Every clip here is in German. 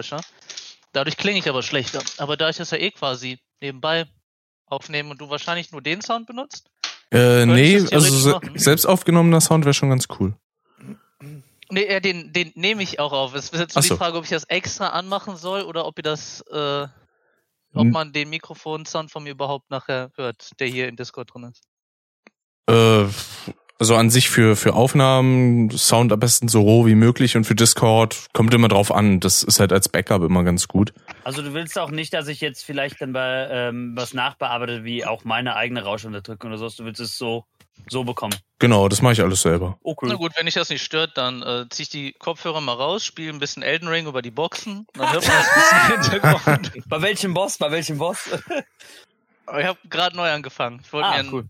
Nebengeräusche. Dadurch klinge ich aber schlechter. Aber da ich das ja eh quasi nebenbei aufnehme und du wahrscheinlich nur den Sound benutzt? Äh, nee, also se selbst aufgenommener Sound wäre schon ganz cool. Nee, äh, den, den nehme ich auch auf. Es ist jetzt so. die Frage, ob ich das extra anmachen soll oder ob ihr das, äh, ob Hm. man den Mikrofon-Sound von mir überhaupt nachher hört, der hier im Discord drin ist. Äh, also an sich für, für Aufnahmen, Sound am besten so roh wie möglich und für Discord kommt immer drauf an. Das ist halt als Backup immer ganz gut. Also du willst auch nicht, dass ich jetzt vielleicht dann bei ähm, was nachbearbeite, wie auch meine eigene Rauschunterdrückung oder so. Du willst es so, so bekommen. Genau, das mache ich alles selber. Okay. Na gut, wenn dich das nicht stört, dann äh, zieh ich die Kopfhörer mal raus, spiele ein bisschen Elden Ring über die Boxen, dann hört man das ein bisschen im Hintergrund. Bei welchem Boss? Bei welchem Boss? Aber ich habe gerade neu angefangen. Ich wollte mir ah, einen cool.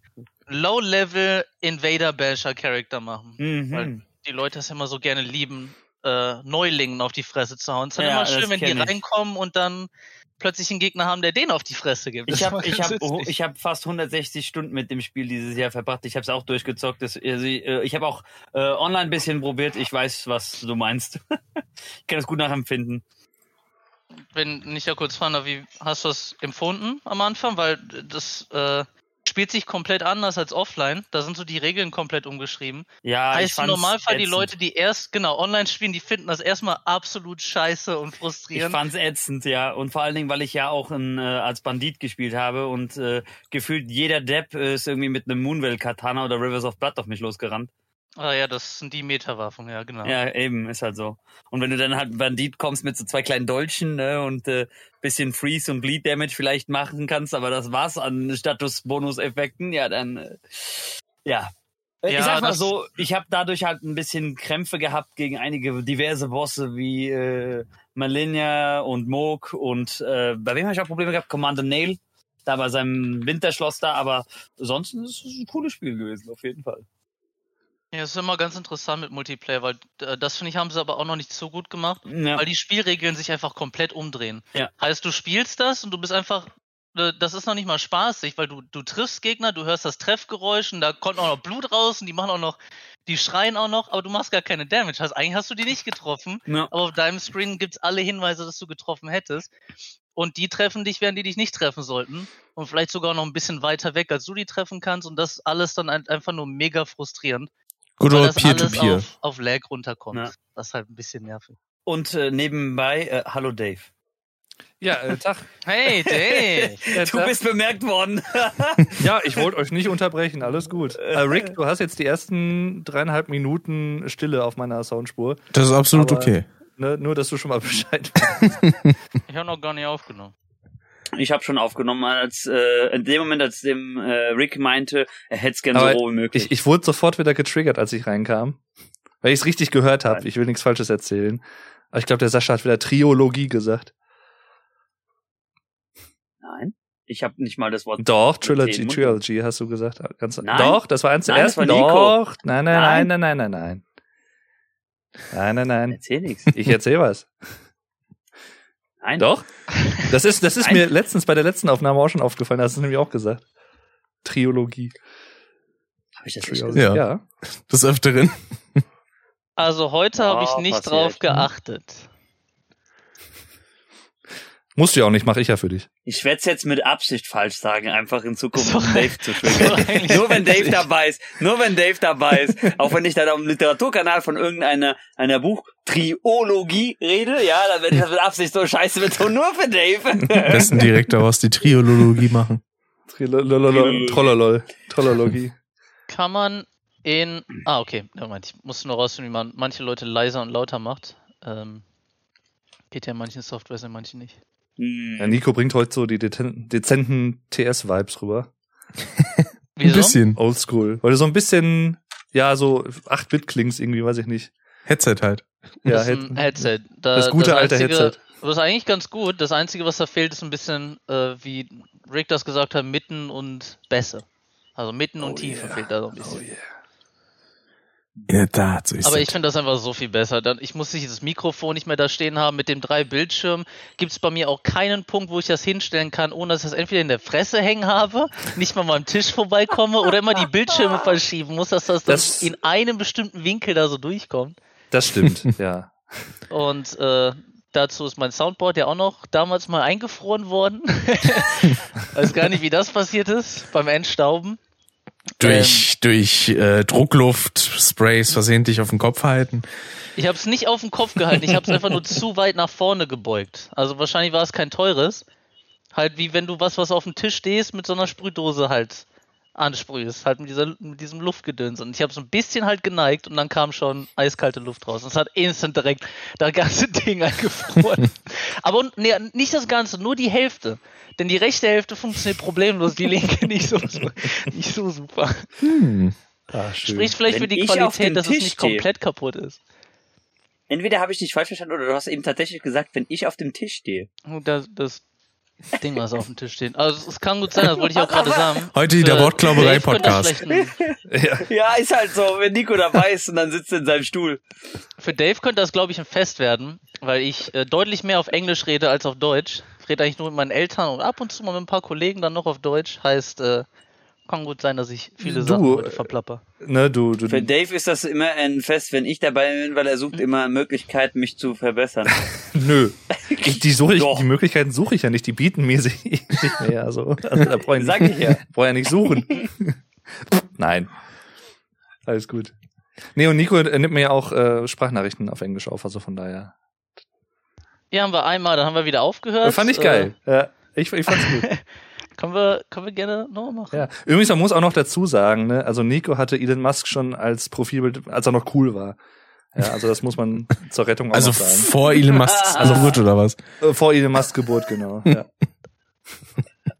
Low-Level Invader Basher Charakter machen. Weil Mhm. die Leute das immer so gerne lieben, äh, Neulingen auf die Fresse zu hauen. Es ist dann Ja, immer schön, wenn die ich. reinkommen und dann plötzlich einen Gegner haben, der den auf die Fresse gibt. Das Ich habe ich hab, ich hab fast 160 Stunden mit dem Spiel dieses Jahr verbracht. Ich habe es auch durchgezockt. Das, also, äh, ich habe auch äh, online ein bisschen probiert. Ich weiß, was du meinst. ich kann das gut nachempfinden. wenn ich ja kurz fragen wie hast du das empfunden am Anfang? Weil das äh, spielt sich komplett anders als offline. Da sind so die Regeln komplett umgeschrieben. Ja, ich heißt im Normalfall die ätzend. Leute, die erst genau online spielen, die finden das erstmal absolut scheiße und Ich frustrierend. fand's ätzend, ja. Und vor allen Dingen, weil ich ja auch ein, äh, als Bandit gespielt habe und äh, gefühlt jeder Depp äh, ist irgendwie mit einem Moonwell Katana oder Rivers of Blood auf mich losgerannt. Ah ja, das sind die Meta-Waffen, ja genau. Ja, eben, ist halt so. Und wenn du dann halt Bandit kommst mit so zwei kleinen Dolchen ne, und äh, bisschen Freeze und Bleed Damage vielleicht machen kannst, aber das war's an Status-Bonus-Effekten, ja, dann äh, ja. Äh, Ja, ich sag mal so, ich habe dadurch halt ein bisschen Krämpfe gehabt gegen einige diverse Bosse wie äh, Malenia und Moog und äh, bei wem habe ich auch Probleme gehabt? Commander Nail, da bei seinem Winterschloss da, aber sonst ist es ein cooles Spiel gewesen, auf jeden Fall. Ja, es ist immer ganz interessant mit Multiplayer, weil äh, das finde ich haben sie aber auch noch nicht so gut gemacht, Ja. weil die Spielregeln sich einfach komplett umdrehen. Ja. Heißt, du spielst das und du bist einfach, das ist noch nicht mal spaßig, weil du, du triffst Gegner, du hörst das Treffgeräusch und da kommt auch noch Blut raus und die machen auch noch, die schreien auch noch, aber du machst gar keine Damage. Heißt, eigentlich hast du die nicht getroffen, Ja. aber auf deinem Screen gibt's alle Hinweise, dass du getroffen hättest. Und die treffen dich, während die dich nicht treffen sollten. Und vielleicht sogar noch ein bisschen weiter weg, als du die treffen kannst. Und das alles dann ein- einfach nur mega frustrierend. Good old Peer-to-Peer. auf, auf Lag runterkommt. Ja. Das ist halt ein bisschen nervig. Und äh, nebenbei, äh, hallo Dave. Ja, äh, Tag. Hey, Dave! Äh, Du Tag. bist bemerkt worden. Ja, ich wollte euch nicht unterbrechen, alles gut. Äh, Rick, du hast jetzt die ersten dreieinhalb Minuten Stille auf meiner Soundspur. Das ist absolut Aber- okay. Ne, nur, dass du schon mal Bescheid weißt. ich habe noch gar nicht aufgenommen. Ich habe schon aufgenommen, als äh, in dem Moment, als dem äh, Rick meinte, er hätte es gerne so roh wie möglich. Ich, ich wurde sofort wieder getriggert, als ich reinkam. Weil ich es richtig gehört habe. Ich will nichts Falsches erzählen. Aber ich glaube, der Sascha hat wieder Triologie gesagt. Nein, ich habe nicht mal das Wort. Doch, Trilogy. Trilogy, hast du gesagt. Ganz, Nein. Doch, das war eins der ersten. Doch, nein, nein, nein, Nein. nein, nein, nein, nein. Nein, nein, nein. Erzähl nichts. Ich erzähl was. Nein. Doch? Das ist, das ist Nein. mir letztens bei der letzten Aufnahme auch schon aufgefallen. Das hast du nämlich auch gesagt. Triologie. Hab ich das nicht Triologie. gesagt? Ja. ja. Des Öfteren. Also heute habe ich nicht passiert. drauf geachtet. Musst du ja auch nicht, mache ich ja für dich. Ich werde es jetzt mit Absicht falsch sagen, einfach in Zukunft, um Dave zu triggern. nur wenn Dave dabei ist, nur wenn Dave dabei ist, auch wenn ich dann auf dem Literaturkanal von irgendeiner einer Buchtriologie rede, ja, dann werde ich das mit Absicht so scheiße betonen, nur für Dave. Besten direkt daraus die Triolologie machen. Trollolol. Trollologie. Kann man in. Ah, okay. Moment, ich muss nur rausfinden, wie man manche Leute leiser und lauter macht. Ähm, geht ja in manchen Softwares, in manchen nicht. Hm. Ja, Nico bringt heute so die dezenten TS-Vibes rüber. Ein bisschen. Oldschool. Weil du so ein bisschen, ja, so 8-Bit klingst irgendwie, weiß ich nicht. Headset halt. Ja, das ist ein Headset. Da, das gute alte einzige, Headset. Das ist eigentlich ganz gut. Das Einzige, was da fehlt, ist ein bisschen, äh, wie Rick das gesagt hat, Mitten und Bässe. Also Mitten und Oh Tiefe yeah. fehlt da so ein Oh bisschen. yeah. In der Tat, so ist Aber ich finde das einfach so viel besser. Dann, ich muss nicht dieses Mikrofon nicht mehr da stehen haben. Mit dem drei Bildschirmen gibt es bei mir auch keinen Punkt, wo ich das hinstellen kann, ohne dass ich das entweder in der Fresse hängen habe, nicht mal am Tisch vorbeikomme oder immer die Bildschirme verschieben muss, dass das, Das- in einem bestimmten Winkel da so durchkommt. Das stimmt, ja. Und äh, Dazu ist mein Soundboard ja auch noch damals mal eingefroren worden. Weiß gar nicht, wie das passiert ist beim Entstauben. Durch, durch äh, Druckluft-Sprays versehentlich auf den Kopf halten. Ich habe es nicht auf den Kopf gehalten, ich habe es einfach nur zu weit nach vorne gebeugt. Also wahrscheinlich war es kein teures. Halt wie wenn du was, was auf dem Tisch stehst, mit so einer Sprühdose halt ansprühst, halt mit, dieser, mit diesem Luftgedöns. Und ich habe so ein bisschen halt geneigt und dann kam schon eiskalte Luft raus. Und es hat instant direkt das ganze Ding eingefroren. Aber nee, nicht das Ganze, nur die Hälfte. Denn die rechte Hälfte funktioniert problemlos, die linke nicht so, so nicht so super. Hm. Ah. Spricht vielleicht Wenn für die Qualität, dass es Tisch nicht stehe. komplett kaputt ist. Entweder habe ich dich falsch verstanden oder du hast eben tatsächlich gesagt, wenn ich auf dem Tisch stehe. Das, das Ding, was auf dem Tisch steht. Also es kann gut sein, das wollte ich auch gerade sagen. Heute der Für Wortklauberei-Podcast. Vielleicht ein- Ja, ist halt so, wenn Nico dabei ist und dann sitzt er in seinem Stuhl. Für Dave könnte das, glaube ich, ein Fest werden, weil ich äh, deutlich mehr auf Englisch rede als auf Deutsch. Ich rede eigentlich nur mit meinen Eltern und ab und zu mal mit ein paar Kollegen dann noch auf Deutsch. Heißt, äh, kann gut sein, dass ich viele Du, Sachen heute äh, verplapper. Ne, du, du, Für Dave ist das immer ein Fest, wenn ich dabei bin, weil er sucht immer Möglichkeiten, mich zu verbessern. nö. Ich, die, suche ich, Doch. die Möglichkeiten suche ich ja nicht, die bieten mir sie nicht mehr. Also, also da brauche ich, Sag ich ja. brauch ja nicht suchen. Nein. Alles gut. Nee, und Nico äh, nimmt mir ja auch äh, Sprachnachrichten auf Englisch auf, also von daher. Ja, haben wir einmal, dann haben wir wieder aufgehört. Fand ich geil. Ja, ich, ich fand's gut. Können, wir, können wir gerne nochmal machen. Ja. Übrigens, man muss auch noch dazu sagen, ne, also Nico hatte Elon Musk schon als Profilbild, als er noch cool war. Ja, also das muss man zur Rettung auch Also noch sagen. vor Elon Musks Geburt oder was? Äh, Vor Elon Musk Geburt, genau. Ja.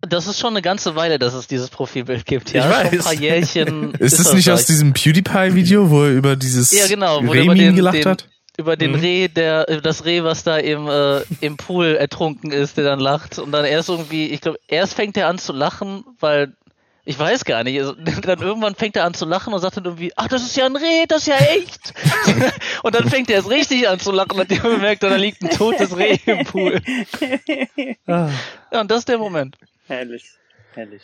Das ist schon eine ganze Weile, dass es dieses Profilbild gibt. Ich Ja, schon ein weiß. paar Jährchen. Ist das nicht aus ich. diesem PewDiePie-Video, wo er über dieses Ja, genau, den- gelacht den- hat? Über den Mhm. Reh, der äh, das Reh, was da im äh, im Pool ertrunken ist, der dann lacht und dann erst irgendwie, ich glaube, erst fängt er an zu lachen, weil ich weiß gar nicht, also, dann irgendwann fängt er an zu lachen und sagt dann irgendwie, ach, das ist ja ein Reh, das ist ja echt. und dann fängt er erst richtig an zu lachen und der bemerkt, dann da liegt ein totes Reh im Pool. Ah. Ja, und das ist der Moment. Herrlich, herrlich.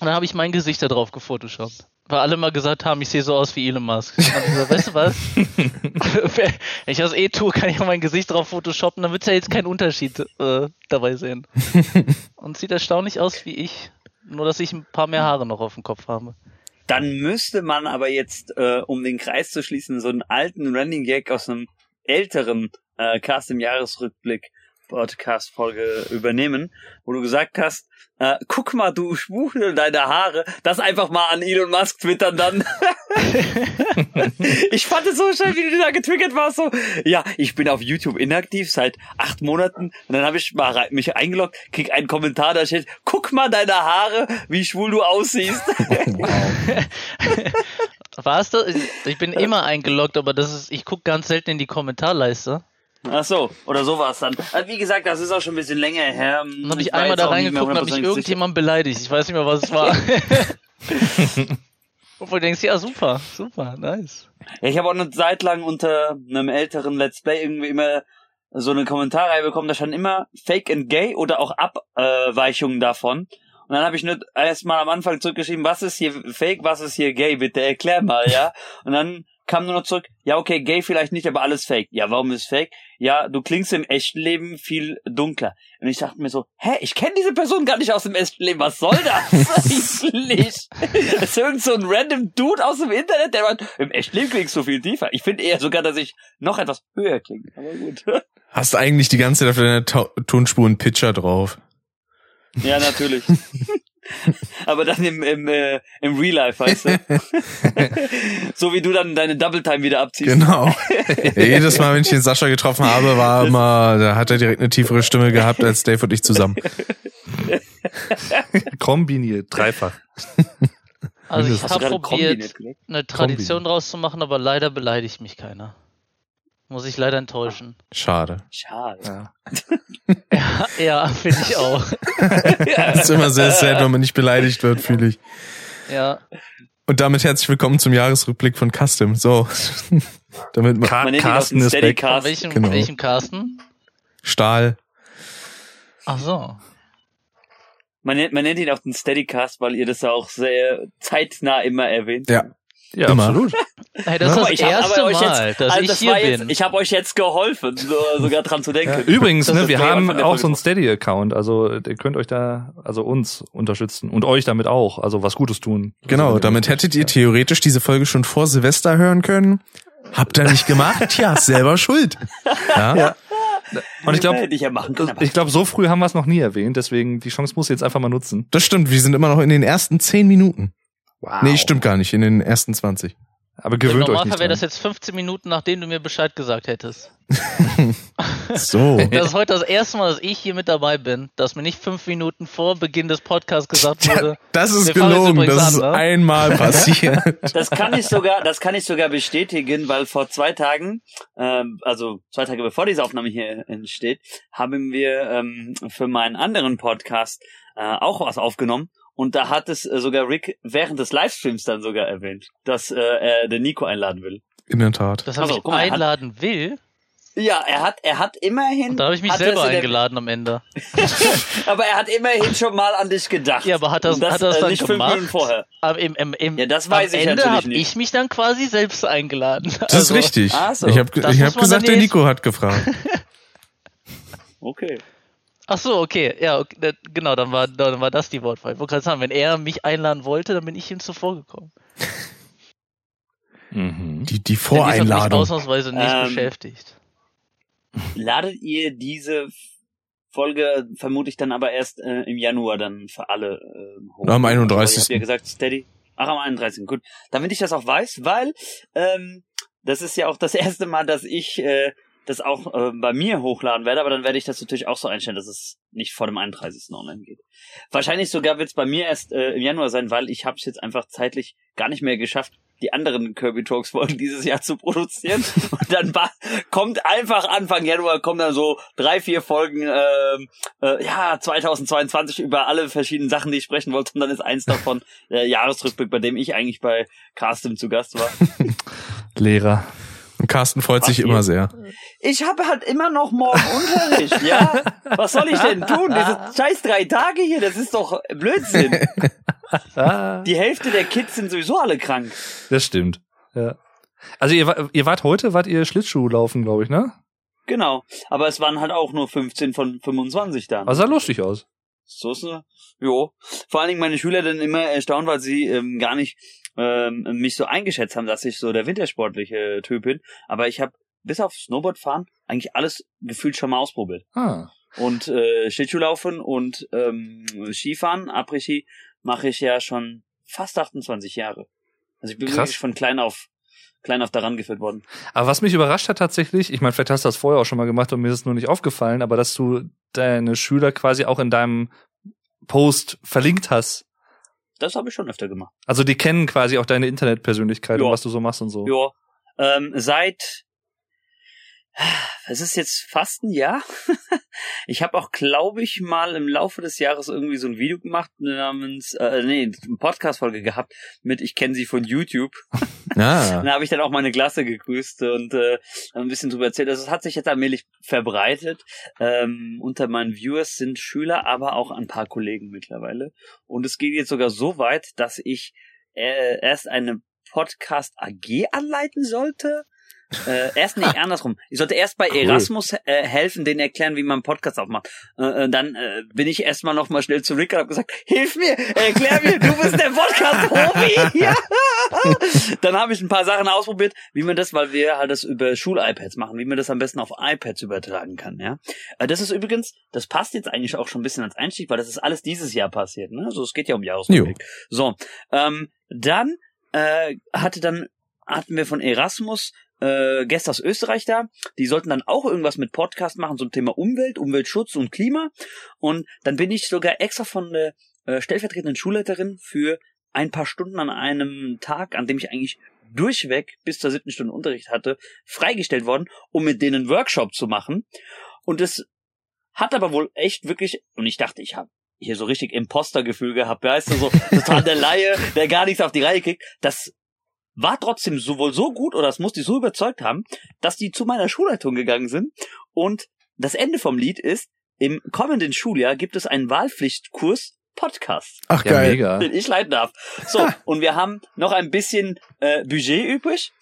Und dann habe ich mein Gesicht da drauf gefotoshoppt. Weil alle mal gesagt haben, ich sehe so aus wie Elon Musk. Ich gesagt, weißt du was? Wenn ich das eh tue, kann ich auch mein Gesicht drauf photoshoppen, dann wird ja jetzt keinen Unterschied äh, dabei sehen. Und sieht erstaunlich aus wie ich. Nur, dass ich ein paar mehr Haare noch auf dem Kopf habe. Dann müsste man aber jetzt, äh, um den Kreis zu schließen, so einen alten Running Gag aus einem älteren äh, Cast im Jahresrückblick Podcast-Folge übernehmen, wo du gesagt hast, äh, guck mal, du Schwuchtel deine Haare, das einfach mal an Elon Musk twittern dann. ich fand es so schön, wie du da getriggert warst, so, ja, ich bin auf YouTube inaktiv seit acht Monaten und dann habe ich mal mich eingeloggt, krieg einen Kommentar, da steht, guck mal deine Haare, wie schwul du aussiehst. War es das? Ich bin immer eingeloggt, aber das ist, ich gucke ganz selten in die Kommentarleiste. Ach so, oder so war es dann. Also wie gesagt, das ist auch schon ein bisschen länger her. Dann habe ich einmal da reingeguckt und habe mich irgendjemand beleidigt. Ich weiß nicht mehr, was es war. Obwohl du denkst, ja, super, super, nice. Ja, ich habe auch eine Zeit lang unter einem älteren Let's Play irgendwie immer so eine Kommentarreihe bekommen, da stand immer Fake and Gay oder auch Abweichungen davon. Und dann habe ich nur erstmal am Anfang zurückgeschrieben, was ist hier Fake, was ist hier Gay, bitte erklär mal, ja. Und dann kam nur noch zurück, ja okay, Gay vielleicht nicht, aber alles Fake. Ja, warum ist Fake? Ja, du klingst im echten Leben viel dunkler. Und ich dachte mir so, hä, ich kenne diese Person gar nicht aus dem echten Leben, was soll das eigentlich? Das ist irgend so ein random Dude aus dem Internet, der meint, im echten Leben klingst du viel tiefer. Ich finde eher sogar, dass ich noch etwas höher klinge. Aber gut. Hast du eigentlich die ganze Zeit auf deiner Tonspur einen Pitcher drauf? Ja, natürlich. Aber dann im, im, äh, im Real Life, weißt du? so wie du dann deine Double Time wieder abziehst. Genau. ja, jedes Mal, wenn ich den Sascha getroffen habe, war immer, da hat er direkt eine tiefere Stimme gehabt als Dave und ich zusammen. Kombiniert, dreifach. Also ich habe probiert, eine Tradition draus zu machen, aber leider beleidigt mich keiner. Muss ich leider enttäuschen. Schade. Schade. Ja. Ja, ja finde ich auch. Das ist immer sehr sad, wenn man nicht beleidigt wird, fühle ich. Ja, Und damit herzlich willkommen zum Jahresrückblick von Custom. So. damit man Ka Man nennt ihn auch Carsten den ist weg. von Steadycast. welchem, Genau. welchem Carsten? Stahl. Ach so. Man nennt, man nennt ihn auch den Steadycast, weil ihr das auch sehr zeitnah immer erwähnt. Ja. Ja, Immer. absolut. Hey, das ist Aber das ich hab erste Mal, jetzt, dass also ich das hier war jetzt, bin. ich habe euch jetzt geholfen, so, sogar dran zu denken. Übrigens, Das ne, ist wir haben auch so einen Steady-Account, also ihr könnt euch da, also uns unterstützen und euch damit auch, also was Gutes tun. Genau, Also, damit hättet ihr theoretisch diese Folge schon vor Silvester hören können. Habt ihr nicht gemacht? Tja, selber schuld. Ja. Ja. Und ich glaube, ich ja glaube, so früh haben wir es noch nie erwähnt, deswegen die Chance muss ich jetzt einfach mal nutzen. Das stimmt, wir sind immer noch in den ersten zehn Minuten. Wow. Nee, stimmt gar nicht, in den ersten 20. Aber Im gewöhnt euch Normalfall nicht wäre das jetzt 15 Minuten, nachdem du mir Bescheid gesagt hättest. So. Das ist heute das erste Mal, dass ich hier mit dabei bin, dass mir nicht fünf Minuten vor Beginn des Podcasts gesagt wurde. Das ist gelogen, das an, ist ne? einmal passiert. Das kann ich sogar, das kann ich sogar bestätigen, weil vor zwei Tagen, ähm, also zwei Tage bevor diese Aufnahme hier entsteht, haben wir ähm, für meinen anderen Podcast äh, auch was aufgenommen. Und da hat es äh, sogar Rick während des Livestreams dann sogar erwähnt, dass äh, er den Nico einladen will. In der Tat. Das habe Also, ich mal, er hat- einladen will. Ja, er hat, er hat immerhin. Und da habe ich mich er selber in der- eingeladen am Ende. Aber er hat immerhin schon mal an dich gedacht. Ja, aber hat das- Und hat das äh, dann nicht gemacht? fünf Minuten vorher. Aber im, im, im, Ja, das weiß am ich Ende habe ich mich dann quasi selbst eingeladen. Das ist richtig. ach so, ich habe das ich hab gesagt, der Nico hat gefragt. Okay. Ach so, okay. Ja, okay, genau, dann war, dann war das die Wortwahl. Ich wollte gerade sagen, wenn er mich einladen wollte, dann bin ich ihm zuvor gekommen. Mhm. Die, die ist Voreinladung. natürlich ausnahmsweise nicht Ähm, beschäftigt. Ladet ihr diese Folge vermutlich dann aber erst äh, im Januar dann für alle ähm, hoch? Am Also, 31.. Ihr habt ja gesagt, Steady. Ach, am 31. Gut. Damit ich das auch weiß, weil ähm, das ist ja auch das erste Mal, dass ich äh, das auch äh, bei mir hochladen werde, aber dann werde ich das natürlich auch so einstellen, dass es nicht vor dem 31. online geht. Wahrscheinlich sogar wird es bei mir erst äh, im Januar sein, weil ich habe es jetzt einfach zeitlich gar nicht mehr geschafft, die anderen Kirby Talks Folgen dieses Jahr zu produzieren. Und dann kommt einfach Anfang Januar kommen dann so drei, vier Folgen, ähm, äh, ja, 2022 über alle verschiedenen Sachen, die ich sprechen wollte. Und dann ist eins davon der Jahresrückblick, bei dem ich eigentlich bei Carsten zu Gast war. Lehrer. Und Carsten freut sich immer sehr. Ich habe halt immer noch morgen Unterricht, ja? Was soll ich denn tun? Diese scheiß drei Tage hier, das ist doch Blödsinn. Ah, Die Hälfte der Kids sind sowieso alle krank. das stimmt. Ja. Also ihr, ihr wart heute, wart ihr Schlittschuh laufen, glaube ich, ne? Genau. Aber es waren halt auch nur 15 von 25 dann. Aber sah lustig aus. So ist ne? Jo. Vor allen Dingen meine Schüler dann immer erstaunt, weil sie ähm, gar nicht ähm, mich so eingeschätzt haben, dass ich so der wintersportliche Typ bin. Aber ich habe bis auf Snowboardfahren eigentlich alles gefühlt schon mal ausprobiert. Ah. Und äh, Schlittschuhlaufen und ähm, Skifahren, Après-Ski, mache ich ja schon fast 28 Jahre. Also ich bin Krass. wirklich von klein auf klein auf daran geführt worden. Aber was mich überrascht hat tatsächlich, ich meine, vielleicht hast du das vorher auch schon mal gemacht und mir ist es nur nicht aufgefallen, aber dass du deine Schüler quasi auch in deinem Post verlinkt hast. Das habe ich schon öfter gemacht. Also die kennen quasi auch deine Internetpersönlichkeit und Ja. was du so machst und so. Ja. Ähm, seit es ist jetzt fast ein Jahr. ich habe auch, glaube ich, mal im Laufe des Jahres irgendwie so ein Video gemacht namens, äh, nee, eine Podcast-Folge gehabt mit Ich kenne sie von YouTube. Ja. Da habe ich dann auch meine Klasse gegrüßt und äh, ein bisschen drüber erzählt. Also es hat sich jetzt allmählich verbreitet. Ähm, unter meinen Viewers sind Schüler, aber auch ein paar Kollegen mittlerweile. Und es geht jetzt sogar so weit, dass ich äh, erst eine Podcast AG anleiten sollte. Äh, erst nee, andersrum. Ich sollte erst bei Cool. Erasmus äh, helfen, denen erklären, wie man einen Podcast aufmacht. Äh, äh, dann äh, bin ich erstmal noch mal schnell zu Rick und habe gesagt, hilf mir, erklär mir, du bist der Podcast-Profi. ja. Dann habe ich ein paar Sachen ausprobiert, wie man das, weil wir halt das über Schul-iPads machen, wie man das am besten auf iPads übertragen kann. Ja, äh, Das ist übrigens, das passt jetzt eigentlich auch schon ein bisschen als Einstieg, weil das ist alles dieses Jahr passiert. Ne? Also es geht ja um Jahresrückblick. So, ähm, dann äh, hatte dann hatten wir von Erasmus äh, Gäste aus Österreich da. Die sollten dann auch irgendwas mit Podcast machen zum Thema Umwelt, Umweltschutz und Klima. Und dann bin ich sogar extra von der äh, stellvertretenden Schulleiterin für ein paar Stunden an einem Tag, an dem ich eigentlich durchweg bis zur siebten Stunde Unterricht hatte, freigestellt worden, um mit denen Workshop zu machen. Und es hat aber wohl echt wirklich, und ich dachte, ich habe hier so richtig Impostergefühl gehabt, weißt du, so total der Laie, der gar nichts auf die Reihe kriegt. Das war trotzdem sowohl so gut oder das muss die so überzeugt haben, dass die zu meiner Schulleitung gegangen sind. Und das Ende vom Lied ist, im kommenden Schuljahr gibt es einen Wahlpflichtkurs Podcast, Ach Ja, geil. mega. den ich leiten darf. So, und wir haben noch ein bisschen äh, Budget übrig.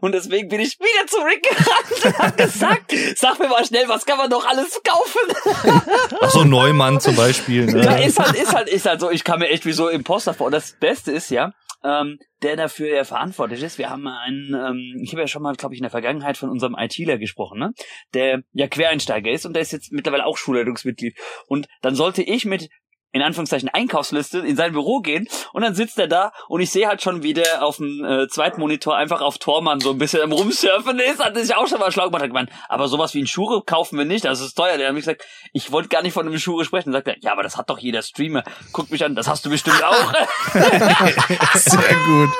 Und deswegen bin ich wieder zu Rick gerannt und hab gesagt, sag mir mal schnell, was kann man doch alles kaufen? Ach so, Neumann zum Beispiel. Ne? Ja, ist halt, ist halt, ist halt so, ich kam mir echt wie so Imposter vor. Und das Beste ist ja, ähm, der dafür ja verantwortlich ist. Wir haben einen, ähm, ich habe ja schon mal, glaube ich, in der Vergangenheit von unserem ITler gesprochen, ne? Der ja Quereinsteiger ist und der ist jetzt mittlerweile auch Schulleitungsmitglied. Und dann sollte ich mit in Anführungszeichen Einkaufsliste in sein Büro gehen und dann sitzt er da und ich sehe halt schon, wie der auf dem äh, zweiten Monitor einfach auf Tormann so ein bisschen am Rumsurfen ist, hat sich auch schon mal schlau gemacht, hat gemeint, aber sowas wie ein Schuhe kaufen wir nicht, das ist teuer. Der hat mir gesagt, ich wollte gar nicht von einem Schuhe sprechen. Sagt er, ja, aber das hat doch jeder Streamer. Guckt mich an, das hast du bestimmt auch. Sehr gut.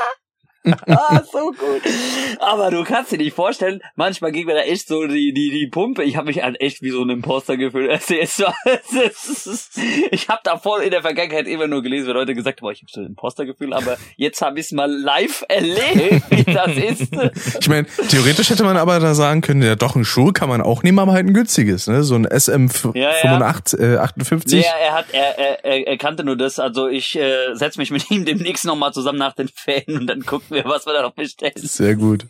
ah, so gut. Aber du kannst dir nicht vorstellen, manchmal ging mir da echt so die, die, die Pumpe. Ich habe mich halt echt wie so ein Imposter gefühlt. Also es war, es ist, ich habe davor in der Vergangenheit immer nur gelesen, wenn Leute gesagt haben, ich habe so ein Impostergefühl, aber jetzt habe ich es mal live erlebt, wie das ist. Ich meine, theoretisch hätte man aber da sagen können, ja doch, ein Schuh kann man auch nehmen, aber halt ein günstiges, ne? So ein SM85, äh, 58. Nee, er hat, er, er, er, kannte nur das. Also ich äh, setz mich mit ihm demnächst nochmal zusammen nach den Ferien und dann gucken wir, was wir da noch bestellen. Sehr gut.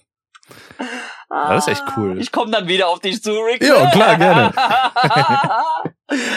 Ja, das ist echt cool. Ich komme dann wieder auf dich zu, Rick. Ja, klar, gerne.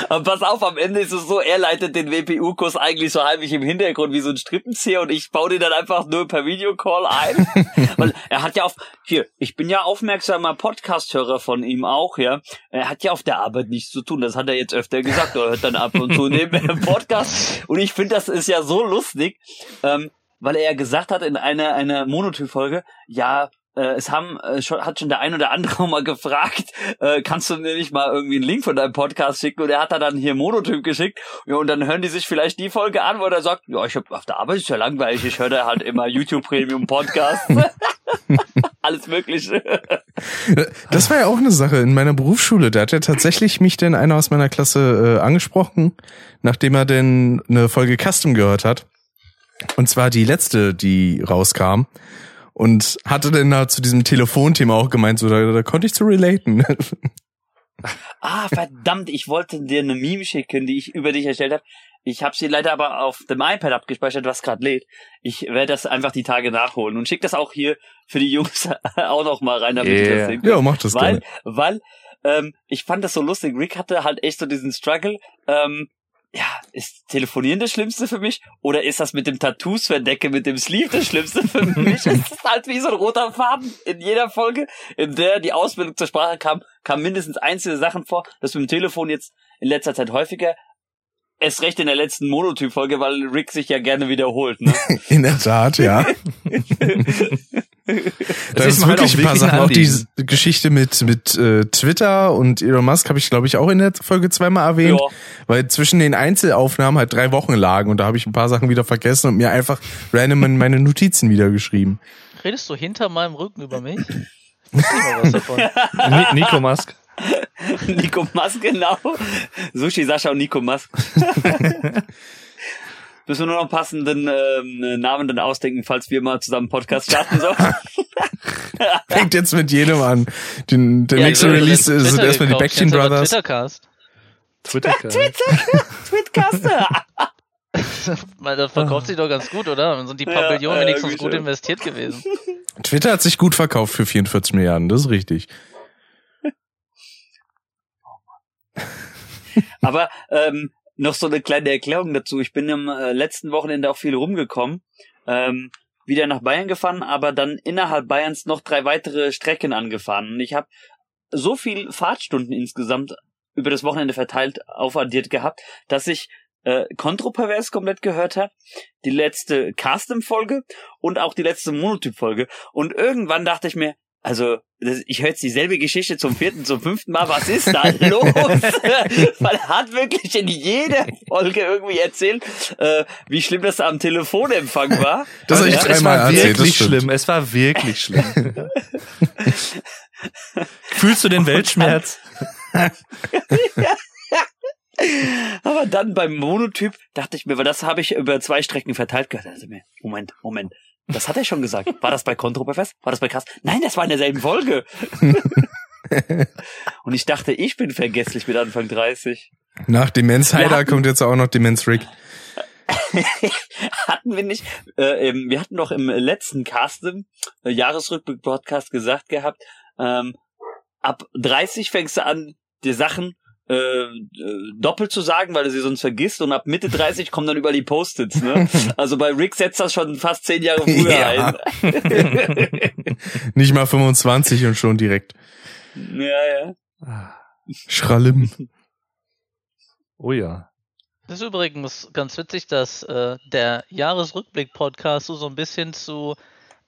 Aber pass auf, am Ende ist es so, er leitet den WPU-Kurs eigentlich so heimlich im Hintergrund wie so ein Strippenzieher und ich baue den dann einfach nur per Videocall ein. Weil er hat ja auf, hier, ich bin ja aufmerksamer Podcast-Hörer von ihm auch, ja. Er hat ja auf der Arbeit nichts zu tun, das hat er jetzt öfter gesagt, er hört dann ab und zu neben dem Podcast. Und ich finde, das ist ja so lustig, ähm, weil er gesagt hat in einer, einer Monotyp-Folge, ja, äh, es haben äh, schon, hat schon der ein oder andere mal gefragt, äh, kannst du mir nicht mal irgendwie einen Link von deinem Podcast schicken? Und er hat da dann hier Monotyp geschickt. Ja, und dann hören die sich vielleicht die Folge an, wo er sagt, ja, ich hab auf der Arbeit ist ja langweilig, ich höre da halt immer YouTube Premium Podcast. Alles Mögliche. Das war ja auch eine Sache in meiner Berufsschule. Da hat ja tatsächlich mich denn einer aus meiner Klasse äh, angesprochen, nachdem er denn eine Folge Custom gehört hat. Und zwar die letzte, die rauskam. Und hatte denn da zu diesem Telefonthema auch gemeint, so da, da konnte ich zu relaten. Ah, verdammt, ich wollte dir eine Meme schicken, die ich über dich erstellt habe. Ich habe sie leider aber auf dem iPad abgespeichert, was gerade lädt. Ich werde das einfach die Tage nachholen und schick das auch hier für die Jungs auch noch mal rein, damit ich Yeah. das sehen ja, mach das weil, gerne. weil ähm, ich fand das so lustig. Rick hatte halt echt so diesen Struggle. Ähm, ja, ist Telefonieren das Schlimmste für mich? Oder ist das mit dem Tattoos verdecke, mit dem Sleeve das Schlimmste für mich? es ist halt wie so ein roter Faden in jeder Folge, in der die Ausbildung zur Sprache kam, kam mindestens einzelne Sachen vor. Das mit dem Telefon jetzt in letzter Zeit häufiger. Erst recht in der letzten Monotyp-Folge, weil Rick sich ja gerne wiederholt. Ne? In der Tat, ja. da ist halt wirklich auch ein paar Sachen. Auch die. Geschichte mit mit äh, Twitter und Elon Musk habe ich, glaube ich, auch in der Folge zweimal erwähnt. Ja. Weil zwischen den Einzelaufnahmen halt drei Wochen lagen und da habe ich ein paar Sachen wieder vergessen und mir einfach random in meine Notizen wieder geschrieben. Redest du hinter meinem Rücken über mich? Ich was davon. Ni Nico Musk. Nico Musk, genau. Sushi, Sascha und Nico Musk. Müssen wir nur noch einen passenden ähm, Namen dann ausdenken, falls wir mal zusammen einen Podcast starten sollen. Fängt jetzt mit jedem an. Den, der Ja, nächste Release sind erstmal die. Backchain Brothers. Twittercast. Twitter. Twitcaster. Weil das verkauft sich doch ganz gut, oder? Dann sind die paar Ja, Billionen ja, wenigstens gut schon. investiert gewesen. Twitter hat sich gut verkauft für 44 Milliarden, das ist richtig. Aber ähm, noch so eine kleine Erklärung dazu. Ich bin am äh, letzten Wochenende auch viel rumgekommen. Ähm, wieder nach Bayern gefahren, aber dann innerhalb Bayerns noch drei weitere Strecken angefahren. Und ich habe so viel Fahrtstunden insgesamt über das Wochenende verteilt aufaddiert gehabt, dass ich äh, Kontropervers komplett gehört habe, die letzte Custom-Folge und auch die letzte Monotyp-Folge. Und irgendwann dachte ich mir, also das, ich höre jetzt dieselbe Geschichte zum vierten, zum fünften Mal. Was ist da los? Er hat wirklich in jeder Folge irgendwie erzählt, äh, wie schlimm das am Telefonempfang war. Das habe ich Ja, es dreimal war erzählt. wirklich schlimm. Es war wirklich schlimm. Fühlst du den Weltschmerz? Aber dann beim Monotyp dachte ich mir, weil das habe ich über zwei Strecken verteilt gehört. Also mir, Moment, Moment. Das hat er schon gesagt. War das bei Kontroperfest? War das bei Krass? Nein, das war in derselben Folge. Und ich dachte, ich bin vergesslich mit Anfang 30. Nach Demenz Heider kommt jetzt auch noch Demenz Rick. hatten wir nicht, äh, wir hatten doch im letzten Cast, äh, Jahresrückblick-Podcast gesagt gehabt, ähm, ab 30 fängst du an, dir Sachen äh, äh, doppelt zu sagen, weil du sie sonst vergisst und ab Mitte 30 kommen dann über die Post-its, ne? Also bei Rick setzt das schon fast zehn Jahre früher Ja. ein. Nicht mal 25 und schon direkt. ja, ja. Schrallim. Oh ja. Das ist übrigens ganz witzig, dass äh, der Jahresrückblick-Podcast so, so ein bisschen zu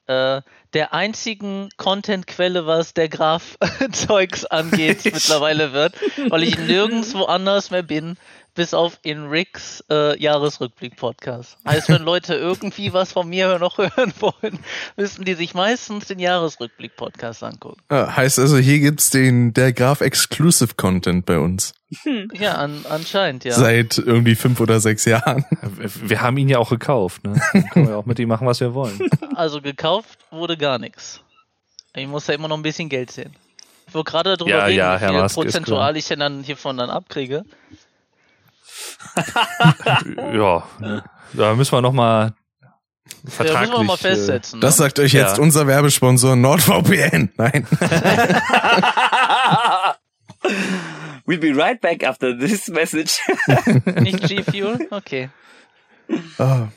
äh, der einzigen Content-Quelle, was der Graf-Zeugs angeht, mittlerweile wird, weil ich nirgendwo anders mehr bin, bis auf in Ricks äh, Jahresrückblick-Podcast. Heißt, wenn Leute irgendwie was von mir noch hören wollen, müssen die sich meistens den Jahresrückblick-Podcast angucken. Ah, heißt also, hier gibt's den der Graf Exclusive Content bei uns. Ja, an, anscheinend, ja. Seit irgendwie fünf oder sechs Jahren. Wir haben ihn ja auch gekauft, ne? Dann können wir auch mit ihm machen, was wir wollen. Also gekauft wurde gar nichts. Ich muss ja immer noch ein bisschen Geld sehen. Ich wollte gerade darüber Ja, reden, ja, wie Herr viel prozentual ich denn dann hiervon dann abkriege. ja, da müssen wir noch mal Ja, vertraglich. müssen wir mal äh, festsetzen. Das ne? sagt euch Ja. jetzt unser Werbesponsor NordVPN. Nein. We'll be right back after this message. Nicht G-Fuel? Okay. Ah,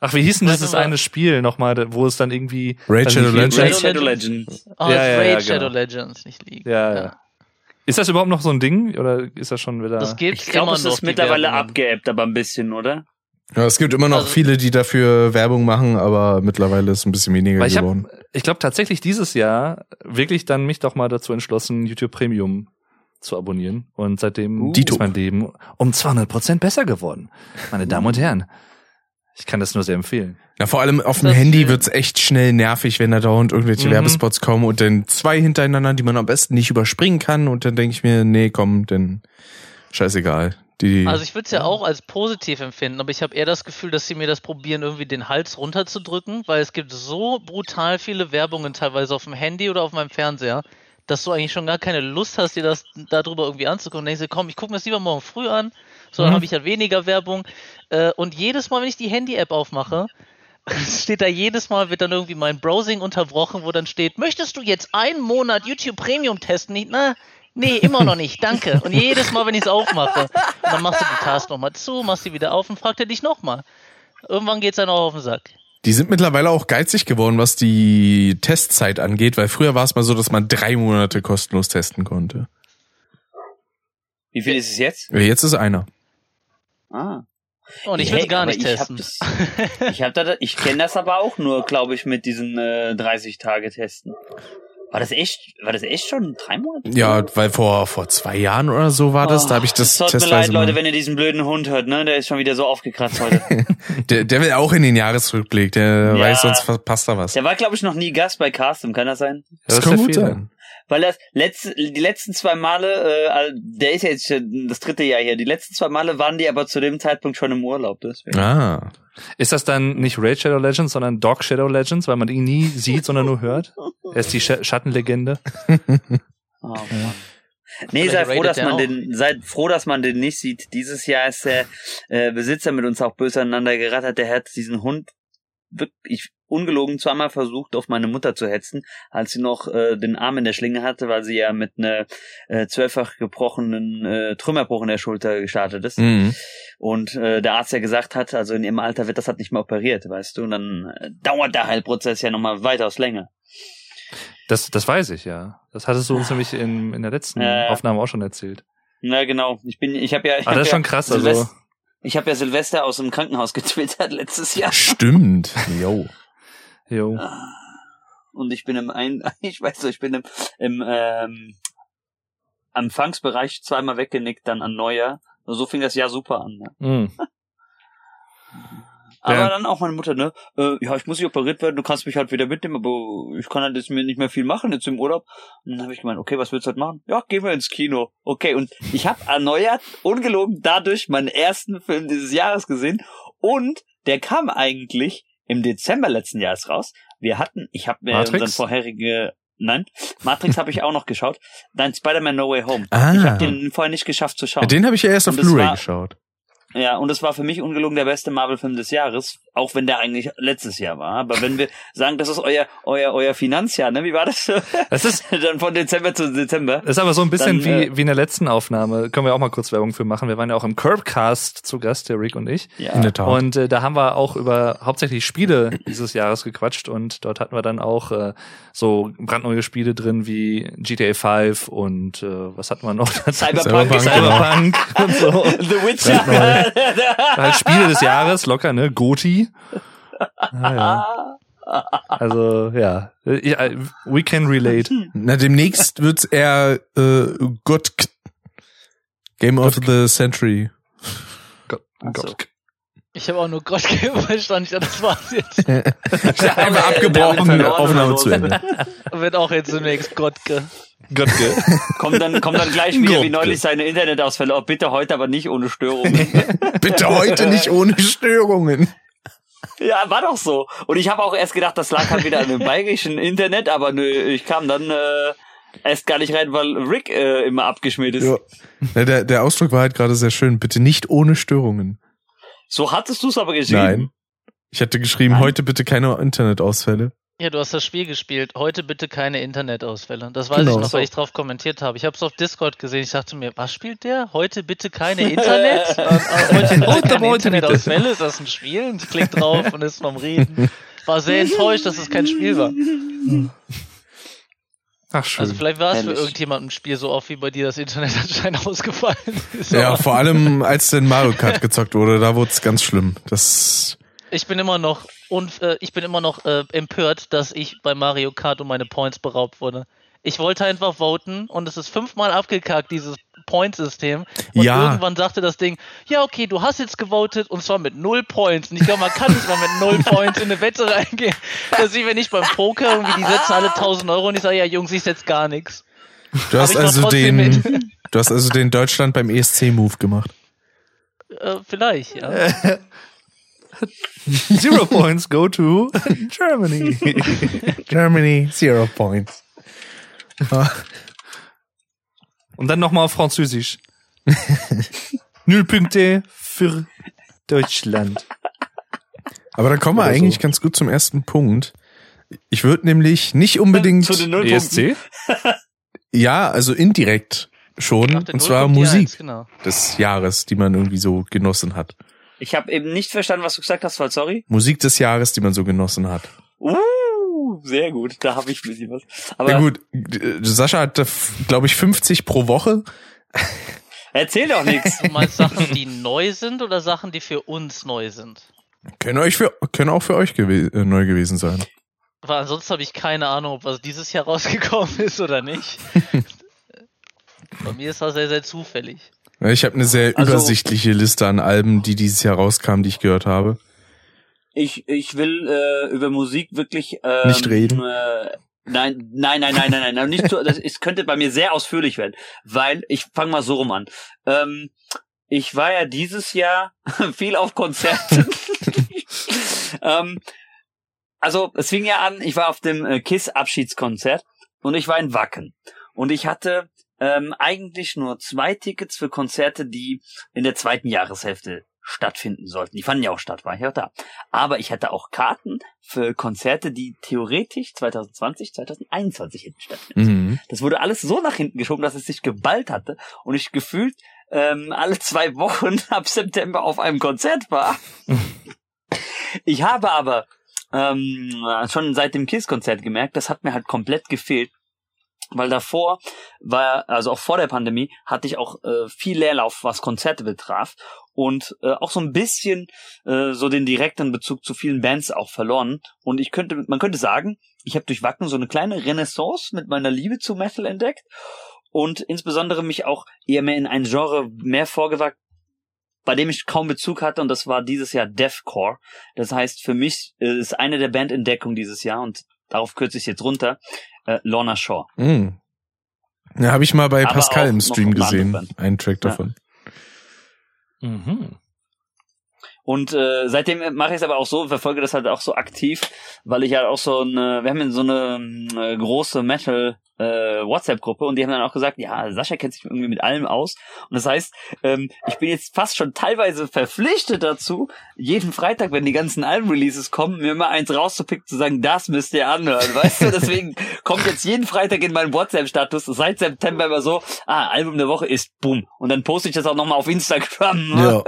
Ach, wie hieß denn dieses eine Spiel nochmal, wo es dann irgendwie Raid Shadow Legends? Shadow Legends. Oh, Ja, das ja, Raid ja, Shadow genau. Legends, nicht League. Ja, ja. Ist das überhaupt noch so ein Ding oder ist das schon wieder Das gibt's Ich glaube, es ist mittlerweile abgeebbt, aber ein bisschen, oder? Ja, es gibt immer noch Also- viele, die dafür Werbung machen, aber mittlerweile ist es ein bisschen weniger Weil ich geworden. habe, ich glaube tatsächlich dieses Jahr wirklich dann mich doch mal dazu entschlossen, YouTube Premium zu abonnieren und seitdem Uh. Ist mein Leben um 200 Prozent besser geworden. Meine Damen und Herren, ich kann das nur sehr empfehlen. Na, vor allem auf dem Handy wird's echt schnell nervig, wenn da dauernd irgendwelche Mhm. Werbespots kommen und dann zwei hintereinander, die man am besten nicht überspringen kann und dann denke ich mir, nee, komm, denn scheißegal. Die, Also ich würde es ja auch als positiv empfinden, aber ich habe eher das Gefühl, dass sie mir das probieren, irgendwie den Hals runterzudrücken, weil es gibt so brutal viele Werbungen teilweise auf dem Handy oder auf meinem Fernseher, dass du eigentlich schon gar keine Lust hast, dir das darüber irgendwie anzugucken. Und denkst du, komm, ich gucke mir das lieber morgen früh an, so dann Mhm. habe ich halt weniger Werbung. Äh, und jedes Mal, wenn ich die Handy-App aufmache, steht da jedes Mal, wird dann irgendwie mein Browsing unterbrochen, wo dann steht, möchtest du jetzt einen Monat YouTube Premium testen? Ich, na, nee, immer noch nicht, danke. Und jedes Mal, wenn ich es aufmache, dann machst du die Task nochmal zu, machst sie wieder auf und fragt er dich nochmal. Irgendwann geht's dann auch auf den Sack. die sind mittlerweile auch geizig geworden, was die Testzeit angeht, weil früher war es mal so, dass man drei Monate kostenlos testen konnte. Wie viel ist es jetzt? Jetzt ist einer. Ah. Und ich Hey, will gar nicht ich hab testen. das- Ich hab da, ich kenne das aber auch nur, glaube ich, mit diesen äh, 30 Tage Testen. War das echt, war das echt schon drei Monate? Ja, weil vor, vor zwei Jahren oder so war das, da habe ich das Es tut mir leid, Leute, wenn ihr diesen blöden Hund hört, ne? Der ist schon wieder so aufgekratzt heute. Der, der will auch in den Jahresrückblick, der Ja. weiß, sonst verpasst er was. Der war, glaube ich, noch nie Gast bei Castum, kann das sein? Das, ist kann gut sein. Weil das letzte, die letzten zwei Male, äh, der ist ja jetzt schon das dritte Jahr hier, die letzten zwei Male waren die aber zu dem Zeitpunkt schon im Urlaub, deswegen. Ah. Ist das dann nicht Raid Shadow Legends, sondern Dog Shadow Legends, weil man ihn nie sieht, sondern nur hört? Er ist die Sch Schattenlegende. Oh, Mann. Nee, sei froh, dass man auch. den, seid froh, dass man den nicht sieht. Dieses Jahr ist der äh, Besitzer mit uns auch böse aneinander gerattert. Der hat diesen Hund wirklich ungelogen zweimal versucht, auf meine Mutter zu hetzen, als sie noch äh, den Arm in der Schlinge hatte, weil sie ja mit einer äh, zwölffach gebrochenen äh, Trümmerbruch in der Schulter gestartet ist. Mhm. Und äh, der Arzt ja gesagt hat, also in ihrem Alter wird das halt nicht mehr operiert, weißt du. Und dann äh, dauert der Heilprozess ja nochmal weitaus länger. Das, das weiß ich, ja. Das hattest du uns nämlich in, in der letzten ja. Aufnahme auch schon erzählt. Na genau. Ich bin, ich habe ja, ich Aber hab das ist ja schon krass, Silvest- also. Ich habe ja Silvester aus dem Krankenhaus getwittert letztes Jahr. Stimmt. Jo. Jo. Und ich bin im ein, ich weiß so, ich bin im, im ähm, Empfangsbereich zweimal weggenickt, dann an Neujahr. So fing das Jahr super an. Ne? Mhm. Aber Ja. dann auch meine Mutter, ne? Äh, ja, ich muss nicht operiert werden, du kannst mich halt wieder mitnehmen, aber ich kann halt jetzt mir nicht mehr viel machen jetzt im Urlaub. Und dann habe ich gemeint, okay, was willst du halt machen? Ja, gehen wir ins Kino. Okay, und ich habe erneuert, ungelogen, dadurch meinen ersten Film dieses Jahres gesehen. Und der kam eigentlich im Dezember letzten Jahres raus. Wir hatten, ich habe mir Matrix? unseren vorherige Nein, Matrix habe ich auch noch geschaut. Nein, Spider-Man No Way Home. Ah. Ich habe den vorher nicht geschafft zu schauen. Den habe ich ja erst auf Und das Blu-ray geschaut. Ja, und es war für mich ungelogen der beste Marvel-Film des Jahres, auch wenn der eigentlich letztes Jahr war. Aber wenn wir sagen, das ist euer euer euer Finanzjahr, ne? Wie war das? Es ist, Dann von Dezember zu Dezember. ist aber so ein bisschen Dann, wie, äh, wie in der letzten Aufnahme. Können wir auch mal kurz Werbung für machen. Wir waren ja auch im Curbcast zu Gast, der Rick und ich. Ja. In der Tat. Und äh, da haben wir auch über hauptsächlich Spiele dieses Jahres gequatscht und dort hatten wir dann auch äh, so brandneue Spiele drin wie GTA 5 und äh, was hatten wir noch? Cyberpunk, Cyberpunk, Cyberpunk und so. The Witcher. Halt Spiele des Jahres, locker, ne? Goti. Ah, ja. Also, ja. Äh. We can relate. Na, demnächst wird's eher äh, Gott Game of the Century. Gott, Ach so. Gott. Ich habe auch nur Gott verstanden. Ich dachte, das war's jetzt. Einfach abgebrochen, Aufnahme zu. Ende. Wird auch jetzt demnächst Gottke. Gottke. kommt dann kommt dann gleich wieder wie Gott. neulich seine Internetausfälle. Oh, bitte heute aber nicht ohne Störungen. Bitte heute nicht ohne Störungen. Ja, war doch so. Und ich habe auch erst gedacht, das lag halt wieder an dem bayerischen Internet, aber nö, ich kam dann äh, erst gar nicht rein, weil Rick äh, immer abgeschmiert ist. Ja. Der, der Ausdruck war halt gerade sehr schön. Bitte nicht ohne Störungen. So hattest du es aber geschrieben. Nein. Ich hatte geschrieben, Nein. heute bitte keine Internetausfälle. Ja, du hast das Spiel gespielt. Heute bitte keine Internetausfälle. Das weiß Genau. ich noch, weil ich drauf kommentiert habe. Ich habe es auf Discord gesehen. Ich dachte mir, was spielt der? Heute bitte keine Internet? Und, äh, heute bitte Heute, keine heute. Internetausfälle? Ist das ein Spiel? Und ich klick drauf und ist vom Reden. War sehr enttäuscht, dass es kein Spiel war. Ach, schön. Also vielleicht war es für Herrlich. irgendjemanden ein Spiel so oft wie bei dir das Internet anscheinend ausgefallen ist. Ja, vor allem als denn Mario Kart gezockt wurde, da wurde es ganz schlimm. Das Ich bin immer noch und äh, ich bin immer noch äh, empört, dass ich bei Mario Kart um meine Points beraubt wurde. Ich wollte einfach voten und es ist fünfmal abgekackt, dieses Point-System. Und Ja. irgendwann sagte das Ding, ja okay, du hast jetzt gewotet und zwar mit null Points. Und ich glaube, man kann nicht mal mit null Points in eine Wette reingehen. Das wie wenn ich beim Poker irgendwie, die setzen alle 1000 Euro und ich sage, ja Jungs, ich setz gar nichts. Du hast also den, du hast also den Deutschland beim ESC-Move gemacht. Äh, vielleicht, ja. Zero points go to Germany. Germany, zero points. Und dann nochmal auf Französisch. Null Punkte für Deutschland. Aber da kommen wir Oder so. eigentlich ganz gut zum ersten Punkt. Ich würde nämlich nicht unbedingt, Zu den Nullpunkten. ESC? ja, also indirekt schon, und zwar 0 kommt die Musik 1, genau. des Jahres, die man irgendwie so genossen hat. Ich habe eben nicht verstanden, was du gesagt hast, weil sorry. Musik des Jahres, die man so genossen hat. Uh, sehr gut. Da habe ich ein bisschen was. Aber ja gut, äh, Sascha hat, glaube ich, 50 pro Woche. erzähl doch nichts. Du meinst Sachen, die neu sind oder Sachen, die für uns neu sind? Können, euch für, können auch für euch gewe äh, neu gewesen sein. Weil ansonsten habe ich keine Ahnung, ob was dieses Jahr rausgekommen ist oder nicht. Bei mir ist das sehr, sehr zufällig. Ja, Ich habe eine sehr Also- übersichtliche Liste an Alben, die dieses Jahr rauskamen, die ich gehört habe. Ich, ich will äh, über Musik wirklich ähm, Nicht reden? Äh, nein, nein, nein, nein, nein, nein. Nicht so, das es könnte bei mir sehr ausführlich werden, weil ich fange mal so rum an. Ähm, ich war ja dieses Jahr viel auf Konzerten. ähm, also es fing ja an, ich war auf dem äh, Kiss Abschiedskonzert und ich war in Wacken und ich hatte ähm, eigentlich nur zwei Tickets für Konzerte, die in der zweiten Jahreshälfte stattfinden sollten. Die fanden ja auch statt, war ich auch da. Aber ich hatte auch Karten für Konzerte, die theoretisch 2020, 2021 hätten stattfinden. Mhm. Das wurde alles so nach hinten geschoben, dass es sich geballt hatte und ich gefühlt ähm, alle zwei Wochen ab September auf einem Konzert war. ich habe aber ähm, schon seit dem Kiss-Konzert gemerkt, das hat mir halt komplett gefehlt. Weil davor war, also auch vor der Pandemie, hatte ich auch äh, viel Leerlauf, was Konzerte betraf und äh, auch so ein bisschen äh, so den direkten Bezug zu vielen Bands auch verloren. Und ich könnte, man könnte sagen, ich habe durch Wacken so eine kleine Renaissance mit meiner Liebe zu Metal entdeckt und insbesondere mich auch eher mehr in ein Genre mehr vorgewagt, bei dem ich kaum Bezug hatte und das war dieses Jahr Deathcore. Das heißt, für mich äh, ist eine der Bandentdeckungen dieses Jahr und darauf kürze ich jetzt runter, äh, Lorna Shaw. Mhm. Ja, habe ich mal bei Aber Pascal im Stream gesehen, einen Track Ja. davon. Mhm. Und äh, seitdem mache ich es aber auch so, verfolge das halt auch so aktiv, weil ich halt auch so eine, wir haben so eine äh, große Metal äh, WhatsApp-Gruppe und die haben dann auch gesagt, ja, Sascha kennt sich irgendwie mit allem aus. Und das heißt, ähm, ich bin jetzt fast schon teilweise verpflichtet dazu, jeden Freitag, wenn die ganzen Alben-Releases kommen, mir immer eins rauszupicken, zu sagen, das müsst ihr anhören, weißt du? Deswegen kommt jetzt jeden Freitag in meinen WhatsApp-Status seit September immer so, ah, Album der Woche ist boom. Und dann poste ich das auch nochmal auf Instagram. Ja.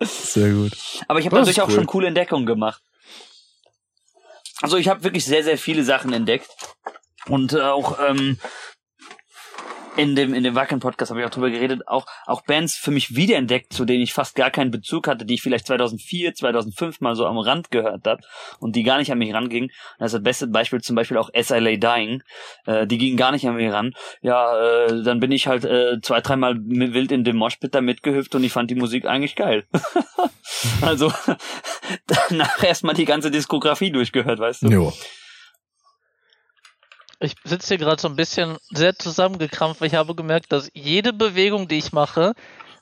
Sehr gut. Aber ich habe dadurch ist auch cool. schon coole Entdeckungen gemacht. Also ich habe wirklich sehr, sehr viele Sachen entdeckt. Und äh, auch ähm, in dem in dem Wacken Podcast habe ich auch drüber geredet, auch auch Bands für mich wiederentdeckt, zu denen ich fast gar keinen Bezug hatte, die ich vielleicht 2004, 2005 mal so am Rand gehört habe und die gar nicht an mich rangingen. Das ist das beste Beispiel zum Beispiel auch SLA Dying, äh, die gingen gar nicht an mich ran. Ja, äh, dann bin ich halt äh, zwei, dreimal wild in dem Moshpit da mitgehüpft und ich fand die Musik eigentlich geil. also danach erstmal die ganze Diskografie durchgehört, weißt du? Jo. Ich sitze hier gerade so ein bisschen sehr zusammengekrampft, ich habe gemerkt, dass jede Bewegung, die ich mache,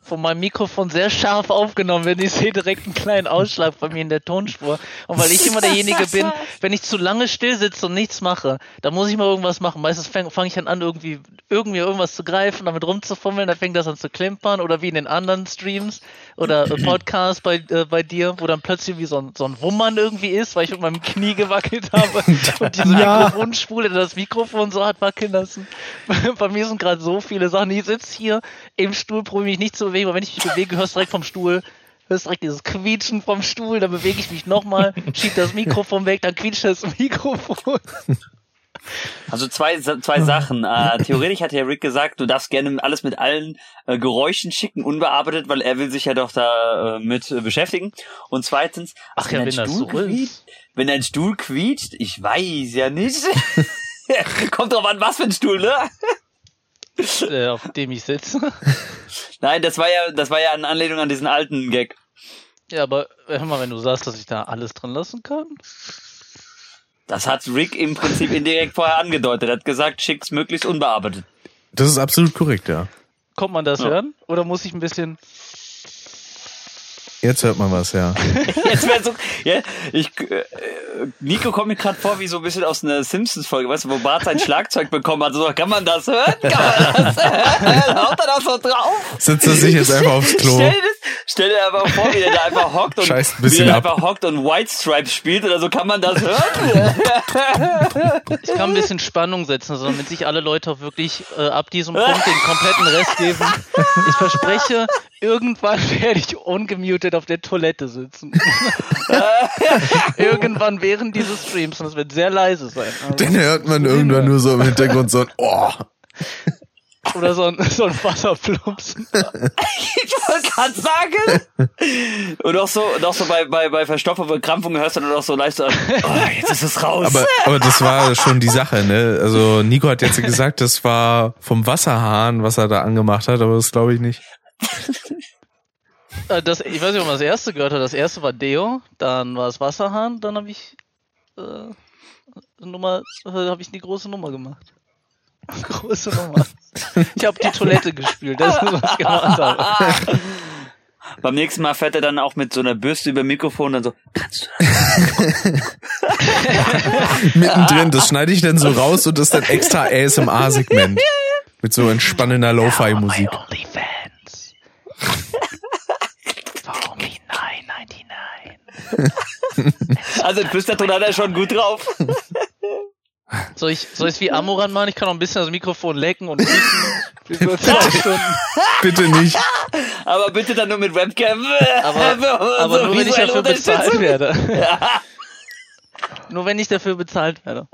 von meinem Mikrofon sehr scharf aufgenommen wird. Ich sehe direkt einen kleinen Ausschlag bei mir in der Tonspur. Und weil ich immer derjenige bin, wenn ich zu lange still sitze und nichts mache, dann muss ich mal irgendwas machen. Meistens fange fang ich dann an, irgendwie, irgendwie irgendwas zu greifen, damit rumzufummeln, dann fängt das an zu klimpern oder wie in den anderen Streams oder äh, Podcasts bei, äh, bei dir, wo dann plötzlich wie so ein, so ein Wummern irgendwie ist, weil ich mit meinem Knie gewackelt habe und diese Ja. Mikrofonspule das Mikrofon so hat wackeln lassen. Bei mir sind gerade so viele Sachen. Ich sitze hier im Stuhl, probiere mich nicht zu bewegen, aber wenn ich mich bewege, hörst du direkt vom Stuhl, hörst direkt dieses Quietschen vom Stuhl, dann bewege ich mich nochmal, schieb das Mikrofon weg, dann quietscht das Mikrofon. Also zwei, zwei Sachen. Äh, theoretisch hat ja Rick gesagt, du darfst gerne alles mit allen äh, Geräuschen schicken, unbearbeitet, weil er will sich ja doch da äh, mit äh, beschäftigen. Und zweitens, Ach ja, dein wenn das Stuhl so ist. quietscht, wenn dein Stuhl quietscht, ich weiß ja nicht. Kommt drauf an, was für ein Stuhl, ne? äh, auf dem ich sitze. Nein, das war ja, das war ja eine Anlehnung an diesen alten Gag. Ja, aber hör mal, wenn du sagst, dass ich da alles drin lassen kann. Das hat Rick im Prinzip indirekt vorher angedeutet. Er hat gesagt, schick's möglichst unbearbeitet. Das ist absolut korrekt, ja. Kommt man das Ja. hören? Oder muss ich ein bisschen. Jetzt hört man was, ja. Jetzt wäre so, ja, ich, äh, Nico kommt mir gerade vor wie so ein bisschen aus einer Simpsons-Folge, weißt du, wo Bart sein Schlagzeug bekommen hat. So, kann man das hören? Kann man das hören? Haut er da so drauf? Setzt er sich jetzt einfach aufs Klo. Stell stell dir einfach vor, wie der da einfach hockt und ein wie der einfach hockt und White Stripes spielt oder so. Kann man das hören? Ich kann ein bisschen Spannung setzen, also damit sich alle Leute auch wirklich äh, ab diesem Punkt den kompletten Rest geben. Ich verspreche, irgendwann werde ich ungemutet auf der Toilette sitzen. irgendwann während dieses Streams und es wird sehr leise sein. Also, Dann hört man irgendwann nur so im Hintergrund so ein Oh. oder so ein, so ein Wasserplumpsen. ich wollte gerade sagen. Und auch so, und auch so bei, bei, bei Verstopfung und Verkrampfung hörst du dann auch so leicht so, an, oh, jetzt ist es raus. Aber, aber das war schon die Sache, ne? Also Nico hat jetzt gesagt, das war vom Wasserhahn, was er da angemacht hat, aber das glaube ich nicht. Äh, Das, ich weiß nicht, ob man das erste gehört hat. Das erste war Deo, dann war es Wasserhahn, dann habe ich äh, Nummer, äh, habe ich die große Nummer gemacht. Große Nummer. Ich habe die Toilette gespült, das ist was ich gemacht habe. Beim nächsten Mal fährt er dann auch mit so einer Bürste über Mikrofon und dann so, kannst du das? Mittendrin, das schneide ich dann so raus und das ist dann extra ASMR-Segment. Mit so entspannender Lo-Fi-Musik. OnlyFans. For me 999. Also den Flüsterton hat er schon gut drauf. Soll ich, soll ich wie Amoran machen? Ich kann noch ein bisschen das Mikrofon lecken und Stunden. Bitte nicht. Aber bitte dann nur mit Webcam. Aber, aber So nur wenn ich dafür bezahlt werde. Nur wenn ich dafür bezahlt werde.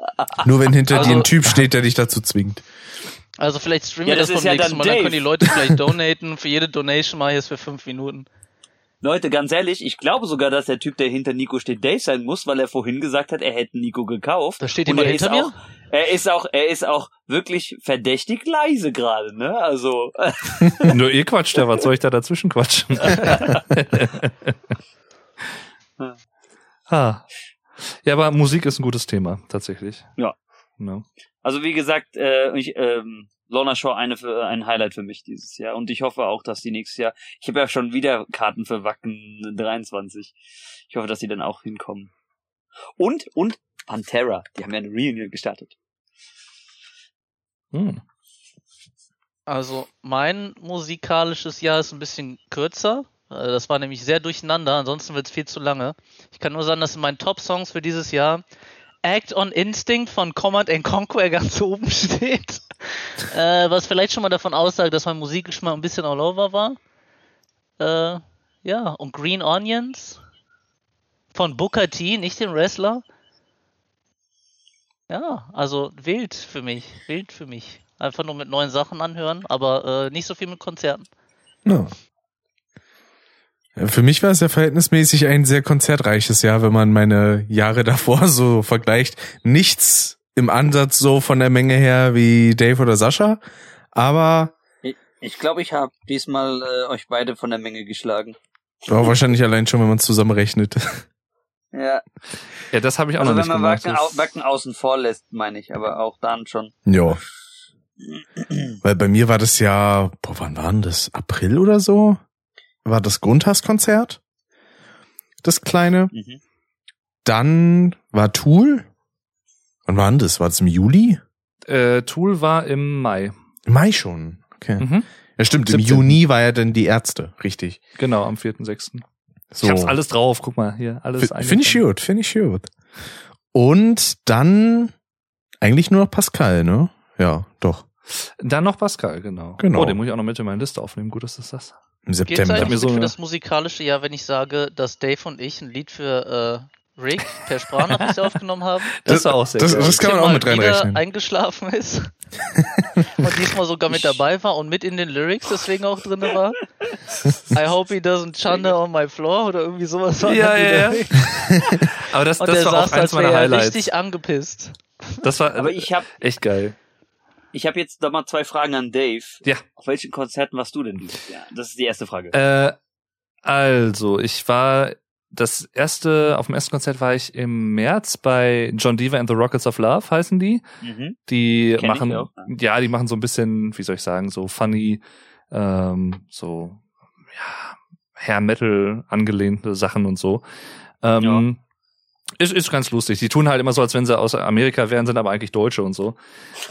Nur wenn hinter Also- dir ein Typ steht, der dich dazu zwingt. Also vielleicht streamen Ja, wir das, das beim ja nächsten dann Mal, dann Dave. können die Leute vielleicht donaten. Für jede Donation mache ich es für fünf Minuten. Leute, ganz ehrlich, ich glaube sogar, dass der Typ, der hinter Nico steht, Dave sein muss, weil er vorhin gesagt hat, er hätte Nico gekauft. Da steht jemand er hinter ist mir? Auch, er ist auch, er ist auch wirklich verdächtig leise gerade, ne? Also, Nur ihr quatscht ja, was soll ich da dazwischen quatschen? ah. Ja, aber Musik ist ein gutes Thema, tatsächlich. Ja. Ja. also wie gesagt, äh, ich, ähm, Lorna Shore eine für, ein Highlight für mich dieses Jahr. Und ich hoffe auch, dass die nächstes Jahr. Ich habe ja schon wieder Karten für Wacken 23. Ich hoffe, dass die dann auch hinkommen. Und und Pantera, die haben ja eine Reunion gestartet. Hm. Also mein musikalisches Jahr ist ein bisschen kürzer. Äh, Das war nämlich sehr durcheinander, ansonsten wird es viel zu lange. Ich kann nur sagen, dass in meinen Top-Songs für dieses Jahr Act on Instinct von Command and Conquer ganz oben steht. äh, was vielleicht schon mal davon aussagt, dass mein Musikgeschmack ein bisschen all over war. Äh, ja, und Green Onions von Booker T, nicht den Wrestler. Ja, also wild für mich, wild für mich. Einfach nur mit neuen Sachen anhören, aber äh, nicht so viel mit Konzerten. Ja. Ja, Für mich war es ja verhältnismäßig ein sehr konzertreiches Jahr, wenn man meine Jahre davor so vergleicht. Nichts im Ansatz so von der Menge her wie Dave oder Sascha, aber Ich, ich glaube, ich habe diesmal äh, euch beide von der Menge geschlagen. war wahrscheinlich allein schon, wenn man es zusammenrechnet. Ja, Ja, das habe ich auch also noch wenn nicht man gemacht. Wacken, au Wacken außen vor lässt, meine ich, aber auch dann schon. Ja. Weil bei mir war das ja, boah, wann war denn das? April oder so? War das Grundhasskonzert? Das kleine. Mhm. Dann war Tool. Wann war denn das? War das im Juli? Äh, Tool war im Mai. Mai schon. Okay. Mhm. Ja, stimmt. Im 17.. Juni war ja dann die Ärzte. Richtig. Genau, am 4.6. So. Ich hab's alles drauf, guck mal, hier, alles F- Finde ich gut, finde ich gut. Und dann eigentlich nur noch Pascal, ne? Ja, doch. Dann noch Pascal, genau. Genau. Oh, den muss ich auch noch mit in meine Liste aufnehmen. Gut, dass das das. Im September. eigentlich so für das musikalische Jahr, wenn ich sage, dass Dave und ich ein Lied für äh, Rick per Sprachnachricht aufgenommen haben? Das war auch sehr das- das kann man auch mit reinrechnen. eingeschlafen ist und diesmal sogar mit dabei war und mit in den Lyrics deswegen auch drin war. I hope he doesn't chunder on my floor oder irgendwie sowas. Ja, ja, ja. Aber das, Und das war auch eins meiner er Highlights. richtig angepisst. Das war Aber ich habe echt geil. Ich hab jetzt noch mal zwei Fragen an Dave. Ja. Auf welchen Konzerten warst du denn dieses Jahr? Das ist die erste Frage. Äh, also, ich war das erste, auf dem ersten Konzert war ich im März bei John Deaver and the Rockets of Love, heißen die. Mhm. Die Kenn machen, ja, die machen so ein bisschen, wie soll ich sagen, so funny, ähm, so, ja, Hair Metal angelehnte Sachen und so. Ähm, Ist, ist ganz lustig. Die tun halt immer so, als wenn sie aus Amerika wären, sind aber eigentlich Deutsche und so.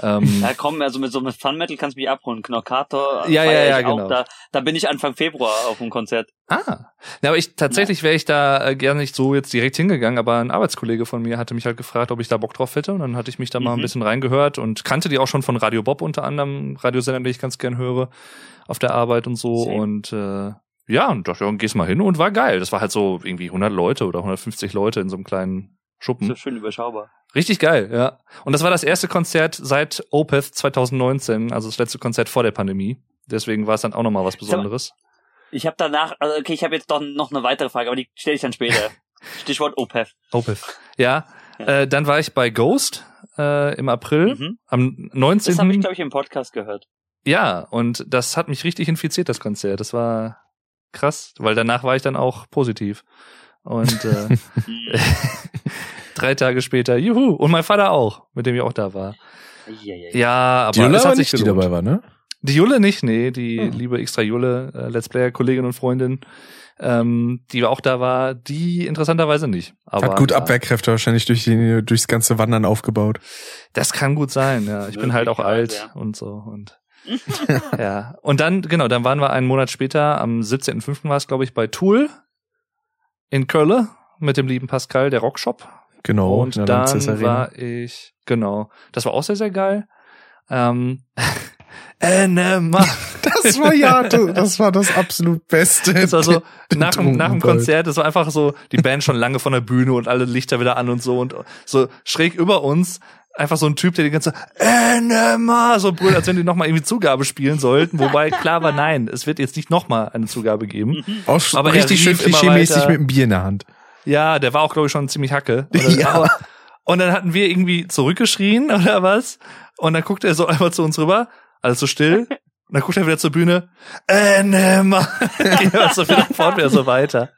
Ähm, Ja, komm, also mit so einem Fun Metal kannst du mich abholen. Knockator. Ja, feier ja, ja, auch. genau. Da, da bin ich Anfang Februar auf dem Konzert. Ah. Ja, aber ich tatsächlich wäre ich da äh, gerne nicht so jetzt direkt hingegangen, aber ein Arbeitskollege von mir hatte mich halt gefragt, ob ich da Bock drauf hätte und dann hatte ich mich da mal ein Mhm. bisschen reingehört und kannte die auch schon von Radio Bob unter anderem, Radiosender, den ich ganz gern höre auf der Arbeit und so Sehr. und äh, ja, und dachte, ja, gehst mal hin und war geil. Das war halt so irgendwie 100 Leute oder 150 Leute in so einem kleinen Schuppen. So schön überschaubar. Richtig geil, ja. Und das war das erste Konzert seit Opeth 2019, also das letzte Konzert vor der Pandemie. Deswegen war es dann auch nochmal was Besonderes. Ich habe danach, also okay, ich habe jetzt doch noch eine weitere Frage, aber die stelle ich dann später. Stichwort OPEF. Opeth. Ja, äh, dann war ich bei Ghost äh, im April Mhm. am Das 19. habe ich, glaube ich, im Podcast gehört. ja, und das hat mich richtig infiziert, das Konzert. Das war krass, weil danach war ich dann auch positiv. Und äh, drei Tage später, juhu, und mein Vater auch, mit dem ich auch da war. Ja, ja, ja. Ja, aber Die Jule es hat sich nicht, die dabei war, ne? Die Jule nicht, nee, die Hm. liebe extra Jule, äh, Let's Player Kollegin und Freundin, ähm, die auch da war, die interessanterweise nicht. Aber Hat gut ja, Abwehrkräfte wahrscheinlich durch die, durchs ganze Wandern aufgebaut. Das kann gut sein, ja. Ich bin halt auch alt Möglicherweise, und so und ja. Und dann, genau, dann waren wir einen Monat später, am 17.05. war es, glaube ich, bei Tool in Köln mit dem lieben Pascal, der Rockshop. Genau. und in der dann war ich, genau, das war auch sehr, sehr geil. Ähm, Enema. Das war ja, das war das absolut Beste. Das war so, nach, dem- nach dem. Konzert, das war einfach so, die Band schon lange von der Bühne und alle Lichter wieder an und so und so schräg über uns einfach so ein Typ, der die ganze Enema so brüllt, als wenn die nochmal irgendwie Zugabe spielen sollten, wobei klar war, nein, es wird jetzt nicht nochmal eine Zugabe geben. Auch Aber er richtig schön klischee-mäßig mit dem Bier in der Hand. Ja, der war auch, glaube ich, schon ziemlich hacke. Und dann, Ja. aber, und dann hatten wir irgendwie zurückgeschrien oder was und dann guckt er so einfach zu uns rüber, alles so still, Und dann guckt er wieder zur Bühne. Enema. Geht er so wieder fort wieder so weiter.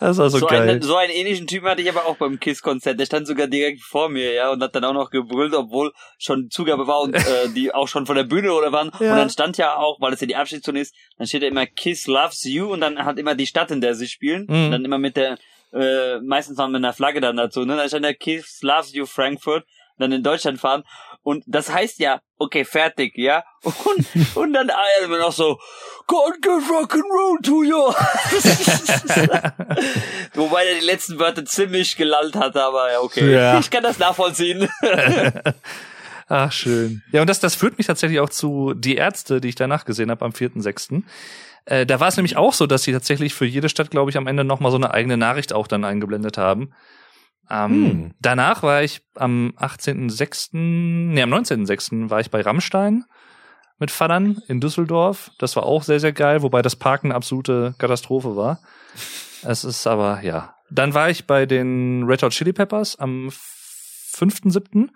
Das war so, so, geil. einen, so einen ähnlichen Typen hatte ich aber auch beim Kiss-Konzert. Der stand sogar direkt vor mir, ja, und hat dann auch noch gebrüllt, obwohl schon Zugabe war und äh, die auch schon von der Bühne oder waren. Ja. Und dann stand ja auch, weil es ja die Abschiedstournee ist, dann steht ja immer Kiss loves you und dann hat immer die Stadt, in der sie spielen. Mhm. Und dann immer mit der, äh, meistens noch mit einer Flagge dann dazu. Ne? Dann stand ja Kiss loves you Frankfurt. Dann in Deutschland fahren. Und das heißt ja, okay, fertig, ja. Und, und dann ah, immer noch so, God give rock'n'roll to you. Wobei er die letzten Wörter ziemlich gelallt hatte, aber ja, okay. Ja. Ich kann das nachvollziehen. Ach, schön. Ja, und das, das führt mich tatsächlich auch zu Die Ärzte, die ich danach gesehen habe am 4.6. Äh, da war es nämlich auch so, dass sie tatsächlich für jede Stadt, glaube ich, am Ende nochmal so eine eigene Nachricht auch dann eingeblendet haben. Ähm, Hm. Danach war ich am 18.6., nee, am 19.6. war ich bei Rammstein mit Vatern in Düsseldorf. Das war auch sehr, sehr geil, wobei das Parken eine absolute Katastrophe war. Es ist aber, ja. Dann war ich bei den Red Hot Chili Peppers am 5.7.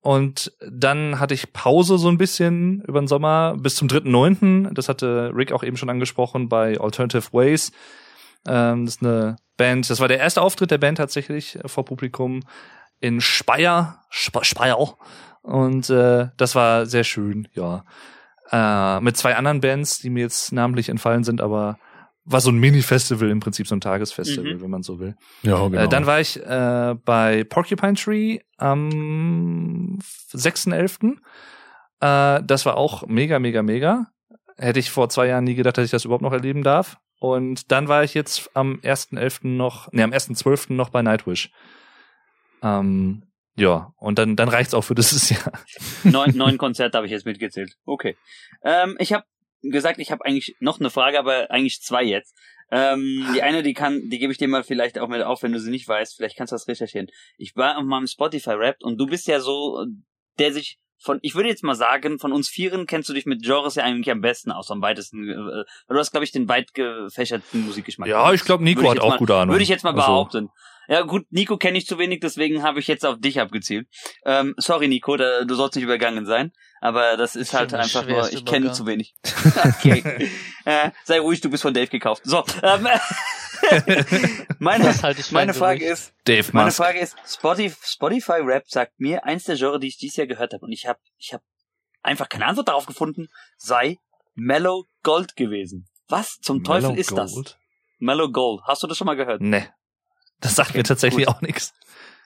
Und dann hatte ich Pause so ein bisschen über den Sommer bis zum 3.9. Das hatte Rick auch eben schon angesprochen bei Alternative Ways. Ähm, das ist eine Band, das war der erste Auftritt der Band tatsächlich äh, vor Publikum in Speyer, Spe Speyer. Und äh, das war sehr schön, ja. Äh, mit zwei anderen Bands, die mir jetzt namentlich entfallen sind, aber war so ein Mini-Festival im Prinzip, so ein Tagesfestival, Mhm. wenn man so will. Ja, genau. Äh, dann war ich äh, bei Porcupine Tree am 6.11. Äh, das war auch mega, mega, mega. Hätte ich vor zwei Jahren nie gedacht, dass ich das überhaupt noch erleben darf. Und dann war ich jetzt am 1.11. noch, nee, am 1.12. noch bei Nightwish. Ähm, ja, und dann, dann reicht's auch für dieses Jahr. neun, neun Konzerte habe ich jetzt mitgezählt. Okay. Ähm, ich habe gesagt, ich habe eigentlich noch eine Frage, aber eigentlich zwei jetzt. Ähm, die eine, die kann, die gebe ich dir mal vielleicht auch mit auf, wenn du sie nicht weißt. Vielleicht kannst du das recherchieren. Ich war auf meinem Spotify Rap und du bist ja so, der sich von, ich würde jetzt mal sagen, von uns Vieren kennst du dich mit Genres ja eigentlich am besten aus, am weitesten. Äh, weil du hast, glaube ich, den weit gefächerten Musikgeschmack. Ja, ich glaube, Nico ich hat auch mal- gute Ahnung. Würde ich jetzt mal Also, behaupten. Ja gut, Nico kenne ich zu wenig, deswegen habe ich jetzt auf dich abgezielt. Ähm, sorry Nico, da, du sollst nicht übergangen sein, aber das ist halt einfach nur, ich kenne zu wenig. okay. äh, sei ruhig, du bist von Dave gekauft. So, ähm, meine, Das halte ich meine ein Frage Gerücht. ist, Dave meine Musk. Frage ist, Spotify, Spotify Rap sagt mir, eins der Genre, die ich dieses Jahr gehört habe, und ich habe ich hab einfach keine Antwort darauf gefunden, sei Mellow Gold gewesen. Was zum Teufel Mellow ist das? Gold? Mellow Gold. Hast du das schon mal gehört? Nee. Das sagt mir tatsächlich gut. auch nichts.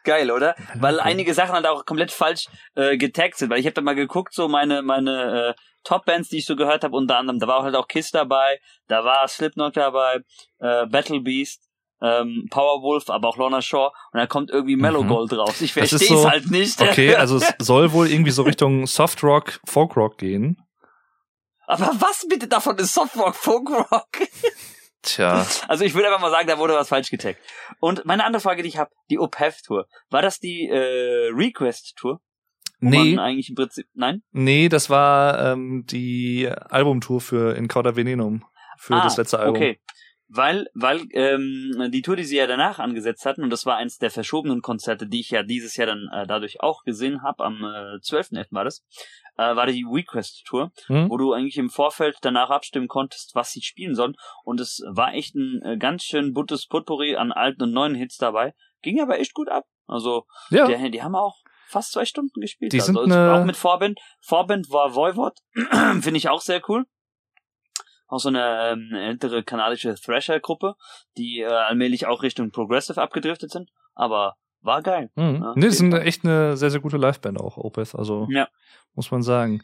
Geil, oder? Weil einige Sachen halt auch komplett falsch äh, getaggt sind. Weil ich habe da mal geguckt, so meine meine äh, Top-Bands, die ich so gehört habe, unter anderem, da war halt auch Kiss dabei, da war Slipknot dabei, äh, Battle Beast, ähm, Powerwolf, aber auch Lorna Shore und da kommt irgendwie Mellow Mhm. Gold raus. Ich verstehe es so- halt nicht. Okay, also es soll wohl irgendwie so Richtung Softrock, Folkrock gehen. aber was bitte davon ist Softrock, Folkrock? Tja, Also ich würde einfach mal sagen, da wurde was falsch getaggt. Und meine andere Frage, die ich habe, die OPEF-Tour. War das die äh, Request-Tour? Nee, man eigentlich im Prinzip, nein? nee, das war ähm, die Albumtour für In Cauda Venenum für Ah, das letzte Album. Okay. Weil, weil ähm, die Tour, die sie ja danach angesetzt hatten, und das war eins der verschobenen Konzerte, die ich ja dieses Jahr dann äh, dadurch auch gesehen habe, am äh, 12.11. war das, äh, war die Request-Tour, Hm? wo du eigentlich im Vorfeld danach abstimmen konntest, was sie spielen sollen. Und es war echt ein äh, ganz schön buntes Potpourri an alten und neuen Hits dabei. Ging aber echt gut ab. Also, Ja, die, die haben auch fast zwei Stunden gespielt. Die also, sind es- ne- auch mit Vorband. Vorband war Voivod. Finde ich auch sehr cool. Auch so eine ähm, ältere kanadische Thrasher-Gruppe, die äh, allmählich auch Richtung Progressive abgedriftet sind. Aber war geil. Mhm. Ja, nee, das ist eine, echt eine sehr, sehr gute Liveband auch, Opeth, also Ja. muss man sagen.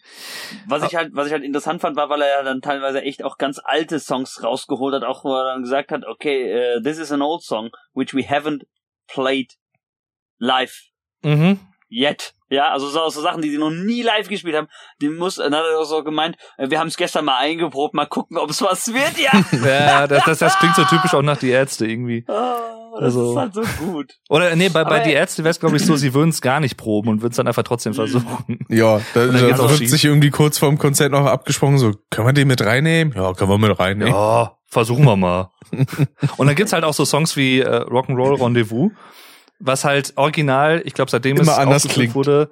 Was ich halt, was ich halt interessant fand, war, weil er ja dann teilweise echt auch ganz alte Songs rausgeholt hat, auch wo er dann gesagt hat, okay, uh, this is an old song, which we haven't played live Mhm. Yet. Ja, also so, so Sachen, die sie noch nie live gespielt haben. Die muss, dann hat er auch so gemeint, äh, wir haben es gestern mal eingeprobt, mal gucken, ob es was wird, ja. Ja, das, das, das klingt so typisch auch nach die Ärzte irgendwie. Oh, das Also- ist halt so gut. Oder nee, bei, bei Aber- die Ärzte wäre es glaube ich so, sie würden es gar nicht proben und würden es dann einfach trotzdem versuchen. Ja, da, da wird schief. sich irgendwie kurz vorm Konzert noch abgesprochen, so, können wir den mit reinnehmen? Ja, können wir mit reinnehmen. Ja, versuchen wir mal. und dann gibt's halt auch so Songs wie äh, Rock'n'Roll Rendezvous, was halt original, ich glaube, seitdem Immer es anders aufgeführt klingt. wurde,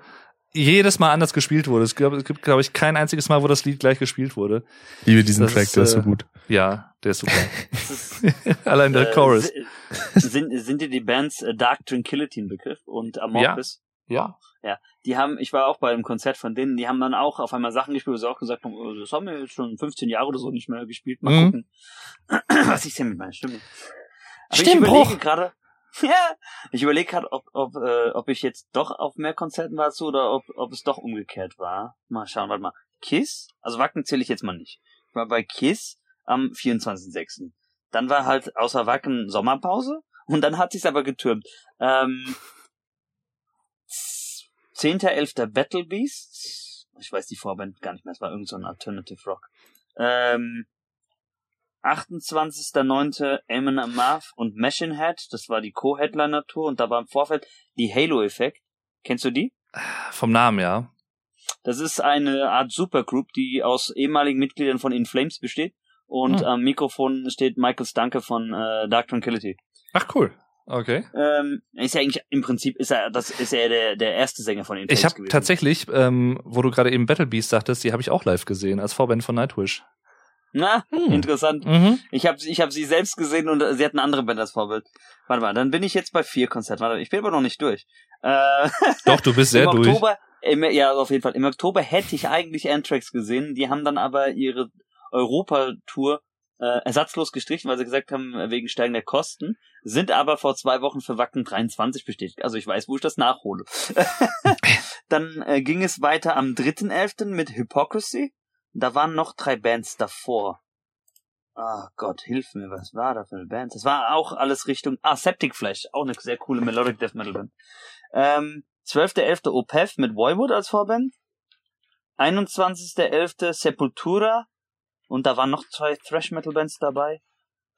jedes Mal anders gespielt wurde. Es gibt, glaube ich, kein einziges Mal, wo das Lied gleich gespielt wurde. Liebe diesen Das Track, ist, der ist so äh, gut. Ja, der ist super. Ist, Allein der äh, Chorus. si- Sind, sind dir die Bands äh, Dark Tranquility ein Begriff und Amorphis? Ja. Die haben, ich war auch bei einem Konzert von denen, die haben dann auch auf einmal Sachen gespielt, wo sie auch gesagt haben, oh, das haben wir jetzt schon 15 Jahre oder so nicht mehr gespielt. Mal Mhm. gucken. Was ist denn mit meiner Stimme? Aber Stimmbruch. Ich überlege gerade, ja, ich überlege gerade, ob, ob, äh, ob ich jetzt doch auf mehr Konzerten war so oder ob, ob es doch umgekehrt war. Mal schauen, warte mal. Kiss, also Wacken zähle ich jetzt mal nicht. Ich war bei Kiss am 24.06. Dann war halt außer Wacken Sommerpause und dann hat sich's aber getürmt. Ähm, 10.11. Battle Beasts. Ich weiß die Vorband gar nicht mehr, es war irgend so Alternative Rock. Ähm, 28.09. Amon Amarth und Machine Head, das war die Co-Headliner-Tour und da war im Vorfeld die Halo-Effekt. Kennst du die? Vom Namen, ja. Das ist eine Art Supergroup, die aus ehemaligen Mitgliedern von In Flames besteht. Und Hm. am Mikrofon steht Michael Stanke von äh, Dark Tranquility. Ach cool. Okay. Ähm, ist ja eigentlich im Prinzip ist er das ist er der der erste Sänger von In Flames Ich habe tatsächlich, ähm, wo du gerade eben Battle Beast sagtest, die habe ich auch live gesehen als Vorband von Nightwish. Na, Hm. interessant. Mhm. Ich habe ich hab sie selbst gesehen und äh, sie hat eine andere Band als Vorbild. Warte mal, dann bin ich jetzt bei vier Konzerten. Warte, ich bin aber noch nicht durch. Äh, Doch, du bist sehr Im durch. Oktober, im, ja, auf jeden Fall. Im Oktober hätte ich eigentlich Anthrax gesehen. Die haben dann aber ihre Europa-Tour äh, ersatzlos gestrichen, weil sie gesagt haben, wegen steigender Kosten, sind aber vor zwei Wochen für Wacken 23 bestätigt. Also ich weiß, wo ich das nachhole. dann äh, ging es weiter am 3.11. mit Hypocrisy. Da waren noch drei Bands davor. Ah Gott, hilf mir, was war da für eine Band? Das war auch alles Richtung, ah, Septic Flash, auch eine sehr coole Melodic Death Metal Band. Ähm, 12.11. Opeth mit Voivod als Vorband. 21.11. Sepultura. Und da waren noch zwei Thrash Metal Bands dabei.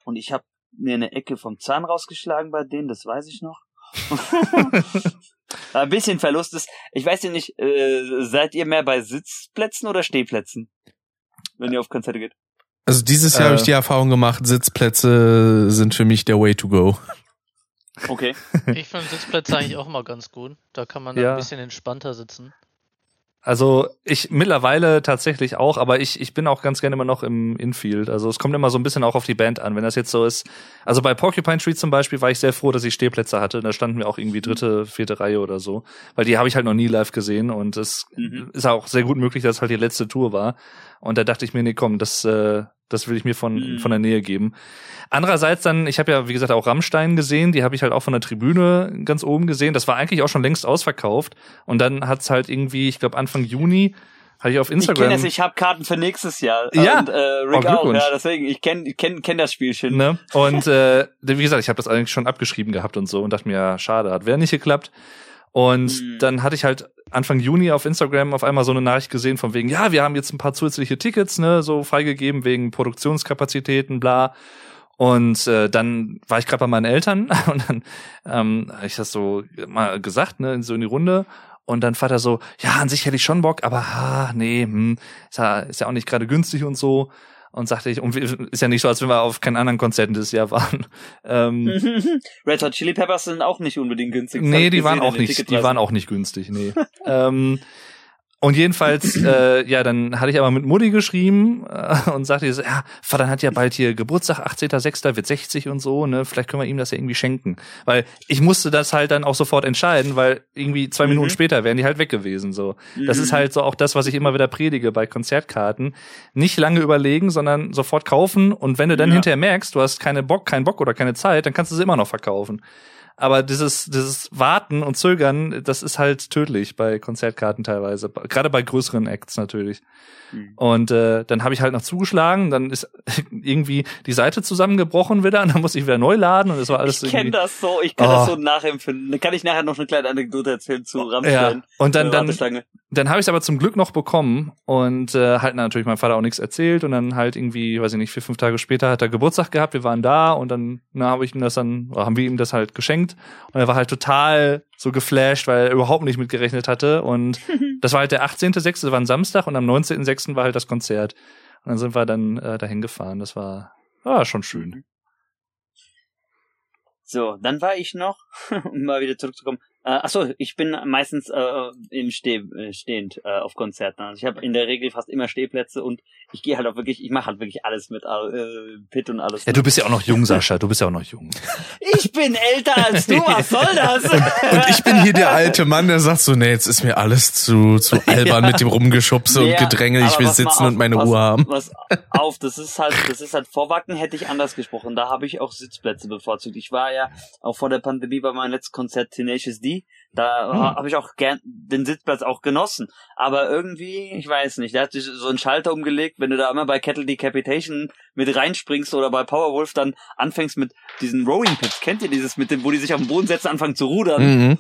Und ich habe mir eine Ecke vom Zahn rausgeschlagen bei denen, das weiß ich noch. Ein bisschen Verlust ist. Ich weiß ja nicht, äh, seid ihr mehr bei Sitzplätzen oder Stehplätzen? Wenn ihr auf Konzerte geht. Also dieses Jahr Äh. habe ich die Erfahrung gemacht, Sitzplätze sind für mich der Way to go. Okay. Ich finde Sitzplätze eigentlich auch mal ganz gut. Da kann man Ja. ein bisschen entspannter sitzen. Also ich mittlerweile tatsächlich auch, aber ich, ich bin auch ganz gerne immer noch im Infield. Also es kommt immer so ein bisschen auch auf die Band an. Wenn das jetzt so ist, also bei Porcupine Tree zum Beispiel war ich sehr froh, dass ich Stehplätze hatte. Da standen wir auch irgendwie dritte, vierte Reihe oder so. Weil die habe ich halt noch nie live gesehen und es Mhm. ist auch sehr gut möglich, dass es halt die letzte Tour war. Und da dachte ich mir, nee, komm, das, äh, das will ich mir von, Mhm. von der Nähe geben. Andererseits dann, ich habe ja, wie gesagt, auch Rammstein gesehen, die habe ich halt auch von der Tribüne ganz oben gesehen. Das war eigentlich auch schon längst ausverkauft. Und dann hat's halt irgendwie, ich glaube Anfang Juni, hatte ich auf Ich Instagram. kenne es, ich habe Karten für nächstes Jahr. Ja. Und, äh, Rick Oh, auch, ja, deswegen, ich kenne ich kenn, kenn das Spielchen. Ne? Und äh, wie gesagt, ich habe das eigentlich schon abgeschrieben gehabt und so und dachte mir, ja, schade, hat wäre nicht geklappt. Und Mhm. dann hatte ich halt Anfang Juni auf Instagram auf einmal so eine Nachricht gesehen von wegen, ja, wir haben jetzt ein paar zusätzliche Tickets, ne, so freigegeben wegen Produktionskapazitäten, bla. Und äh, dann war ich gerade bei meinen Eltern und dann ähm, habe ich das so mal gesagt, ne, so in die Runde. Und dann Vater so, ja, an sich hätte ich schon Bock, aber ha, nee, hm, ist ja, ist ja auch nicht gerade günstig und so. Und sagte ich, und ist ja nicht so, als wenn wir auf keinen anderen Konzerten dieses Jahr waren. Ähm, Red Hot Chili Peppers sind auch nicht unbedingt günstig. Nee, die waren auch nicht, die waren auch nicht günstig, nee. ähm, und jedenfalls, äh, ja, dann hatte ich aber mit Mutti geschrieben äh, und sagte, ihr so, ja, Vater hat ja bald hier Geburtstag, 18.06., wird 60 und so, ne, vielleicht können wir ihm das ja irgendwie schenken. Weil ich musste das halt dann auch sofort entscheiden, weil irgendwie zwei Mhm. Minuten später wären die halt weg gewesen, so. Das ist Mhm. halt so auch das, was ich immer wieder predige bei Konzertkarten. Nicht lange überlegen, sondern sofort kaufen und wenn du dann Ja. hinterher merkst, du hast keine Bock, keinen Bock oder keine Zeit, dann kannst du sie immer noch verkaufen. Aber dieses, dieses Warten und Zögern, das ist halt tödlich bei Konzertkarten teilweise. Gerade bei größeren Acts natürlich. Mhm. Und äh, dann habe ich halt noch zugeschlagen, dann ist irgendwie die Seite zusammengebrochen wieder und dann musste ich wieder neu laden und es war alles Ich kenne das so, ich kann Oh. das so nachempfinden. Dann kann ich nachher noch eine kleine Anekdote erzählen zu Ja, Rammstein. und dann, Äh, dann, Warteschlange. dann habe ich es aber zum Glück noch bekommen und äh, halt natürlich meinem Vater auch nichts erzählt und dann halt irgendwie, weiß ich nicht, vier, fünf Tage später hat er Geburtstag gehabt, wir waren da und dann na, habe ich ihm das dann, haben wir ihm das halt geschenkt und er war halt total so geflasht, weil er überhaupt nicht mitgerechnet hatte und das war halt der 18.06., war ein Samstag und am 19.06. war halt das Konzert und dann sind wir dann äh, dahin gefahren, das war, war schon schön. So, dann war ich noch, um mal wieder zurückzukommen, Äh, achso, ich bin meistens äh, im Steh, äh, stehend äh, auf Konzerten. Also ich habe in der Regel fast immer Stehplätze und ich gehe halt auch wirklich, ich mache halt wirklich alles mit äh, Pit und alles. Ja, du bist ja auch noch jung, Sascha. Du bist ja auch noch jung. Ich bin älter als du, was soll das? Und ich bin hier der alte Mann, der sagt so, nee, jetzt ist mir alles zu, zu albern mit dem Rumgeschubse Ja, und Gedränge. Ich will sitzen auf, und meine pass- Ruhe haben. Was auf, das ist halt, das ist halt Vorwacken hätte ich anders gesprochen. Da habe ich auch Sitzplätze bevorzugt. Ich war ja auch vor der Pandemie bei meinem letzten Konzert Tenacious D. Da Hm. habe ich auch gern den Sitzplatz auch genossen. Aber irgendwie, ich weiß nicht, da hat sich so ein Schalter umgelegt, wenn du da immer bei Kettle Decapitation mit reinspringst oder bei Powerwolf dann anfängst mit diesen Rowing Pits. Kennt ihr dieses mit dem, wo die sich auf den Boden setzen, anfangen zu rudern? Mhm.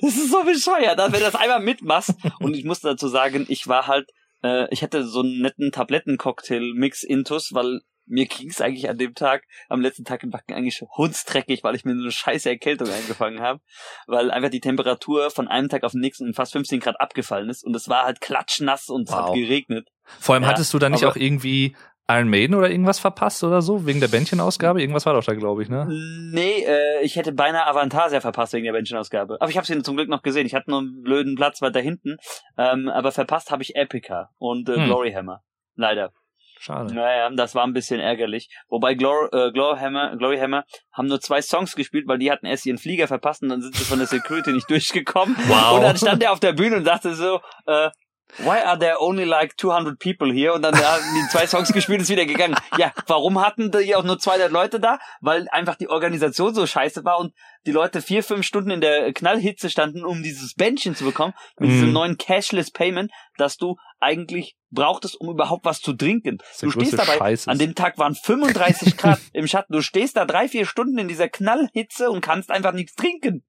Das ist so bescheuert, wenn du das einmal mitmachst. Und ich muss dazu sagen, ich war halt, äh, ich hatte so einen netten Tablettencocktail-Mix Intus, weil mir ging's eigentlich an dem Tag, am letzten Tag im Backen eigentlich hundsdreckig, weil ich mir so eine scheiße Erkältung eingefangen habe, weil einfach die Temperatur von einem Tag auf den nächsten um fast 15 Grad abgefallen ist und es war halt klatschnass und es hat Wow. geregnet. Vor allem Ja, hattest du da nicht auch irgendwie Iron Maiden oder irgendwas verpasst oder so? Wegen der Bändchenausgabe? Irgendwas war doch da, glaube ich, ne? Nee, äh, ich hätte beinahe Avantasia verpasst wegen der Menschenausgabe. Aber ich habe sie zum Glück noch gesehen. Ich hatte nur einen blöden Platz weiter hinten. Ähm, aber verpasst habe ich Epica und äh, Hm. Gloryhammer. Leider. Schade. Naja, das war ein bisschen ärgerlich. Wobei Glor äh, Gloryhammer, Gloryhammer haben nur zwei Songs gespielt, weil die hatten erst ihren Flieger verpasst und dann sind sie von der Security nicht durchgekommen. Wow. Und dann stand er auf der Bühne und dachte so, äh, Why are there only like 200 people here? Und dann haben die zwei Songs gespielt und ist wieder gegangen. Ja, warum hatten die auch nur 200 Leute da? Weil einfach die Organisation so scheiße war und die Leute vier, fünf Stunden in der Knallhitze standen, um dieses Bändchen zu bekommen, mit Mhm. diesem neuen Cashless Payment, das du eigentlich brauchtest, um überhaupt was zu trinken. Du stehst dabei, Scheiß an dem Tag waren 35 Grad im Schatten. Du stehst da drei, vier Stunden in dieser Knallhitze und kannst einfach nichts trinken.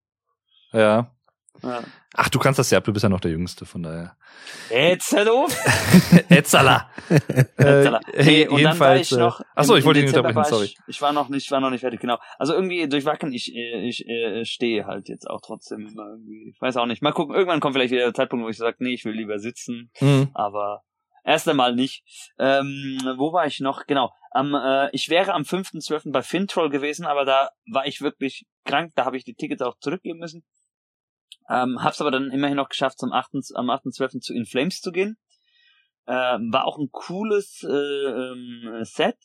Ja. Ja. Ach, du kannst das ja, du bist ja noch der Jüngste, von daher. Jetzt hör auf! Etzala. Etzala. äh, Nee, und dann war ich jedenfalls, noch. Äh, ach so, im- ich wollte Dezember unterbrechen, sorry. Ich, ich war noch nicht, ich war noch nicht fertig, genau. Also irgendwie durchwacken, ich, ich äh, stehe halt jetzt auch trotzdem immer irgendwie. Ich weiß auch nicht. Mal gucken, irgendwann kommt vielleicht wieder der Zeitpunkt, wo ich sage, nee, ich will lieber sitzen, Mhm. aber erst einmal nicht. Ähm, wo war ich noch? Genau. Am, äh, ich wäre am 5.12. bei Fintroll gewesen, aber da war ich wirklich krank, da habe ich die Tickets auch zurückgeben müssen. Ähm, hab's aber dann immerhin noch geschafft, zum 8., am 8.12. zu In Flames zu gehen. Ähm, war auch ein cooles äh, ähm, Set,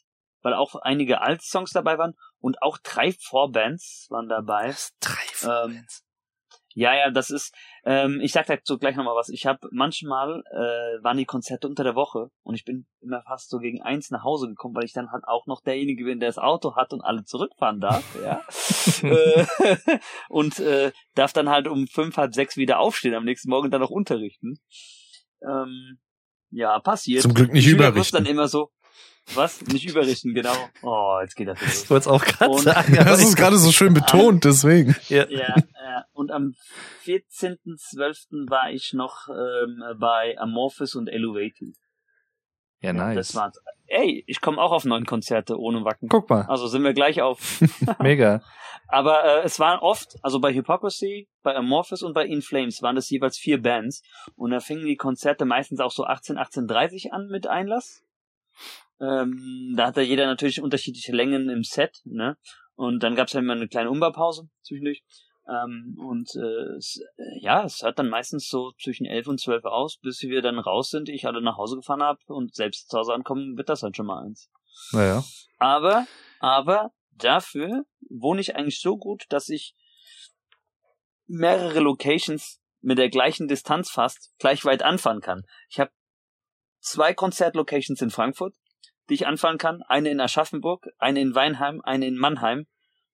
weil auch einige Alt-Songs dabei waren und auch drei Vorbands waren dabei. Drei Ähm, ja, ja, das ist, ähm, ich sag dazu gleich nochmal was. Ich habe manchmal, äh, waren die Konzerte unter der Woche und ich bin immer fast so gegen eins nach Hause gekommen, weil ich dann halt auch noch derjenige bin, der das Auto hat und alle zurückfahren darf, ja. Äh, und äh, darf dann halt um fünf, halb sechs wieder aufstehen, am nächsten Morgen dann noch unterrichten. Ähm, ja, passiert. Zum Glück nicht überrichten. dann immer so, was? Nicht überrichten, genau. Oh, jetzt geht das wieder los. Ich wollte es auch gerade sagen. aber Das ist gerade so schön betont, deswegen. ja. Ja, ja. Und am 14.12. war ich noch ähm, bei Amorphis und Elevated. ja, Ja, Das nice. war's. Ey, ich komme auch auf neun Konzerte ohne Wacken. Guck mal, Also sind wir gleich auf. mega. Aber äh, es waren oft, also bei Hypocrisy, bei Amorphis und bei In Flames waren das jeweils vier Bands. Und da fingen die Konzerte meistens auch so 18, 18.30 an mit Einlass. Ähm, da hatte jeder natürlich unterschiedliche Längen im Set, ne? Und dann gab's ja immer eine kleine Umbaupause zwischendurch. Ähm, und äh, es, äh, ja, es hört dann meistens so zwischen 11 und 12 aus, bis wir dann raus sind, ich alle nach Hause gefahren hab und selbst zu Hause ankommen, wird das halt schon mal eins. Naja. Aber, aber dafür wohne ich eigentlich so gut, dass ich mehrere Locations mit der gleichen Distanz fast gleich weit anfahren kann. Ich habe zwei Konzertlocations in Frankfurt, die ich anfahren kann. Eine in Aschaffenburg, eine in Weinheim, eine in Mannheim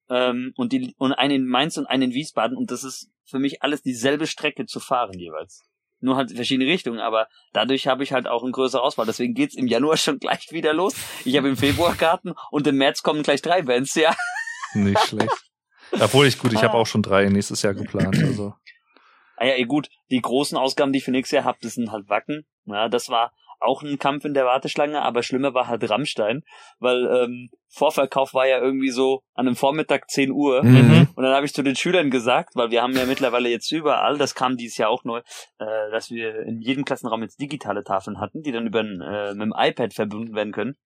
ähm, und, die, und eine in Mainz und eine in Wiesbaden. Und das ist für mich alles dieselbe Strecke zu fahren jeweils. Nur halt in verschiedene Richtungen, aber dadurch habe ich halt auch eine größere Auswahl. Deswegen geht's im Januar schon gleich wieder los. Ich habe im Februar Karten und im März kommen gleich drei Bands, ja. Nicht schlecht. Obwohl ich gut, ich habe Ah. auch schon drei nächstes Jahr geplant. Also Ah ja, eh gut, die großen Ausgaben, die ich für nächstes Jahr habe, das sind halt Wacken. Ja, das war auch ein Kampf in der Warteschlange, aber schlimmer war halt Rammstein, weil ähm, Vorverkauf war ja irgendwie so an einem Vormittag 10 Uhr. Mhm. Und dann habe ich zu den Schülern gesagt, weil wir haben ja mittlerweile jetzt überall, das kam dieses Jahr auch neu, äh, dass wir in jedem Klassenraum jetzt digitale Tafeln hatten, die dann über ein, äh, mit dem iPad verbunden werden können.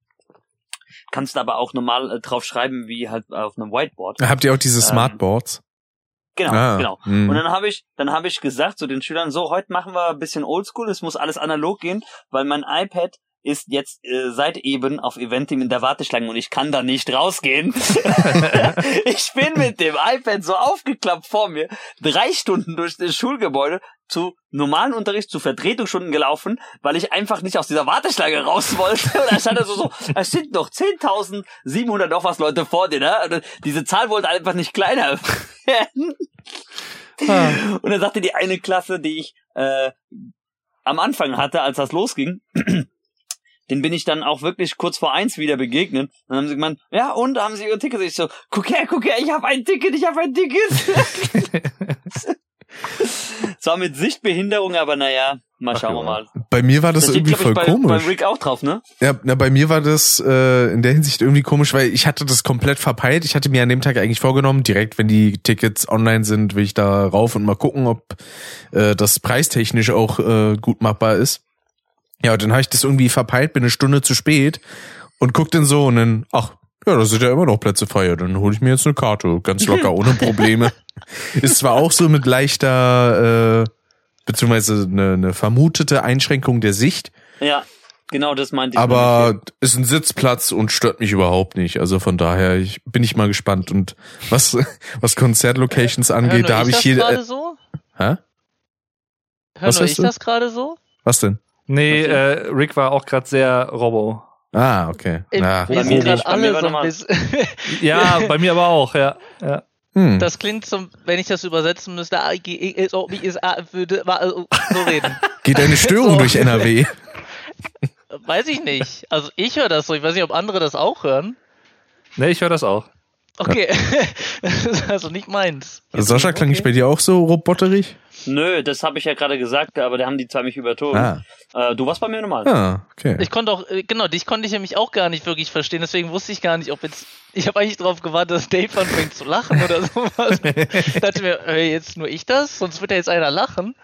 Kannst aber auch normal äh, drauf schreiben, wie halt auf einem Whiteboard. Habt ihr auch diese Ähm, Smartboards? Genau, Ah, genau. hm. Und dann habe ich, dann habe ich gesagt zu den Schülern, so, heute machen wir ein bisschen Oldschool, es muss alles analog gehen, weil mein iPad ist jetzt äh, seit eben auf Eventim in der Warteschlange und ich kann da nicht rausgehen. ich bin mit dem iPad so aufgeklappt vor mir, drei Stunden durch das Schulgebäude zu normalen Unterricht, zu Vertretungsstunden gelaufen, weil ich einfach nicht aus dieser Warteschlange raus wollte. Und da stand er so, so, es sind noch 10.700 noch was Leute vor dir, ne? Und diese Zahl wollte einfach nicht kleiner werden. Und dann sagte die eine Klasse, die ich äh, am Anfang hatte, als das losging, den bin ich dann auch wirklich kurz vor eins wieder begegnet. Dann haben sie gemeint, ja und, haben sie ihr Ticket? Ich so, guck her, guck her, ich habe ein Ticket, ich habe ein Ticket. Zwar mit Sichtbehinderung, aber naja, mal Ach schauen ja. wir mal. Bei mir war das, Das steht, irgendwie glaub voll ich, bei, komisch. bei Rick auch drauf, ne? Ja, na, bei mir war das äh, in der Hinsicht irgendwie komisch, weil ich hatte das komplett verpeilt. Ich hatte mir an dem Tag eigentlich vorgenommen, direkt wenn die Tickets online sind, will ich da rauf und mal gucken, ob äh, das preistechnisch auch äh, gut machbar ist. Ja, und dann habe ich das irgendwie verpeilt, bin eine Stunde zu spät und guck dann so und dann, ach, ja, da sind ja immer noch Plätze frei. Ja, Dann hole ich mir jetzt eine Karte, ganz locker, ohne Probleme. Ist zwar auch so mit leichter, äh, beziehungsweise eine, eine vermutete Einschränkung der Sicht, Ja, genau das meinte ich. aber ist ein Sitzplatz und stört mich überhaupt nicht. Also von daher ich, bin ich mal gespannt. Und was, was Konzertlocations Hör angeht, da habe ich das hier. gerade Äh, so? hä? Hör Was nur ich du? das gerade so? Was denn? Nee, äh, Rick war auch gerade sehr Robo. Ah, okay. Ja, wir bei sind mir gerade alle so ein bisschen. Ja, bei mir aber auch, ja. ja. hm. Das klingt zum, wenn ich das übersetzen müsste, so reden. Geht eine Störung So. durch NRW? Weiß ich nicht. Also ich höre das so. Ich weiß nicht, ob andere das auch hören. Nee, ich höre das auch. Okay. Das ist also nicht meins. Sascha, klang ich bei dir auch so roboterig? Nö, das habe ich ja gerade gesagt, aber da haben die zwei mich übertogen. Ah, Äh, du warst bei mir normal. ah okay. Ich konnte auch, äh, genau, dich konnte ich nämlich auch gar nicht wirklich verstehen, deswegen wusste ich gar nicht, ob jetzt, ich habe eigentlich darauf gewartet, dass Dave anfängt zu lachen oder sowas. ich dachte mir, äh, jetzt nur ich das, sonst wird ja jetzt einer lachen.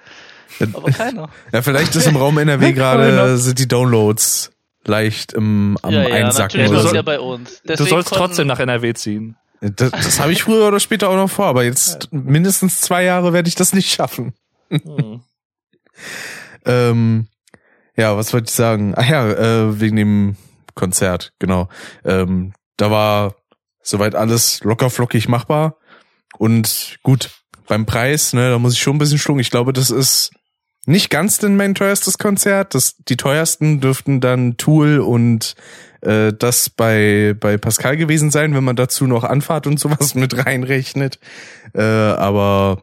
Aber keiner. Ja, vielleicht ist im Raum NRW gerade sind die Downloads leicht im, am ja, ja, Einsacken natürlich oder ist so. ja bei uns. Du Deswegen sollst konnten- trotzdem nach NRW ziehen. Das, das habe ich früher oder später auch noch vor, aber jetzt mindestens zwei Jahre werde ich das nicht schaffen. Hm. Ähm, ja, was wollte ich sagen? Ach ja, äh, wegen dem Konzert, genau. Ähm, da war soweit alles locker flockig machbar. Und gut, beim Preis, ne, da muss ich schon ein bisschen schlucken. Ich glaube, das ist nicht ganz denn mein teuerstes Konzert. Das, die teuersten dürften dann Tool und äh, das bei, bei Pascal gewesen sein, wenn man dazu noch Anfahrt und sowas mit reinrechnet. Äh, aber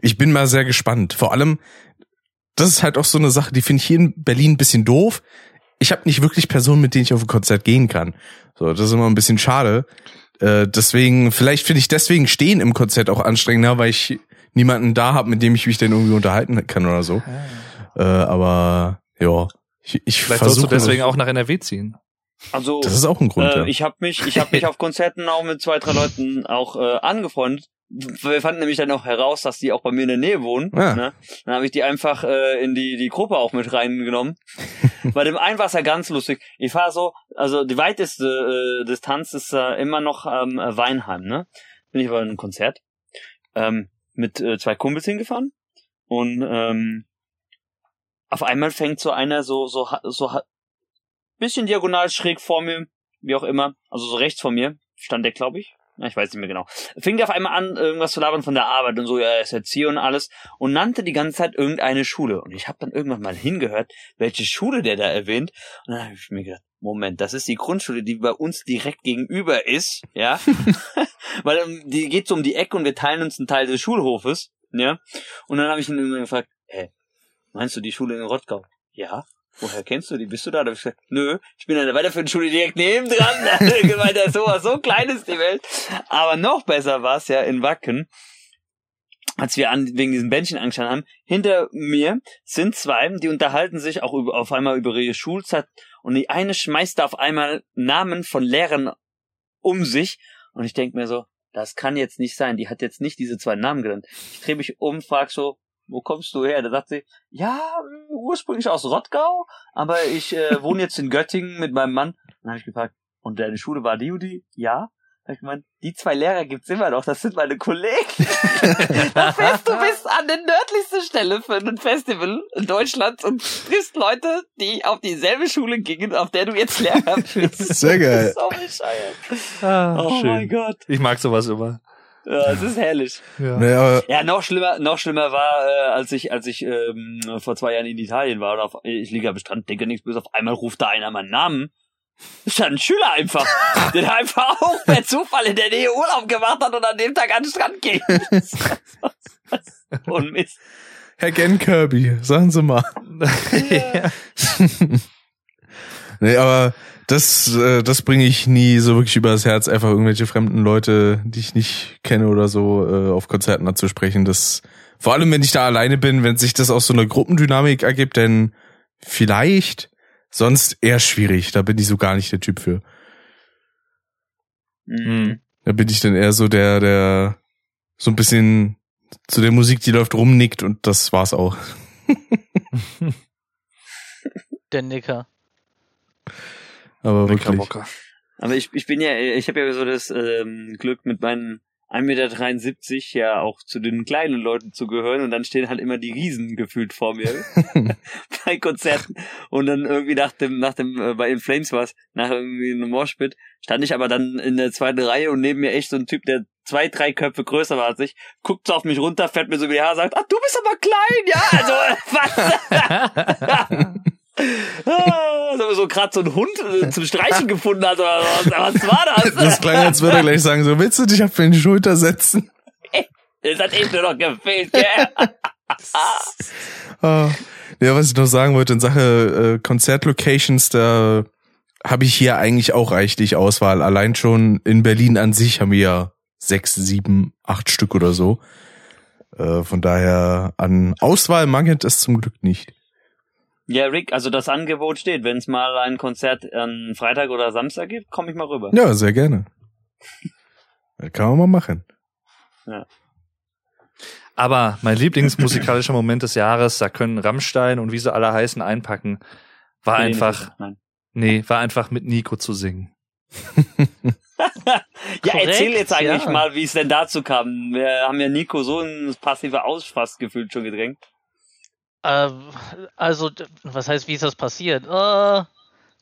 ich bin mal sehr gespannt. Vor allem, das ist halt auch so eine Sache, die finde ich hier in Berlin ein bisschen doof. Ich habe nicht wirklich Personen, mit denen ich auf ein Konzert gehen kann. So, das ist immer ein bisschen schade. Äh, deswegen, vielleicht finde ich deswegen Stehen im Konzert auch anstrengender, weil ich niemanden da habe, mit dem ich mich dann irgendwie unterhalten kann oder so. Äh, aber ja, ich, ich Vielleicht sollst du deswegen auch nach NRW ziehen. Also Das ist auch ein Grund. äh, ja. ich habe mich, ich habe mich auf Konzerten auch mit zwei, drei Leuten auch äh, angefreundet. Wir fanden nämlich dann auch heraus, dass die auch bei mir in der Nähe wohnen. Ah. Ne? Dann habe ich die einfach äh, in die die Gruppe auch mit reingenommen. bei dem einen war es ja ganz lustig. Ich fahre so, also die weiteste äh, Distanz ist äh, immer noch ähm, Weinheim. Ne? Bin ich bei einem Konzert ähm, mit äh, zwei Kumpels hingefahren und ähm, auf einmal fängt so einer so so so bisschen diagonal schräg vor mir, wie auch immer, also so rechts vor mir, stand der, glaube ich. Ja, ich weiß nicht mehr genau. Fing der auf einmal an, irgendwas zu labern von der Arbeit und so, ja, er ist Erzieher und alles und nannte die ganze Zeit irgendeine Schule. Und ich habe dann irgendwann mal hingehört, welche Schule der da erwähnt. Und dann habe ich mir gedacht, Moment, das ist die Grundschule, die bei uns direkt gegenüber ist, ja. Weil ähm, die geht so um die Ecke und wir teilen uns einen Teil des Schulhofes, ja. Und dann habe ich ihn irgendwann gefragt, hä, meinst du die Schule in Rottgau? Ja. Woher kennst du die? Bist du da? Da ich gesagt, nö, ich bin an der weiterführenden Schule direkt neben dran. Ja, sowas, so klein ist die Welt. Aber noch besser war es ja in Wacken, als wir an, wegen diesen Bändchen angeschaut haben. Hinter mir sind zwei, die unterhalten sich auch über, auf einmal über ihre Schulzeit und die eine schmeißt da auf einmal Namen von Lehrern um sich und ich denk mir so, das kann jetzt nicht sein. Die hat jetzt nicht diese zwei Namen genannt. Ich drehe mich um, frag so, wo kommst du her? Da sagt sie, ja, ursprünglich aus Rottgau, aber ich äh, wohne jetzt in Göttingen mit meinem Mann. Dann habe ich gefragt, und deine Schule war die und die? Ja. Ich meine, die zwei Lehrer gibt's immer noch, das sind meine Kollegen. das heißt, du bist an der nördlichsten Stelle für ein Festival in Deutschland und triffst Leute, die auf dieselbe Schule gingen, auf der du jetzt Lehrer bist. Sehr geil. So bescheuert. Ah, Oh schön. mein Gott. Ich mag sowas immer. Ja, es ist herrlich. Ja. Aber Ja, noch schlimmer, noch schlimmer war, äh, als ich, als ich ähm, vor zwei Jahren in Italien war und auf, ich liege am Strand, denke nichts böse, auf einmal ruft da einer meinen Namen. Das ist ein Schüler einfach, der einfach auch per Zufall in der Nähe Urlaub gemacht hat und an dem Tag an den Strand geht. und Mist. Herr Gen Kirby, sagen Sie mal. ja. Nee, aber das, äh, das bringe ich nie so wirklich übers Herz, einfach irgendwelche fremden Leute, die ich nicht kenne oder so, äh, auf Konzerten anzusprechen. Das, vor allem, wenn ich da alleine bin, wenn sich das aus so einer Gruppendynamik ergibt, denn vielleicht, sonst eher schwierig. Da bin ich so gar nicht der Typ für. Mhm. Da bin ich dann eher so der, der so ein bisschen zu der Musik, die läuft, rumnickt und das war's auch. Der Nicker. Aber wirklich. Aber ich, ich bin ja, ich habe ja so das ähm, Glück mit meinen 1,73 Meter ja auch zu den kleinen Leuten zu gehören und dann stehen halt immer die Riesen gefühlt vor mir bei Konzerten und dann irgendwie nach dem, nach dem, äh, bei In Flames war's, nach irgendwie einem Moshpit, stand ich aber dann in der zweiten Reihe und neben mir echt so ein Typ, der zwei, drei Köpfe größer war als ich, guckt so auf mich runter, fährt mir so über die Haare, sagt, ach, du bist aber klein, ja, also, was? Ah, Als ob er so gerade so einen Hund äh, zum Streichen gefunden hat oder was, was war das? Das klang, als würde er gleich sagen, so, willst du dich auf meine Schulter setzen? Das hat echt nur noch gefehlt, gell? Ah. Ja, was ich noch sagen wollte in Sache äh, Konzertlocations, da habe ich hier eigentlich auch reichlich Auswahl. Allein schon in Berlin an sich haben wir ja sechs, sieben, acht Stück oder so. Äh, von daher an Auswahl mangelt es zum Glück nicht. Ja, Rick, also das Angebot steht. Wenn es mal ein Konzert an Freitag oder Samstag gibt, komme ich mal rüber. Ja, sehr gerne. Das kann man mal machen. Aber mein Lieblingsmusikalischer Moment des Jahres, da können Rammstein und wie sie alle heißen einpacken, war Nee, einfach. Nein. nee, war einfach mit Nico zu singen. Ja, erzähl Korrekt, jetzt eigentlich ja. mal, wie es denn dazu kam. Wir haben ja Nico so ins passive Ausfass gefühlt schon gedrängt. Äh, also, was heißt, wie ist das passiert? Ah,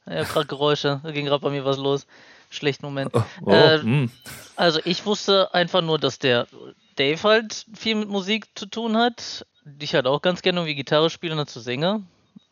ja, gerade Geräusche. Da ging gerade bei mir was los. Schlechten Moment. Oh, oh, Äh, hm. Also, ich wusste einfach nur, dass der Dave halt viel mit Musik zu tun hat. Ich halt auch ganz gerne irgendwie Gitarre spiele und dazu singe.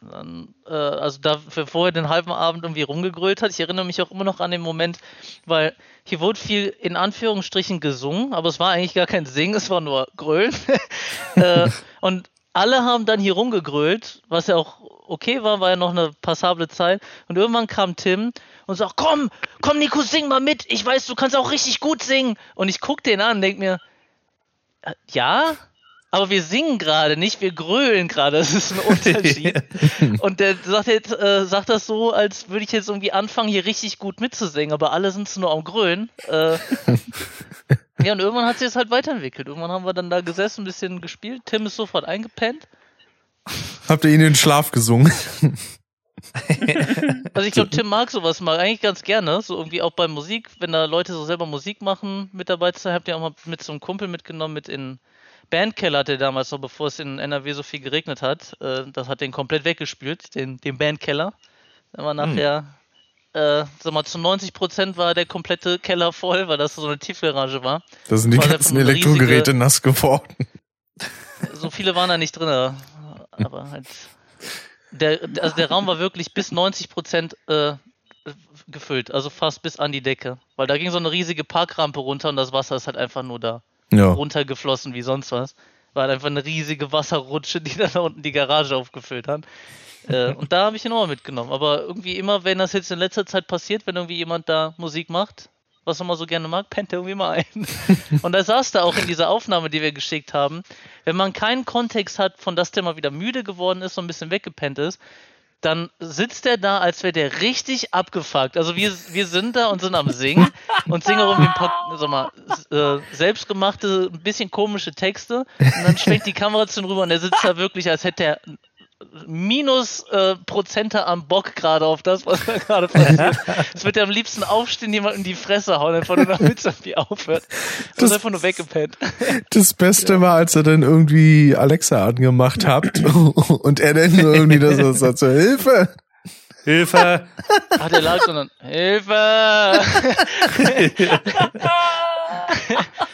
Dann, äh, also da für vorher den halben Abend irgendwie rumgegrölt hat. Ich erinnere mich auch immer noch an den Moment, weil hier wurde viel in Anführungsstrichen gesungen, aber es war eigentlich gar kein Singen, es war nur Grölen. äh, und alle haben dann hier rumgegrölt, was ja auch okay war, war ja noch eine passable Zeit. Und irgendwann kam Tim und sagt, komm, komm Nico, sing mal mit. Ich weiß, du kannst auch richtig gut singen. Und ich guck den an und denk mir, äh, ja, aber wir singen gerade nicht, wir grölen gerade. Das ist ein Unterschied. und der sagt jetzt, äh, sagt das so, als würde ich jetzt irgendwie anfangen, hier richtig gut mitzusingen, aber alle sind nur am Grölen. Äh, ja, und irgendwann hat sich das halt weiterentwickelt. Irgendwann haben wir dann da gesessen, ein bisschen gespielt. Tim ist sofort eingepennt. Habt ihr ihn in den Schlaf gesungen? Also ich glaube, Tim mag sowas mal eigentlich ganz gerne. So irgendwie auch bei Musik, wenn da Leute so selber Musik machen, mit dabei zu sein, habt ihr auch mal mit so einem Kumpel mitgenommen, mit in Bandkeller hat er damals noch, bevor es in NRW so viel geregnet hat. Äh, das hat den komplett weggespült, den, den Bandkeller. Dann war nachher, äh, sag mal, zu 90 Prozent war der komplette Keller voll, weil das so eine Tiefgarage war. Da sind die War ganzen riesige- Elektrogeräte nass geworden. So viele waren da nicht drin. Aber halt. Der, also der Raum war wirklich bis 90 Prozent äh, gefüllt, also fast bis an die Decke. Weil da ging so eine riesige Parkrampe runter und das Wasser ist halt einfach nur da Ja. runtergeflossen wie sonst was. War halt einfach eine riesige Wasserrutsche, die dann da unten die Garage aufgefüllt hat. Äh, und da habe ich ihn auch mitgenommen. Aber irgendwie immer, wenn das jetzt in letzter Zeit passiert, wenn irgendwie jemand da Musik macht, was er mal so gerne mag, pennt er irgendwie mal ein. Und da saß da auch in dieser Aufnahme, die wir geschickt haben, wenn man keinen Kontext hat, von dass der mal wieder müde geworden ist und ein bisschen weggepennt ist, dann sitzt er da, als wäre der richtig abgefuckt. Also wir, wir sind da und sind am Singen und singen irgendwie ein paar, sag mal, äh, selbstgemachte, ein bisschen komische Texte und dann schwenkt die Kamera zu ihm rüber und er sitzt da wirklich, als hätte er minus äh, Prozente am Bock gerade auf das, was da gerade passiert. Es wird ja am liebsten aufstehen, jemand in die Fresse hauen, einfach nur damit es irgendwie aufhört. Und Das- einfach nur weggepennt. Das Beste war, als er dann irgendwie Alexa angemacht habt und er dann nur irgendwie das so sagt, so, Hilfe! Hilfe! Ah, der lag so und dann, Hilfe!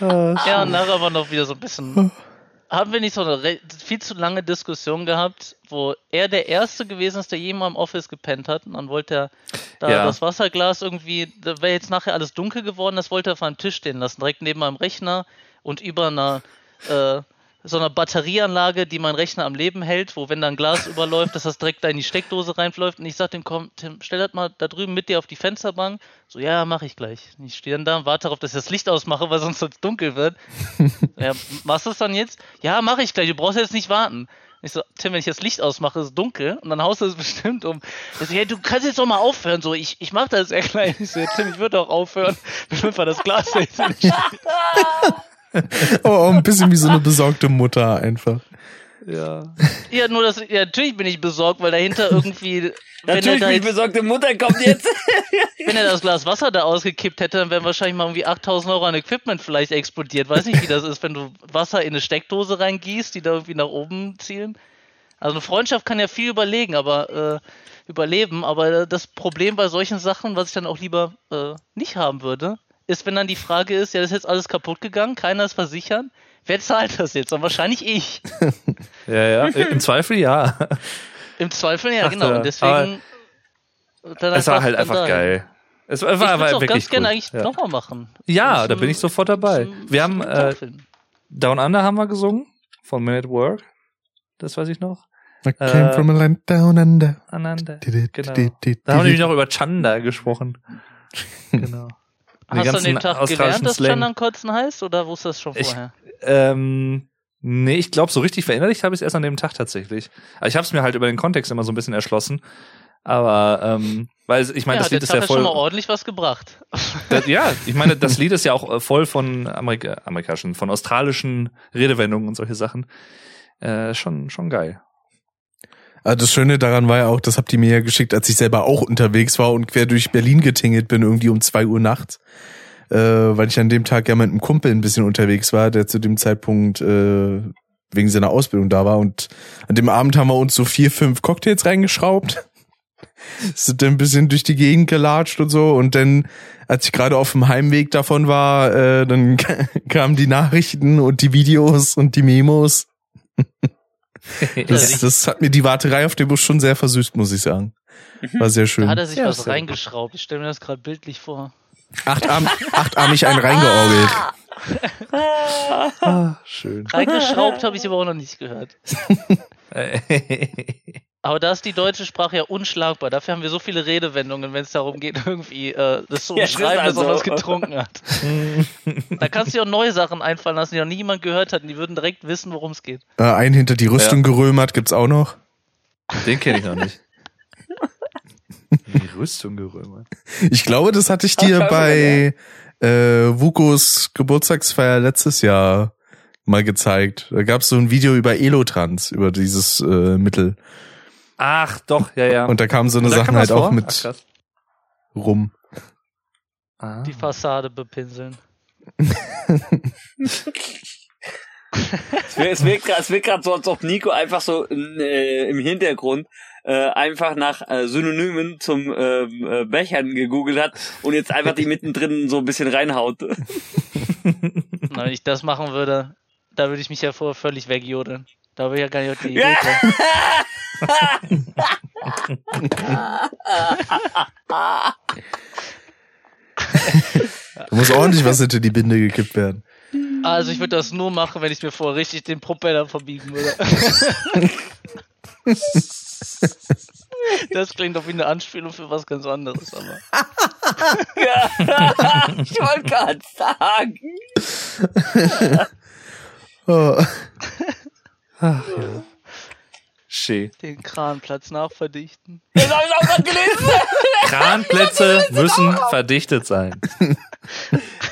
ja, und nachher war noch wieder so ein bisschen. Haben wir nicht so eine viel zu lange Diskussion gehabt, wo er der Erste gewesen ist, der jemals im Office gepennt hat und dann wollte er da Ja. das Wasserglas irgendwie, da wäre jetzt nachher alles dunkel geworden, das wollte er auf einem Tisch stehen lassen, direkt neben meinem Rechner und über einer äh, so einer Batterieanlage, die mein Rechner am Leben hält, wo wenn da ein Glas überläuft, dass das direkt da in die Steckdose reinläuft. Und ich sag dem, komm, Tim, stell das mal da drüben mit dir auf die Fensterbank. So, ja, mache ich gleich. Ich stehe dann da und warte darauf, dass ich das Licht ausmache, weil sonst sonst dunkel wird. ja, machst du es dann jetzt? Ja, mache ich gleich. Du brauchst jetzt nicht warten. Ich so, Tim, wenn ich das Licht ausmache, ist es dunkel und dann haust du es bestimmt um. Er so, ja, du kannst jetzt doch mal aufhören. So, ich, ich mach das sehr klein. Ich so, ja, Tim, ich würde auch aufhören. Wenn einfach das Glas jetzt nicht Oh, ein bisschen wie so eine besorgte Mutter einfach. Ja. Ja, nur das, ja, natürlich bin ich besorgt, weil dahinter irgendwie, wenn er, Natürlich, die jetzt, besorgte Mutter kommt jetzt. wenn er das Glas Wasser da ausgekippt hätte, dann wären wahrscheinlich mal irgendwie 8000 Euro an Equipment vielleicht explodiert. Weiß nicht, wie das ist, wenn du Wasser in eine Steckdose reingießt, die da irgendwie nach oben zielen. Also eine Freundschaft kann ja viel überlegen, aber äh, überleben. Aber das Problem bei solchen Sachen, was ich dann auch lieber äh, nicht haben würde, ist, wenn dann die Frage ist, ja, das ist jetzt alles kaputt gegangen, keiner ist versichert. Wer zahlt das jetzt? Dann wahrscheinlich ich. Ja, ja. Im Zweifel ja. Im Zweifel ja, Ach, genau. Und deswegen. dann Es war halt einfach dahin. geil. Es war, Ich war, würde war es auch ganz gerne cool. eigentlich ja. nochmal machen. ja, Zum- da bin ich sofort dabei. zum- Wir zum haben äh. Down Under haben wir gesungen von Man at Work. Das weiß ich noch. I came Äh, from a land down under. Genau. Da haben wir nämlich noch über Chanda gesprochen. Genau. Hast du an dem Tag gelernt, dass Slang. Chandern kotzen heißt oder wusstest du das schon Ich- vorher? Ähm, nee, ich glaube, so richtig verinnerlicht habe ich es erst an dem Tag tatsächlich. Aber ich habe es mir halt über den Kontext immer so ein bisschen erschlossen. Aber, ähm, weil ich meine, ja, das Lied ist ja hat schon mal voll. ordentlich was gebracht. Das, ja, ich meine, das Lied ist ja auch äh, voll von Amerika, amerikanischen, von australischen Redewendungen und solche Sachen. Äh, schon, schon geil. Ah, das Schöne daran war ja auch, das habt ihr mir ja geschickt, als ich selber auch unterwegs war und quer durch Berlin getingelt bin, irgendwie um zwei Uhr nachts. Äh, weil ich an dem Tag ja mit einem Kumpel ein bisschen unterwegs war, der zu dem Zeitpunkt äh, wegen seiner Ausbildung da war. Und an dem Abend haben wir uns so vier, fünf Cocktails reingeschraubt. Sind dann ein bisschen durch die Gegend gelatscht und so. Und dann, als ich gerade auf dem Heimweg davon war, äh, dann kamen die Nachrichten und die Videos und die Memos. Das, das hat mir die Warterei auf dem Bus schon sehr versüßt, muss ich sagen. War sehr Da schön. hat er sich Ja, was reingeschraubt. Ich stelle mir das gerade bildlich vor. Achtarm, achtarmig einen reingeorgelt. Ah, schön. Reingeschraubt habe ich aber auch noch nicht gehört. Aber da ist die deutsche Sprache ja unschlagbar. Dafür haben wir so viele Redewendungen, wenn es darum geht, irgendwie äh, das zu Ja, es ist umschreiben, dass man also- was getrunken hat. Da kannst du dir auch neue Sachen einfallen lassen, die noch nie jemand gehört hat. Und die würden direkt wissen, worum es geht. Äh, einen hinter die Rüstung gerömert gibt's auch noch. Den kenne ich noch nicht. Die Rüstung gerömert. Ich glaube, das hatte ich dir Ach, bei äh, Vukos Geburtstagsfeier letztes Jahr mal gezeigt. Da gab's so ein Video über Elotrans, über dieses äh, Mittel. Ach, doch, ja, ja. Und da kamen so eine Sachen halt was auch vor? mit Ach, rum. Ah. Die Fassade bepinseln. Es wirkt- es wirkt gerade so, als ob Nico einfach so äh, im Hintergrund äh, einfach nach äh, Synonymen zum ähm, äh, Bechern gegoogelt hat und jetzt einfach die mittendrin so ein bisschen reinhaut. Na, wenn ich das machen würde, da würde ich mich ja vorher völlig wegjodeln. Da würde ich ja gar nicht auf die Idee kommen. Da muss ordentlich was hinter die Binde gekippt werden. Also ich würde das nur machen, wenn ich mir vorher richtig den Propeller verbiegen würde. Das klingt doch wie eine Anspielung für was ganz anderes, aber. ich wollte gerade sagen. Oh. Ach, ja. Schön. Den Kranplatz nachverdichten. Das habe ich auch gerade gelesen. Kranplätze müssen verdichtet sein.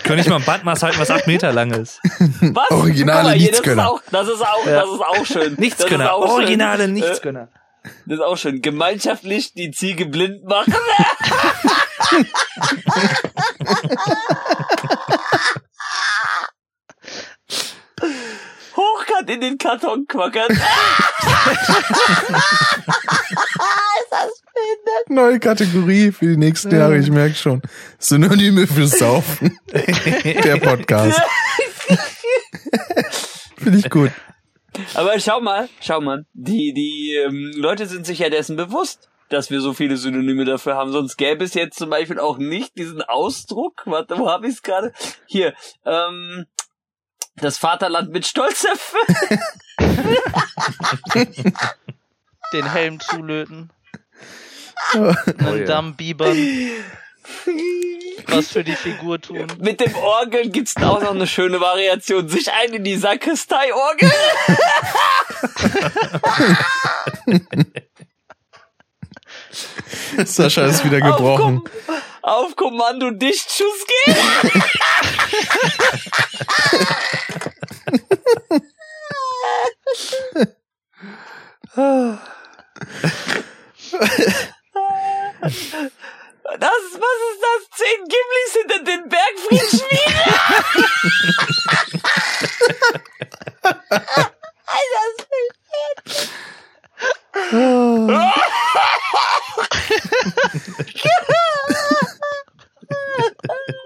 Könnte ich mal ein Bandmaß halten, was acht Meter lang ist. Was? Originale mal hier, das ist Nichtskönner. auch, das ist auch, Ja. das ist auch schön. Das Nichtskönner. auch schön. Originale Äh, Nichtskönner. Das ist auch schön. Gemeinschaftlich die Ziege blind machen. Hochkant in den Karton quackern. Neue Kategorie für die nächsten Jahre, ich merke schon. Synonyme für Saufen. Der Podcast. Finde ich gut. Aber schau mal, schau mal, die, die ähm, Leute sind sich ja dessen bewusst, dass wir so viele Synonyme dafür haben. Sonst gäbe es jetzt zum Beispiel auch nicht diesen Ausdruck. Warte, wo habe ich es gerade? Hier, ähm, das Vaterland mit Stolz erfüllen. Den Helm zulöten. Oh, Einen ja. Damm biebern. Was für die Figur tun. Mit dem Orgeln gibt's auch noch eine schöne Variation. Sich ein in die Sakristei Orgel. Sascha ist wieder gebrochen. Kom auf Kommando Dichtschuss gehen. Das, was ist das? Zehn Gimlis hinter den Bergfriedschmieden. Alter, das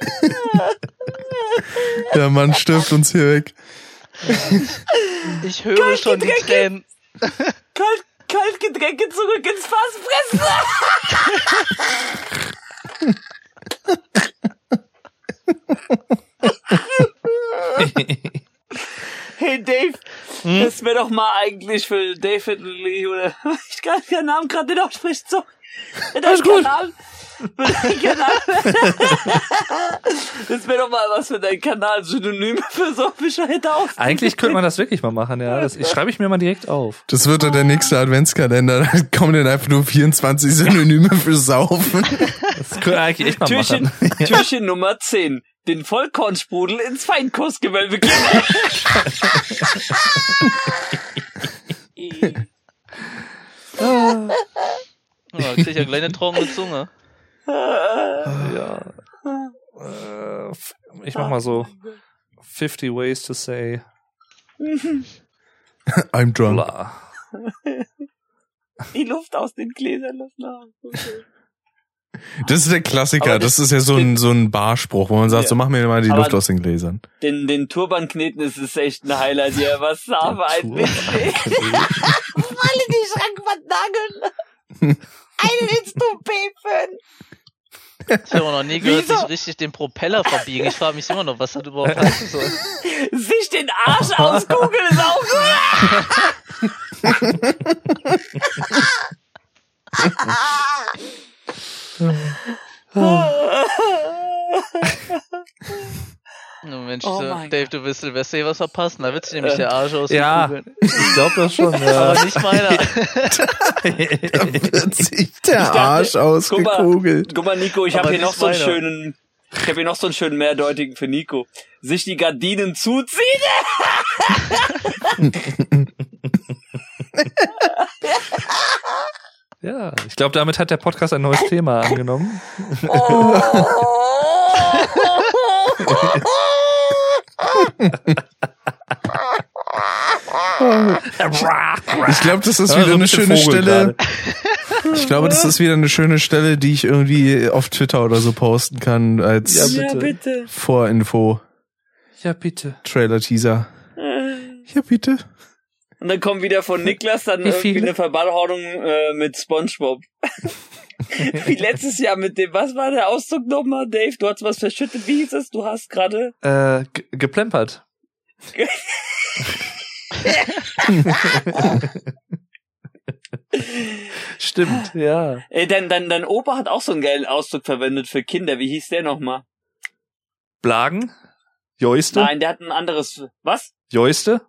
Der Mann stirbt uns hier weg. Ich höre schon die Getränke. Tränen. Kalt, Kaltgetränke zurück ins Fass fressen. hey Dave, das wäre doch mal eigentlich für David Lee oder ich kann keinen Namen gerade nicht aussprechen. So. Gut. Kanal, für deinen Kanal. das wäre doch mal was für deinen Kanal, Synonym für so bescheuerte aus. Eigentlich könnte man das wirklich mal machen, ja. Das ich schreibe ich mir mal direkt auf. Das wird dann der nächste Adventskalender. Da kommen dann einfach nur 24 Synonyme für Saufen. Das könnte eigentlich echt mal Türchen, machen. Türchen Nummer 10. Den Vollkornsprudel ins Feinkostgewölbe geben. Ja, krieg ich ja gleich eine trockene Zunge. Ja. Äh, ich mach mal so 50 ways to say I'm drunk. bla. Die Luft aus den Gläsern lassen. Das ist der Klassiker. Das, das- ist ja so ein, so ein Barspruch, wo man sagt, Ja. so mach mir mal die Aber- Luft aus den Gläsern. Den, den Turban kneten ist es echt ein Highlight hier. Was aber ein. Witz. Alle die Schrankwand nageln. Einen ins Toupet führen. Ich habe noch nie gehört, Wieso? sich richtig den Propeller verbiegen. Ich frage mich immer noch, was das überhaupt heißen soll. Sich den Arsch auskugeln ist auch gut. Oh Mensch, Oh Dave, du willst Silvester hier was verpassen. Da wird sich nämlich Äh, der Arsch aus Ja, ich glaube das schon. Ja. Aber nicht meiner. Wird sich der dachte, Arsch guck mal, ausgekugelt. Guck mal, Nico, ich habe hier noch so einen meiner. schönen, ich habe hier noch so einen schönen mehrdeutigen für Nico. Sich die Gardinen zuziehen. ja, ich glaube, damit hat der Podcast ein neues Thema angenommen. Ich glaube, das ist Ja, wieder eine schöne Vogel Stelle. Ich glaube, das ist wieder eine schöne Stelle, die ich irgendwie auf Twitter oder so posten kann als Ja, bitte. bitte. Vorinfo, Ja, bitte. Trailer, Teaser. Ja, bitte. Und dann kommt wieder von Niklas dann Wie irgendwie eine Verballhornung äh, mit Spongebob. Wie letztes Jahr mit dem, was war der Ausdruck nochmal, Dave? Du hast was verschüttet, wie hieß es? Du hast gerade. Äh, ge- geplempert. Stimmt, ja. Ey, dein, dein, dein Opa hat auch so einen geilen Ausdruck verwendet für Kinder. Wie hieß der nochmal? Blagen? Joiste? Nein, der hat ein anderes. Was? Joiste?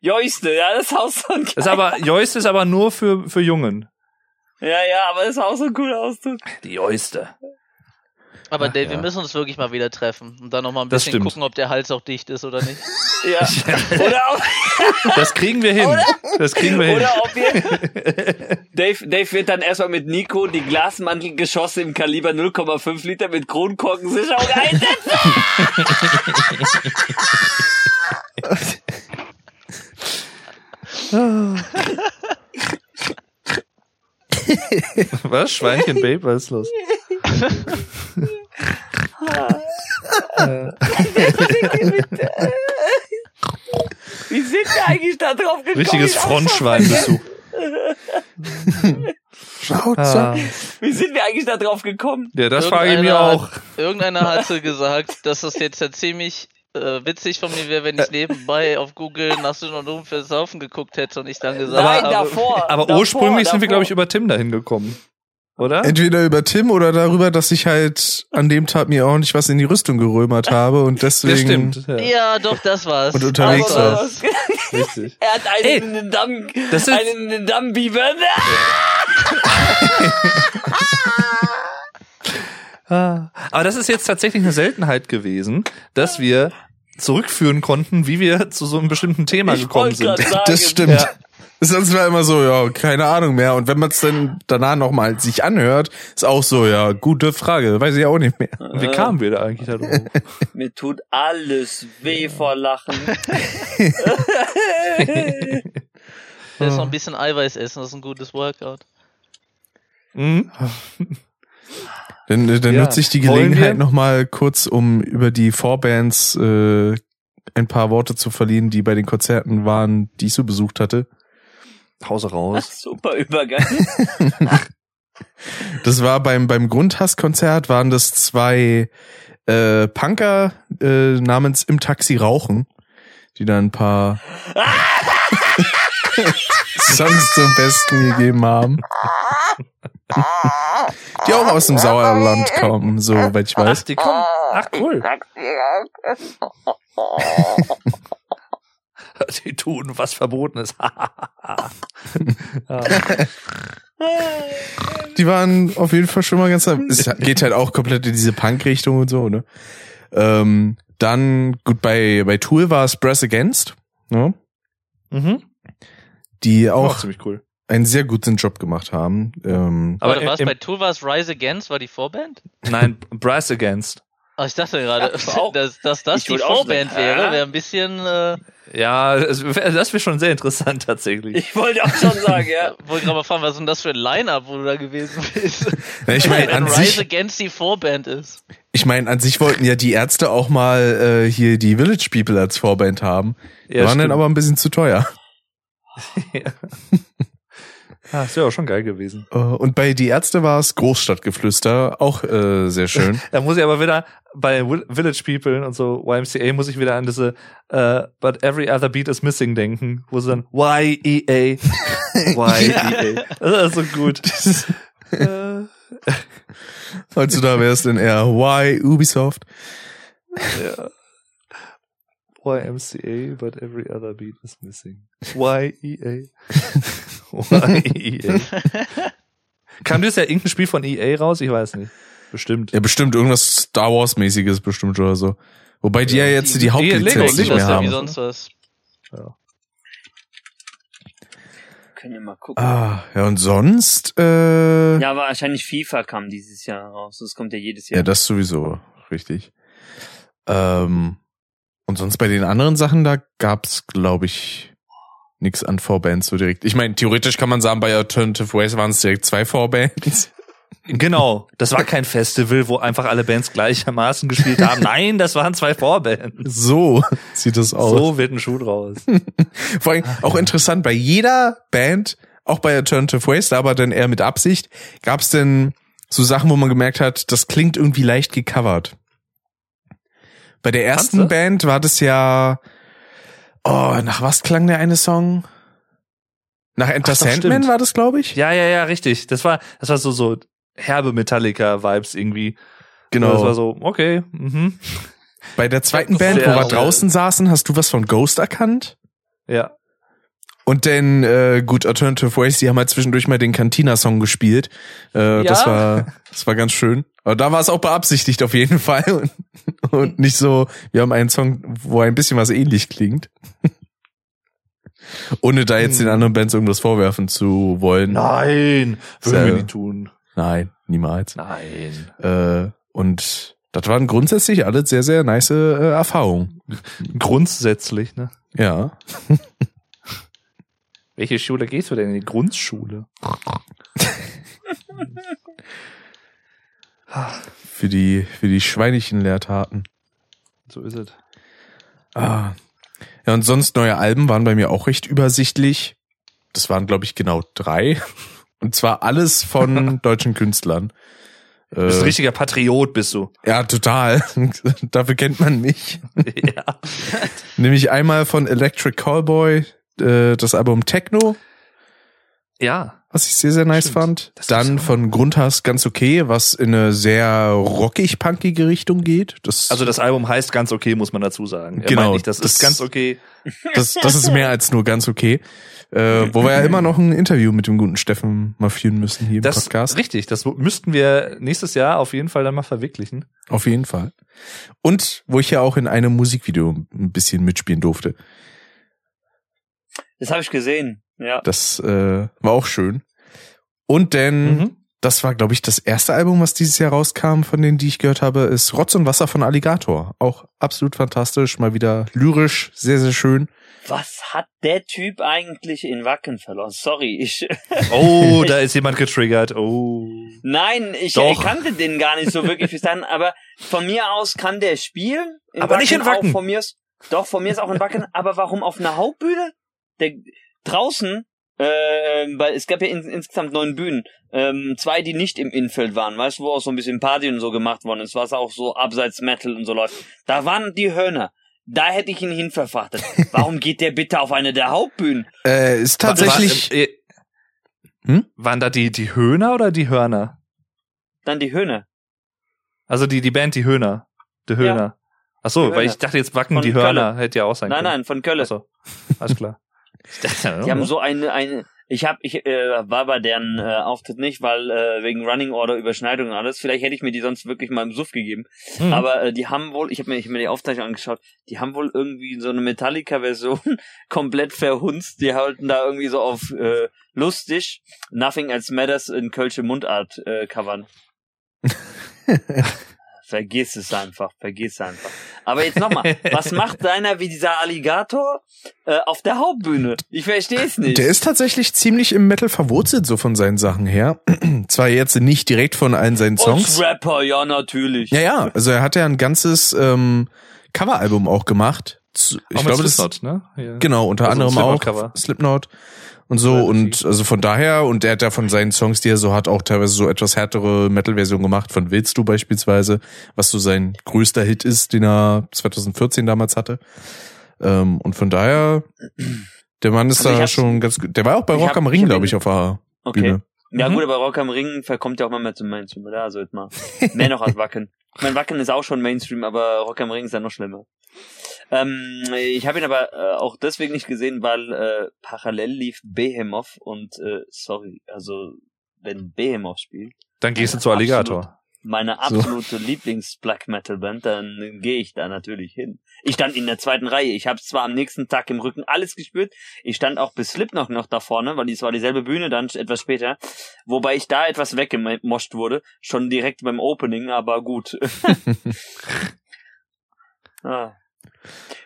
Joiste, ja, das ist auch so ein Ist aber, Joiste ist aber nur für, für Jungen. Ja, ja, aber ist auch so ein cooler Ausdruck. Die Joiste. Aber Ach, Dave, wir ja. müssen uns wirklich mal wieder treffen und dann noch mal ein Das bisschen stimmt. gucken, ob der Hals auch dicht ist oder nicht. Ja. Oder ob, Das kriegen wir hin. Das kriegen wir hin. oder ob wir. Dave, Dave wird dann erstmal mit Nico die Glasmantelgeschosse im Kaliber 0,5 Liter mit Kronkorkensicherung einsetzen. Was? Schweinchen Babe, was ist los? Wie sind wir eigentlich da drauf gekommen? Richtiges Frontschweinbesuch. Schnauze. Ah. Wie sind wir eigentlich da drauf gekommen? Ja, das frage ich mir Irgendeiner auch. Hat, irgendeiner hatte gesagt, dass das jetzt ja ziemlich äh, witzig von mir wäre, wenn ich nebenbei auf Google nach Synonym für Saufen geguckt hätte und ich dann gesagt Nein, habe, davor. Aber davor, ursprünglich sind wir, davor. glaube ich, über Tim dahin gekommen. Oder? Entweder über Tim oder darüber, dass ich halt an dem Tag mir ordentlich was in die Rüstung gerömert habe und Das deswegen. stimmt. Ja. ja, doch, das war's. Und unterwegs Das war. war's. Richtig. Er hat Ey, einen in den Damm, das ist- einen in den Dammbiber. Ah. Aber das ist jetzt tatsächlich eine Seltenheit gewesen, dass wir zurückführen konnten, wie wir zu so einem bestimmten Thema Ich gekommen sind. sagen. Das stimmt. Ja. Sonst war immer so, ja, keine Ahnung mehr. Und wenn man es dann danach nochmal sich anhört, ist auch so, ja, gute Frage, weiß ich auch nicht mehr. Und wie kamen wir da eigentlich da drauf? Mir tut alles weh vor Lachen. Jetzt noch ein bisschen Eiweiß essen, das ist ein gutes Workout. Mhm. Dann, dann Ja. nutze ich die Gelegenheit nochmal kurz, um über die Vorbands äh, ein paar Worte zu verlieren, die bei den Konzerten waren, die ich so besucht hatte. Hause raus. Super Übergang. Das war beim, beim Grundhasskonzert waren das zwei äh, Punker äh, namens Im Taxi rauchen, die dann ein paar Songs zum Besten gegeben haben. Die auch aus dem Sauerland kommen, soweit ich Ach, weiß. die kommen. Ach, cool. Die tun was Verbotenes. Die waren auf jeden Fall schon mal ganz. Es geht halt auch komplett in diese Punk-Richtung und so, ne? Ähm, dann, gut, bei, bei Tool war es Brass Against, ne? mhm. die Auch auch ziemlich cool. Einen sehr guten Job gemacht haben. Ähm, Aber was? im- Bei Tool war es Rise Against, war die Vorband? Nein, Brass Against. Ah, ich dachte gerade, Ja, auch. dass, dass das Ich die auch Vorband sagen, wäre, wäre ein bisschen, äh, Ja, das wär- das wäre schon sehr interessant tatsächlich. Ich wollte auch schon sagen, ja. wollte gerade mal fragen, was ist denn das für ein Line-Up, wo du da gewesen bist? ja, ich meine, Wenn an Rise sich, Against die Vorband ist. ich meine, an sich wollten ja die Ärzte auch mal äh, hier die Village People als Vorband haben. Ja, waren dann stimmt. aber ein bisschen zu teuer. Ah, das wäre auch schon geil gewesen. Äh, Und bei die Ärzte war es Großstadtgeflüster, auch äh, sehr schön. Da muss ich aber wieder bei Village People und so YMCA muss ich wieder an diese äh, But every other beat is missing denken, wo sie dann Y-E-A Y-E-A. Das ist so gut. Äh, Heutzutage wäre es dann eher Why Ubisoft. ja. YMCA, but every other beat is missing. Y-E-A. Y-E-A. Kam das ja irgendein Spiel von EA raus? Ich weiß nicht. Bestimmt. Ja, bestimmt irgendwas Star Wars mäßiges bestimmt oder so. Wobei die ja jetzt die, Die- Hauptlizenz Lego- nicht mehr ja wie haben. sonst was. Können wir mal gucken. Ah, ja und sonst äh, ja. Ja, wahrscheinlich FIFA kam dieses Jahr raus. Das kommt ja jedes Jahr. das sowieso richtig. Ähm, und sonst bei den anderen Sachen da gab's glaube ich nix an Vorbands so direkt. Ich meine, theoretisch kann man sagen, bei Alternative Ways waren es direkt zwei Vorbands. Genau. Das war kein Festival, wo einfach alle Bands gleichermaßen gespielt haben. Nein, das waren zwei Vorbands. So sieht das aus. So wird ein Schuh draus. Vor allem auch interessant, bei jeder Band, auch bei Alternative Waste, aber dann eher mit Absicht, gab es denn so Sachen, wo man gemerkt hat, das klingt irgendwie leicht gecovert. Bei der ersten? Band war das ja, oh, nach was klang der eine Song? Nach Enter Ach, Sandman war das, glaube ich? Ja, ja, ja, richtig. Das war, das war so, so herbe Metallica-Vibes irgendwie. genau. Das war so, okay, mhm. Bei der zweiten Band, wo wir draußen saßen, hast du was von Ghost erkannt? Ja. Und dann, äh, gut, Alternative Ways, die haben halt zwischendurch mal den Cantina-Song gespielt. Äh, Das Ja. war, das war ganz schön. Aber da war es auch beabsichtigt auf jeden Fall. Und, und nicht so, wir haben einen Song, wo ein bisschen was ähnlich klingt. Ohne da jetzt den anderen Bands irgendwas vorwerfen zu wollen. Nein, würden wir nie tun. Nein, niemals. Nein. Äh, und das waren grundsätzlich alles sehr, sehr nice äh, Erfahrungen. Grundsätzlich, ne? Ja. Welche Schule gehst du denn in die Grundschule? Für die, für die schweinischen Leertaten. So ist es. Ah. Ja, und sonst neue Alben waren bei mir auch recht übersichtlich. Das waren, glaube ich, genau drei. Und zwar alles von deutschen Künstlern. Du bist ein Äh, richtiger Patriot, bist du. ja, total. Dafür kennt man mich. ja. Nämlich einmal von Electric Callboy, äh, das Album Techno, Ja. was ich sehr, sehr nice Stimmt. fand. Das Dann von Grundhass ganz okay, was in eine sehr rockig-punkige Richtung geht. Das, Also das Album heißt ganz okay, muss man dazu sagen. Er Genau, nicht, das, das- ist ganz okay. das, das ist mehr als nur ganz okay. Äh, wo wir ja immer noch ein Interview mit dem guten Steffen mal führen müssen hier im Das Podcast. richtig, das müssten wir nächstes Jahr auf jeden Fall dann mal verwirklichen. Auf jeden Fall. Und wo ich ja auch in einem Musikvideo ein bisschen mitspielen durfte. Das habe ich gesehen. Ja. Das äh, war auch schön. Und denn, Mhm. das war, glaube ich, das erste Album, was dieses Jahr rauskam, von denen, die ich gehört habe, ist Rotz und Wasser von Alligator. Auch absolut fantastisch, mal wieder lyrisch, sehr, sehr schön. Was hat der Typ eigentlich in Wacken verloren? Sorry, ich. Oh, da ist jemand getriggert. Oh. Nein, ich, Doch. ich kannte den gar nicht so wirklich bis dann, aber von mir aus kann der spielen. Aber nicht in Wacken. Auch von mir ist, doch, von mir ist auch in Wacken, aber warum auf einer Hauptbühne? Der, draußen, äh, weil es gab ja in, insgesamt neun Bühnen, ähm, zwei, die nicht im Infeld waren, weißt du, wo auch so ein bisschen Party und so gemacht worden ist, was auch so abseits Metal und so läuft. Da waren die Hörner. Da hätte ich ihn hinverfrachtet. Warum geht der bitte auf eine der Hauptbühnen? Äh, ist tatsächlich, War, äh, Hm? waren da die, die Höhner oder die Hörner? Dann die Hörner. Also die, die Band, die Höhner. Die Höhner. Ach so, weil Höhner. ich dachte jetzt Wacken, Von die Hörner. Hätte ja auch sein Nein, können. nein, von Köln. Ach so. Alles klar. Die haben so eine, eine, ich hab, ich äh, war bei deren äh, Auftritt nicht, weil äh, wegen Running Order Überschneidung und alles. Vielleicht hätte ich mir die sonst wirklich mal im Suff gegeben. Hm. Aber äh, die haben wohl, ich habe mir, ich hab mir die Aufzeichnung angeschaut, die haben wohl irgendwie so eine Metallica-Version komplett verhunzt. Die halten da irgendwie so auf äh, lustig Nothing Else Matters in Kölsche Mundart äh, covern. Vergiss es einfach, vergiss es einfach. Aber jetzt nochmal, was macht einer wie dieser Alligator äh, auf der Hauptbühne? Ich verstehe es nicht. der ist tatsächlich ziemlich im Metal verwurzelt, so von seinen Sachen her. Zwar jetzt nicht direkt von allen seinen Als Songs. Rapper, ja natürlich. Ja, ja, also er hat ja ein ganzes ähm, Coveralbum auch gemacht. Ich auch glaube, mit das Slipknot, ne? Ja. Genau, unter Also anderem auch Slipknot-Cover. Slipknot und so und also von daher und der hat ja von seinen Songs, die er so hat, auch teilweise so etwas härtere Metal-Version gemacht von Willst du beispielsweise, was so sein größter Hit ist, den er 2014 damals hatte. Ähm, und von daher, der Mann ist Also da schon ganz gut. Der war auch bei Rock hab- am Ring, glaube ich, auf der Okay. Bühne. Ja Mhm. gut, aber Rock am Ring verkommt ja auch mal mehr zum Mainstream, oder? Also jetzt mal. Mehr noch als Wacken. Ich mein, Wacken ist auch schon Mainstream, aber Rock am Ring ist ja noch schlimmer. Ähm, ich habe ihn aber äh, auch deswegen nicht gesehen, weil äh, parallel lief Behemoth und äh, sorry, also wenn Behemoth spielt, Dann gehst du zu Alligator. meine So. absolute Lieblings-Black Metal Band, dann gehe ich da natürlich hin. Ich stand in der zweiten Reihe. Ich habe zwar am nächsten Tag im Rücken alles gespürt. Ich stand auch bis Slipknot noch da vorne, weil es war dieselbe Bühne dann etwas später. Wobei ich da etwas weggemoscht wurde, schon direkt beim Opening, aber gut. ah.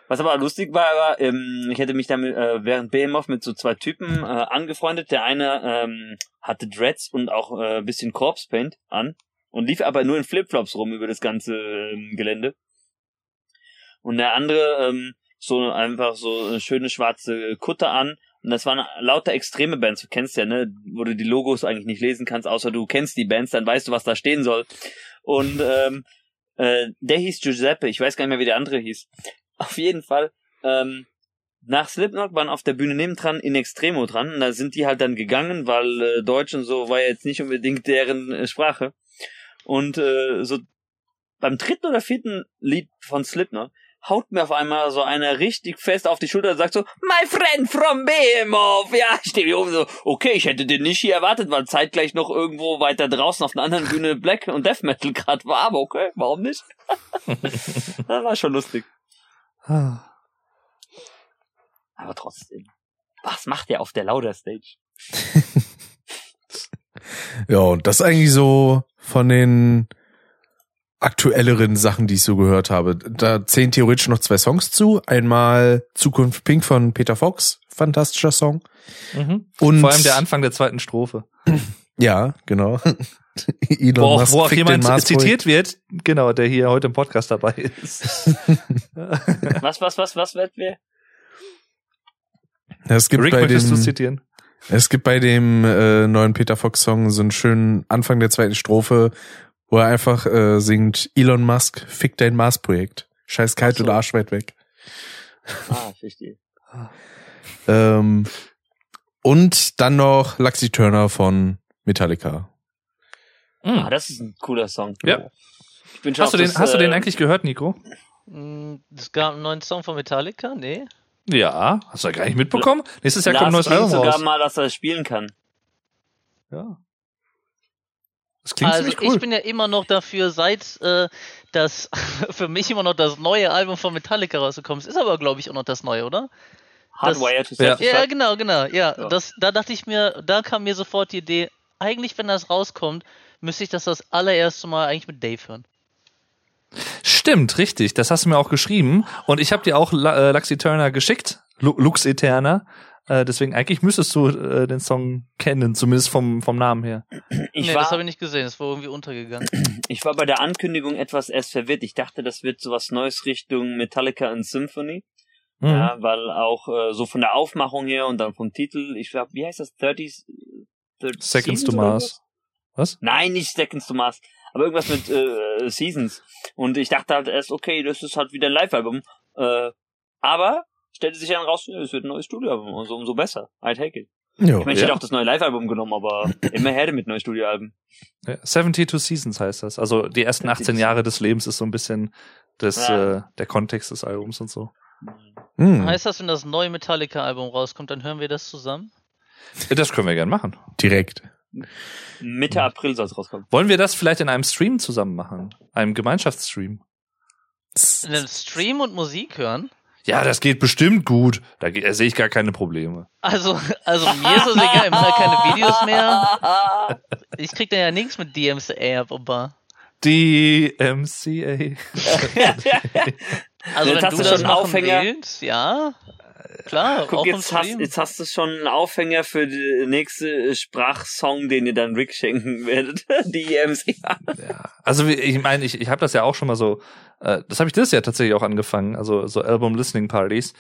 Was aber lustig war, war ähm, ich hätte mich damit äh, während Behemoth mit so zwei Typen äh, angefreundet. Der eine ähm, hatte Dreads und auch äh, ein bisschen Corpse Paint an und lief aber nur in Flipflops rum über das ganze ähm, Gelände. Und der andere ähm, so einfach so eine schöne schwarze Kutte an. Und das waren lauter extreme Bands. Du kennst ja, ne, wo du die Logos eigentlich nicht lesen kannst, außer du kennst die Bands, dann weißt du, was da stehen soll. Und ähm, äh, der hieß Giuseppe, ich weiß gar nicht mehr, wie der andere hieß. Auf jeden Fall, ähm, nach Slipknot waren auf der Bühne nebendran in Extremo dran. Und da sind die halt dann gegangen, weil äh, Deutsch und so war ja jetzt nicht unbedingt deren äh, Sprache. Und äh, so beim dritten oder vierten Lied von Slipknot haut mir auf einmal so einer richtig fest auf die Schulter und sagt so, my friend from Behemoth. Ja, ich stehe hier oben so, okay, ich hätte den nicht hier erwartet, weil zeitgleich noch irgendwo weiter draußen auf einer anderen Bühne Black und Death Metal gerade war, aber okay, warum nicht? das war schon lustig. Ah. Aber trotzdem, was macht der auf der Lauder Stage? Ja, und das eigentlich so von den aktuelleren Sachen, die ich so gehört habe. Da zählen theoretisch noch zwei Songs zu. Einmal Zukunft Pink von Peter Fox, fantastischer Song. Mhm. Und Vor allem der Anfang der zweiten Strophe. Ja, genau. Elon Wo auch, Musk wo auch jemand zitiert wird, genau, der hier heute im Podcast dabei ist. Was, was, was, was wird wer? Ja, Es gibt Rick, bei möchtest du dem, zitieren? es gibt bei dem äh, neuen Peter Fox Song so einen schönen Anfang der zweiten Strophe, wo er einfach äh, singt Elon Musk fick dein Mars Projekt. Scheiß kalt so. oder Arsch weit weg. Ah, verstehe. Ähm, und dann noch Luxy Turner von Metallica. Ah, das ist ein cooler Song. Ja. Ich bin schon Hast du den, das, hast du den äh, eigentlich gehört, Nico? Mm, Es gab einen neuen Song von Metallica? Nee. Ja, hast du ja gar nicht mitbekommen? Nächstes Jahr kommt ein Lars neues Album sogar raus. mal, dass er spielen kann. Ja. Das klingt also ziemlich cool. ich bin ja immer noch dafür, seit äh, das für mich immer noch das neue Album von Metallica rausgekommen ist, ist aber glaube ich auch noch das neue, oder? Hardwire to Ja. Self Ja, genau, genau. Ja, Ja. Das, da dachte ich mir, da kam mir sofort die Idee, eigentlich wenn das rauskommt, müsste ich das das allererste Mal eigentlich mit Dave hören. Stimmt, richtig. Das hast du mir auch geschrieben. Und ich habe dir auch äh, Luxy Turner geschickt. Lu Lux Eterna. Äh, deswegen eigentlich müsstest du äh, den Song kennen, zumindest vom, vom Namen her. Ich, nee, war, das habe ich nicht gesehen, das war irgendwie untergegangen. ich war bei der Ankündigung etwas erst verwirrt. Ich dachte, das wird sowas Neues Richtung Metallica and Symphony. Mhm. Ja, weil auch äh, so von der Aufmachung her und dann vom Titel, ich glaube, wie heißt das? 30, 30 Seconds to Mars. Was? Nein, nicht Seconds to Mars. Aber irgendwas mit äh, Seasons. Und ich dachte halt erst, okay, das ist halt wieder ein Live-Album. Äh, aber stellte sich dann raus, es wird ein neues Studioalbum. Also umso besser. I take it. Ja. Ich meine, ich Ja. hätte auch das neue Live-Album genommen, aber immer her mit neuen Studioalben. Ja, 72 Seasons heißt das. Also die ersten 18 Jahre des Lebens ist so ein bisschen das, Ja. äh, der Kontext des Albums und so. Hm, Heißt das, wenn das neue Metallica-Album rauskommt, dann hören wir das zusammen? Das können wir gern machen. direkt. Mitte April soll es rauskommen. Wollen wir das vielleicht in einem Stream zusammen machen? Einem Gemeinschaftsstream? In einem Stream und Musik hören? Ja, das geht bestimmt gut. Da, da sehe ich gar keine Probleme. Also, also mir ist das egal, ich mache keine Videos mehr. Ich krieg da ja nichts mit DMCA ab, aber. Die MCA. Also Jetzt wenn hast du du das schon einen Aufhänger. willst, ja. Klar, Guck, auch im jetzt hast, jetzt hast du schon einen Aufhänger für die nächste Sprachsong, den ihr dann Rick schenken werdet. Die EMC. Ja. Also wie- ich meine, ich, ich habe das ja auch schon mal so, äh, das habe ich das ja tatsächlich auch angefangen, also so Album Listening Parties.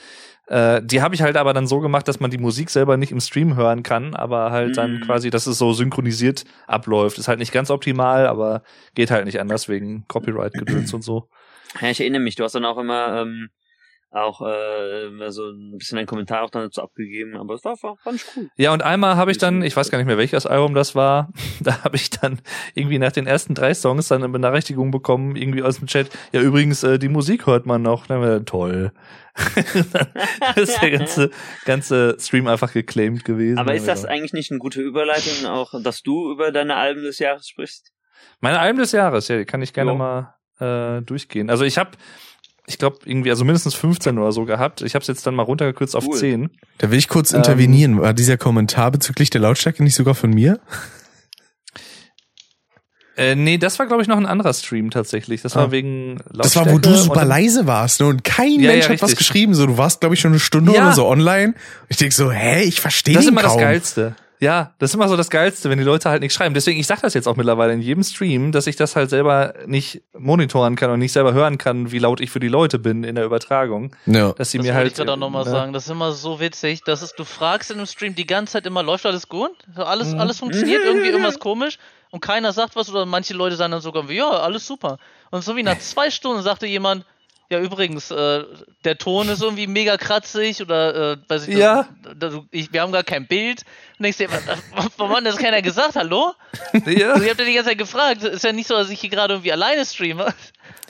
Äh, die habe ich halt aber dann so gemacht, dass man die Musik selber nicht im Stream hören kann, aber halt dann Mhm. quasi, dass es so synchronisiert abläuft. Ist halt nicht ganz optimal, aber geht halt nicht anders wegen Copyright-Gedöns und so. Ja, ich erinnere mich, du hast dann auch immer ähm, auch äh, so ein bisschen einen Kommentar auch dazu abgegeben, aber es war, war fand ich cool. Ja, und einmal habe ich dann, ich weiß gar nicht mehr, welches Album das war, da habe ich dann irgendwie nach den ersten drei Songs dann eine Benachrichtigung bekommen, irgendwie aus dem Chat, ja übrigens, äh, die Musik hört man noch. Dann wir, toll. dann ist der ganze, ganze Stream einfach geclaimed gewesen. Aber ist das eigentlich nicht eine gute Überleitung, auch dass du über deine Alben des Jahres sprichst? Meine Alben des Jahres, ja, die kann ich gerne Jo. mal äh, durchgehen. Also ich habe, ich glaube, irgendwie, also mindestens 15 oder so gehabt. Ich habe es jetzt dann mal runtergekürzt auf Cool. 10. Da will ich kurz Ähm, intervenieren. War dieser Kommentar bezüglich der Lautstärke nicht sogar von mir? Äh, nee, das war, glaube ich, noch ein anderer Stream tatsächlich. Das war Ah. wegen Lautstärke. Das war, wo du super leise warst, ne? Und kein Ja, Mensch ja, hat was richtig. geschrieben. So, du warst, glaube ich, schon eine Stunde Ja. oder so online. Ich denk so, hä, ich verstehe Das ist immer kaum. das Geilste. Ja, das ist immer so das Geilste, wenn die Leute halt nicht schreiben. Deswegen, ich sag das jetzt auch mittlerweile in jedem Stream, dass ich das halt selber nicht monitoren kann und nicht selber hören kann, wie laut ich für die Leute bin in der Übertragung. Ja. Dass sie das mir halt. ich gerade auch nochmal ja. sagen. Das ist immer so witzig, dass es, du fragst in einem Stream die ganze Zeit immer, läuft alles gut? Alles, Mhm. alles funktioniert, irgendwie irgendwas komisch und keiner sagt was oder manche Leute sagen dann sogar, ja, alles super. Und so wie nach zwei Stunden sagte jemand, ja übrigens, äh, der Ton ist irgendwie mega kratzig oder äh, weiß ich, Ja. das, das, ich, wir haben gar kein Bild. Und denkst dir, warum hat das keiner gesagt? Hallo? Ja. Also, ich hab dir die ganze Zeit gefragt. Ist ja nicht so, dass ich hier gerade irgendwie alleine streame.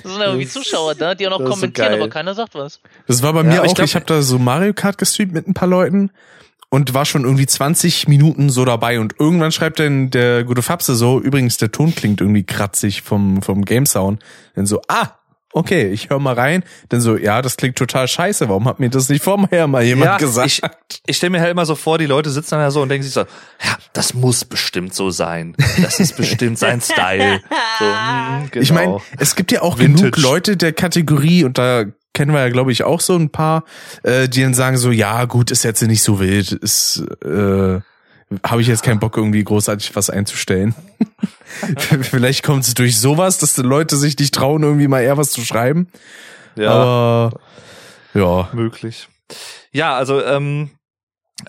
Das sind ja irgendwie Zuschauer da, die auch noch so kommentieren, geil. aber keiner sagt was. Das war bei Ja, mir aber ich auch. glaub- ich habe da so Mario Kart gestreamt mit ein paar Leuten und war schon irgendwie 20 Minuten so dabei und irgendwann schreibt dann der gute Fapse so, übrigens der Ton klingt irgendwie kratzig vom vom Game Sound. Dann so, ah, okay, ich höre mal rein. Dann so, ja, das klingt total scheiße. Warum hat mir das nicht vorher mal jemand Ja, gesagt? ich, ich stelle mir halt immer so vor, die Leute sitzen dann da so und denken sich so, ja, das muss bestimmt so sein. Das ist bestimmt sein Style. So, hm, genau. Ich meine, es gibt ja auch Vintage. genug Leute der Kategorie und da kennen wir ja, glaube ich, auch so ein paar, äh, die dann sagen so, ja, gut, ist jetzt nicht so wild, ist, äh, habe ich jetzt keinen Bock, irgendwie großartig was einzustellen. Vielleicht kommt es durch sowas, dass die Leute sich nicht trauen, irgendwie mal eher was zu schreiben. ja, Aber ja. möglich. Ja, also ähm,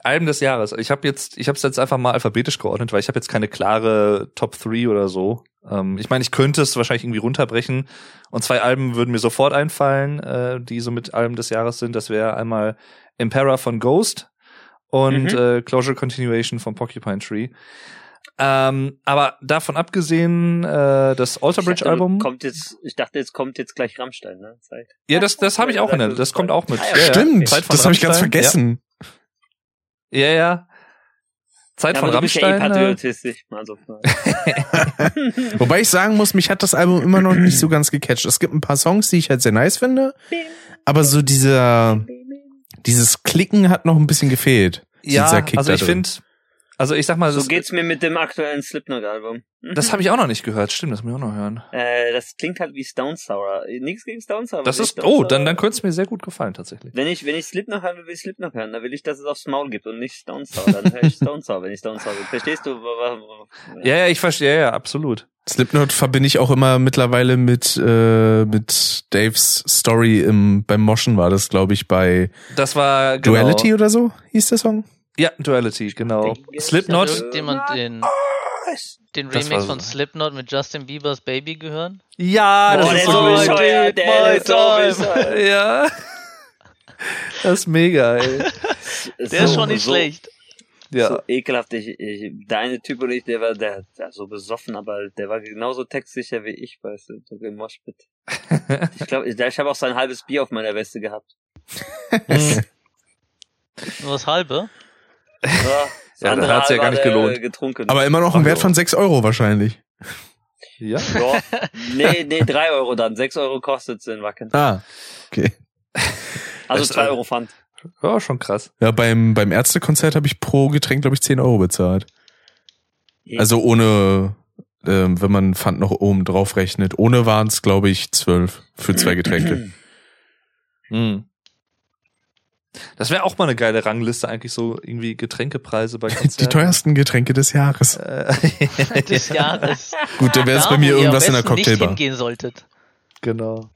Alben des Jahres. Ich habe jetzt, ich habe es jetzt einfach mal alphabetisch geordnet, weil ich habe jetzt keine klare Top 3 oder so. Ähm, ich meine, ich könnte es wahrscheinlich irgendwie runterbrechen und zwei Alben würden mir sofort einfallen, äh, die so mit Alben des Jahres sind. Das wäre einmal Impera von Ghost und Mhm. äh, Closure Continuation von Porcupine Tree. Ähm, aber davon abgesehen, äh, das Alter Ich Bridge dachte, Album, Kommt jetzt, ich dachte, jetzt kommt jetzt gleich Rammstein, ne? Zeit. ja, das, das habe ich auch in der, das kommt auch mit. Ah, ja, Ja, ja. Stimmt, Zeit von das habe ich ganz Rammstein, vergessen. Ja, ja. Zeit Ja, von bist ja eh Rammstein. äh, patriotistisch, also. Wobei ich sagen muss, mich hat das Album immer noch nicht so ganz gecatcht. Es gibt ein paar Songs, die ich halt sehr nice finde, aber so dieser, dieses Klicken hat noch ein bisschen gefehlt. ja, Dieser Kick also ich finde, also ich sag mal, So geht's mir mit dem aktuellen Slipknot-Album. Das habe ich auch noch nicht gehört. Stimmt, das muss ich auch noch hören. Äh, das klingt halt wie Stone Sour. Nichts gegen Stone Sour. Das ist, Stone oh, Sour- dann, dann könnte es mir sehr gut gefallen, tatsächlich. Wenn ich, wenn ich Slipknot hören will, will ich Slipknot hören. Dann will ich, dass es aufs Maul gibt und nicht Stone Sour. Dann höre ich Stone Sour, wenn ich Stone Sour will. Verstehst du? Ja, ja, ich verstehe, ja, ja, absolut. Slipknot verbinde ich auch immer mittlerweile mit mit äh, mit Daves Story im beim Moschen war das glaube ich bei Das war genau, Duality oder so hieß der Song. Ja, Duality, genau. Slipknot. Irgendjemand den, den Remix so. von Slipknot mit Justin Biebers Baby gehört? Ja, Boah, das ist so bescheuert, der ist so bescheuert. Ja. Das ist mega, ey. Der ist schon nicht so, schlecht. Ja. So ekelhaft. Ich, ich, der eine Typ oder ich, der war der, der so besoffen, aber der war genauso textsicher wie ich, weißt du, so im Moshpit. Ich glaube, ich, ich habe auch so ein halbes Bier auf meiner Weste gehabt. Hm. Nur das halbe. Ja, das Ja, da hat's ja gar nicht hat er, gelohnt. äh, Getrunken. Aber immer noch ein Wert von 6 Euro wahrscheinlich. ja. ja, nee, nee, drei Euro dann. Sechs Euro kostet's in Wacken. Ah, okay. Also Das, zwei äh, Euro Pfand. Ja, schon krass. Ja, beim beim Ärztekonzert habe ich pro Getränk glaube ich 10 Euro bezahlt. Also ohne ähm, wenn man Pfand noch oben drauf rechnet. Ohne waren es glaube ich 12 für zwei Getränke. Hm. Das wäre auch mal eine geile Rangliste, eigentlich so irgendwie Getränkepreise bei Konzerten. Die teuersten Getränke des Jahres. Äh, Des Jahres. Gut, dann wäre es bei mir irgendwas am in der besten nicht Cocktailbar. hingehen solltet. Genau.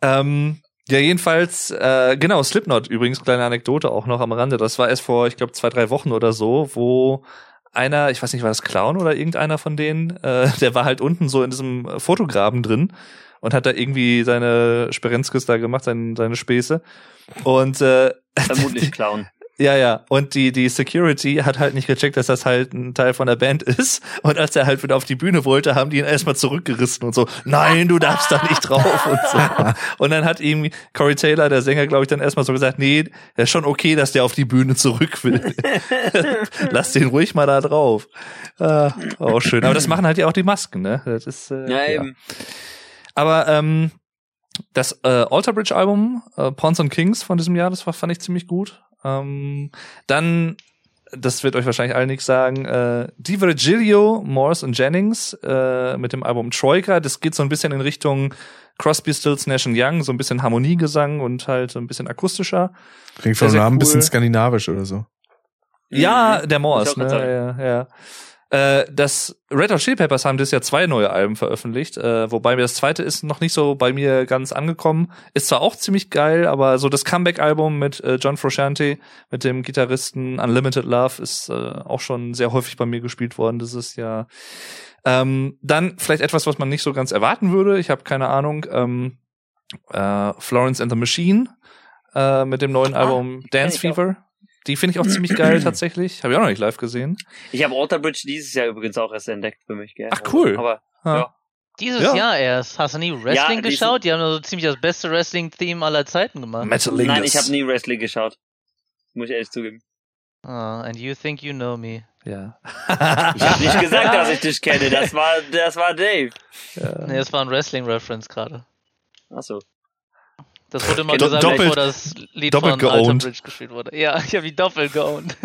Ähm, ja, jedenfalls, äh, genau, Slipknot übrigens, kleine Anekdote auch noch am Rande. Das war erst vor, ich glaube, zwei, drei Wochen oder so, wo einer, ich weiß nicht, war das Clown oder irgendeiner von denen, äh, der war halt unten so in diesem Fotograben drin und hat da irgendwie seine Sperenzkes da gemacht, seine, seine Späße. Und äh, Vermutlich Clown. ja, ja. Und die, die Security hat halt nicht gecheckt, dass das halt ein Teil von der Band ist. Und als er halt wieder auf die Bühne wollte, haben die ihn erstmal zurückgerissen und so, nein, du darfst da nicht drauf und so. Und dann hat ihm Corey Taylor, der Sänger, glaube ich, dann erstmal so gesagt, nee, ist schon okay, dass der auf die Bühne zurück will. Lass den ruhig mal da drauf. Ah, auch schön. Aber das machen halt ja auch die Masken, ne? Das ist, äh, Ja, eben. aber ähm, das äh, Alter Bridge Album, äh, Pawns and Kings von diesem Jahr, das war, fand ich ziemlich gut. Ähm, dann, das wird euch wahrscheinlich allen nichts sagen, äh, Di Virgilio, Morse und Jennings äh, mit dem Album Troika. Das geht so ein bisschen in Richtung Crosby, Stills, Nash Young, so ein bisschen Harmoniegesang und halt so ein bisschen akustischer. Klingt vom sehr Namen ein bisschen cool. skandinavisch oder so. Ja, Mhm. der Morse, ne? Ja, ja. Äh, das Red Hot Chili Peppers haben das Jahr zwei neue Alben veröffentlicht, äh, wobei mir das zweite ist noch nicht so bei mir ganz angekommen. Ist zwar auch ziemlich geil, aber so das Comeback-Album mit äh, John Frusciante, mit dem Gitarristen Unlimited Love, ist äh, auch schon sehr häufig bei mir gespielt worden dieses Jahr. Ähm, dann vielleicht etwas, was man nicht so ganz erwarten würde. Ich habe keine Ahnung. Ähm, äh, Florence and the Machine äh, mit dem neuen Ah, Album Dance ich auch. Fever. Die finde ich auch ziemlich geil tatsächlich. Habe ich auch noch nicht live gesehen. Ich habe Alter Bridge dieses Jahr übrigens auch erst entdeckt für mich, gell? Ach, cool. Aber Ja. Ja. Dieses Ja. Jahr erst. Hast du nie Wrestling die geschaut? Die haben so ziemlich das beste Wrestling-Theme aller Zeiten gemacht. Metalingus. Nein, ich habe nie Wrestling geschaut. Muss ich ehrlich zugeben. Ah, and you think you know me. Ja. Ich habe nicht gesagt, dass ich dich kenne. Das war, das war Dave. Nee, das war ein Wrestling-Reference gerade. Achso. Das wurde mal gesagt, doppelt- bevor das Lied doppelt von Alter geowned. Bridge gespielt wurde. Ja, ich habe die doppelt geowned.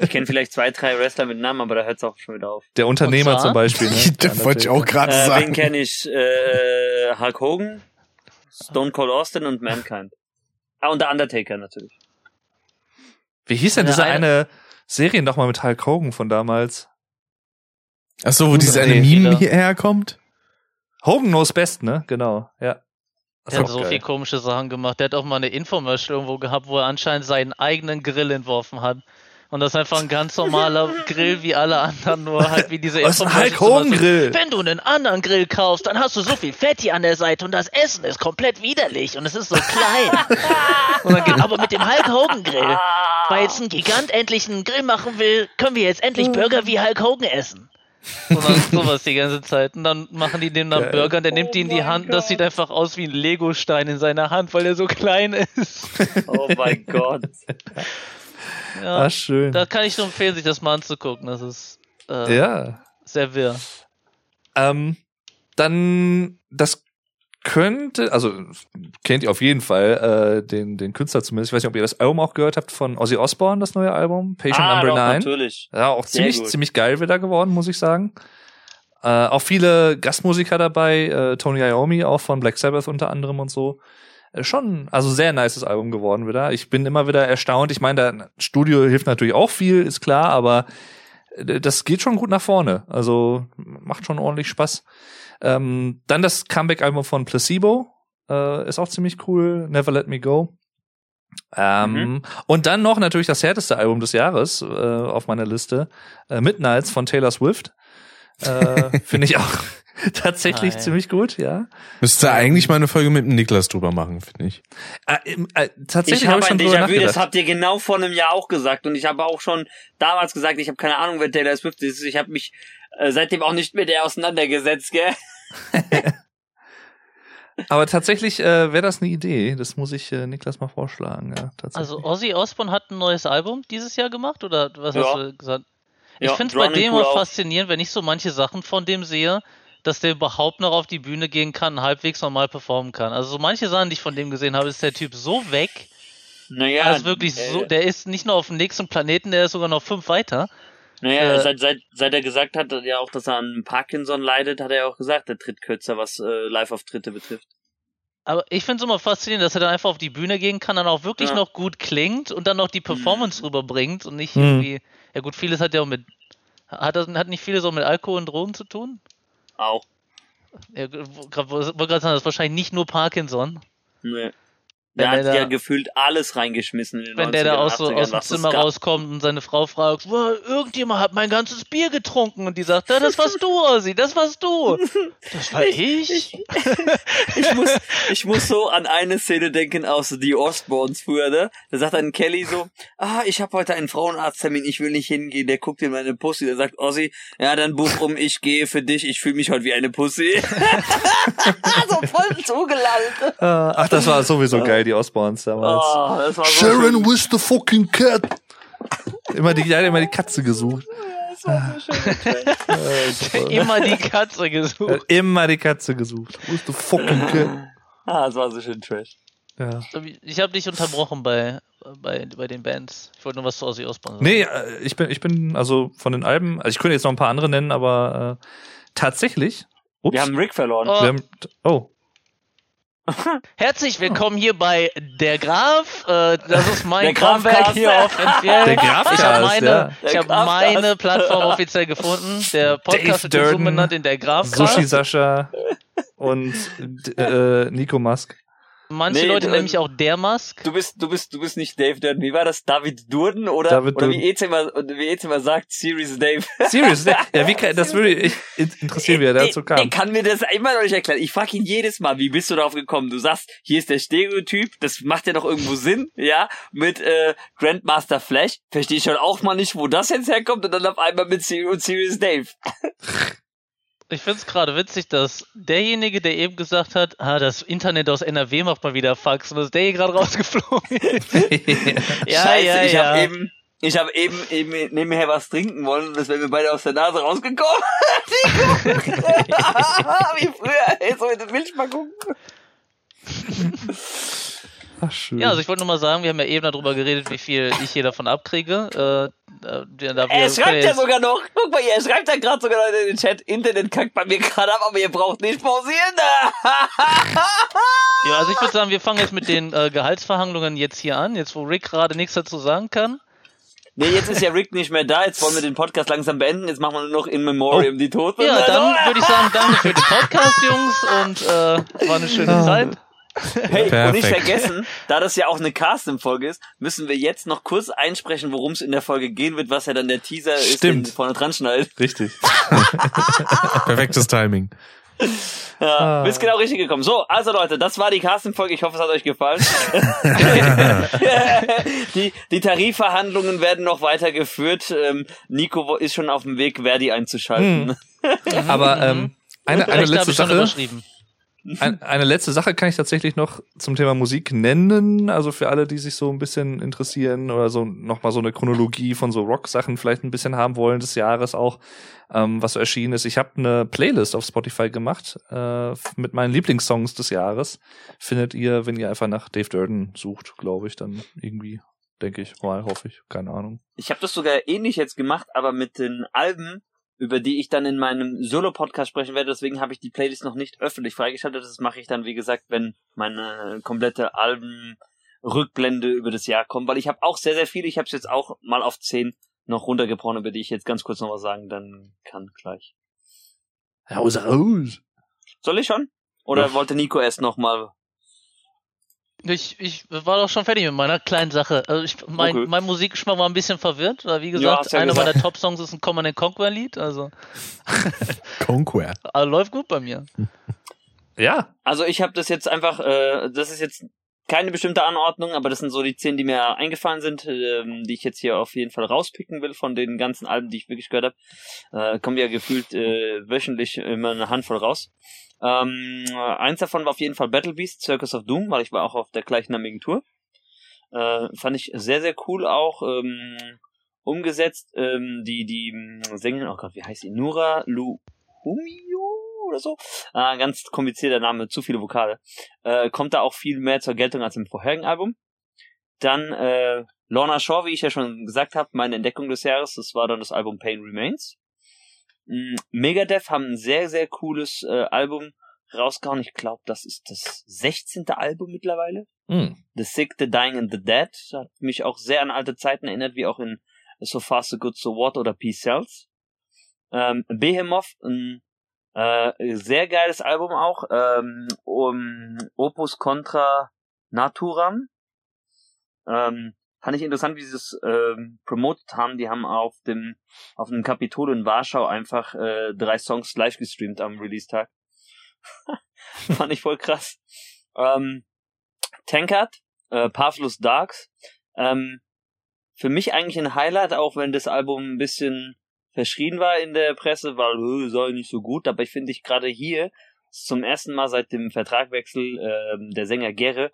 Ich kenne vielleicht zwei, drei Wrestler mit Namen, aber da hört's auch schon wieder auf. Der Unternehmer zum Beispiel. Ne? das wollte ich auch gerade Äh, wen sagen. kenne ich? Äh, Hulk Hogan, Stone Cold Austin und Mankind. Ah, und der Undertaker natürlich. Wie hieß denn Ja, diese eine- eine Serie nochmal mit Hulk Hogan von damals? Ach so, wo dieses eine Meme hierher kommt? Hogan knows best, ne? Genau, ja. Der hat so geil. viel komische Sachen gemacht. Der hat auch mal eine Infomercial irgendwo gehabt, wo er anscheinend seinen eigenen Grill entworfen hat. Und das ist einfach ein ganz normaler Grill wie alle anderen, nur halt wie diese ist ein Hulk Hogan Grill. Wenn du einen anderen Grill kaufst, dann hast du so viel Fett hier an der Seite und das Essen ist komplett widerlich und es ist so klein. dann aber mit dem Hulk Hogan Grill, weil jetzt ein Gigant endlich einen Grill machen will, können wir jetzt endlich Burger wie Hulk Hogan essen. Dann sowas die ganze Zeit. Und dann machen die dem dann. Burger und der nimmt die in die Hand. Das sieht einfach aus wie ein Legostein in seiner Hand, weil er so klein ist. Oh mein Gott. Ja, Ah, schön. da kann ich nur empfehlen, sich das mal anzugucken. Das ist äh, Ja. sehr wirr. Ähm, dann, das könnte, also kennt ihr auf jeden Fall äh, den, den Künstler zumindest. Ich weiß nicht, ob ihr das Album auch gehört habt von Ozzy Osbourne, das neue Album, Patient ah, Number doch, 9. natürlich. Ja, auch Sehr ziemlich, gut. ziemlich geil wieder geworden, muss ich sagen. Äh, auch viele Gastmusiker dabei, äh, Tony Iommi auch von Black Sabbath unter anderem und so. Äh, schon, also sehr nices Album geworden wieder. Ich bin immer wieder erstaunt. Ich meine, da Studio hilft natürlich auch viel, ist klar, aber äh, das geht schon gut nach vorne. Also macht schon ordentlich Spaß. Ähm, dann das Comeback-Album von Placebo äh, ist auch ziemlich cool. Never Let Me Go. Ähm, Und dann noch natürlich das härteste Album des Jahres äh, auf meiner Liste. Äh, Midnights von Taylor Swift. Äh, Finde ich auch tatsächlich Geil. ziemlich gut, ja. Müsste eigentlich mal eine Folge mit dem Niklas drüber machen, finde ich. Äh, äh, tatsächlich Ich habe ich schon ein drüber Déjà-vu, das habt ihr genau vor einem Jahr auch gesagt. Und ich habe auch schon damals gesagt, ich habe keine Ahnung, wer Taylor Swift ist. Ich habe mich äh, seitdem auch nicht mit der auseinandergesetzt, gell? Aber tatsächlich äh, wäre das eine Idee. Das muss ich äh, Niklas mal vorschlagen, ja. Tatsächlich. Also Ozzy Osbourne hat ein neues Album dieses Jahr gemacht oder was Ja. hast du gesagt? Ich Ja, finde es bei dem auch. faszinierend, wenn ich so manche Sachen von dem sehe, dass der überhaupt noch auf die Bühne gehen kann, und halbwegs normal performen kann. Also so manche Sachen, die ich von dem gesehen habe, ist der Typ so weg. Naja, also wirklich so, äh, der ist nicht nur auf dem nächsten Planeten, der ist sogar noch fünf weiter. Naja, Äh, seit, seit, seit er gesagt hat, ja auch, dass er an Parkinson leidet, hat er ja auch gesagt, er tritt kürzer, was äh, Live-Auftritte betrifft. Aber ich finde es immer faszinierend, dass er dann einfach auf die Bühne gehen kann, dann auch wirklich Ja. noch gut klingt und dann noch die Performance rüberbringt und nicht Mhm. irgendwie. Ja gut, vieles hat ja auch mit. Hat, das, hat nicht vieles auch mit Alkohol und Drogen zu tun? Auch. Ja, wollte gerade sagen, das ist wahrscheinlich nicht nur Parkinson. Nee. Der hat da- ja gefühlt alles reingeschmissen in den Wenn der da 90ern, aus, so, 80ern, aus dem Zimmer gab. rauskommt und seine Frau fragt, "Wow, irgendjemand hat mein ganzes Bier getrunken und die sagt, ja, das warst du, Ozzy, das warst du. Das war ich. ich muss, ich muss so an eine Szene denken aus The Osborns früher, ne? Da sagt dann Kelly so, ah, ich habe heute einen Frauenarzttermin, ich will nicht hingehen. Der guckt in meine Pussy, der sagt, Ozzy, ja, dann buch um, ich gehe für dich, ich fühle mich heute wie eine Pussy. so voll zugelangt. Äh, ach, das war sowieso geil, die Osborns damals. Oh, das war so Sharon schön. with the fucking cat. Immer die, der hat immer die Katze gesucht. So schön. Immer die Katze Er gesucht. hat immer die Katze gesucht. Who's the fucking cat? ah, das war so schön trash. Ja. Ich habe dich unterbrochen bei, bei, bei den Bands. Ich wollte nur was zu Ozzy Osbourne sagen. Nee, äh, ich bin, ich bin, also von den Alben, also ich könnte jetzt noch ein paar andere nennen, aber äh, tatsächlich. Ups, Wir haben Rick verloren. Oh. wir haben, oh, Herzlich willkommen hier bei Der Graf. Äh, das ist mein Der Comeback hier offiziell. Der Grafcast, ich habe meine, ja. ich hab meine Plattform offiziell gefunden. Der Podcast wird Durden, umbenannt in Der Grafcast. Sushi Sascha und äh, Nico Musk. Manche Nee, Leute nennen mich auch Der Musk. Du bist, du bist, du bist nicht Dave Durden. Wie war das? David Durden oder, David oder Durden. wie Eze immer, wie Eze immer sagt, Serious Dave. Serious, ne? ja, wie kann, das würde ich interessieren, wie er dazu kam. kann mir das immer noch nicht erklären. Ich frage ihn jedes Mal, wie bist du darauf gekommen? Du sagst, hier ist der Stereotyp, das macht ja doch irgendwo Sinn, ja, mit äh, Grandmaster Flash. Verstehe ich schon auch mal nicht, wo das jetzt herkommt und dann auf einmal mit Serious Dave. Ich finde es gerade witzig, dass derjenige, der eben gesagt hat, ah, das Internet aus NRW macht mal wieder Fax, und dass der hier gerade rausgeflogen ist. ja, Scheiße, ja, ich ja. habe eben, ich habe eben, eben nebenher was trinken wollen und das wäre mir beide aus der Nase rausgekommen. Wie früher, ey, so in den Milchpackungen. Ach, schön. Ja, also ich wollte nur mal sagen, wir haben ja eben darüber geredet, wie viel ich hier davon abkriege. Äh, äh, da wir Er schreibt ja sogar noch, guck mal hier, er schreibt ja gerade sogar noch in den Chat, Internet kackt bei mir gerade ab, aber ihr braucht nicht pausieren. Ja, also ich würde sagen, wir fangen jetzt mit den äh, Gehaltsverhandlungen jetzt hier an, jetzt wo Rick gerade nichts dazu sagen kann. nee, jetzt ist ja Rick nicht mehr da, jetzt wollen wir den Podcast langsam beenden, jetzt machen wir nur noch in Memoriam die Toten. Ja, dann würde ich sagen, danke für den Podcast, Jungs, und äh, war eine schöne Zeit. Hey, und nicht Perfekt. vergessen, da das ja auch eine Casting-Folge ist, müssen wir jetzt noch kurz einsprechen, worum es in der Folge gehen wird, was ja dann der Teaser ist, Stimmt. den vorne dran schneidet. Richtig. Perfektes Timing. Ja, bist genau richtig gekommen. So, also Leute, das war die Casting-Folge. Ich hoffe, es hat euch gefallen. die, die Tarifverhandlungen werden noch weitergeführt. Ähm, Nico ist schon auf dem Weg, Verdi einzuschalten. Aber ähm, eine, eine letzte habe ich schon Sache. Ein, eine letzte Sache kann ich tatsächlich noch zum Thema Musik nennen. Also für alle, die sich so ein bisschen interessieren oder so nochmal so eine Chronologie von so Rock-Sachen vielleicht ein bisschen haben wollen des Jahres auch, ähm, was so erschienen ist. Ich habe eine Playlist auf Spotify gemacht äh, mit meinen Lieblingssongs des Jahres. Findet ihr, wenn ihr einfach nach Dave Durden sucht, glaube ich, dann irgendwie, denke ich mal, hoffe ich, keine Ahnung. Ich habe das sogar ähnlich jetzt gemacht, aber mit den Alben, über die ich dann in meinem Solo-Podcast sprechen werde. Deswegen habe ich die Playlist noch nicht öffentlich freigeschaltet. Das mache ich dann, wie gesagt, wenn meine komplette Alben-Rückblende über das Jahr kommt. Weil ich habe auch sehr, sehr viele. Ich habe es jetzt auch mal auf 10 noch runtergebrochen, über die ich jetzt ganz kurz noch was sagen dann kann gleich. Raus, raus! Soll ich schon? Oder Ja. wollte Nico erst noch mal? Ich, ich war doch schon fertig mit meiner kleinen Sache. Also ich, mein, Okay. mein Musikgeschmack war ein bisschen verwirrt, weil wie Ja, gesagt, hast ja einer meiner Top-Songs ist ein Common and Conquer Lied, also Conquer. äh, läuft gut bei mir. Ja, Also ich habe das jetzt einfach, äh, das ist jetzt keine bestimmte Anordnung, aber das sind so die zehn, die mir eingefallen sind, ähm, die ich jetzt hier auf jeden Fall rauspicken will von den ganzen Alben, die ich wirklich gehört habe. Äh, kommen ja gefühlt äh, wöchentlich immer eine Handvoll raus. Ähm, eins davon war auf jeden Fall Battle Beast, Circus of Doom, weil ich war auch auf der gleichnamigen Tour. Äh, fand ich sehr, sehr cool auch. Ähm, umgesetzt, ähm, die, die mh, Sängerin, oh Gott, wie heißt sie? Nura Luhumio oder so? Ah, ganz komplizierter Name, zu viele Vokale. Äh, kommt da auch viel mehr zur Geltung als im vorherigen Album. Dann äh, Lorna Shore, wie ich ja schon gesagt habe, meine Entdeckung des Jahres, das war dann das Album Pain Remains. Mm, Megadeth haben ein sehr, sehr cooles äh, Album rausgehauen. Ich glaube, das ist das 16. Album mittlerweile. hm. The Sick, The Dying and The Dead. Hat mich auch sehr an alte Zeiten erinnert, wie auch in So Far So Good So What oder Peace Cells. Ähm, Behemoth, ein äh, sehr geiles Album auch. Ähm, um Opus Contra Naturam. Ähm, fand ich interessant, wie sie es ähm, promotet haben. Die haben auf dem auf dem Kapitol in Warschau einfach äh, drei Songs live gestreamt am Release-Tag. fand ich voll krass. Ähm, Tankard, äh, Pathless Darks. Ähm, für mich eigentlich ein Highlight, auch wenn das Album ein bisschen verschrien war in der Presse, weil äh, sei nicht so gut, aber ich finde ich gerade hier zum ersten Mal seit dem Vertragwechsel ähm, der Sänger Gerre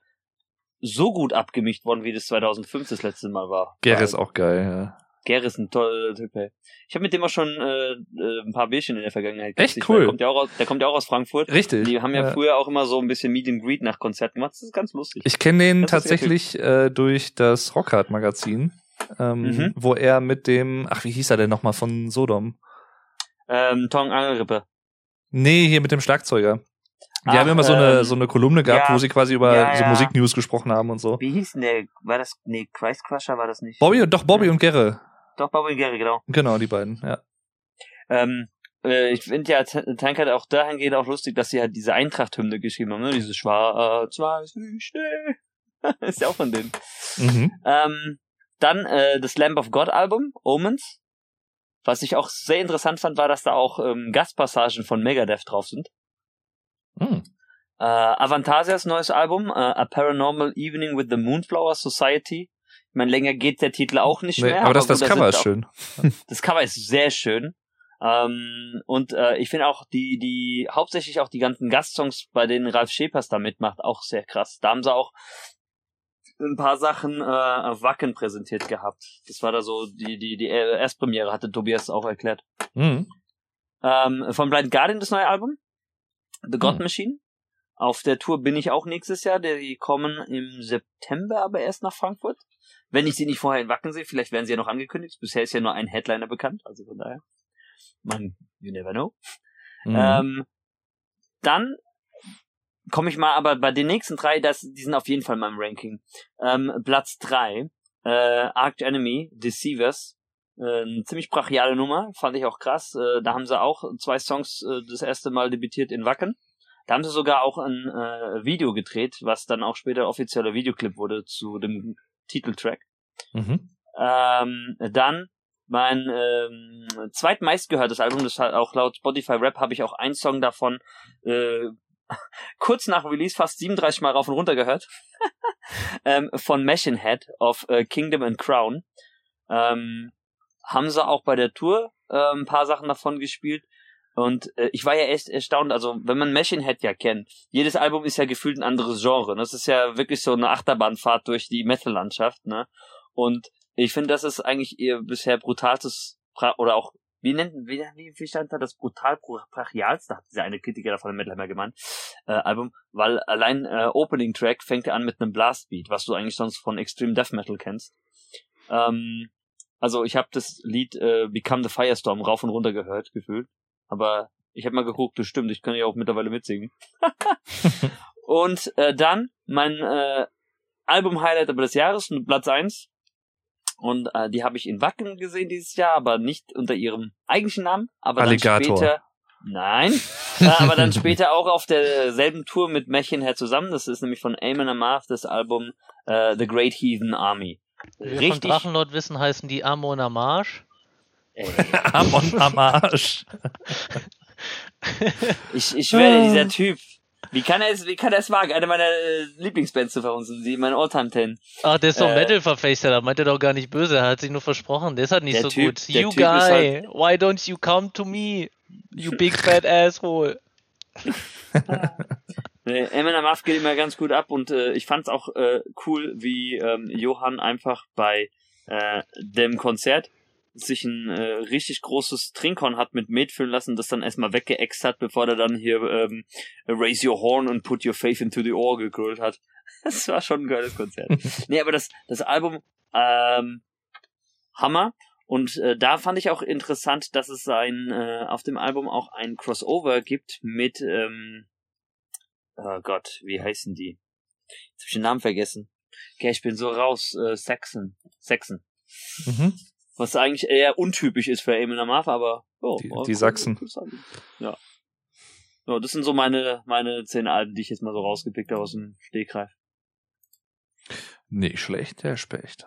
so gut abgemischt worden, wie das 2005 das letzte Mal war. Gere ist auch geil, ja. Gerre ist ein toller Typ, ey. Ich habe mit dem auch schon äh, äh, ein paar Bierchen in der Vergangenheit Echt cool. Der kommt ja auch aus, der kommt ja auch aus Frankfurt. Richtig. Die haben ja, früher auch immer so ein bisschen Meet and Greet nach Konzerten gemacht. Das ist ganz lustig. Ich kenne den Das tatsächlich äh, durch das Rockhard Magazin, ähm, Mhm. wo er mit dem, ach wie hieß er denn nochmal von Sodom? Ähm, Tong Angelrippe. Nee, hier mit dem Schlagzeuger. Die Ach, haben immer so ähm, eine so eine Kolumne gehabt, ja, wo sie quasi über ja, so ja. Musiknews gesprochen haben und so. Wie hieß denn der? War das, nee, Christ Crusher war das nicht? Bobby doch Bobby und Gerre. Doch, Bobby und Gary, genau. Genau, die beiden, ja. Ähm, äh, ich finde ja T- Tankard auch dahingehend auch lustig, dass sie halt diese Eintracht-Hymne geschrieben haben, ne? Dieses Schwarz-Weiß ist ja auch von denen. Mhm. Ähm, dann äh, das Lamb of God Album, Omens. Was ich auch sehr interessant fand, war, dass da auch ähm, Gastpassagen von Megadeth drauf sind. Mhm. Äh, Avantasias neues Album, äh, A Paranormal Evening with the Moonflower Society. Ich meine, länger geht der Titel auch nicht Nee, mehr. aber das, das gut, da Cover ist auch- schön. Das Cover ist sehr schön. Ähm, und äh, ich finde auch die, die, hauptsächlich auch die ganzen Gastsongs, bei denen Ralf Schepers da mitmacht, auch sehr krass. Da haben sie auch ein paar Sachen äh, auf Wacken präsentiert gehabt. Das war da so die die die Erstpremiere hatte Tobias auch erklärt. Mhm. Ähm, von Blind Guardian das neue Album The God Hm. Machine. Auf der Tour bin ich auch nächstes Jahr. Die kommen im September aber erst nach Frankfurt. Wenn ich sie nicht vorher in Wacken sehe, vielleicht werden sie ja noch angekündigt. Bisher ist ja nur ein Headliner bekannt, also von daher. Man, you never know. Mhm. Ähm, dann komme ich mal aber bei den nächsten drei, das, die sind auf jeden Fall in meinem Ranking. Ähm, Platz drei, äh, Arch Enemy, Deceivers. Äh, eine ziemlich brachiale Nummer, fand ich auch krass. Äh, da haben sie auch zwei Songs äh, das erste Mal debütiert in Wacken. Da haben sie sogar auch ein äh, Video gedreht, was dann auch später offizieller Videoclip wurde zu dem Titeltrack. Mhm. Ähm, dann mein ähm, zweitmeistgehörtes Album, das hat auch laut Spotify Rap habe ich auch einen Song davon äh, kurz nach Release fast 37 Mal rauf und runter gehört. ähm, von Machine Head auf äh, Kingdom and Crown. Ähm, haben sie auch bei der Tour äh, ein paar Sachen davon gespielt. Und äh, ich war ja echt erstaunt, also wenn man Machine Head ja kennt, jedes Album ist ja gefühlt ein anderes Genre. Das ist ja wirklich so eine Achterbahnfahrt durch die Metal-Landschaft, ne? Und ich finde, das ist eigentlich ihr bisher brutalstes oder auch wie nennt wie, wie, stand da das brutal bra- brachialste hat dieser eine Kritiker davon im Metal Hammer gemeint äh, Album weil allein äh, Opening Track fängt er an mit einem Blastbeat was du eigentlich sonst von Extreme Death Metal kennst ähm, also ich habe das Lied äh, Become the Firestorm rauf und runter gehört gefühlt aber ich habe mal geguckt das stimmt ich kann ja auch mittlerweile mitsingen und äh, dann mein äh, Album Highlight aber des Jahres Platz eins und äh, die habe ich in Wacken gesehen dieses Jahr, aber nicht unter ihrem eigentlichen Namen. Aber Alligator. dann später. Nein. äh, aber dann später auch auf derselben Tour mit Märchen her zusammen. Das ist nämlich von Eamon Amarth das Album äh, The Great Heathen Army. Wie wir von. Drachenlord wissen, heißen die Amona Marsch. Ey, Am, am Arsch. ich, ich schwöre, dieser Typ. Wie kann er es, wie kann er es wagen, eine meiner äh, Lieblingsbands zu verhunzen, die mein Alltime Ten. Ach, der ist doch Äh, Metal-Verfechter, da meint er doch gar nicht böse, er hat sich nur versprochen, der ist halt nicht so Typ- gut. You Typ ist halt- guy, why don't you come to me? You big fat asshole. Nee, Eamon Amarth geht immer ganz gut ab und äh, ich fand's auch äh, cool, wie ähm, Johann einfach bei äh, dem Konzert sich ein äh, richtig großes Trinkhorn hat mit Met füllen lassen, das dann erstmal weggeext hat, bevor er dann hier ähm, Raise Your Horn and Put Your Faith into the Oar gegrölt hat. Das war schon ein geiles Konzert. nee, aber das, das Album ähm, Hammer. Und äh, da fand ich auch interessant, dass es ein äh, auf dem Album auch ein Crossover gibt mit ähm, oh Gott, wie heißen die? Jetzt hab ich den Namen vergessen. Okay, ich bin so raus. Äh, Saxon. Saxon. Mhm. Was eigentlich eher untypisch ist für Eamon Amarth, aber oh, Die- oh, die cool, Sachsen. Album. Ja. Ja, das sind so meine meine zehn Alben, die ich jetzt mal so rausgepickt habe aus dem Stegreif. Nicht schlecht, der Specht.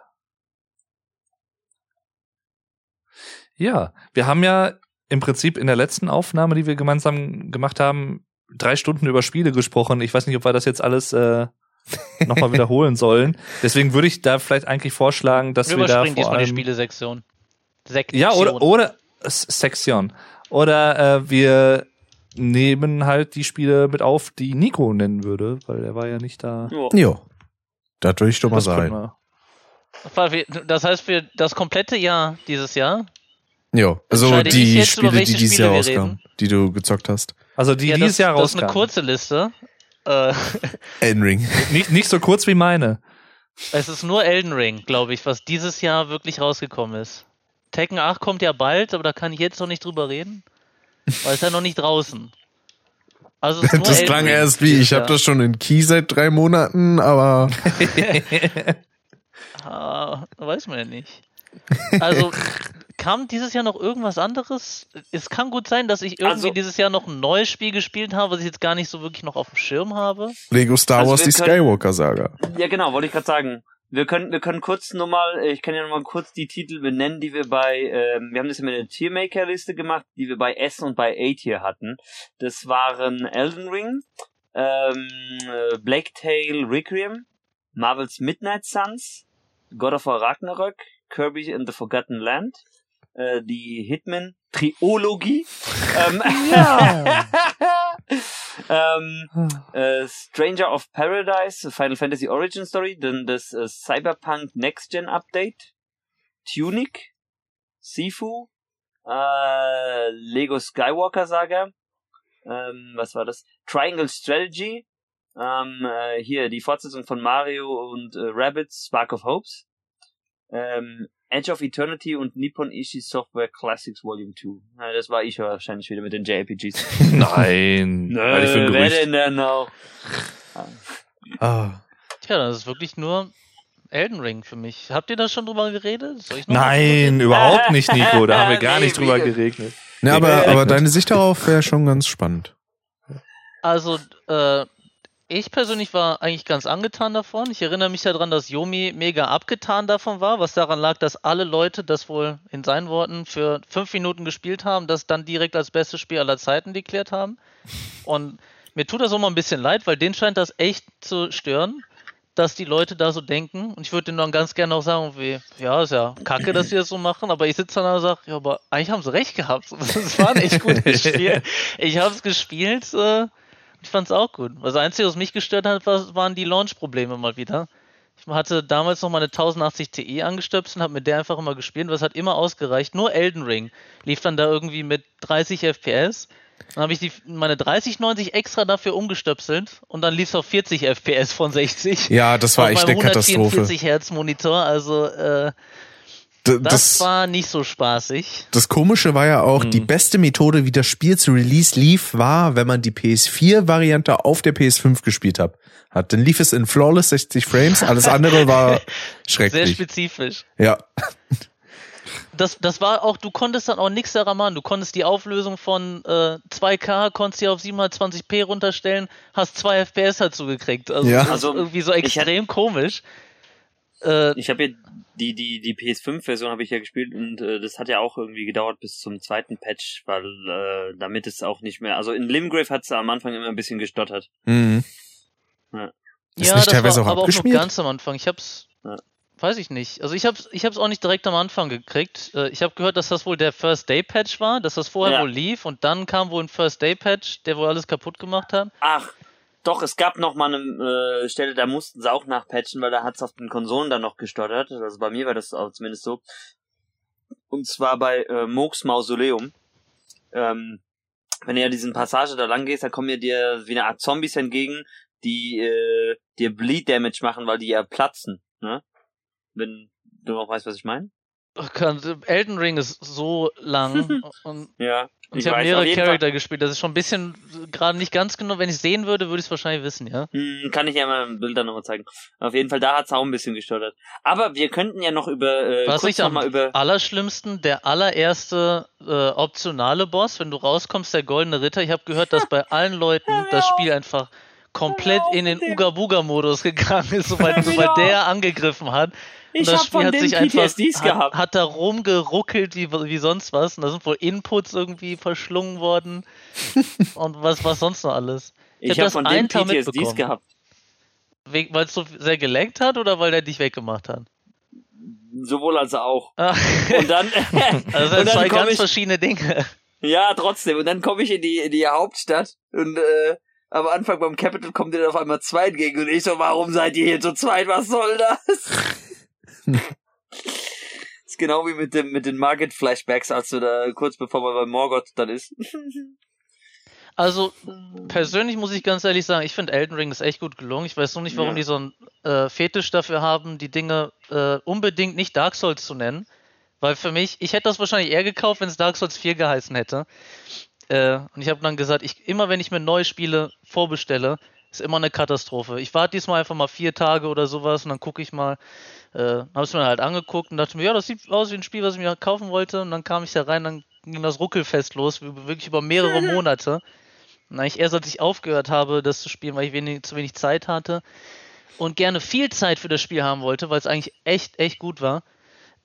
Ja, wir haben ja im Prinzip in der letzten Aufnahme, die wir gemeinsam gemacht haben, drei Stunden über Spiele gesprochen. Ich weiß nicht, ob wir das jetzt alles äh, nochmal wiederholen sollen. Deswegen würde ich da vielleicht eigentlich vorschlagen, dass Wir wir, da vor diesmal die allem Spielesektion. Sektion. ja oder oder Sektion oder äh, wir nehmen halt die Spiele mit auf, die Nico nennen würde, weil er war ja nicht da. Ja. Jo. Das würde ich doch mal sagen. wir. Das heißt, für das komplette Jahr dieses Jahr? Jo. Also die Spiele, die dieses Spiele Jahr rauskamen, die du gezockt hast. Also die ja, dieses das, Jahr das ist eine rauskamen. kurze Liste. Äh, Elden Ring. Nicht, nicht so kurz wie meine. es ist nur Elden Ring, glaube ich, was dieses Jahr wirklich rausgekommen ist. Tekken 8 kommt ja bald, aber da kann ich jetzt noch nicht drüber reden, weil es ja noch nicht draußen. Also es ist nur Das Elden klang Ring erst wie, ich habe das schon in Key seit drei Monaten, aber Ah, weiß man ja nicht. Also, kam dieses Jahr noch irgendwas anderes? Es kann gut sein, dass ich irgendwie Also- dieses Jahr noch ein neues Spiel gespielt habe, was ich jetzt gar nicht so wirklich noch auf dem Schirm habe. Lego Star Also Wars die Skywalker-Saga. Ja, genau, wollte ich gerade sagen. Wir können, wir können kurz nochmal, ich kann ja nochmal kurz die Titel benennen, die wir bei, ähm, wir haben das ja mit der Tiermaker-Liste gemacht, die wir bei S und bei A-Tier hatten. Das waren Elden Ring, ähm, äh, Black Tail Requiem, Marvel's Midnight Suns, God of War Ragnarök, Kirby and the Forgotten Land, äh, die Hitman Triologie. ähm, ähm, äh, Stranger of Paradise, Final Fantasy Origin Story, dann das äh, Cyberpunk Next Gen Update, Tunic, Sifu, äh, Lego Skywalker Saga, ähm, was war das? Triangle Strategy, ähm, äh, hier die Fortsetzung von Mario und äh, Rabbids Spark of Hopes, ähm, Edge of Eternity und Nippon Ishi Software Classics Volume 2. Ja, das war ich wahrscheinlich wieder mit den JRPGs. Nein. Halte ich für ein wer denn denn noch? Ah. Tja, das ist wirklich nur Elden Ring für mich. Habt ihr da schon drüber geredet? Soll ich noch Nein, überhaupt nicht, Nico. Da haben wir gar Nee, nicht drüber geregnet. Ne, aber, aber deine Sicht darauf wäre schon ganz spannend. Also, äh, ich persönlich war eigentlich ganz angetan davon. Ich erinnere mich daran, dass Yomi mega abgetan davon war, was daran lag, dass alle Leute das wohl in seinen Worten für fünf Minuten gespielt haben, das dann direkt als bestes Spiel aller Zeiten deklärt haben. Und mir tut das auch mal ein bisschen leid, weil den scheint das echt zu stören, dass die Leute da so denken. Und ich würde denen dann ganz gerne auch sagen, wie, ja, ist ja kacke, dass sie das so machen, aber ich sitze dann da und sage, ja, aber eigentlich haben sie recht gehabt. Das war ein echt gutes Spiel. Ich habe es gespielt, äh, ich fand es auch gut. Das Einzige, was mich gestört hat, war, waren die Launch-Probleme mal wieder. Ich hatte damals noch meine 1080 Ti angestöpselt und habe mit der einfach immer gespielt, was hat immer ausgereicht. Nur Elden Ring lief dann da irgendwie mit 30 FPS. Dann habe ich die, meine 3090 extra dafür umgestöpselt und dann lief es auf 40 FPS von 60. Ja, das war echt eine Katastrophe. 144 Hertz Monitor, also äh, das, Das, war nicht so spaßig. das Komische war ja auch, die Mhm. beste Methode, wie das Spiel zu Release lief, war, wenn man die PS4-Variante auf der PS5 gespielt hat. hat. Dann lief es in flawless 60 Frames, alles andere war Sehr schrecklich. spezifisch. Ja, Das, das war auch, du konntest dann auch nichts daran machen. Du konntest die Auflösung von äh, 2K, konntest die auf 720p runterstellen, hast 2 FPS dazu gekriegt. Also, Ja. das ist Also, irgendwie so ich extrem komisch. Äh, Ich habe ja die, die, die PS5-Version habe ich ja gespielt und äh, das hat ja auch irgendwie gedauert bis zum zweiten Patch, weil äh, damit es auch nicht mehr. Also in Limgrave hat es am Anfang immer ein bisschen gestottert. mhm. Ist ja, nicht das teilweise war auch aber auch noch abgeschmiert? ganz am Anfang. Ich hab's, Ja. weiß ich nicht. Also ich hab's, ich hab's auch nicht direkt am Anfang gekriegt. Äh, Ich habe gehört, dass das wohl der First Day Patch war, dass das vorher Ja. wohl lief und dann kam wohl ein First Day Patch, der wohl alles kaputt gemacht hat. Ach, doch, es gab noch mal eine äh, Stelle, da mussten sie auch nachpatchen, weil da hat es auf den Konsolen dann noch gestottert. Also bei mir war das auch zumindest so. Und zwar bei äh, Mooks Mausoleum. Ähm, wenn du ja diesen Passage da lang gehst, da kommen ja dir wie eine Art Zombies entgegen, die äh, dir Bleed Damage machen, weil die ja platzen. Ne? Wenn du noch weißt, was ich meine? Oh Gott, Elden Ring ist so lang und Ja. Und ich, habe mehrere jeden Fall- Charakter gespielt. Das ist schon ein bisschen, gerade nicht ganz genau. Wenn ich sehen würde, würde ich es wahrscheinlich wissen, ja. Hm, kann ich ja mal ein Bild dann nochmal zeigen. Auf jeden Fall, da hat's auch ein bisschen gestottert. Aber wir könnten ja noch über, äh, Was kurz ich noch am mal über, allerschlimmsten, der allererste äh, optionale Boss, wenn du rauskommst, der goldene Ritter. Ich habe gehört, dass bei allen Leuten das Spiel einfach komplett in den Uga-Buga-Modus gegangen ist, sobald, sobald der angegriffen hat. Ich das hab Spiel von hat den sich einfach PTSDs hat, gehabt. hat da rumgeruckelt wie, wie sonst was. Und da sind wohl Inputs irgendwie verschlungen worden. Und was, was sonst noch alles. ich hab habe das von Tag PTSDs gehabt. Weil es so sehr gelenkt hat oder weil der dich weggemacht hat? Sowohl als auch. Ah. Und dann, Also das zwei ganz ich, verschiedene Dinge. ja, trotzdem. Und dann komme ich in die, in die Hauptstadt und, äh, am Anfang beim Capital kommt ihr dann auf einmal zwei entgegen und ich so, warum seid ihr hier zu zweit? Was soll das? ist genau wie mit dem, mit den Market Flashbacks, als du da kurz bevor man bei Morgoth dann ist. Also persönlich muss ich ganz ehrlich sagen, ich finde Elden Ring ist echt gut gelungen. Ich weiß nur nicht, warum Ja. die so einen äh, Fetisch dafür haben, die Dinge äh, unbedingt nicht Dark Souls zu nennen. Weil für mich, ich hätte das wahrscheinlich eher gekauft, wenn es Dark Souls 4 geheißen hätte. Äh, und ich habe dann gesagt, ich, immer wenn ich mir neue Spiele vorbestelle, ist immer eine Katastrophe. Ich warte diesmal einfach mal vier Tage oder sowas und dann gucke ich mal, äh, habe es mir halt angeguckt und dachte mir, ja, das sieht aus wie ein Spiel, was ich mir kaufen wollte. Und dann kam ich da rein, dann ging das Ruckelfest los, wirklich über mehrere Monate. Und eigentlich erst als ich aufgehört habe, das zu spielen, weil ich wenig, zu wenig Zeit hatte und gerne viel Zeit für das Spiel haben wollte, weil es eigentlich echt, echt gut war,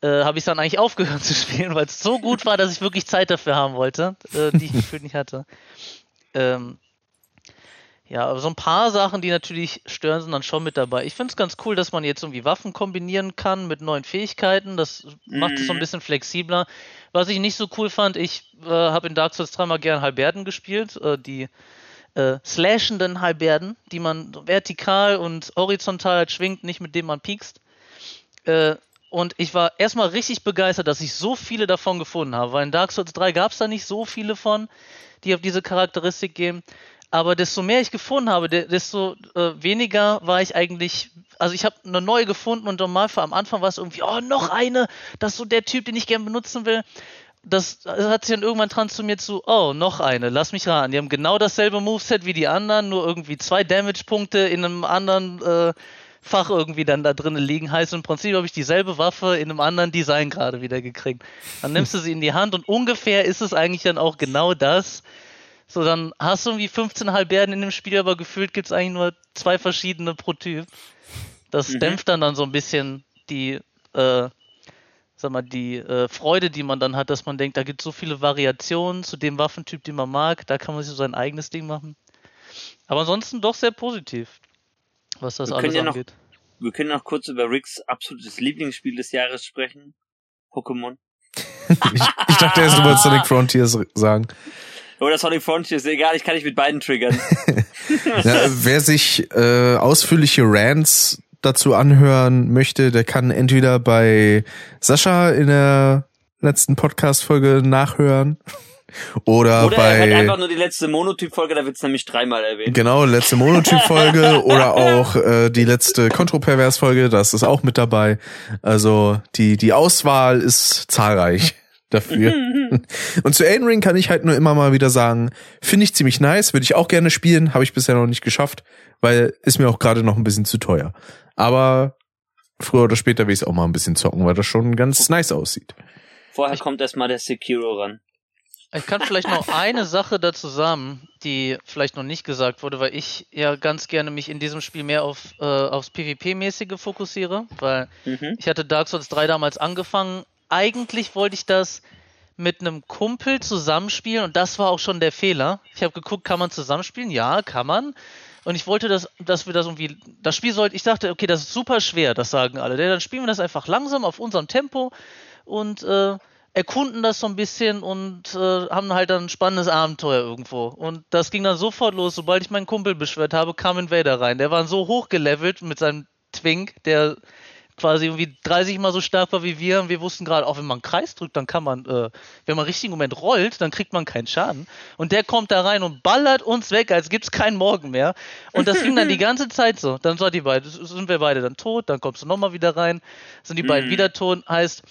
äh, habe ich dann eigentlich aufgehört zu spielen, weil es so gut war, dass ich wirklich Zeit dafür haben wollte, äh, die ich gefühlt nicht hatte. Ähm, Ja, aber so ein paar Sachen, die natürlich stören, sind dann schon mit dabei. Ich finde es ganz cool, dass man jetzt irgendwie Waffen kombinieren kann mit neuen Fähigkeiten. Das macht es so ein Mhm. bisschen flexibler. Was ich nicht so cool fand, ich äh, habe in Dark Souls dreimal gern Halberden gespielt. Äh, die äh, slashenden Halberden, die man vertikal und horizontal halt schwingt, nicht mit denen man piekst. Äh, und ich war erstmal richtig begeistert, dass ich so viele davon gefunden habe, weil in Dark Souls 3 gab es da nicht so viele von, die auf diese Charakteristik gehen. Aber desto mehr ich gefunden habe, de- desto äh, weniger war ich eigentlich. Also ich habe eine neue gefunden und normal am Anfang war es irgendwie, oh, noch eine, das ist so der Typ, den ich gern benutzen will. Das hat sich dann irgendwann transformiert zu, oh, noch eine, lass mich raten. Die haben genau dasselbe Moveset wie die anderen, nur irgendwie zwei Damage-Punkte in einem anderen äh, Fach irgendwie dann da drinnen liegen. Heißt im Prinzip habe ich dieselbe Waffe in einem anderen Design gerade wieder gekriegt. Dann nimmst du sie in die Hand und ungefähr ist es eigentlich dann auch genau das. So, dann hast du irgendwie 15 Halberden in dem Spiel, aber gefühlt gibt es eigentlich nur zwei verschiedene pro Typ. Das Mhm. dämpft dann dann so ein bisschen die, äh, sag mal, die äh, Freude, die man dann hat, dass man denkt, da gibt es so viele Variationen zu dem Waffentyp, den man mag, da kann man sich so sein eigenes Ding machen. Aber ansonsten doch sehr positiv, was das Wir alles können ja noch- angeht. Wir können noch kurz über Ricks absolutes Lieblingsspiel des Jahres sprechen. Pokémon. Ich, ich dachte erst, du wolltest Sonic Frontiers sagen. Oder Sonic Frontiers, egal, ich kann dich mit beiden triggern. Ja, wer sich äh, ausführliche Rants dazu anhören möchte, der kann entweder bei Sascha in der letzten Podcast-Folge nachhören oder, Oder er hat bei einfach nur die letzte Monotyp-Folge, da wird's nämlich dreimal erwähnt. genau letzte Monotyp-Folge oder auch äh, die letzte Kontropervers-Folge, das ist auch mit dabei. Also die die Auswahl ist zahlreich dafür. Und zu Elden Ring kann ich halt nur immer mal wieder sagen, finde ich ziemlich nice, würde ich auch gerne spielen, habe ich bisher noch nicht geschafft, weil ist mir auch gerade noch ein bisschen zu teuer. Aber früher oder später will ich es auch mal ein bisschen zocken, weil das schon ganz nice aussieht. Vorher kommt erstmal der Sekiro ran. Ich kann vielleicht noch eine Sache dazu sagen, die vielleicht noch nicht gesagt wurde, weil ich ja ganz gerne mich in diesem Spiel mehr auf äh, aufs PvP-mäßige fokussiere, weil Mhm. ich hatte Dark Souls 3 damals angefangen. Eigentlich wollte ich das mit einem Kumpel zusammenspielen und das war auch schon der Fehler. Ich habe geguckt, kann man zusammenspielen? Ja, kann man. Und ich wollte, dass, dass wir das irgendwie, das Spiel sollte, ich dachte, okay, das ist super schwer, das sagen alle. Dann spielen wir das einfach langsam auf unserem Tempo und äh, erkunden das so ein bisschen und äh, haben halt dann ein spannendes Abenteuer irgendwo. Und das ging dann sofort los, sobald ich meinen Kumpel beschwört habe, kam Invader rein. Der war so hochgelevelt mit seinem Twink, der quasi irgendwie 30 mal so stark war wie wir und wir wussten gerade, auch wenn man einen Kreis drückt, dann kann man, äh, wenn man im richtigen Moment rollt, dann kriegt man keinen Schaden. Und der kommt da rein und ballert uns weg, als gibt's keinen Morgen mehr. Und das ging dann die ganze Zeit so. Dann sind die beide, sind wir beide dann tot, dann kommst du nochmal wieder rein, sind die beiden Mhm. wieder tot. Heißt,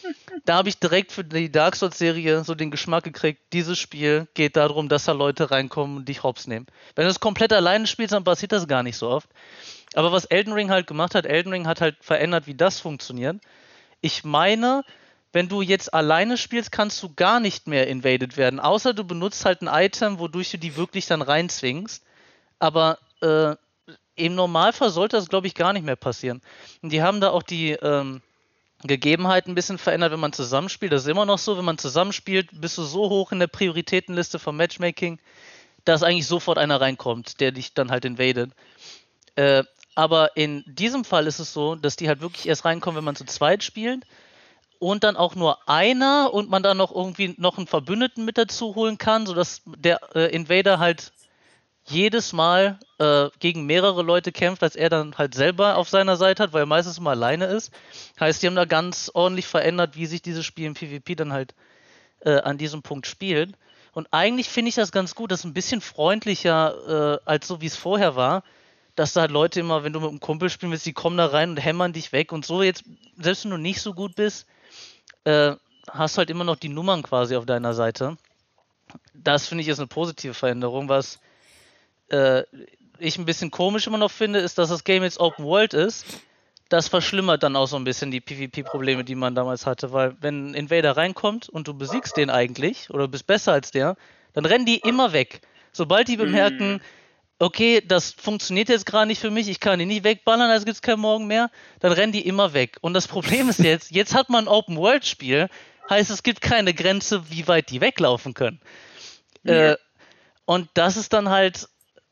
da habe ich direkt für die Dark Souls-Serie so den Geschmack gekriegt, dieses Spiel geht darum, dass da Leute reinkommen und dich hops nehmen. Wenn du es komplett alleine spielst, dann passiert das gar nicht so oft. Aber was Elden Ring halt gemacht hat, Elden Ring hat halt verändert, wie das funktioniert. Ich meine, wenn du jetzt alleine spielst, kannst du gar nicht mehr invaded werden, außer du benutzt halt ein Item, wodurch du die wirklich dann reinzwingst. Aber äh, im Normalfall sollte das, glaube ich, gar nicht mehr passieren. Und die haben da auch die ähm, Gegebenheiten ein bisschen verändert, wenn man zusammenspielt. Das ist immer noch so, wenn man zusammenspielt, bist du so hoch in der Prioritätenliste vom Matchmaking, dass eigentlich sofort einer reinkommt, der dich dann halt invadet. Äh, aber in diesem Fall ist es so, dass die halt wirklich erst reinkommen, wenn man zu zweit spielt. Und dann auch nur einer und man dann noch irgendwie noch einen Verbündeten mit dazu holen kann, sodass der äh, Invader halt jedes Mal äh, gegen mehrere Leute kämpft, als er dann halt selber auf seiner Seite hat, weil er meistens immer alleine ist. Heißt, die haben da ganz ordentlich verändert, wie sich dieses Spiel im PvP dann halt äh, an diesem Punkt spielt. Und eigentlich finde ich das ganz gut, das ist ein bisschen freundlicher, äh, als so wie es vorher war dass da Leute immer, wenn du mit einem Kumpel spielen willst, die kommen da rein und hämmern dich weg und so jetzt, selbst wenn du nicht so gut bist, äh, hast du halt immer noch die Nummern quasi auf deiner Seite. Das finde ich ist eine positive Veränderung. Was äh, ich ein bisschen komisch immer noch finde, ist, dass das Game jetzt Open World ist. Das verschlimmert dann auch so ein bisschen die PvP-Probleme, die man damals hatte, weil wenn ein Invader reinkommt und du besiegst den eigentlich oder bist besser als der, dann rennen die immer weg. Sobald die bemerken, okay, das funktioniert jetzt gerade nicht für mich, ich kann die nicht wegballern, also gibt es keinen Morgen mehr, dann rennen die immer weg. Und das Problem ist jetzt, jetzt hat man ein Open-World-Spiel, heißt es gibt keine Grenze, wie weit die weglaufen können. Ja. Äh, und das ist dann halt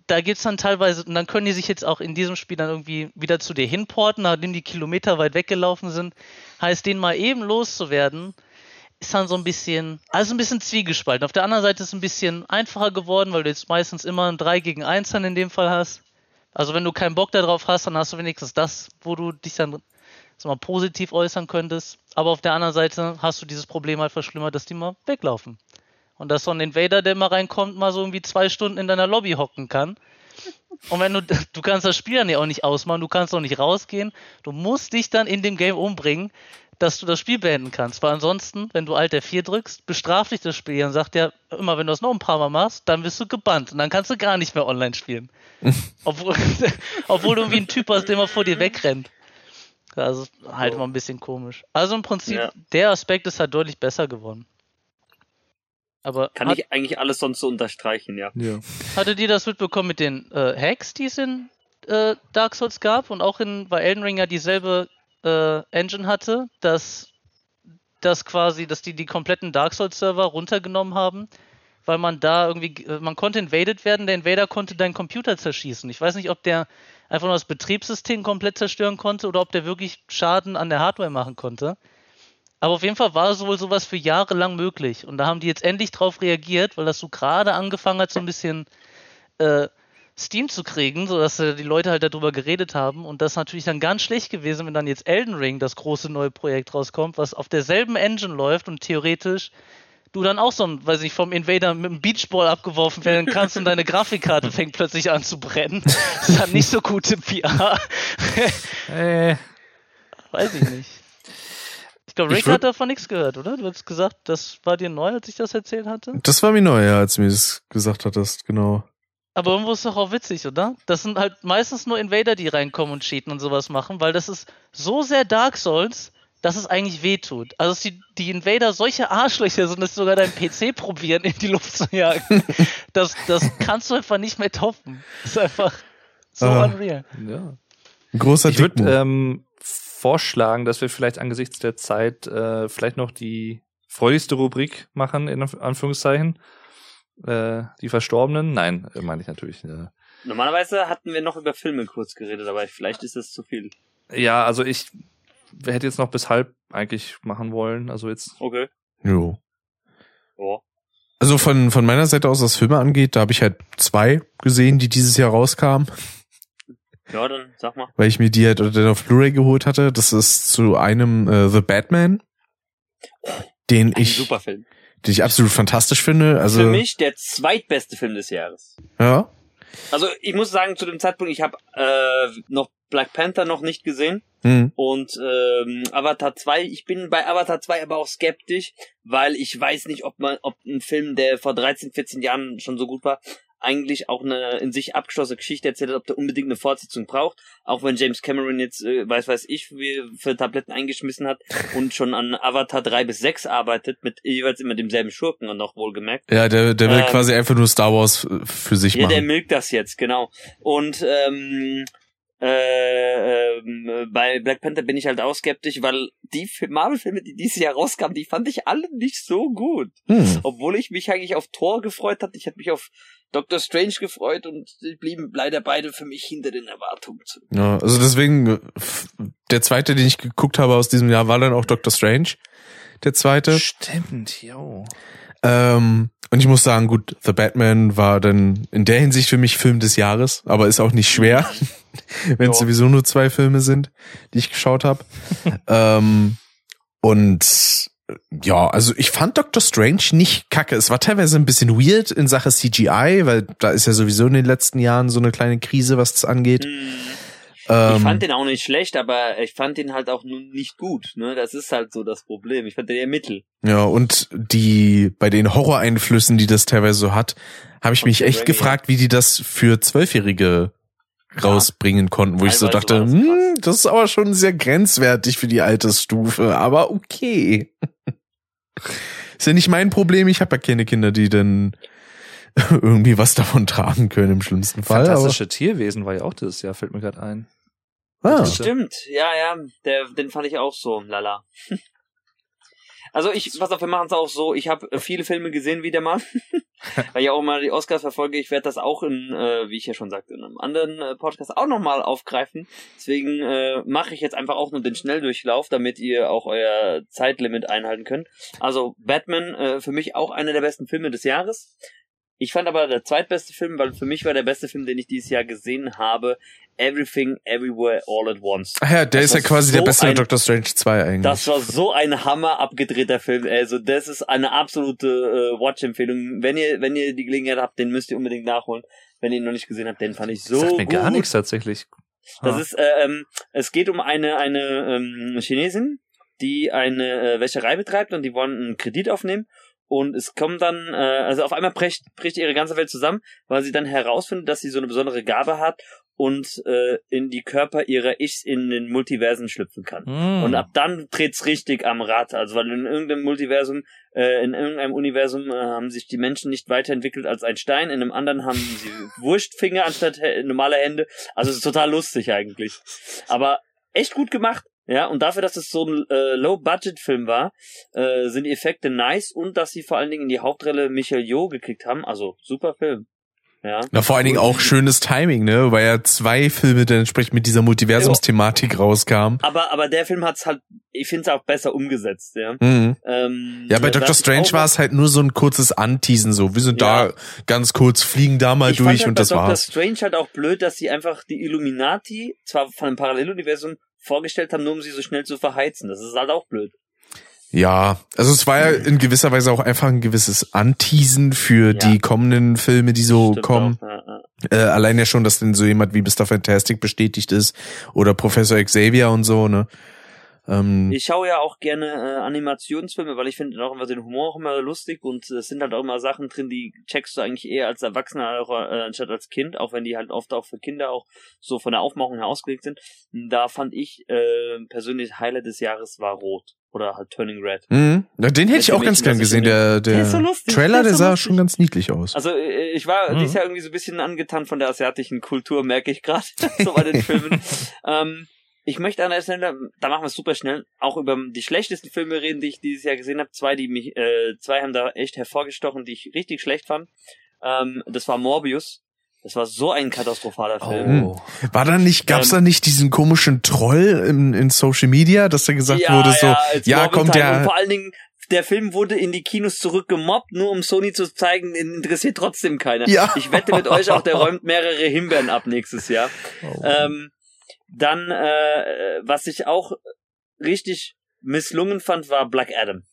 da gibt's dann teilweise, und dann können die sich jetzt auch in diesem Spiel dann irgendwie wieder zu dir hinporten, nachdem die Kilometer weit weggelaufen sind. Heißt, den mal eben loszuwerden, ist dann so ein bisschen, also ein bisschen zwiegespalten. Auf der anderen Seite ist es ein bisschen einfacher geworden, weil du jetzt meistens immer ein 3 gegen 1 dann in dem Fall hast. Also wenn du keinen Bock darauf hast, dann hast du wenigstens das, wo du dich dann sag mal, positiv äußern könntest. Aber auf der anderen Seite hast du dieses Problem halt verschlimmert, dass die mal weglaufen. Und dass so ein Invader, der mal reinkommt, mal so irgendwie zwei Stunden in deiner Lobby hocken kann. Und wenn du, du kannst das Spiel dann ja auch nicht ausmachen, du kannst auch nicht rausgehen, du musst dich dann in dem Game umbringen, dass du das Spiel beenden kannst. Weil ansonsten, wenn du Alt F4 drückst, bestraft dich das Spiel und sagt ja immer, wenn du das noch ein paar Mal machst, dann bist du gebannt und dann kannst du gar nicht mehr online spielen. obwohl, obwohl du irgendwie einen Typ hast, der immer vor dir wegrennt. Also halt immer ein bisschen komisch. Also im Prinzip, Ja. der Aspekt ist halt deutlich besser geworden. Aber Kann hat, ich eigentlich alles sonst so unterstreichen, ja. Ja. hattet ihr das mitbekommen mit den äh, Hacks, die es in äh, Dark Souls gab und auch in, weil Elden Ring ja dieselbe äh, Engine hatte, dass dass quasi, dass die die kompletten Dark Souls Server runtergenommen haben, weil man da irgendwie, äh, man konnte invaded werden, der Invader konnte deinen Computer zerschießen. Ich weiß nicht, ob der einfach nur das Betriebssystem komplett zerstören konnte oder ob der wirklich Schaden an der Hardware machen konnte. Aber auf jeden Fall war wohl sowas für Jahre lang möglich. Und da haben die jetzt endlich drauf reagiert, weil das so gerade angefangen hat, so ein bisschen äh, Steam zu kriegen, sodass äh, die Leute halt darüber geredet haben. Und das ist natürlich dann ganz schlecht gewesen, wenn dann jetzt Elden Ring, das große neue Projekt rauskommt, was auf derselben Engine läuft und theoretisch du dann auch so ein, weiß nicht, vom Invader mit einem Beachball abgeworfen werden kannst und deine Grafikkarte fängt plötzlich an zu brennen. Das hat nicht so gute PR. Äh, weiß ich nicht. Ich glaube, Ich Rick hat davon nichts gehört, oder? Du hast gesagt, das war dir neu, als ich das erzählt hatte. Das war mir neu, ja, als du mir das gesagt hattest, genau. Aber irgendwo ist doch auch witzig, oder? Das sind halt meistens nur Invader, die reinkommen und cheaten und sowas machen, weil das ist so sehr Dark Souls, dass es eigentlich wehtut. Also dass die, die Invader solche Arschlöcher sind, dass sie sogar deinen PC probieren, in die Luft zu jagen. Das, das kannst du einfach nicht mehr toppen. Das ist einfach so Ah. unreal. ja. Ein großer Ich würde ähm, vorschlagen, dass wir vielleicht angesichts der Zeit äh, vielleicht noch die freudigste Rubrik machen, in Anführungszeichen. Äh, die Verstorbenen? Nein, äh, meine ich natürlich. Äh. Normalerweise hatten wir noch über Filme kurz geredet, aber vielleicht ist das zu viel. Ja, also ich hätte jetzt noch bis halb eigentlich machen wollen. Also jetzt. Okay. Jo. Ja. Also von, von meiner Seite aus, was Filme angeht, da habe ich halt zwei gesehen, die dieses Jahr rauskamen, Ja, dann sag mal. weil ich mir die halt dann auf Blu-ray geholt hatte. Das ist zu einem äh, The Batman, den Ein ich, super Film. Den ich absolut fantastisch finde. Also Für mich der zweitbeste Film des Jahres. ja, Also ich muss sagen, zu dem Zeitpunkt, ich habe äh, noch Black Panther noch nicht gesehen hm. und ähm, Avatar 2, ich bin bei Avatar 2 aber auch skeptisch, weil ich weiß nicht, ob man, ob ein Film, der vor 13, 14 Jahren schon so gut war, eigentlich auch eine in sich abgeschlossene Geschichte erzählt hat, ob der unbedingt eine Fortsetzung braucht, auch wenn James Cameron jetzt, äh, weiß weiß ich, wie für Tabletten eingeschmissen hat und schon an Avatar 3 bis 6 arbeitet, mit jeweils immer demselben Schurken und noch wohlgemerkt. ja, der, der will Ähm, quasi einfach nur Star Wars äh, für sich Ja, der machen. milkt das jetzt, genau. Und ähm, äh, ähm, bei Black Panther bin ich halt auch skeptisch, weil die Fi- Marvel-Filme, die dieses Jahr rauskamen, die fand ich alle nicht so gut. Hm. Obwohl ich mich eigentlich auf Thor gefreut hatte. Ich hatte mich auf Doctor Strange gefreut und die blieben leider beide für mich hinter den Erwartungen zurück. Ja, also deswegen, der zweite, den ich geguckt habe aus diesem Jahr, war dann auch Doctor Strange. Der zweite. Stimmt, jo. Ähm, und ich muss sagen, gut, The Batman war dann in der Hinsicht für mich Film des Jahres, aber ist auch nicht schwer, wenn es sowieso nur zwei Filme sind, die ich geschaut habe. ähm, und ja, also ich fand Doctor Strange nicht kacke. Es war teilweise ein bisschen weird in Sache CGI, weil da ist ja sowieso in den letzten Jahren so eine kleine Krise, was das angeht. Hm. Ähm, Ich fand den auch nicht schlecht, aber ich fand den halt auch nun nicht gut. Ne? Das ist halt so das Problem. Ich fand den eher mittel. Ja, und die, bei den Horroreinflüssen, die das teilweise so hat, habe ich mich echt gefragt, wie die das für Zwölfjährige rausbringen konnten, wo ich so dachte, das hm, das ist aber schon sehr grenzwertig für die Altersstufe, aber okay. ist ja nicht mein Problem, ich habe ja keine Kinder, die dann irgendwie was davon tragen können im schlimmsten Fall. Aber, Fantastische Tierwesen war ja auch dieses Jahr, fällt mir gerade ein. ah, Ja. Stimmt, ja, ja, der, den fand ich auch so, lala. Also ich, pass auf, wir machen es auch so. Ich habe viele Filme gesehen wieder mal, weil ich auch mal die Oscars verfolge. Ich werde das auch in, äh, wie ich ja schon sagte, in einem anderen äh, Podcast auch nochmal aufgreifen. Deswegen äh, mache ich jetzt einfach auch nur den Schnelldurchlauf, damit ihr auch euer Zeitlimit einhalten könnt. Also Batman äh, für mich auch einer der besten Filme des Jahres. Ich fand aber der zweitbeste Film, weil für mich war der beste Film, den ich dieses Jahr gesehen habe, Everything Everywhere All at Once. Ach ja, der Das ist ja quasi so der beste ein- Doctor Strange 2 eigentlich. Das war so ein hammer abgedrehter Film. Also das ist eine absolute äh, Watch-Empfehlung. Wenn ihr, wenn ihr die Gelegenheit habt, den müsst ihr unbedingt nachholen. Wenn ihr ihn noch nicht gesehen habt, den fand ich so Sagt mir gut. gar nichts tatsächlich. Das Ah. ist, äh, ähm, es geht um eine eine ähm, Chinesin, die eine äh, Wäscherei betreibt und die wollen einen Kredit aufnehmen. Und es kommt dann, äh, also auf einmal bricht, bricht ihre ganze Welt zusammen, weil sie dann herausfindet, dass sie so eine besondere Gabe hat und äh, in die Körper ihrer Ichs in den Multiversen schlüpfen kann. Hm. Und ab dann dreht's richtig am Rad. Also weil in irgendeinem Multiversum, äh, in irgendeinem Universum äh, haben sich die Menschen nicht weiterentwickelt als ein Stein, in einem anderen haben sie Wurstfinger anstatt hä- normaler Hände. Also es ist total lustig eigentlich. Aber echt gut gemacht. Ja, und dafür, dass es so ein äh, Low-Budget-Film war, äh, sind die Effekte nice und dass sie vor allen Dingen in die Hauptrolle Michael Yeoh gekriegt haben. Also super Film. Ja. Na, vor allen Dingen auch schönes Timing, ne? Weil ja zwei Filme dann entsprechend mit dieser Multiversumsthematik rauskamen. Aber aber der Film hat's halt, ich finde es auch besser umgesetzt. Ja. Mhm. Ähm, Ja, bei das Doctor Strange war es halt nur so ein kurzes Anteasen, so. Wir sind Ja. da ganz kurz, fliegen da mal ich durch halt und bei das Doctor war's. Strange halt auch blöd, dass sie einfach die Illuminati zwar von einem Paralleluniversum vorgestellt haben, nur um sie so schnell zu verheizen. Das ist halt auch blöd. Ja, also es war ja in gewisser Weise auch einfach ein gewisses Anteasen für Ja. die kommenden Filme, die so Stimmt kommen. auch, ja, ja. Äh, allein ja schon, dass denn so jemand wie Mr. Fantastic bestätigt ist oder Professor Xavier und so, ne? Ähm, Ich schaue ja auch gerne äh, Animationsfilme, weil ich finde auch immer den Humor auch immer lustig und äh, es sind halt auch immer Sachen drin, die checkst du eigentlich eher als Erwachsener auch, äh, anstatt als Kind, auch wenn die halt oft auch für Kinder auch so von der Aufmachung her ausgelegt sind. Da fand ich äh, persönlich Highlight des Jahres war Rot oder halt Turning Red. mhm. Na, den hätte ich auch ganz gern gesehen. Der, der, Der so lustig, Trailer, der der sah lustig. schon ganz niedlich aus. Also äh, ich war Mhm. dieses Jahr irgendwie so ein bisschen angetan von der asiatischen Kultur, merke ich gerade, so bei den Filmen. ähm, ich möchte an der Stelle, da machen wir es super schnell, auch über die schlechtesten Filme reden, die ich dieses Jahr gesehen habe. Zwei, die mich, äh, zwei haben da echt hervorgestochen, die ich richtig schlecht fand. Ähm, das war Morbius. Das war so ein katastrophaler Film. Oh. War da nicht, gab's Ähm, da nicht diesen komischen Troll in, in Social Media, dass da gesagt ja, wurde so, ja, Mobbing kommt. Und der, vor allen Dingen, der Film wurde in die Kinos zurückgemobbt, nur um Sony zu zeigen, ihn interessiert trotzdem keiner. Ja. Ich wette mit euch auch, der räumt mehrere Himbeeren ab nächstes Jahr. Oh. Ähm, dann, äh, was ich auch richtig misslungen fand, war Black Adam.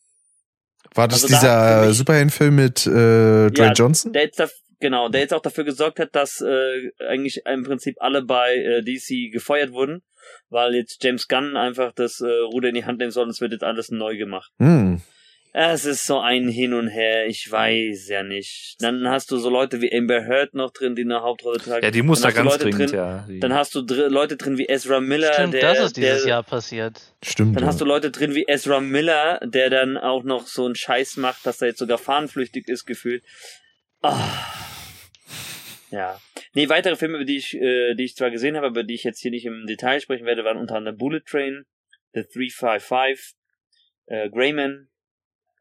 war das also da dieser mich- Superheldenfilm mit äh, Dwayne Ja, Johnson? Der jetzt da, genau, der jetzt auch dafür gesorgt hat, dass äh, eigentlich im Prinzip alle bei äh, DC gefeuert wurden, weil jetzt James Gunn einfach das äh, Ruder in die Hand nehmen soll und es wird jetzt alles neu gemacht. Hm. Es ist so ein Hin und Her, ich weiß ja nicht. Dann hast du so Leute wie Amber Heard noch drin, die eine Hauptrolle tragen. Ja, die muss Dann da hast du ganz Leute dringend, drin, ja. Die- Dann hast du dr Leute drin wie Ezra Miller, Stimmt, der, das ist dieses der, Jahr passiert. Stimmt. Dann ja. hast du Leute drin wie Ezra Miller, der dann auch noch so einen Scheiß macht, dass er jetzt sogar fahrenflüchtig ist, gefühlt. Ah. Ja. Nee, weitere Filme, über die ich, äh, die ich zwar gesehen habe, aber die ich jetzt hier nicht im Detail sprechen werde, waren unter anderem Bullet Train, The 355, äh, Greyman,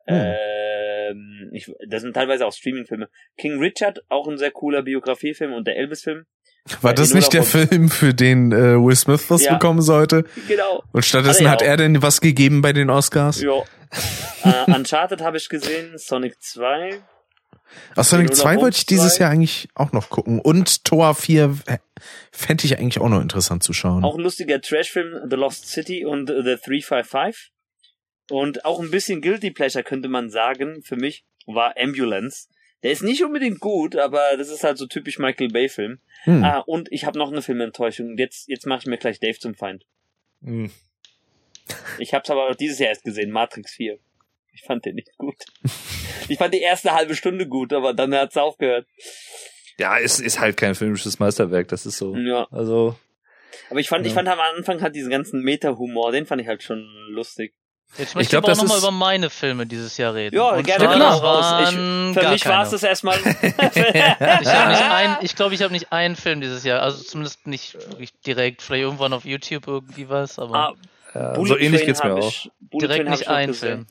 Hm. ähm, ich, das sind teilweise auch Streaming-Filme. King Richard, auch ein sehr cooler Biografiefilm und der Elvis-Film. War das nicht der Film, für den äh, Will Smith was Ja. bekommen sollte? Genau. Und stattdessen Hat hat er denn was gegeben bei den Oscars? Ja. äh, Uncharted habe ich gesehen, Sonic 2. Aus Sonic Den 2 oder wollte ich dieses 2? Jahr eigentlich auch noch gucken. Und Tor 4 fände ich eigentlich auch noch interessant zu schauen. Auch ein lustiger Trashfilm, The Lost City und The 355. Und auch ein bisschen Guilty Pleasure könnte man sagen, für mich, war Ambulance. Der ist nicht unbedingt gut, aber das ist halt so typisch Michael Bay Film. Hm. Ah, und ich habe noch eine Filmenttäuschung. Jetzt, jetzt mache ich mir gleich Dave zum Feind. Hm. Ich habe es aber dieses Jahr erst gesehen, Matrix 4. Ich fand den nicht gut. Ich fand die erste halbe Stunde gut, aber dann hat's aufgehört. Ja, es ist halt kein filmisches Meisterwerk, das ist so. Ja. Also, Aber ich fand, ich Ja. fand am Anfang halt diesen ganzen Meta-Humor, den fand ich halt schon lustig. Jetzt möchte ich, glaub, aber nochmal über meine Filme dieses Jahr reden. Ja, Und gerne klar. waren Ich, für gar mich war es das erstmal. Ich ein, ich glaube, ich habe nicht einen Film dieses Jahr, also zumindest nicht wirklich direkt, vielleicht irgendwann auf YouTube irgendwie was, aber ah, ja, so ähnlich Train geht's mir auch. ich- Bullet direkt Train nicht ich noch ein gesehen. Film.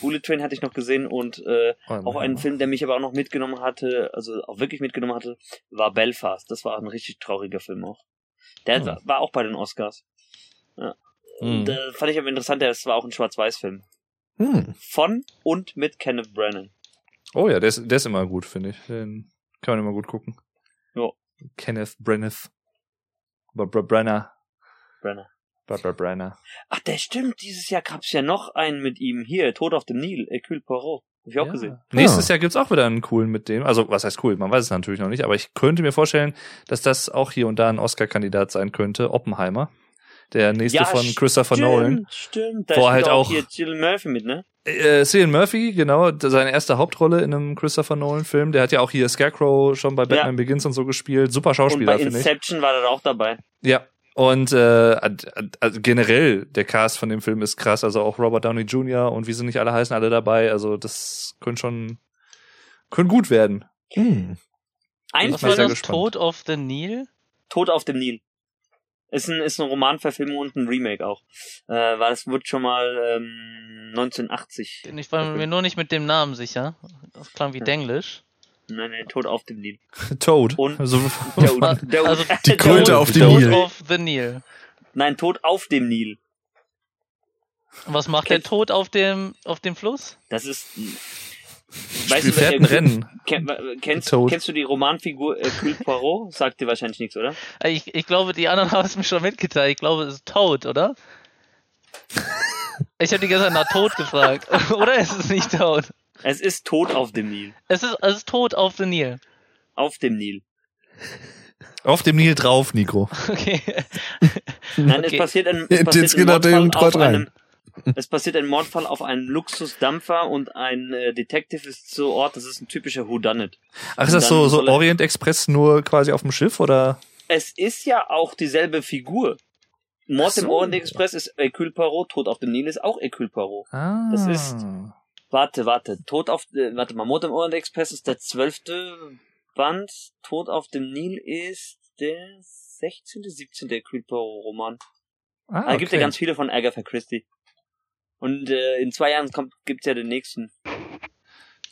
Bullet Train hatte ich noch gesehen und äh, Oh, auch einen Film, der mich aber auch noch mitgenommen hatte, also auch wirklich mitgenommen hatte, war Belfast. Das war ein richtig trauriger Film auch. Der Hm. war, auch bei den Oscars. Und Hm. äh, fand ich aber interessant, das war auch ein Schwarz-Weiß-Film. Hm. Von und mit Kenneth Branagh. Oh ja, der ist, der ist immer gut, finde ich. Den kann man immer gut gucken. Ja. Kenneth Brenneth. Br Br Brenner. Branagh. Br Br Brenner. Ach, der stimmt, dieses Jahr gab's ja noch einen mit ihm. Hier, Tod auf dem Nil, Hercule Poirot. Hab ich auch Ja. gesehen. Nächstes Ja. Jahr gibt's auch wieder einen coolen mit dem. Also, was heißt cool? Man weiß es natürlich noch nicht, aber ich könnte mir vorstellen, dass das auch hier und da ein Oscar-Kandidat sein könnte. Oppenheimer. Der nächste von Christopher stimmt, Nolan. Stimmt, da Wo halt auch- hier Jill Murphy mit, ne? Äh, Cillian Murphy, genau, seine erste Hauptrolle in einem Christopher Nolan-Film. Der hat ja auch hier Scarecrow schon bei Batman Begins und so gespielt. Super Schauspieler, bei finde ich. Inception war er auch dabei. Ja. Und äh, also generell, der Cast von dem Film ist krass. Also auch Robert Downey Jr. und wie sie nicht alle heißen, alle dabei. Also das könnte schon, könnte gut werden. Hm. Ein Was bin war sehr das? gespannt. Tod of the Nil? Tod auf dem Nil. Ist ein, ist eine Romanverfilmung und ein Remake auch. Äh, weil das wird schon mal ähm, 1980. Ich war mir nur nicht mit dem Namen sicher. Das klang wie Ja. Denglisch. Nein, nein, Tod auf dem Nil. Toad. Und- Also, Der, der, Also Die Kröte auf dem Tod Nil. of the Nil. Nein, Tod auf dem Nil. Was macht Kennt- der Tod auf dem, auf dem Fluss? Das ist. Wir fährt ein Rennen. Kenn, äh, kennst, kennst du die Romanfigur Hercule Poirot? Sagt dir wahrscheinlich nichts, oder? Äh, Ich, ich glaube, die anderen haben es mir schon mitgeteilt. Ich glaube, es ist Tod, oder? Ich habe die ganze Zeit nach Tod gefragt. oder ist es nicht Tod? Es ist Tod auf dem Nil. Es ist, es ist Tod auf the Nil. Auf dem Nil. Auf dem Nil drauf, Nico. Okay. Nein, Okay. es passiert ein, Jetzt es passiert ein geht er Mordfall den rein. einem, es passiert ein Mordfall auf einem Luxusdampfer und ein äh, Detective ist zu Ort. Das ist ein typischer Whodunit. Ach, ist das so, so Orient Express nur quasi auf dem Schiff oder? Es ist ja auch dieselbe Figur. Mord so. im Orient Express ist Hercule Poirot, Tod auf dem Nil ist auch Hercule Poirot. Ah. Das ist- Warte, warte. Tod auf, äh, warte mal, Mord im Orient Express ist der zwölfte Band. Tod auf dem Nil ist der 16., 17. Hercule Poirot Roman. Ah, Da gibt ja okay. ganz viele von Agatha Christie. Und äh, in zwei Jahren kommt, gibt's ja den nächsten.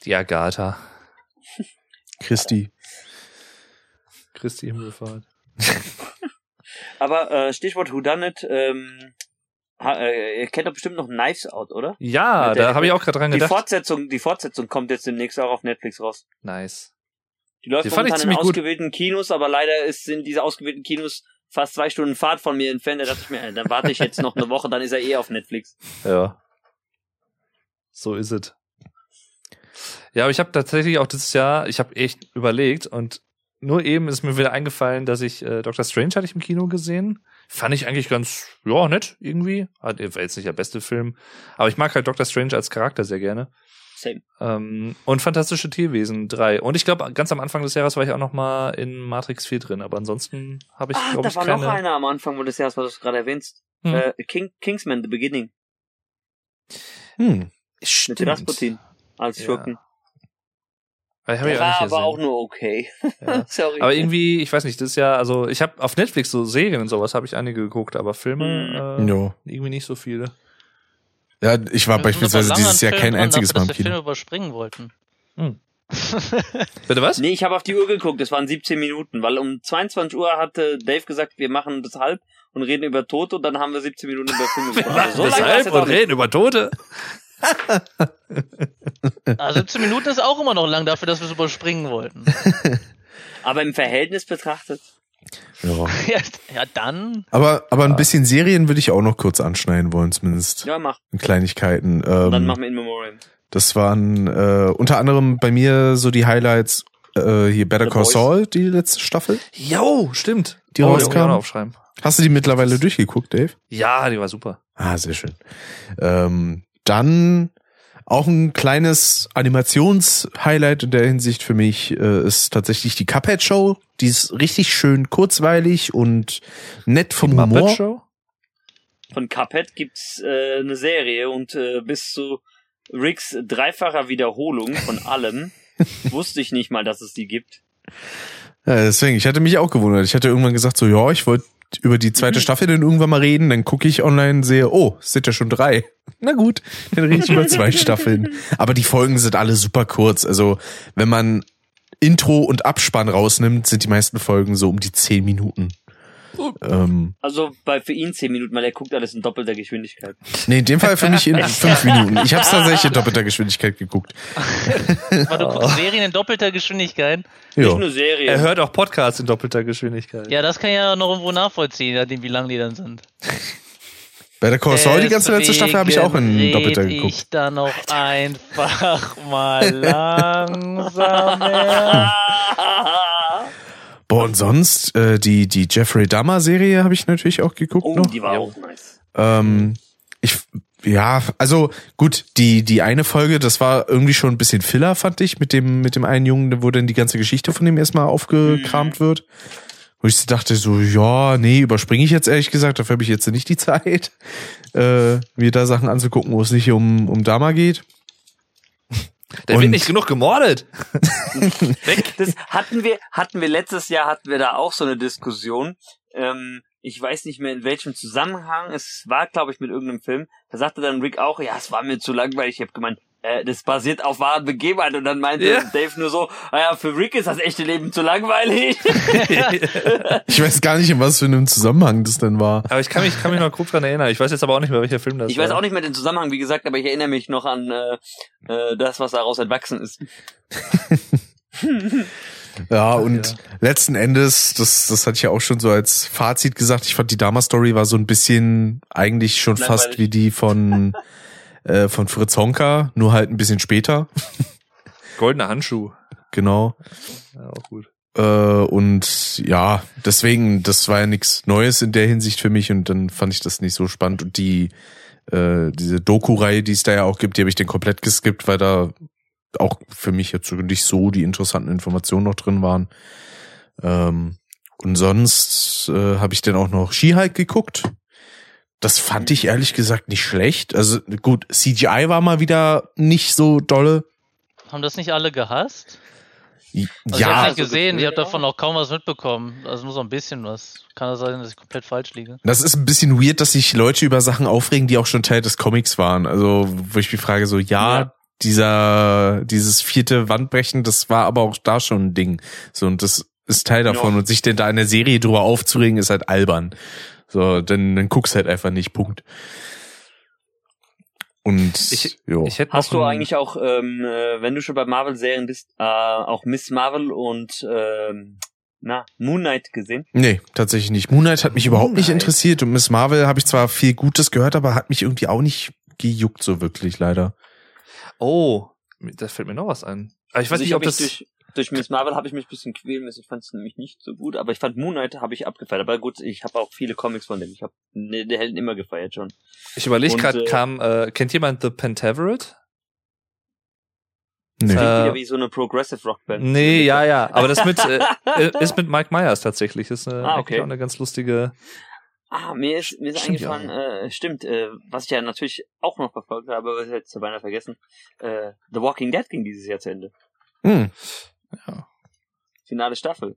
Die Agatha. Christi. Christi Himmelfahrt. Aber äh, Stichwort Whodunit, ähm, ha, äh, ihr kennt doch bestimmt noch Knives Out, oder? Ja, Mit der- da habe ich auch gerade dran Die gedacht. Fortsetzung, die Fortsetzung kommt jetzt demnächst auch auf Netflix raus. Nice. Die läuft Die fand ich momentan in ziemlich gut. ausgewählten Kinos, aber leider ist, sind diese ausgewählten Kinos fast zwei Stunden Fahrt von mir entfernt. Da dachte ich mir, äh, dann warte ich jetzt noch eine Woche, dann ist er eh auf Netflix. Ja. So ist es. Ja, aber ich habe tatsächlich auch dieses Jahr, ich habe echt überlegt und nur eben ist mir wieder eingefallen, dass ich äh, Doctor Strange hatte ich im Kino gesehen. Fand ich eigentlich ganz, ja, nett irgendwie. War jetzt nicht der beste Film, aber ich mag halt Doctor Strange als Charakter sehr gerne. Same. Ähm, und Fantastische Tierwesen 3. Und ich glaube, ganz am Anfang des Jahres war ich auch noch mal in Matrix 4 drin, aber ansonsten habe ich, Ah, glaube da ich, war keine... noch einer am Anfang des Jahres, was du gerade erwähnst. Hm. Äh, King, Kingsman, The Beginning. Hm. Mit Stimmt. Rasputin als Ja. Schurken. Hab ich Der war aber auch nur okay. Ja. Sorry. Aber irgendwie, ich weiß nicht, das ist ja, also ich habe auf Netflix so Serien und sowas habe ich einige geguckt, aber Filme äh, Jo. irgendwie nicht so viele. Ja, ich war beispielsweise dieses Jahr kein einziges dafür, Mal im dass wir Filme Kino. überspringen wollten. Hm. Bitte was? Nee, ich habe auf die Uhr geguckt, das waren 17 Minuten, weil um 22 Uhr hatte Dave gesagt, wir machen das halb und reden über Tote und dann haben wir 17 Minuten über Filme gesprochen. Also so auch und reden über Tote. Also 17 Minuten ist auch immer noch lang dafür, dass wir es überspringen wollten. Aber im Verhältnis betrachtet. Ja. ja, ja, dann. Aber, aber ein bisschen Serien würde ich auch noch kurz anschneiden wollen, zumindest. Ja, mach. Kleinigkeiten. Und dann Ähm, machen wir In Memoriam. das waren äh, unter anderem bei mir so die Highlights äh, hier Better The Call Boys. Saul, die letzte Staffel. Jo, stimmt. Die oh, rauskam. muss ich auch noch aufschreiben. Hast du die mittlerweile durchgeguckt, Dave? Ja, die war super. Ah, sehr schön. Ähm, dann auch ein kleines Animationshighlight in der Hinsicht für mich äh, ist tatsächlich die Cuphead Show. Die ist richtig schön kurzweilig und nett vom Muppet Humor. Show? Von Cuphead gibt's äh, eine Serie und äh, bis zu Ricks dreifacher Wiederholung von allem wusste ich nicht mal, dass es die gibt. Ja, deswegen, ich hatte mich auch gewundert. Ich hatte irgendwann gesagt so, ja, ich wollte über die zweite Staffel dann irgendwann mal reden, dann gucke ich online, sehe, oh, es sind ja schon drei. Na gut, dann rede ich über zwei Staffeln. Aber die Folgen sind alle super kurz. Also wenn man Intro und Abspann rausnimmt, sind die meisten Folgen so um die zehn Minuten. Ähm, Also bei für ihn zehn Minuten, weil er guckt alles in doppelter Geschwindigkeit. nee, in dem Fall für mich in fünf Minuten. Ich habe es tatsächlich in doppelter Geschwindigkeit geguckt. Warte, du guckst Serien in doppelter Geschwindigkeit. Nicht Jo. nur Serien. Er hört auch Podcasts in doppelter Geschwindigkeit. Ja, das kann ich ja noch irgendwo nachvollziehen, je nachdem, wie lang die dann sind. Bei der Call Saul, die ganze letzte Staffel habe ich auch in doppelter geguckt. ich da noch einfach mal langsamer. Boah, und sonst, äh, die, die Jeffrey Dahmer Serie habe ich natürlich auch geguckt oh, noch. die war auch nice. Ähm, ich, ja, also gut, die, die eine Folge, das war irgendwie schon ein bisschen Filler, fand ich, mit dem, mit dem einen Jungen, wo dann die ganze Geschichte von dem erstmal aufgekramt wird. Wo ich so dachte so, ja, nee, überspringe ich jetzt ehrlich gesagt, dafür habe ich jetzt nicht die Zeit, äh, mir da Sachen anzugucken, wo es nicht um, um Dama geht. Der Und- wird nicht genug gemordet. Das hatten wir, hatten wir letztes Jahr hatten wir da auch so eine Diskussion. Ähm, ich weiß nicht mehr in welchem Zusammenhang. Es war, glaube ich, mit irgendeinem Film. Da sagte dann Rick auch, ja, es war mir zu langweilig. Ich habe gemeint, äh, das basiert auf wahren Begebenheiten. Und dann meinte Ja. Dave nur so, naja, für Rick ist das echte Leben zu langweilig. Ich weiß gar nicht, in was für einem Zusammenhang das denn war. Aber ich kann mich, kann mich noch grob dran erinnern. Ich weiß jetzt aber auch nicht mehr, welcher Film das Ich war. weiß auch nicht mehr den Zusammenhang, wie gesagt, aber ich erinnere mich noch an äh, äh, das, was daraus entwachsen ist. Ja, und letzten Endes, das, das hatte ich ja auch schon so als Fazit gesagt, ich fand die Dama-Story war so ein bisschen eigentlich schon fast Langweilig. wie die von, äh, von Fritz Honka, nur halt ein bisschen später. Goldener Handschuh. Genau. Ja, auch gut. Äh, und ja, deswegen, das war ja nichts Neues in der Hinsicht für mich und dann fand ich das nicht so spannend. Und die, äh, diese Doku-Reihe, die es da ja auch gibt, die habe ich dann komplett geskippt, weil da auch für mich jetzt nicht so die interessanten Informationen noch drin waren. Ähm, und sonst äh, habe ich dann auch noch Skihike geguckt. Das fand ich ehrlich gesagt nicht schlecht. Also gut, CGI war mal wieder nicht so dolle. Haben das nicht alle gehasst? Also ich ja, habe so nicht gesehen, ich habe davon auch kaum was mitbekommen. Also nur so ein bisschen was. Kann das sein, dass ich komplett falsch liege? Das ist ein bisschen weird, dass sich Leute über Sachen aufregen, die auch schon Teil des Comics waren. Also, wo ich mich frage, so, ja, Ja. dieser, dieses vierte Wandbrechen, das war aber auch da schon ein Ding. So, und das ist Teil davon. Ja. Und sich denn da in der Serie drüber aufzuregen, ist halt albern. So, dann, dann guckst halt einfach nicht, Punkt. Und, Ich- jo. Ich hätte Hast du eigentlich auch, ähm, äh, wenn du schon bei Marvel-Serien bist, äh, auch Miss Marvel und ähm, na, Moon Knight gesehen? Nee, tatsächlich nicht. Moonlight hat mich überhaupt nicht Moonlight. interessiert und Miss Marvel habe ich zwar viel Gutes gehört, aber hat mich irgendwie auch nicht gejuckt so wirklich, leider. Oh, da fällt mir noch was ein. Aber ich weiß Also nicht, hab ob das. durch, durch Miss Marvel habe ich mich ein bisschen quälen müssen. Ich fand es nämlich nicht so gut, aber ich fand Moon Knight habe ich abgefeiert. Aber gut, ich habe auch viele Comics von dem. Ich habe ne, der Helden immer gefeiert schon. Ich überlege gerade, äh, kam, äh, kennt jemand The Pentaveret? Nee. Klingt Äh, wieder wie so eine Progressive Rockband. Nee, ja, ja. Aber das mit äh, äh, ist mit Mike Myers tatsächlich. Ist eine, Ah, eigentlich okay. auch eine ganz lustige. Ah, mir ist, mir ist Stimmt ja eingefallen, äh, stimmt, äh, was ich ja natürlich auch noch verfolgt habe, aber ich hätte es beinahe vergessen. Äh, The Walking Dead ging dieses Jahr zu Ende. Hm. Finale Staffel.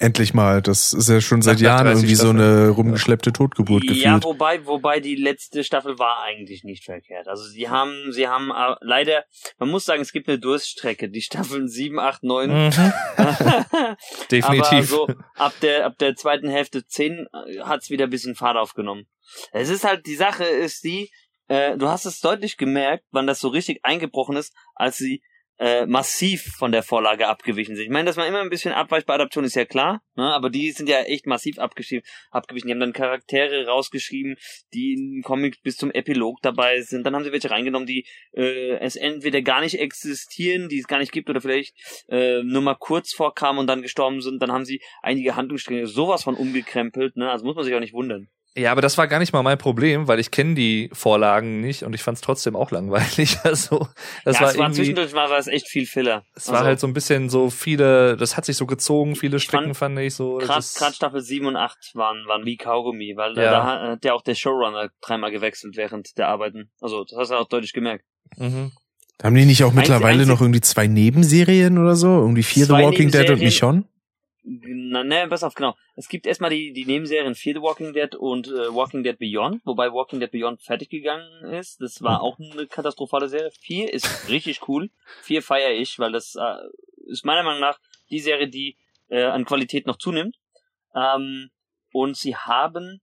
Endlich mal. Das ist ja schon seit Jahren 30 irgendwie so Staffeln. eine rumgeschleppte Totgeburt Ja, gefühlt. wobei, wobei die letzte Staffel war eigentlich nicht verkehrt. Also sie haben, sie haben äh, leider, man muss sagen, es gibt eine Durststrecke. Die Staffeln 7, 8, 9. Mhm. Aber Definitiv. so ab der, ab der zweiten Hälfte 10 äh, hat's wieder ein bisschen Fahrt aufgenommen. Es ist halt, die Sache ist die, äh, du hast es deutlich gemerkt, wann das so richtig eingebrochen ist, als sie äh, massiv von der Vorlage abgewichen sind. Ich meine, dass man immer ein bisschen abweicht bei Adaption ist ja klar, ne? aber die sind ja echt massiv abgeschrieben, abgewichen. Die haben dann Charaktere rausgeschrieben, die in Comics bis zum Epilog dabei sind. Dann haben sie welche reingenommen, die äh, es entweder gar nicht existieren, die es gar nicht gibt, oder vielleicht äh, nur mal kurz vorkamen und dann gestorben sind. Dann haben sie einige Handlungsstränge sowas von umgekrempelt. Ne? Also muss man sich auch nicht wundern. Ja, aber das war gar nicht mal mein Problem, weil ich kenne die Vorlagen nicht und ich fand es trotzdem auch langweilig. Also das ja, war es war zwischendurch mal war es echt viel Filler. es war halt so ein bisschen so viele, das hat sich so gezogen, viele Strecken fand fand ich so. Gerade das- gerade Staffel 7 und 8 waren, waren wie Kaugummi, weil Ja. da hat ja auch der Showrunner dreimal gewechselt während der Arbeiten. Also das hast du auch deutlich gemerkt. Mhm. Haben die nicht auch mittlerweile einzig- noch irgendwie zwei Nebenserien oder so? Irgendwie Fear the Walking Dead und. Michonne? Na, ne, pass auf, genau. Es gibt erstmal die, die Nebenserien Fear the Walking Dead und äh, Walking Dead Beyond, wobei Walking Dead Beyond fertig gegangen ist. Das war auch eine katastrophale Serie. Fear ist richtig cool. Fear feiere ich, weil das äh, ist meiner Meinung nach die Serie, die äh, an Qualität noch zunimmt. Ähm, und sie haben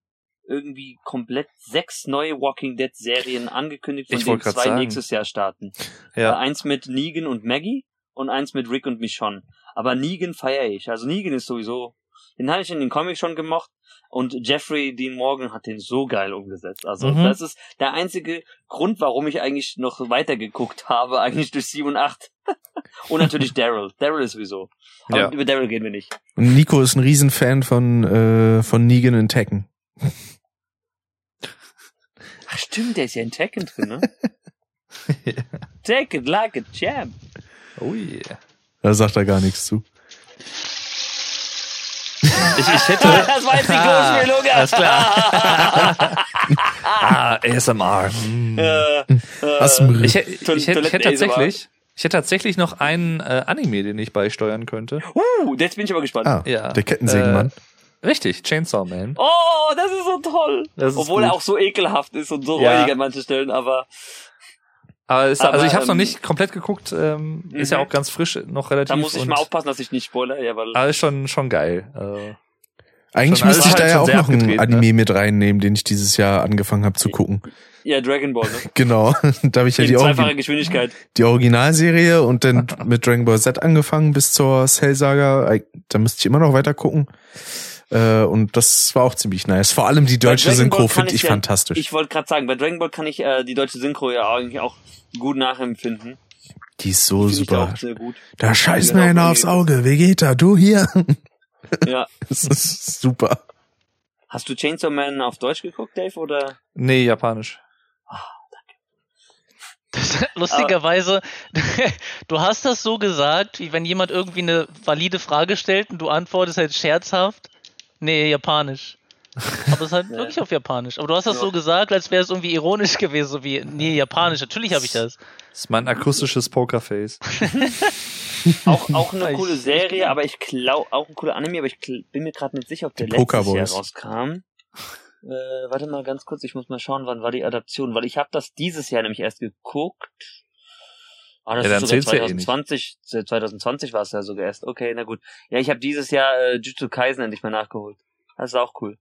irgendwie komplett sechs neue Walking Dead Serien angekündigt, von Ich denen zwei sagen. nächstes Jahr starten. Äh, Ja. eins mit Negan und Maggie und eins mit Rick und Michonne. Aber Negan feiere ich. Also Negan ist sowieso, den hatte ich in den Comics schon gemocht und Jeffrey Dean Morgan hat den so geil umgesetzt. Also Mhm. das ist der einzige Grund, warum ich eigentlich noch weitergeguckt habe, eigentlich durch 7 und 8. und natürlich Daryl. Daryl ist sowieso. Aber Ja. über Daryl gehen wir nicht. Und Nico ist ein Riesenfan von, äh, von Negan in Tekken. Ach stimmt, der ist ja in Tekken drin, ne? Take it like a champ. Oh yeah. Da sagt er gar nichts zu. Ich, ich hätte. das war jetzt die Klospülung. alles klar. ah, ASMR. Mm. Äh, Was äh, Ich, hätte- ich, hätte- ich hätte tatsächlich, ich hätte tatsächlich noch einen äh, Anime, den ich beisteuern könnte. uh, jetzt bin ich aber gespannt. Ah, Ja. der Kettensägenmann. Richtig, Chainsaw Man. Oh, das ist so toll. Das ist Obwohl er gut. auch so ekelhaft ist und so Ja. räudig an manchen Stellen, aber Aber, ist, Aber, also ich habe es noch ähm, nicht komplett geguckt. Ähm, Ist ja Mhm. auch ganz frisch, noch relativ. da muss ich und, mal aufpassen, dass ich nicht spoiler, ja, weil Aber ist schon schon geil. Äh, Eigentlich schon müsste ich da halt ja auch noch ein ne? Anime mit reinnehmen, den ich dieses Jahr angefangen habe zu gucken. ja, Dragon Ball, ne? Genau. da habe ich ja die, zweifacher Origi Geschwindigkeit. die Originalserie und dann mit Dragon Ball Z angefangen bis zur Cell Saga. Da müsste ich immer noch weiter gucken. Äh, und das war auch ziemlich nice. Vor allem die deutsche Synchro finde ich ja- fantastisch. Ich wollte gerade sagen, bei Dragon Ball kann ich äh, die deutsche Synchro ja eigentlich auch gut nachempfinden. die ist so ich super. auch sehr gut. Da scheiß mir einer aufs Auge. Vegeta, du hier. Ja. das ist super. Hast du Chainsaw Man auf Deutsch geguckt, Dave, oder? nee, japanisch. Das, lustigerweise, du hast das so gesagt, wie wenn jemand irgendwie eine valide Frage stellt und du antwortest halt scherzhaft. Nee, japanisch. Aber es ist halt Ja. wirklich auf japanisch. Aber du hast das Ja. so gesagt, als wäre es irgendwie ironisch gewesen, so wie, nee, japanisch. Natürlich habe ich das. Das ist mein akustisches Pokerface. Auch, auch eine Ich- coole ich- Serie, aber ich glaube, auch ein cooler Anime, aber ich bin mir gerade nicht sicher, ob der letztes Jahr rauskam. Äh, warte mal ganz kurz, ich muss mal schauen, wann war die Adaption, weil ich habe das dieses Jahr nämlich erst geguckt. Ah, das Ja, dann ist sogar zählt's ja eh nicht. 2020, äh, 2020 war es ja sogar erst. Okay, na gut. Ja, ich habe dieses Jahr äh, Jujutsu Kaisen endlich mal nachgeholt. Das ist auch cool.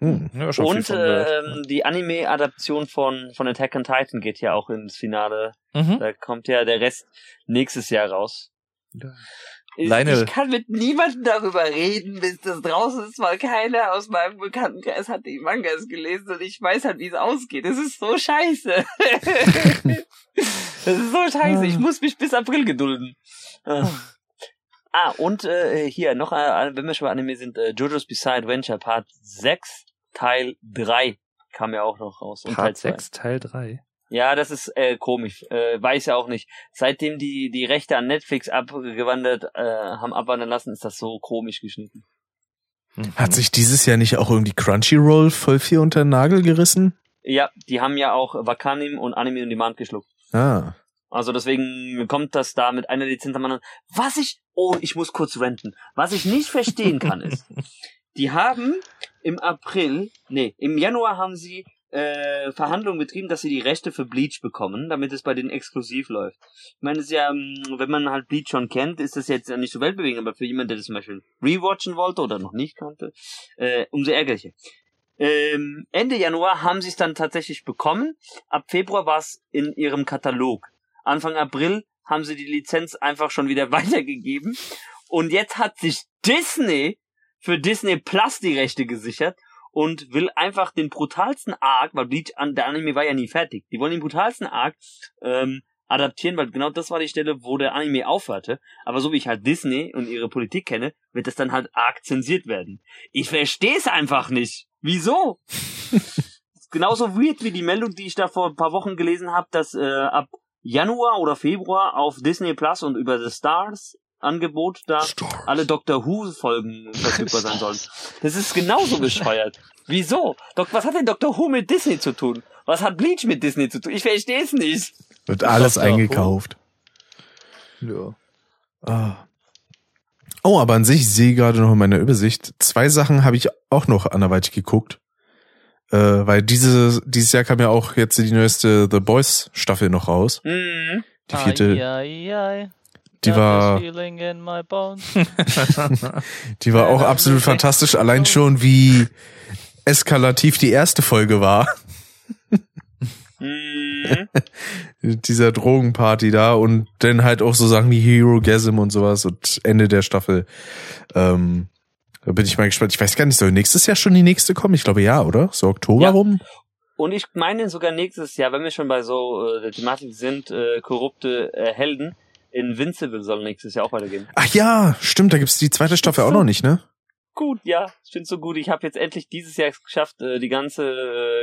Hm. Ja, schon Und ähm, die Anime-Adaption von, von Attack on Titan geht ja auch ins Finale. Mhm. Da kommt ja der Rest nächstes Jahr raus. Ja. Ich, Lionel. ich kann mit niemandem darüber reden, bis das draußen ist, weil keiner aus meinem Bekanntenkreis hat die Mangas gelesen und ich weiß halt, wie es ausgeht. Es ist so scheiße. Das ist so scheiße. Ich muss mich bis April gedulden. Ah, Ah, und äh, hier noch, äh, wenn wir schon bei Anime sind, äh, JoJo's Bizarre Adventure Part 6, Teil 3 kam ja auch noch raus. Teil Part 2. 6, Teil 3. Ja, das ist äh, komisch. Äh, weiß ja auch nicht. Seitdem die die Rechte an Netflix abgewandert äh, haben abwandern lassen, ist das so komisch geschnitten. Mhm. Hat sich dieses Jahr nicht auch irgendwie Crunchyroll voll viel unter den Nagel gerissen? Ja, die haben ja auch Wakanim und Anime on Demand geschluckt. Ah. Also deswegen kommt das da mit einer Lizenz am anderen. Was ich, oh, ich muss kurz renten. Was ich nicht verstehen kann ist, die haben im April, nee, im Januar haben sie äh, Verhandlungen betrieben, dass sie die Rechte für Bleach bekommen, damit es bei denen exklusiv läuft. Ich meine, es ist ja, ähm, wenn man halt Bleach schon kennt, ist das jetzt ja nicht so weltbewegend, aber für jemanden, der das zum Beispiel rewatchen wollte oder noch nicht kannte, äh, umso ärgerlicher. Ähm, Ende Januar haben sie es dann tatsächlich bekommen. Ab Februar war es in ihrem Katalog. Anfang April haben sie die Lizenz einfach schon wieder weitergegeben. Und jetzt hat sich Disney für Disney Plus die Rechte gesichert und will einfach den brutalsten Arc, weil Bleach an der Anime war ja nie fertig. Die wollen den brutalsten Arc ähm, adaptieren, weil genau das war die Stelle, wo der Anime aufhörte. Aber so wie ich halt Disney und ihre Politik kenne, wird das dann halt arg zensiert werden. Ich verstehe es einfach nicht. Wieso? Genauso weird wie die Meldung, die ich da vor ein paar Wochen gelesen habe, dass äh, ab Januar oder Februar auf Disney Plus und über The Stars Angebot da alle Doctor Who Folgen verfügbar sein sollen. Das ist genauso bescheuert. Wieso? Doc, was hat denn Doctor Who mit Disney zu tun? Was hat Bleach mit Disney zu tun? Ich verstehe es nicht. Wird alles. Who. eingekauft. Ja. Ah. Oh, aber an sich ich sehe gerade noch in meiner Übersicht, zwei Sachen habe ich auch noch anderweitig geguckt. Äh, weil diese, dieses Jahr kam ja auch jetzt die neueste The Boys Staffel noch raus. Mhm. Die vierte, Ai, ai, ai. Die war, die war auch absolut fantastisch. Allein schon wie eskalativ die erste Folge war. Mhm. dieser Drogenparty da und dann halt auch so Sachen wie Hero Gasm und sowas und Ende der Staffel. Ähm, da bin ich mal gespannt. Ich weiß gar nicht, soll nächstes Jahr schon die nächste kommen? Ich glaube ja, oder? So Oktober Ja. rum? Und ich meine sogar nächstes Jahr, wenn wir schon bei so äh, der Thematik sind, äh, korrupte äh, Helden, Invincible soll nächstes Jahr auch weitergehen. Ach ja, stimmt, da gibt's die zweite Staffel auch noch nicht, ne? Gut, ja, ich finde so gut. Ich habe jetzt endlich dieses Jahr es geschafft, äh, die ganze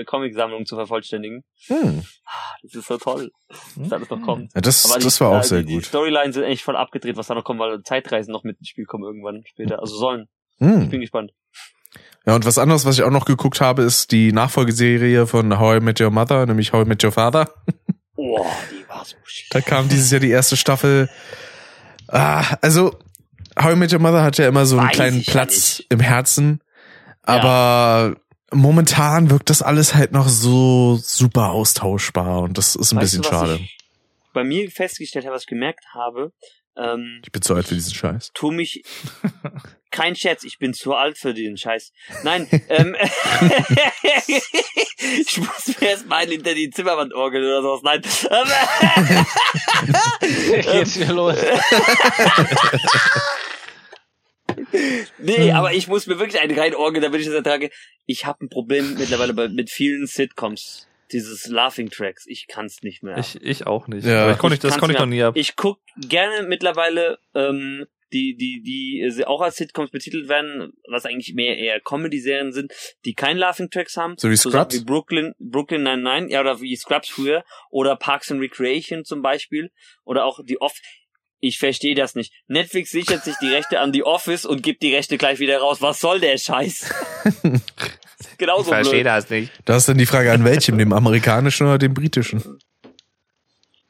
äh, Comic-Sammlung zu vervollständigen. Hm. Das ist so toll, was da alles noch kommt. Ja, das, Aber die, das war auch äh, sehr die, Die gut. Storylines sind echt voll abgedreht, was da noch kommt, weil Zeitreisen noch mit ins Spiel kommen irgendwann später. Also sollen. Ich Hm. bin gespannt. Ja, und was anderes, was ich auch noch geguckt habe, ist die Nachfolgeserie von How I Met Your Mother, nämlich How I Met Your Father. Boah, Da kam dieses Jahr die erste Staffel. Ah, also How I Met Your Mother hat ja immer so einen Weiß kleinen ja Platz nicht. im Herzen, aber momentan wirkt das alles halt noch so super austauschbar und das ist ein Weißt bisschen du, schade. Bei mir festgestellt habe, was ich gemerkt habe, ähm, Ich bin zu alt für diesen Scheiß. tu mich. Kein Scherz, ich bin zu alt für den Scheiß. Nein, ähm, ich muss mir erst mal hinter die Zimmerwand orgeln oder sowas. Nein. Ähm, Geht's wieder los. nee, aber ich muss mir wirklich einen rein orgeln, damit ich das ertrage. Ich habe ein Problem mittlerweile mit vielen Sitcoms. Dieses Laughing Tracks. Ich kann's nicht mehr. Ich, ich auch nicht. Ja. Aber ich konnte Ich das konnte ich noch nie ab. Ich guck gerne mittlerweile ähm, die, die, die äh, auch als Sitcoms betitelt werden, was eigentlich mehr eher Comedy-Serien sind, die kein Laughing Tracks haben. So wie Scrubs? Wie Brooklyn, Brooklyn 99, ja, oder wie Scrubs früher, oder Parks and Recreation zum Beispiel, oder auch die Off. Ich verstehe das nicht. Netflix sichert sich die Rechte an die Office und gibt die Rechte gleich wieder raus. Was soll der Scheiß? Genauso blöd. das nicht. Da ist dann die Frage, an welchem, dem amerikanischen oder dem britischen?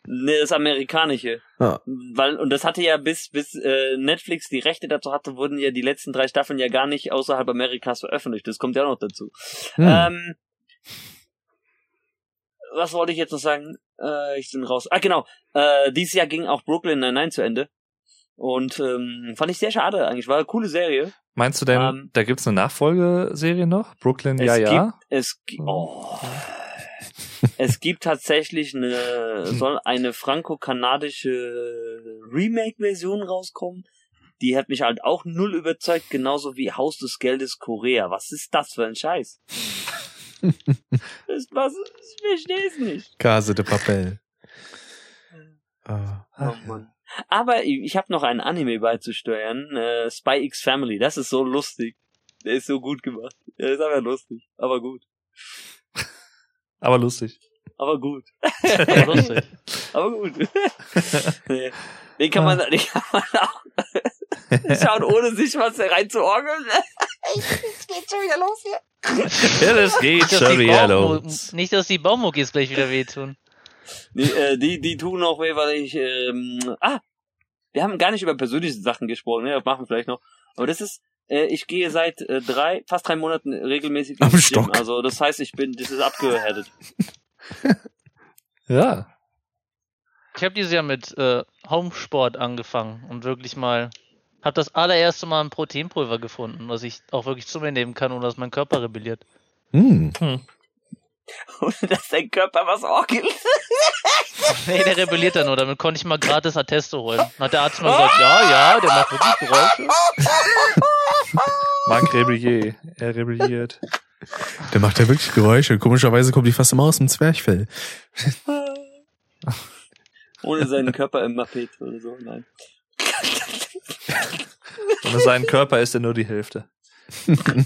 Ne, das amerikanische. Ah. Weil, und das hatte ja bis, bis äh, Netflix die Rechte dazu hatte, wurden ja die letzten drei Staffeln ja gar nicht außerhalb Amerikas veröffentlicht. Das kommt ja auch noch dazu. Hm. Ähm, was wollte ich jetzt noch sagen? Äh, ich bin raus. Ah, genau. Äh, dieses Jahr ging auch Brooklyn Nine-Nine zu Ende. Und ähm, fand ich sehr schade eigentlich. War eine coole Serie. Meinst du denn, Ähm, da gibt's eine Nachfolgeserie noch? Brooklyn, ja, ja. Gibt, es, gi- oh. es gibt tatsächlich eine, soll eine franco-kanadische Remake-Version rauskommen. Die hat mich halt auch null überzeugt, genauso wie Haus des Geldes Korea. Was ist das für ein Scheiß? das, was, ich verstehe es nicht. Case de Papel. Ah. Oh Mann. Aber ich, habe noch einen Anime beizusteuern. Äh, Spy X Family. Das ist so lustig. Der ist so gut gemacht. Der ist aber lustig. Aber gut. Aber lustig. Aber gut. Lustig. Aber gut. nee. Den kann man, den kann man auch schauen, ohne sich was reinzuorgeln. Es geht schon wieder los hier. Ja, das geht Nicht, schon wieder los. nicht, dass die Baumuckis gleich wieder wehtun. Nee, äh, die, die tun auch weh, weil ich, ähm, ah, wir haben gar nicht über persönliche Sachen gesprochen, ne, das machen wir vielleicht noch. Aber das ist, äh, ich gehe seit äh, drei, fast drei Monaten regelmäßig Am ins Gym. Stock. Also das heißt, ich bin, das ist abgehärtet. Ja. Ich habe dieses Jahr mit äh, Homesport angefangen und wirklich mal habe das allererste Mal ein Proteinpulver gefunden, was ich auch wirklich zu mir nehmen kann, ohne dass mein Körper rebelliert. Hm. Ohne dass dein Körper was orgelt. Nee, der rebelliert dann nur, damit konnte ich mal gratis Atteste holen. Dann hat der Arzt mal gesagt, ja, ja, der macht wirklich Geräusche. Marc rebelliert. Er rebelliert. Der macht ja wirklich Geräusche. Komischerweise kommt die fast immer aus dem Zwerchfell. Ohne seinen Körper im Mapet oder so, nein. Und sein Körper ist ja nur die Hälfte.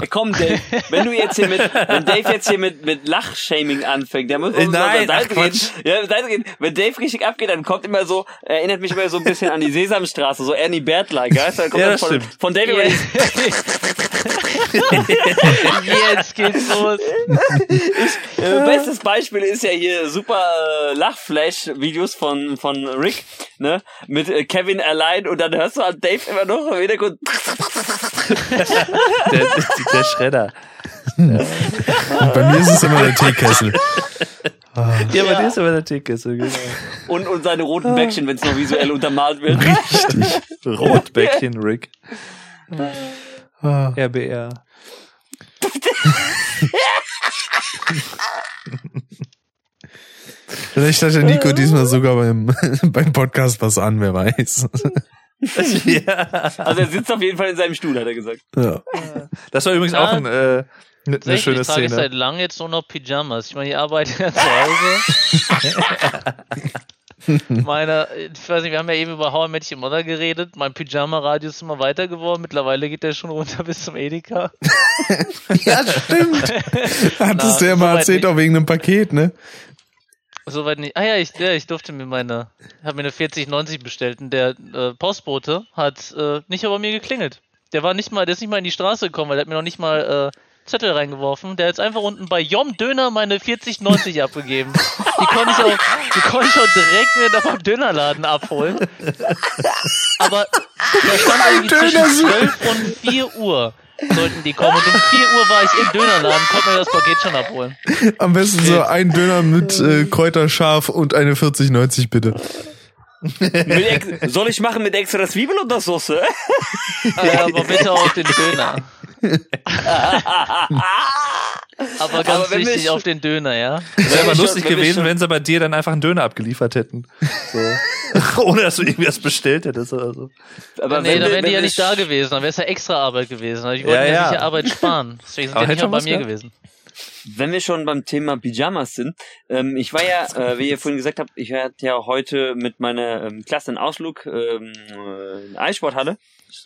Ey, komm, Dave, wenn du jetzt hier mit, wenn Dave jetzt hier mit, mit Lachshaming anfängt, der muss auf nein, ach, gehen. Quatsch. Ja, Seite gehen. Wenn Dave richtig abgeht, dann kommt immer so, erinnert mich immer so ein bisschen an die Sesamstraße, so Ernie Bert-like, weißt du? Dann kommt Ja, von, stimmt. von Dave dieses, Jetzt geht's los. Äh, bestes Beispiel ist ja hier super äh, Lachflash-Videos von, von Rick, ne? Mit äh, Kevin allein und dann hörst du halt Dave immer noch im Hintergrund. Der, der Schredder. Bei mir ist es immer der Teekessel. Ja, bei dir ist aber der Teekessel, genau. Und, und seine roten Bäckchen, wenn es noch visuell untermalt wird. Richtig. Rotbäckchen Rick. Ah. RBR. Vielleicht hat der Nico diesmal sogar beim, beim Podcast was an, wer weiß. ja. Also er sitzt auf jeden Fall in seinem Stuhl, hat er gesagt. Ja. Das war übrigens Ah, auch ein, äh, ne- eine Tatsächlich schöne trage ich Szene. seit langem jetzt nur noch Pyjamas. Ich meine, ich arbeite ja zu Hause. Meine, ich weiß nicht, wir haben ja eben über How I Met Your Mother geredet. Mein Pyjama-Radius ist immer weiter geworden. Mittlerweile geht der schon runter bis zum Edeka. ja, stimmt. Hattest Na, du ja mal erzählt, nicht. auch wegen einem Paket, ne? Soweit nicht. Ah ja, ich, ja, ich durfte mir meine, habe mir eine 4090 bestellt und der äh, Postbote hat äh, nicht über mir geklingelt. Der war nicht mal, der ist nicht mal in die Straße gekommen, weil der hat mir noch nicht mal äh, Zettel reingeworfen. Der hat jetzt einfach unten bei Yom Döner meine 4090 abgegeben. Die konnte ich auch, die konnte ich auch direkt mir da beim Dönerladen abholen. Aber da stand irgendwie zwischen 12 und 4 Uhr sollten die kommen. Und um 4 Uhr war ich im Dönerladen, konnte mir das Paket schon abholen. Am besten so ein Döner mit äh, Kräuterscharf und eine 4090 bitte. Soll ich machen mit extra Zwiebel oder Soße? Äh, aber bitte auf den Döner. aber ganz Aber wichtig schon- auf den Döner, ja. Wäre aber lustig schon- wenn gewesen, wenn sie bei dir dann einfach einen Döner abgeliefert hätten. So. Ohne dass du irgendwie was bestellt hättest oder so. Aber nee, wenn dann wären die ja nicht da gewesen, dann wäre es ja extra Arbeit gewesen. Ich wollte Ja, mir ja. sicher Arbeit sparen. Deswegen sind Aber die nicht bei mir was gewesen. Wenn wir schon beim Thema Pyjamas sind, ähm, ich war ja, äh, wie ihr vorhin gesagt habt, ich hatte ja heute mit meiner ähm, Klasse einen Ausflug ähm, äh, in die Eissporthalle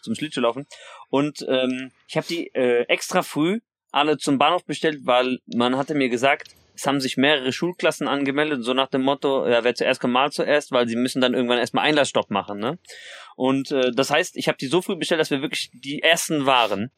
zum Schlittschuhlaufen und ähm, ich habe die äh, extra früh alle zum Bahnhof bestellt, weil man hatte mir gesagt, es haben sich mehrere Schulklassen angemeldet, so nach dem Motto, ja, wer zuerst kommt, mal zuerst, weil sie müssen dann irgendwann erstmal Einlassstopp machen, ne? Und äh, das heißt, ich habe die so früh bestellt, dass wir wirklich die ersten waren.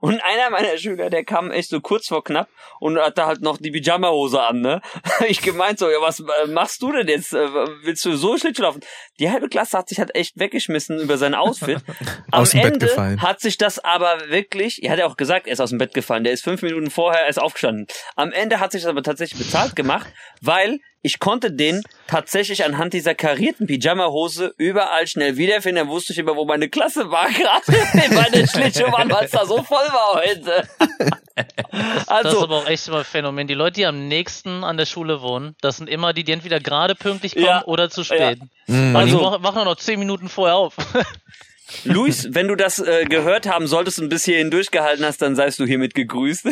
Und einer meiner Schüler, der kam echt so kurz vor knapp und hatte halt noch die Pyjama-Hose an, ne? Ich gemeint so, ja, was äh, machst du denn jetzt? Äh, Willst du so Schlittschuh laufen? Die halbe Klasse hat sich halt echt weggeschmissen über sein Outfit. Am Aus dem Bett Ende gefallen. hat sich das aber wirklich, er hat ja auch gesagt, er ist aus dem Bett gefallen, der ist fünf Minuten vorher erst aufgestanden. Am Ende hat sich das aber tatsächlich bezahlt gemacht, weil ich konnte den tatsächlich anhand dieser karierten Pyjama-Hose überall schnell wiederfinden. Da wusste ich immer, wo meine Klasse war gerade. Meine Schlittschuhbahn, weil es da so voll war heute. Das ist Also, aber auch echt immer ein Phänomen. Die Leute, die am nächsten an der Schule wohnen, das sind immer die, die entweder gerade pünktlich kommen Ja. oder zu spät. Mhm. Weil Also- die machen noch zehn Minuten vorher auf. Luis, wenn du das äh, gehört haben solltest und bis hierhin durchgehalten hast, dann seist du hiermit gegrüßt.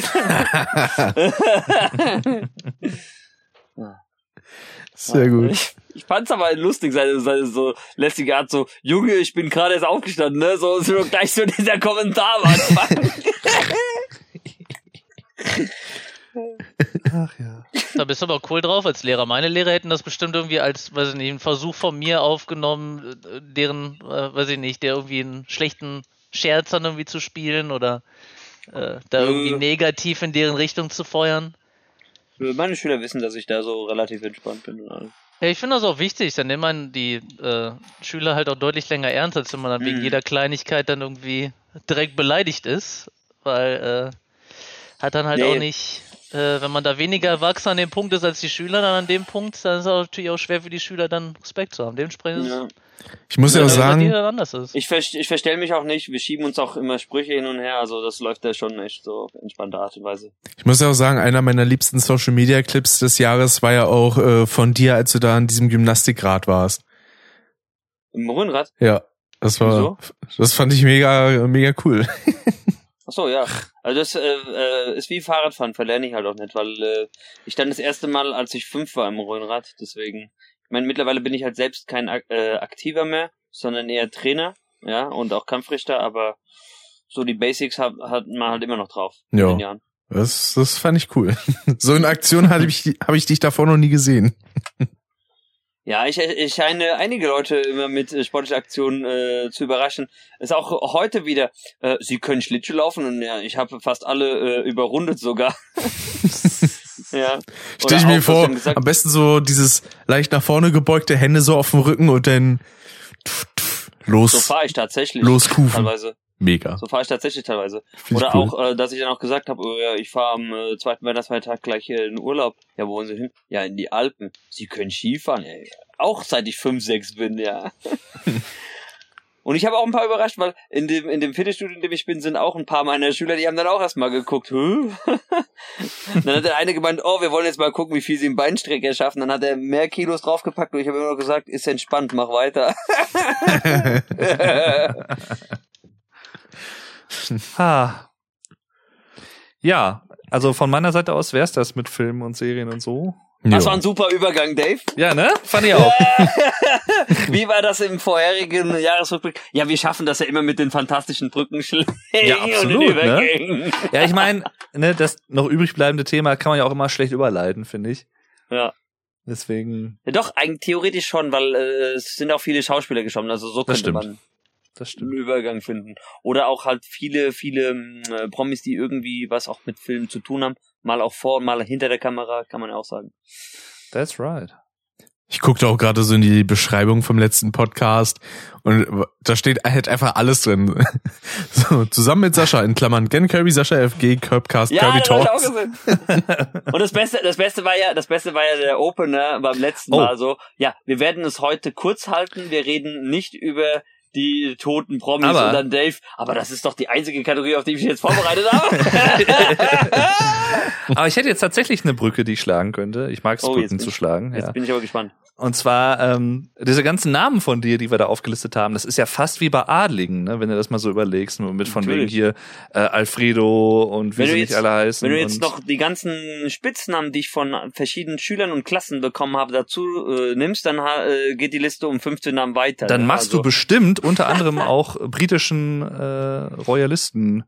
Sehr gut. Ich, ich fand's aber lustig, seine, seine so lästige Art, so, Junge, ich bin gerade erst aufgestanden, ne? So, so gleich so dieser Kommentar am Anfang. Ach ja. Da bist du aber cool drauf als Lehrer. Meine Lehrer hätten das bestimmt irgendwie als, weiß ich nicht, einen Versuch von mir aufgenommen, äh, deren, äh, weiß ich nicht, der irgendwie einen schlechten Scherz dann irgendwie zu spielen oder äh, da irgendwie Nö. negativ in deren Richtung zu feuern. Meine Schüler wissen, dass ich da so relativ entspannt bin und alles. Ja, ich finde das auch wichtig, dann nimmt man die äh, Schüler halt auch deutlich länger ernst, als wenn man dann wegen Mhm. jeder Kleinigkeit dann irgendwie direkt beleidigt ist, weil äh, hat dann halt Nee. auch nicht, äh, wenn man da weniger erwachsen an dem Punkt ist als die Schüler, dann an dem Punkt, dann ist es natürlich auch schwer für die Schüler dann Respekt zu haben. Dementsprechend ist Ja. Ich muss ja auch es, weil sagen, dann. Ich, ich verstell mich auch nicht, wir schieben uns auch immer Sprüche hin und her, also das läuft ja schon echt so auf entspannte Art und Weise. ich muss ja auch sagen, einer meiner liebsten Social Media Clips des Jahres war ja auch äh, von dir, als du da an diesem Gymnastikrad warst. Im Röhnrad? Ja, das war, das fand ich mega, mega cool. Ach so, ja. Also das äh, äh, ist wie Fahrradfahren, verlerne ich halt auch nicht, weil äh, ich stand das erste Mal, als ich fünf war im Röhnrad, deswegen. Ich meine, mittlerweile bin ich halt selbst kein äh, Aktiver mehr, sondern eher Trainer, ja, und auch Kampfrichter, aber so die Basics hat, hat man halt immer noch drauf. in Ja. den Jahren. Das, das fand ich cool. So in Aktion habe ich, habe ich dich davor noch nie gesehen. Ja, ich, ich scheine einige Leute immer mit äh, sportlichen Aktionen äh, zu überraschen. Ist auch heute wieder, äh, sie können Schlittschuh laufen und ja, ich habe fast alle äh, überrundet sogar. ja. Stell ich mir vor, am besten so dieses leicht nach vorne gebeugte Hände so auf dem Rücken und dann tf, tf, los, So fahre ich tatsächlich. loskufen. Teilweise. Mega. So fahre ich tatsächlich teilweise. Find Oder cool. auch, äh, dass ich dann auch gesagt habe, oh, ja, ich fahre am äh, zweiten Weihnachtsfeiertag gleich äh, in Urlaub. Ja, wo wollen Sie hin? Ja, in die Alpen. Sie können Skifahren, ey. Auch seit ich fünf, sechs bin, ja. Und ich habe auch ein paar überrascht, weil in dem, in dem Fitnessstudio, in dem ich bin, sind auch ein paar meiner Schüler, die haben dann auch erstmal geguckt, Hö? dann hat der eine gemeint, oh, wir wollen jetzt mal gucken, wie viel sie im Beinstrecker schaffen. Dann hat er mehr Kilos draufgepackt und ich habe immer noch gesagt, ist entspannt, mach weiter. Ha. Ja, also von meiner Seite aus wär's das mit Filmen und Serien und so. Das war ein super Übergang, Dave. Ja, ne? Fand ich auch. Wie war das im vorherigen Jahresrückblick? Ja, wir schaffen das ja immer mit den fantastischen Brückenschlägen Ja, und den absolut, ne? Übergängen. Ja, ich meine, ne, das noch übrig bleibende Thema kann man ja auch immer schlecht überleiten, finde ich. Ja. Deswegen, ja. Doch, eigentlich theoretisch schon, weil äh, es sind auch viele Schauspieler gestorben, also so könnte man das einen. Übergang finden. Oder auch halt viele, viele mh, äh, Promis, die irgendwie was auch mit Filmen zu tun haben. Mal auch vor, mal hinter der Kamera, kann man ja auch sagen. That's right. Ich guckte auch gerade so in die Beschreibung vom letzten Podcast und da steht halt einfach alles drin. So, zusammen mit Sascha in Klammern Gen Kirby, Sascha FG, Curbcast, Ja, Kirby Talks. Und das Beste, das Beste war ja, das Beste war ja der Opener beim letzten Oh. Mal so. Ja, wir werden es heute kurz halten. Wir reden nicht über die toten Promis Aber- und dann Dave. Aber das ist doch die einzige Kategorie, auf die ich mich jetzt vorbereitet habe. Aber ich hätte jetzt tatsächlich eine Brücke, die ich schlagen könnte. Ich mag es, Oh, jetzt Brücken zu ich- schlagen. Jetzt Ja. bin ich aber gespannt. Und zwar ähm, diese ganzen Namen von dir, die wir da aufgelistet haben, das ist ja fast wie bei Adligen, ne? wenn du das mal so überlegst, nur mit von Natürlich. wegen hier äh, Alfredo und wie Wenn sie du nicht jetzt- alle heißen. Wenn du jetzt noch die ganzen Spitznamen, die ich von verschiedenen Schülern und Klassen bekommen habe, dazu äh, nimmst, dann äh, geht die Liste um 15 Namen weiter. dann ne? machst Also- du bestimmt unter anderem auch britischen äh, Royalisten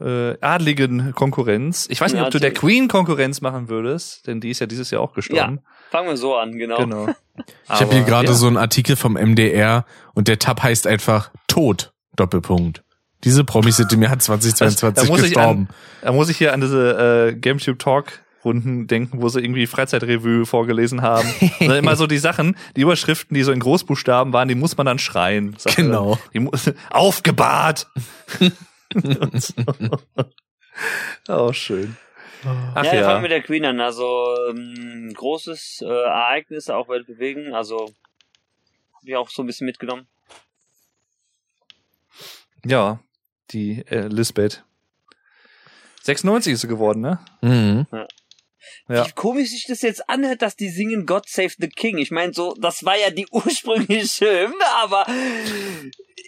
äh, adligen Konkurrenz. Ich weiß nicht, Ja, ob du der. Queen Konkurrenz machen würdest, denn die ist ja dieses Jahr auch gestorben. Fangen wir so an, genau. Genau. Ich habe hier gerade ja. so einen Artikel vom MDR und der Tab heißt einfach Tod, Doppelpunkt. Diese Promis sind im Jahr 2022 Da muss ich gestorben. Da muss ich hier an diese äh, GameTube Talk Runden denken, wo sie irgendwie Freizeitrevue vorgelesen haben. Dann immer so die Sachen, die Überschriften, die so in Großbuchstaben waren, die muss man dann schreien. Sagt Genau. Die mu- aufgebahrt. So. oh, schön. Ach ja, wir ja. fangen mit der Queen an. Also ähm, großes äh, Ereignis, auch weltbewegend. Also hab ich auch so ein bisschen mitgenommen. Ja, die äh, Lisbeth. 96 ist sie geworden, ne? Mhm. Ja. Wie komisch sich das jetzt anhört, dass die singen God Save the King. Ich meine, so, das war ja die ursprüngliche Hymne, aber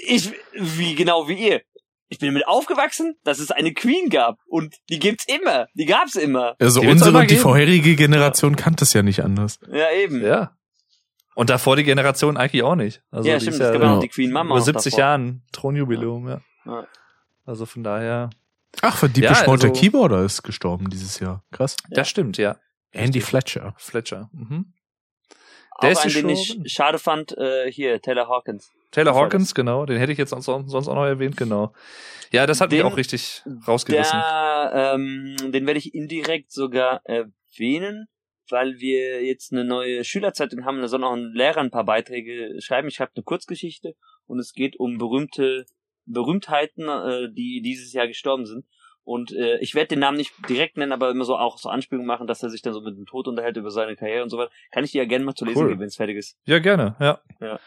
ich, wie genau wie ihr. Ich bin damit aufgewachsen, dass es eine Queen gab. Und die gibt's immer. Die gab's immer. Also Die unsere immer und die vorherige Generation kannte es ja nicht anders. Ja, eben. Ja. Und davor die Generation eigentlich auch nicht. Also ja, die stimmt. ist Es ja gab ja ja noch die Queen Mama. über noch 70 davor. Jahren Thronjubiläum, ja. Ja. Also von daher. Ach, von Deep Ja, also- Keyboarder ist gestorben dieses Jahr. Krass. Das stimmt, ja. Andy Fletcher. Fletcher. Mhm. Auch Der ist einen, den ich schade fand, äh, hier, Taylor Hawkins. Taylor Hawkins, genau. Den hätte ich jetzt sonst, sonst auch noch erwähnt, genau. Ja, das hat mich Den- auch richtig rausgerissen. Der, ähm, den werde ich indirekt sogar erwähnen, weil wir jetzt eine neue Schülerzeitung haben. Da sollen auch ein Lehrer ein paar Beiträge schreiben. Ich habe eine Kurzgeschichte und es geht um berühmte Berühmtheiten, äh, die dieses Jahr gestorben sind. Und äh, ich werde den Namen nicht direkt nennen, aber immer so auch so Anspielungen machen, dass er sich dann so mit dem Tod unterhält über seine Karriere und so weiter. Kann ich dir ja gerne mal zu lesen Cool. geben, wenn es fertig ist. Ja, gerne, ja. Ja.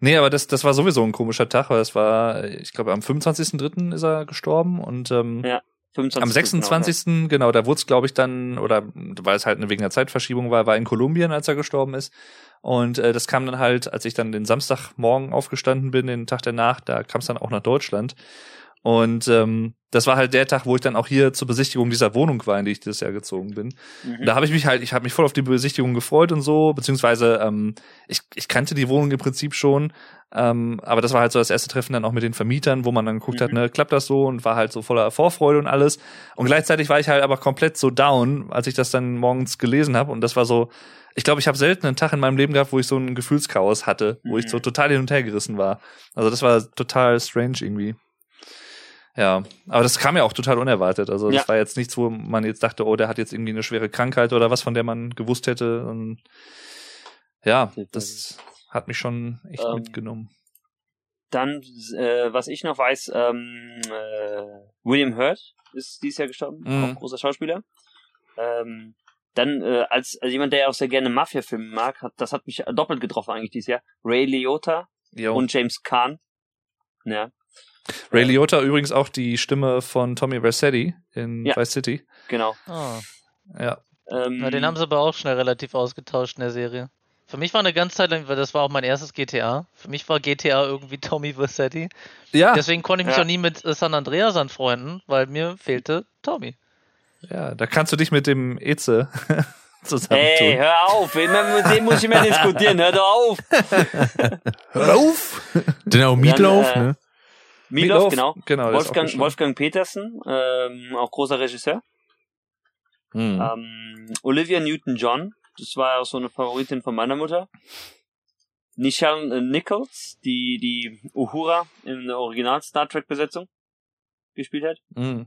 Nee, aber das, das war sowieso ein komischer Tag, weil es war, ich glaube, am 25.03. ist er gestorben und ähm, Ja, 25. am 26. Genau, da wurde es, glaube ich, dann, oder weil es halt wegen der Zeitverschiebung war, war in Kolumbien, als er gestorben ist. Und äh, das kam dann halt, als ich dann den Samstagmorgen aufgestanden bin, den Tag danach, da kam es dann auch nach Deutschland. Und ähm, das war halt der Tag, wo ich dann auch hier zur Besichtigung dieser Wohnung war, in die ich dieses Jahr gezogen bin. Mhm. Da habe ich mich halt, ich habe mich voll auf die Besichtigung gefreut und so, beziehungsweise ähm, ich, ich kannte die Wohnung im Prinzip schon, ähm, aber das war halt so das erste Treffen dann auch mit den Vermietern, wo man dann geguckt hat, Mhm. ne, klappt das so und war halt so voller Vorfreude und alles. Und gleichzeitig war ich halt aber komplett so down, als ich das dann morgens gelesen habe und das war so, ich glaube, ich habe selten einen Tag in meinem Leben gehabt, wo ich so ein Gefühlschaos hatte, wo ich Mhm. so total hin und her gerissen war. Also das war total strange irgendwie. Ja, aber das kam ja auch total unerwartet. Also das Ja. war jetzt nichts, wo man jetzt dachte, oh, der hat jetzt irgendwie eine schwere Krankheit oder was, von der man gewusst hätte. Und ja, das hat mich schon echt Ähm, mitgenommen. Dann, äh, was ich noch weiß, ähm, äh, William Hurt ist dieses Jahr gestorben, Mhm. auch großer Schauspieler. Ähm, dann, äh, als, als jemand, der auch sehr gerne Mafia-Filme mag, hat, das hat mich doppelt getroffen eigentlich dieses Jahr. Ray Liotta Jo. und James Caan. Ja, Ray Liotta übrigens auch die Stimme von Tommy Vercetti in Ja. Vice City. genau. Ah. Ja. Ähm, Ja, den haben sie aber auch schnell relativ ausgetauscht in der Serie. Für mich war eine ganze Zeit lang, weil das war auch mein erstes GTA. Für mich war GTA irgendwie Tommy Vercetti. Ja, Deswegen konnte ich mich Ja. auch nie mit San Andreas anfreunden, weil mir fehlte Tommy. ja, da kannst du dich mit dem Eze zusammentun. Ey, hör auf, mit dem muss ich mehr diskutieren, hör doch auf. Hör auf! Denn auch Meatloaf, äh, ne? Meatloaf, genau. genau Wolfgang. Wolfgang Petersen, ähm, auch großer Regisseur. Hm. Ähm, Olivia Newton-John, das war auch so eine Favoritin von meiner Mutter. Nichelle äh, Nichols, die die Uhura in der Original Star Trek Besetzung gespielt hat. Hm.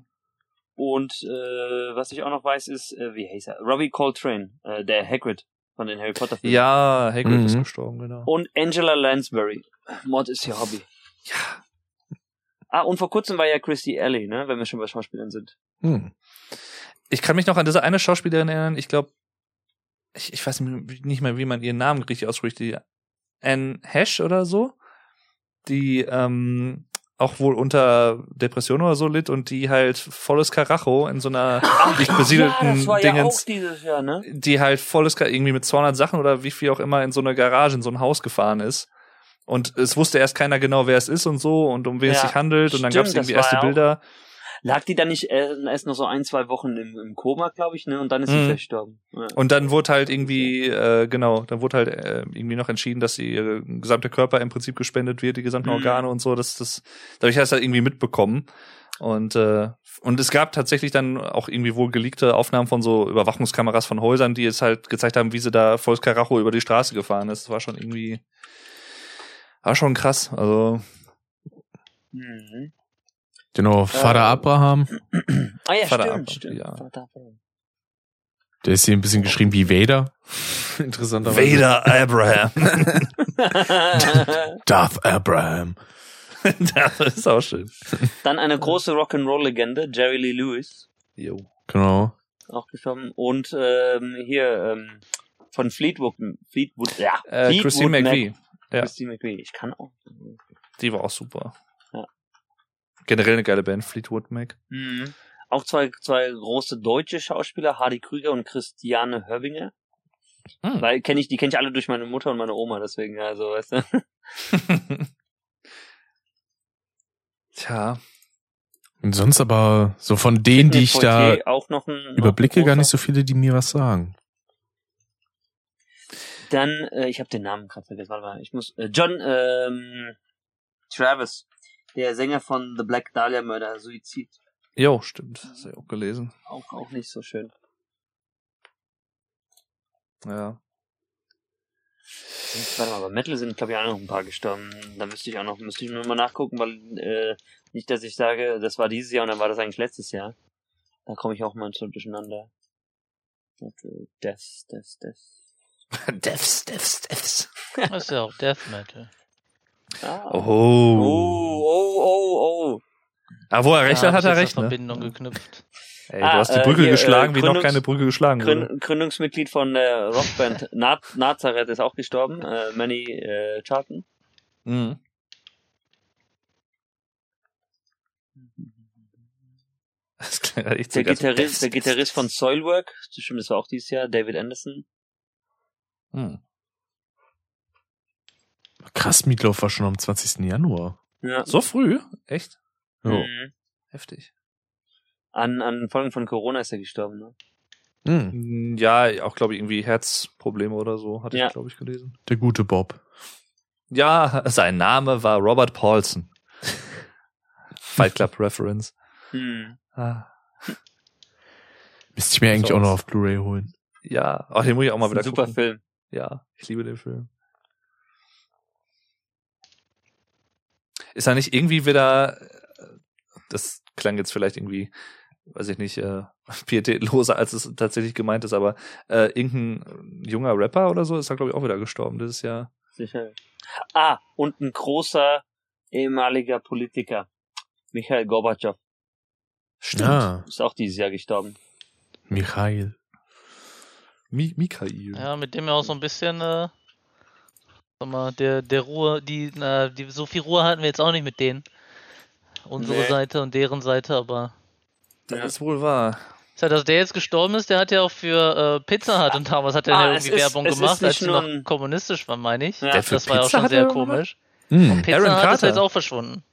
Und äh, was ich auch noch weiß ist, äh, wie heißt er? Robbie Coltrane, äh, der Hagrid von den Harry Potter Filmen. Ja, Hagrid Mhm. ist gestorben, genau. Und Angela Lansbury. Mord ist ihr Hobby. Ja. Ah, und vor kurzem war ja Christy Alley, ne, wenn wir schon bei Schauspielern sind. Hm. Ich kann mich noch an diese eine Schauspielerin erinnern, ich glaube, ich, ich weiß nicht mehr, wie man ihren Namen richtig ausspricht, die Anne Hesh oder so, die ähm, auch wohl unter Depression oder so litt und die halt volles Karacho in so einer dicht besiedelten ja, ja Dingens, Jahr, ne? die halt volles Ka- irgendwie mit 200 Sachen oder wie viel auch immer in so eine Garage, in so ein Haus gefahren ist. Und es wusste erst keiner genau, wer es ist und so und um wen es Ja, sich handelt. Und dann gab es stimmt, irgendwie erste Bilder. Lag die dann nicht äh, erst noch so ein, zwei Wochen im, im Koma, glaube ich, ne? Und dann ist sie Mhm. verstorben. Ja. Und dann wurde halt irgendwie, äh, genau, dann wurde halt äh, irgendwie noch entschieden, dass die ihre gesamte Körper im Prinzip gespendet wird, die gesamten Mhm. Organe und so. Das, das, dadurch hast du halt irgendwie mitbekommen. Und, äh, und es gab tatsächlich dann auch irgendwie wohl geleakte Aufnahmen von so Überwachungskameras von Häusern, die es halt gezeigt haben, wie sie da volles Karacho über die Straße gefahren ist. Das war schon irgendwie, war schon krass. Also, Mhm. Genau, Vater Ähm, Abraham, Ah ja, Vater stimmt, Abraham, stimmt. ja. Vater Abraham. der ist hier ein bisschen geschrieben wie Vader. Interessanterweise. Vader Abraham. Darth Abraham. das ist auch schön. Dann eine große Rock'n'Roll-Legende, Jerry Lee Lewis, Jo. Genau. auch gestorben. Und ähm, hier ähm, von Fleetwood, Fleetwood, ja, Äh, Fleetwood Christine Mac- McVie. Ja. Christine McVie. Ich kann auch. Die war auch super. Ja. Generell eine geile Band, Fleetwood Mac. Mhm. Auch zwei, zwei große deutsche Schauspieler, Hardy Krüger und Christiane Hörbinger. Hm. Weil kenne ich, die kenne ich alle durch meine Mutter und meine Oma, deswegen, also, weißt du. Tja, Und sonst aber so von denen, die ich da Poitier auch noch ein überblicke, gar nicht so viele, die mir was sagen. Dann, äh, ich habe den Namen gerade vergessen, warte mal, ich muss, äh, John ähm, Travis, der Sänger von The Black Dahlia Murder, Suizid, jo, stimmt. Das ich auch gelesen. auch, auch nicht so schön. Ja. Warte mal, bei Metal sind, glaube ich, auch noch ein paar gestorben. Da müsste ich auch noch, müsste ich nur mal nachgucken, weil äh, nicht, dass ich sage, das war dieses Jahr und dann war das eigentlich letztes Jahr. Da komme ich auch mal so durcheinander. Death, Death, Death. Devs, Devs, Devs. Das ist ja auch Death Metal. Ah. Oh. Oh, oh, oh, oh. Ah, wo er recht Da hat, hat er recht, ne? Verbindung geknüpft. Ey, du Ah, hast die äh, Brücke hier, geschlagen, äh, wie noch keine Brücke geschlagen wurde. Gründ Gründungsmitglied von der Rockband Na Nazareth ist auch gestorben. Äh, Manny äh, Charlton. Mhm. Das klingt halt echt so Der Gitarrist, der Gitarrist von Soilwork, stimmt, das war auch dieses Jahr, David Anderson. Hm. Krass, Meatloaf war schon am 20. Januar. Ja. So früh? Echt? Oh. Mhm. Heftig. An, an Folgen von Corona ist er gestorben, ne? Hm, Mm, Ja, auch glaube ich irgendwie Herzprobleme oder so, hatte Ja. ich glaube ich gelesen. der gute Bob. Ja, sein Name war Robert Paulson. Fight Club Reference. Hm. Ah, Müsste ich mir eigentlich So auch noch auf Blu-ray holen. ja, oh, den muss ich auch mal wieder super gucken. Film. Ja, ich liebe den Film. Ist er nicht irgendwie wieder, äh, das klang jetzt vielleicht irgendwie, weiß ich nicht, äh, pietätloser, als es tatsächlich gemeint ist, aber äh, irgendein junger Rapper oder so ist da, glaube ich, auch wieder gestorben. Das ist ja, Sicher. Ah, und ein großer ehemaliger Politiker. Michael Gorbatschow. stimmt. Ah, Ist auch dieses Jahr gestorben. Michael. Mi Mikael. Ja, mit dem ja auch so ein bisschen, äh, sag mal, der, der Ruhe, die, na, die, so viel Ruhe hatten wir jetzt auch nicht mit denen. Unsere Nee. Seite und deren Seite, aber. Das ist wohl wahr. Ist ja, dass der jetzt gestorben ist, der hat ja auch für äh, Pizza Hut und damals hat er Ah, ja irgendwie ist- Werbung ist gemacht, als sie noch ein- kommunistisch war, meine ich. Ja. Der das war ja auch schon sehr komisch. Hm. Pizza Aaron Hut ist Carter. jetzt auch verschwunden.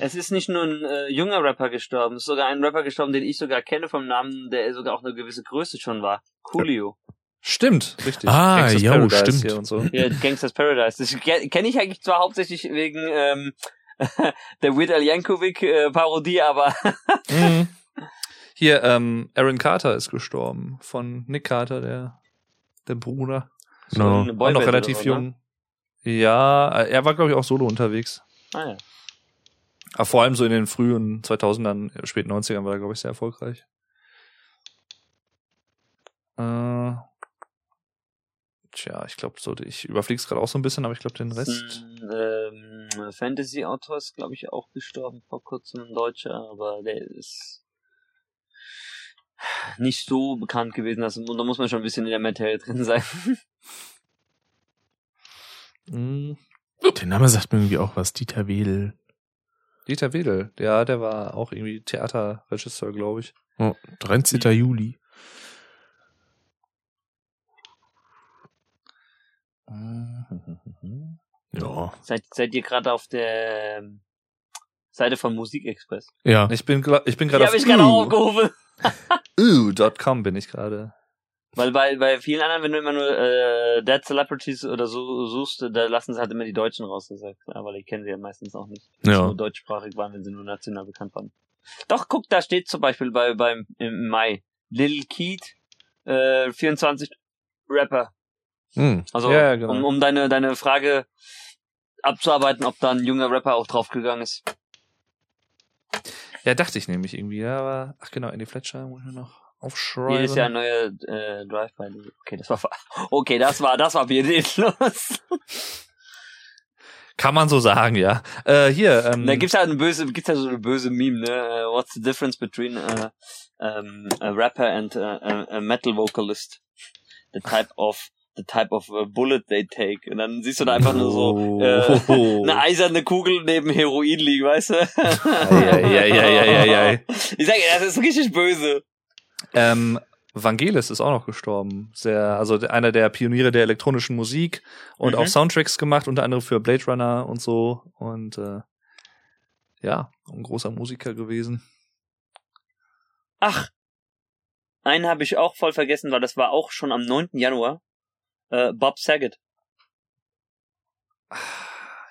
Es ist nicht nur ein äh, junger Rapper gestorben, es ist sogar ein Rapper gestorben, den ich sogar kenne vom Namen, der sogar auch eine gewisse Größe schon war. Coolio. Stimmt, richtig. Ah, jo, Paradise stimmt. Hier und so. Ja, Gangsters Paradise. Das kenne ich eigentlich zwar hauptsächlich wegen ähm, der Weird Al Yankovic äh, Parodie, aber Mhm. Hier, ähm, Aaron Carter ist gestorben von Nick Carter, der, der Bruder. No. eine Auch noch relativ oder so, jung. Ja, er war, glaube ich, auch solo unterwegs. Ne? Ah, ja. Aber vor allem so in den frühen 2000ern, äh, späten 90ern war er, glaube ich, sehr erfolgreich. Äh, tja, ich glaube, so, ich überflieg's gerade auch so ein bisschen, aber ich glaube, den Rest. Ähm, Fantasy-Autor ist, glaube ich, auch gestorben vor kurzem, ein Deutscher, aber der ist nicht so bekannt gewesen. Also, da muss man schon ein bisschen in der Materie drin sein. Mh, Der Name sagt mir irgendwie auch was. Dieter Wedel. Dieter Wedel, ja, der war auch irgendwie Theaterregisseur, glaube ich. Oh, 13. Juli. Ja. seid, seid ihr gerade auf der ähm, Seite von Musikexpress? Ja. Ich bin, ich bin Die gerade habe ich gerade auch aufgerufen. uh.com bin ich gerade. Weil bei, bei vielen anderen, wenn du immer nur äh, Dead Celebrities oder so suchst, da lassen sie halt immer die Deutschen raus. Das klar, weil die kennen sie ja meistens auch nicht. Wenn sie Ja. nur deutschsprachig waren, wenn sie nur national bekannt waren. Doch, guck, da steht zum Beispiel bei beim im Mai Lil Keat, äh, 24 Rapper. Hm. Also ja, genau. um, um deine deine Frage abzuarbeiten, ob da ein junger Rapper auch draufgegangen ist. Ja, dachte ich nämlich irgendwie, ja, aber, ach genau, Andy Fletcher muss ich noch aufschreiben. Hier ist ja ein neuer äh, Drive-By. Okay, das war okay, das war das war pietätlos. Kann man so sagen, ja. Äh, hier, ähm, Da gibt's halt eine böse, gibt's halt so eine böse Meme, ne? Uh, what's the difference between uh, um, a rapper and uh, a, a metal vocalist? The type of the type of uh, bullet they take. Und dann siehst du da einfach nur so äh, Oh. eine eiserne Kugel neben Heroin liegen, weißt du? ja, ja, ja, ja, ja, ja. Ich sag, das ist richtig böse. Ähm, Vangelis ist auch noch gestorben. Sehr, also einer der Pioniere der elektronischen Musik und Mhm. auch Soundtracks gemacht, unter anderem für Blade Runner und so. Und äh, ja, ein großer Musiker gewesen. Ach, einen habe ich auch voll vergessen, weil das war auch schon am 9. Januar. Äh, Bob Saget,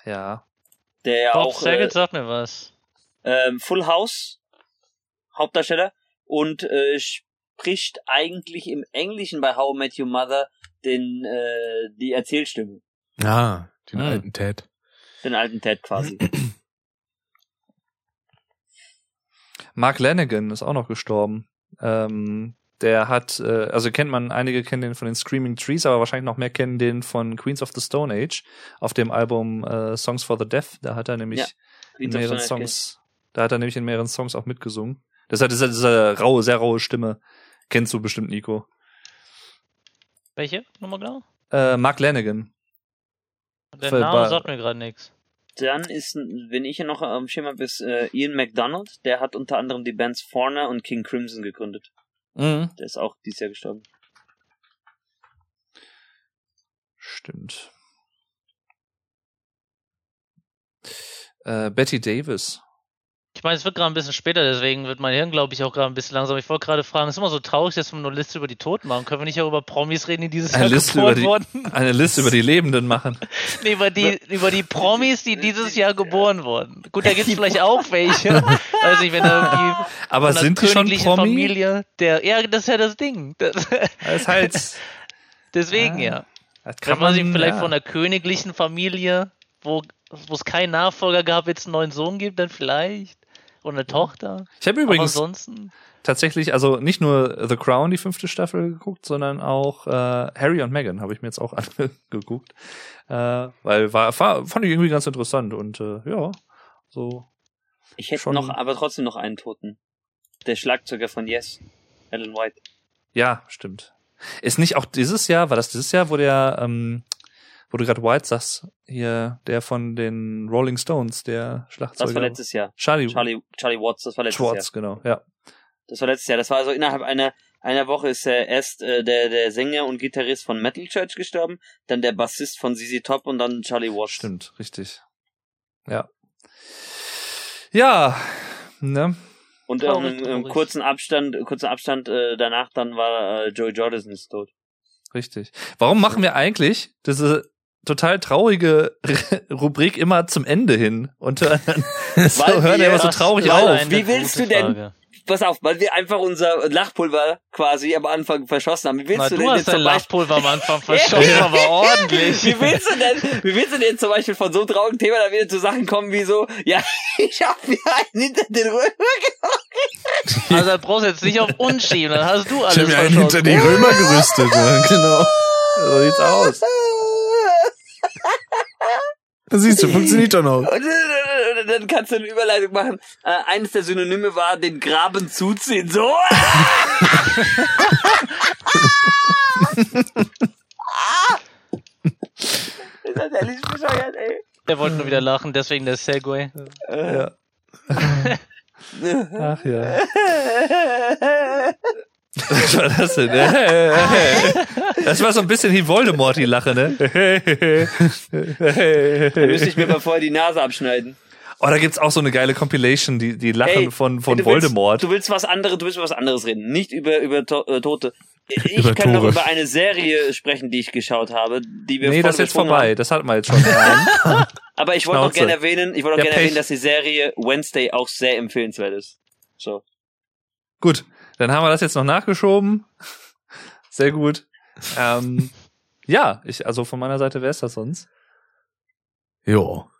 Ja. der Bob auch äh, Saget sagt mir was. ähm, Full House Hauptdarsteller und äh, spricht eigentlich im Englischen bei How I Met Your Mother den äh, die Erzählstimme, Ah, den Hm. alten Ted. den alten Ted quasi. Mark Lanigan ist auch noch gestorben. Ähm, der hat, äh, also kennt man, einige kennen den von den Screaming Trees, aber wahrscheinlich noch mehr kennen den von Queens of the Stone Age auf dem Album äh, Songs for the Deaf. Da hat er nämlich Ja, in mehreren Songs, da hat er nämlich in mehreren Songs auch mitgesungen. Das hat diese, diese raue, sehr raue Stimme. Kennst du bestimmt, Nico. Welche? Nochmal genau? Äh, Mark Lanigan. Der Für- Name sagt mir gerade nichts. Dann ist, wenn ich hier noch am Schirm habe, ist äh, Ian McDonald, der hat unter anderem die Bands Foreigner und King Crimson gegründet. Mhm. Der ist auch dieses Jahr gestorben. Stimmt. Äh, Betty Davis. Ich meine, es wird gerade ein bisschen später, deswegen wird mein Hirn, glaube ich, auch gerade ein bisschen langsam. Ich wollte gerade fragen, es ist immer so traurig, dass wir nur eine Liste über die Toten machen. Können wir nicht auch über Promis reden, die dieses Eine Jahr Liste, geboren die, wurden? eine Liste über die Lebenden machen. Nee, über die, über die Promis, die dieses Jahr geboren wurden. Gut, da gibt es vielleicht auch welche. Weiß nicht, wenn da irgendwie Aber sind die schon Promi? Familie, der, ja, das ist ja das Ding. Das, Das halt, deswegen, Ah, ja. das Kann man sich vielleicht ja. von einer königlichen Familie, wo wo es keinen Nachfolger gab, jetzt einen neuen Sohn gibt, dann vielleicht. Oder eine Tochter. Ich habe übrigens ansonsten. tatsächlich, also nicht nur The Crown, die fünfte Staffel geguckt, sondern auch äh, Harry und Meghan habe ich mir jetzt auch angeguckt. Äh, weil war, war, fand ich irgendwie ganz interessant und äh, ja, so. Ich hätte Schon- noch, aber trotzdem noch einen Toten. Der Schlagzeuger von Yes, Alan White. Ja, stimmt. Ist nicht auch dieses Jahr, war das dieses Jahr, wo der, ähm, wo du gerade White sagst, hier, der von den Rolling Stones, der Schlagzeuger. Das war letztes Jahr. Charlie, Charlie, Charlie Watts, das war letztes Jahr. Schwartz, genau, ja. Das war letztes Jahr. Das war also innerhalb einer einer Woche ist er erst äh, der der Sänger und Gitarrist von Metal Church gestorben, dann der Bassist von ZZ Top und dann Charlie Watts. Stimmt, richtig. Ja. Ja, ne? Und Traurig, ähm, im kurzen Abstand, kurzen Abstand äh, danach dann war äh, Joey Jordison ist tot. Richtig. Warum machen wir eigentlich diese total traurige Rubrik immer zum Ende hin? Und dann so hören wir immer so traurig auf. Wie willst du denn- Frage. Pass auf, weil wir einfach unser Lachpulver quasi am Anfang verschossen haben. Wie willst Na, du du denn dein zum Beispiel Lachpulver am Anfang verschossen, aber ordentlich. Wie willst du denn, wie willst du denn zum Beispiel von so einem traurigen Thema dann wieder zu Sachen kommen wie so, ja, ich hab mir einen hinter den Rücken. Also, da brauchst du jetzt nicht auf uns schieben, dann hast du Ich alles habe mir einen verschossen. hinter die Römer gerüstet. Ja, genau. So sieht's aus. Siehst du, funktioniert doch noch. Und äh, dann kannst du eine Überleitung machen. Äh, eines der Synonyme war den Graben zuziehen. So. ist das ehrlich bescheuert, ey. Der wollte nur wieder lachen, deswegen der Segway. Ja. Ach ja. Was war das denn? Das war so ein bisschen wie Voldemort, die Lache, ne? Da müsste ich mir mal vorher die Nase abschneiden. Oh, da gibt's auch so eine geile Compilation, die, die Lachen Ey, von, von du Voldemort. Willst, du willst was anderes, du willst über was anderes reden, nicht über über to äh, Tote. Ich Über kann noch Tore. über eine Serie sprechen, die ich geschaut habe, die wir nee, das ist jetzt vorbei. Haben. Das hatten wir jetzt schon. Aber ich wollte noch gerne erwähnen, ich wollte noch Ja, gerne erwähnen, dass die Serie Wednesday auch sehr empfehlenswert ist. So. Gut, dann haben wir das jetzt noch nachgeschoben. Sehr gut. Ähm, ja, ich, also von meiner Seite wäre es das sonst. Jo.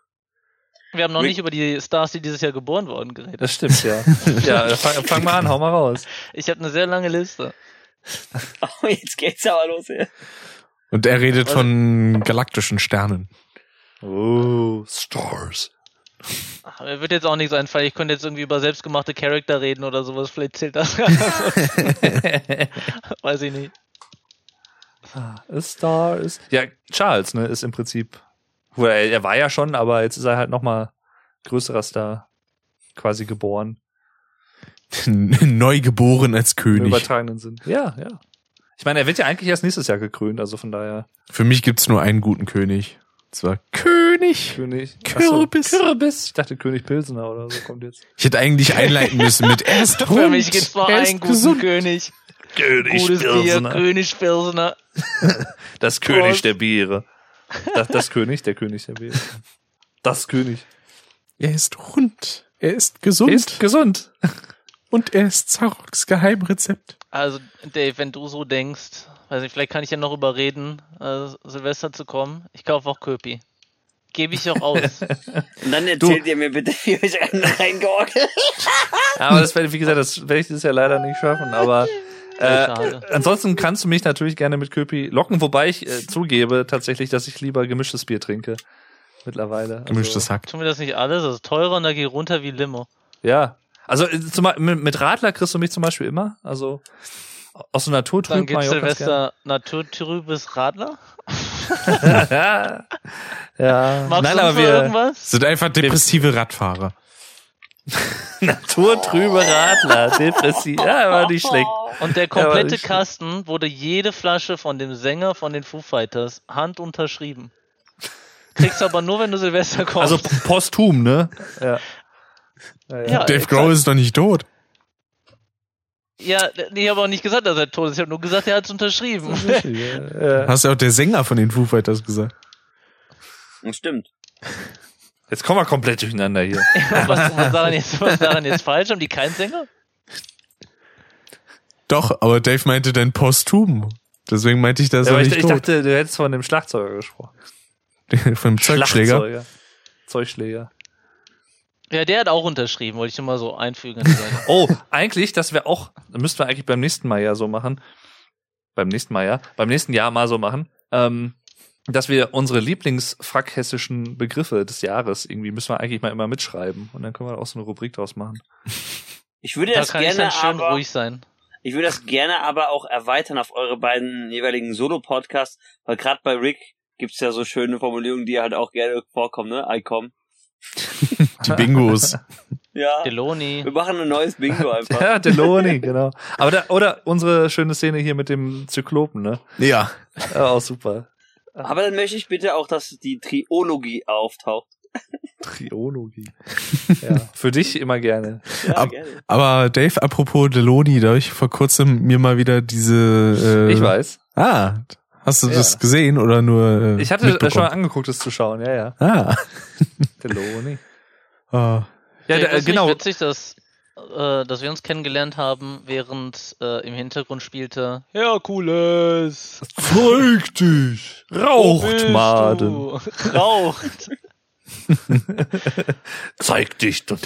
Wir haben noch nicht über die Stars, die dieses Jahr geboren wurden, geredet. Das stimmt, ja. ja, fang, fang mal an, hau mal raus. Ich habe eine sehr lange Liste. Oh, jetzt geht's aber los hier. Und er redet von galaktischen Sternen. Oh, Stars. Ach, Mir wird jetzt auch nichts einfallen. Ich könnte jetzt irgendwie über selbstgemachte Charakter reden oder sowas. Vielleicht zählt das. Weiß ich nicht. A Star ist. Ja, Charles, ne, ist im Prinzip. Wo er, er war ja schon, aber jetzt ist er halt nochmal größerer Star quasi geboren. Neugeboren als Im König. übertragenen Sinn. Ja, ja. Ich meine, er wird ja eigentlich erst nächstes Jahr gekrönt, also von daher Für mich gibt's nur einen guten König. Und zwar König. König. Kürbis. So, Kürbis. Ich dachte König Pilsener oder so kommt jetzt. Ich hätte eigentlich einleiten müssen mit er ist Für mich gibt's nur er einen guten gesund. König. König Gutes Bier, König Pilsener. Das König der Biere. Das, das König, der König der Biere. Das König. Er ist rund. Er ist gesund. Ist gesund. und er ist Zaroks Geheimrezept. Also, Dave, wenn du so denkst, weiß nicht, vielleicht kann ich ja noch überreden, äh, Silvester zu kommen. Ich kaufe auch Köpi. Gebe ich auch aus. Und dann erzählt ihr mir bitte, wie euch einen reingeorgelt. Aber das werde, wie gesagt, das werde ich dieses Jahr leider nicht schaffen, aber äh, ansonsten kannst du mich natürlich gerne mit Köpi locken, wobei ich äh, zugebe tatsächlich, dass ich lieber gemischtes Bier trinke. Mittlerweile. Also, Gemischtes Hack. Tun wir das nicht alles? Das ist teurer und da geht runter wie Limo. Ja. Also äh, zum, mit Radler kriegst du mich zum Beispiel immer. Also aus so Dann Naturtrüb gibt's Silvester naturtrübes Radler. ja. ja. Magst Nein, du aber wir irgendwas? Sind einfach depressive Radfahrer. Naturtrübe Radler, depressiv. Ja, war nicht schlecht. Und der Ja, komplette ich- Kasten wurde jede Flasche von dem Sänger von den Foo Fighters hand unterschrieben. Kriegst aber nur, wenn du Silvester kommst. Also posthum, ne? Ja. Ja, ja. Ja, Dave. Grohl ist doch nicht tot. Ja, nee, ich habe auch nicht gesagt, dass er tot ist. Ich habe nur gesagt, er hat es unterschrieben. Ja. Hast ja auch der Sänger von den Foo Fighters gesagt. Das stimmt. Jetzt kommen wir komplett durcheinander hier. was, was, daran jetzt, was daran jetzt falsch? Haben die keinen Sänger? Doch, aber Dave meinte dann posthum. Deswegen meinte ich, dass Ja, er aber ich, nicht ich tot. dachte, du hättest von dem Schlagzeuger gesprochen. Von dem Zeugschläger. Zeugschläger. Ja, der hat auch unterschrieben, wollte ich nur mal so einfügen. Seite. Oh, eigentlich, das wäre auch, müssten wir eigentlich beim nächsten Mal ja so machen. Beim nächsten Mal ja, beim nächsten Jahr mal so machen. Ähm, dass wir unsere Lieblingsfrackhessischen Begriffe des Jahres irgendwie müssen wir eigentlich mal immer mitschreiben und dann können wir auch so eine Rubrik draus machen. Ich würde da das kann ich gerne aber, ruhig sein. ich würde das gerne aber auch erweitern auf eure beiden jeweiligen Solo-Podcasts, weil gerade bei Rick gibt's ja so schöne Formulierungen, die halt auch gerne vorkommen, ne? ICOM. Die Bingos. Ja. Deloni. Wir machen ein neues Bingo einfach. Ja, Deloni, genau. Aber da, oder unsere schöne Szene hier mit dem Zyklopen, ne? ja. Ja, auch super. Aber dann möchte ich bitte auch, dass die Triologie auftaucht. Triologie. Ja, für dich immer gerne. Ja, Ab- gerne. Aber Dave, apropos Deloni, da hab ich vor kurzem mir mal wieder diese. Äh, Ich weiß. Ah, hast du Ja. das gesehen oder nur? Äh, Ich hatte schon mitbekommen? angeguckt, das zu schauen, ja, ja. Ah. Deloni. Ah. Ja, äh, find's genau. Nicht witzig, dass, äh, dass wir uns kennengelernt haben, während äh, im Hintergrund spielte Herkules. Zeig dich! Raucht, Maden! Du? Raucht. Zeig dich! Schon,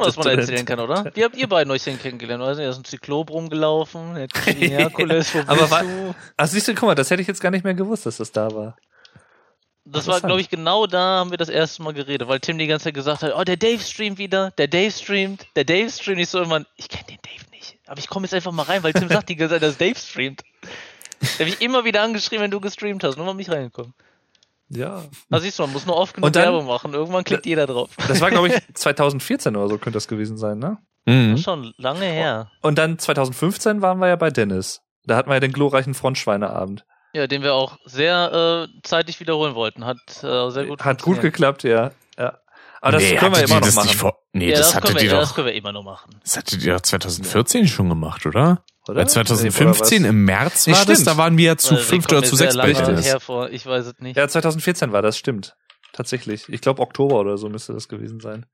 was man erzählen kann, oder? Wie habt ihr beiden euch denn kennengelernt? Weiß nicht, da ist ein Zyklop rumgelaufen, Herkules, wo Aber bist wa- du? Ach, siehst du, guck mal, das hätte ich jetzt gar nicht mehr gewusst, dass das da war. Das war, glaube ich, genau da haben wir das erste Mal geredet, weil Tim die ganze Zeit gesagt hat, oh, der Dave streamt wieder, der Dave streamt, der Dave streamt. Ich so irgendwann, ich kenne den Dave nicht. Aber ich komme jetzt einfach mal rein, weil Tim sagt die ganze Zeit, dass Dave streamt. Der habe ich immer wieder angeschrieben, wenn du gestreamt hast, nur mal mich reingekommen. Ja. Da siehst du, man muss nur oft genug Und dann- Werbung machen. Irgendwann klickt jeder drauf. Das war, glaube ich, 2014 oder so könnte das gewesen sein, ne? Mhm. Schon lange her. Und dann 2015 waren wir ja bei Dennis. Da hatten wir ja den glorreichen Frontschweineabend. Ja, den wir auch sehr äh, zeitig wiederholen wollten. Hat äh, sehr gut Hat gut geklappt, ja. ja. Aber das nee, können wir immer noch das machen, vor nee, Ja, das, das, hattet können wir, ihr ja, doch. das können wir immer noch machen. Das hattet ihr doch 2014 schon gemacht, oder? oder? Weil 2015 Oder im März Nee, war das, stimmt. da waren wir ja zu fünft oder zu sechs hervor. Ich weiß es nicht. Ja, 2014 war das, stimmt. Tatsächlich. Ich glaube Oktober oder so müsste das gewesen sein.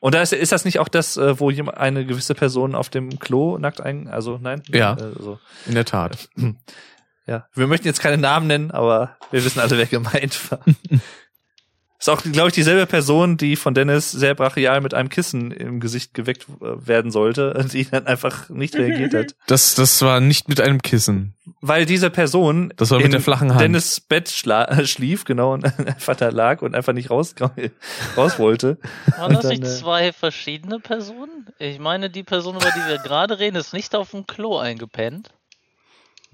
Und da ist, ist das nicht auch das, äh, wo jemand, eine gewisse Person auf dem Klo nackt ein, also nein? Ja. Äh, so. In der Tat. Ja. Wir möchten jetzt keine Namen nennen, aber wir wissen alle, wer gemeint war. Ist auch, glaube ich, dieselbe Person, die von Dennis sehr brachial mit einem Kissen im Gesicht geweckt äh, werden sollte, die dann einfach nicht reagiert hat. Das, das war nicht mit einem Kissen. Weil diese Person Das war mit in der flachen Hand. Dennis Bett schla schlief, genau, und einfach da lag und einfach nicht raus, raus wollte. Waren das nicht äh, zwei verschiedene Personen? Ich meine, die Person, über die wir gerade reden, ist nicht auf dem Klo eingepennt.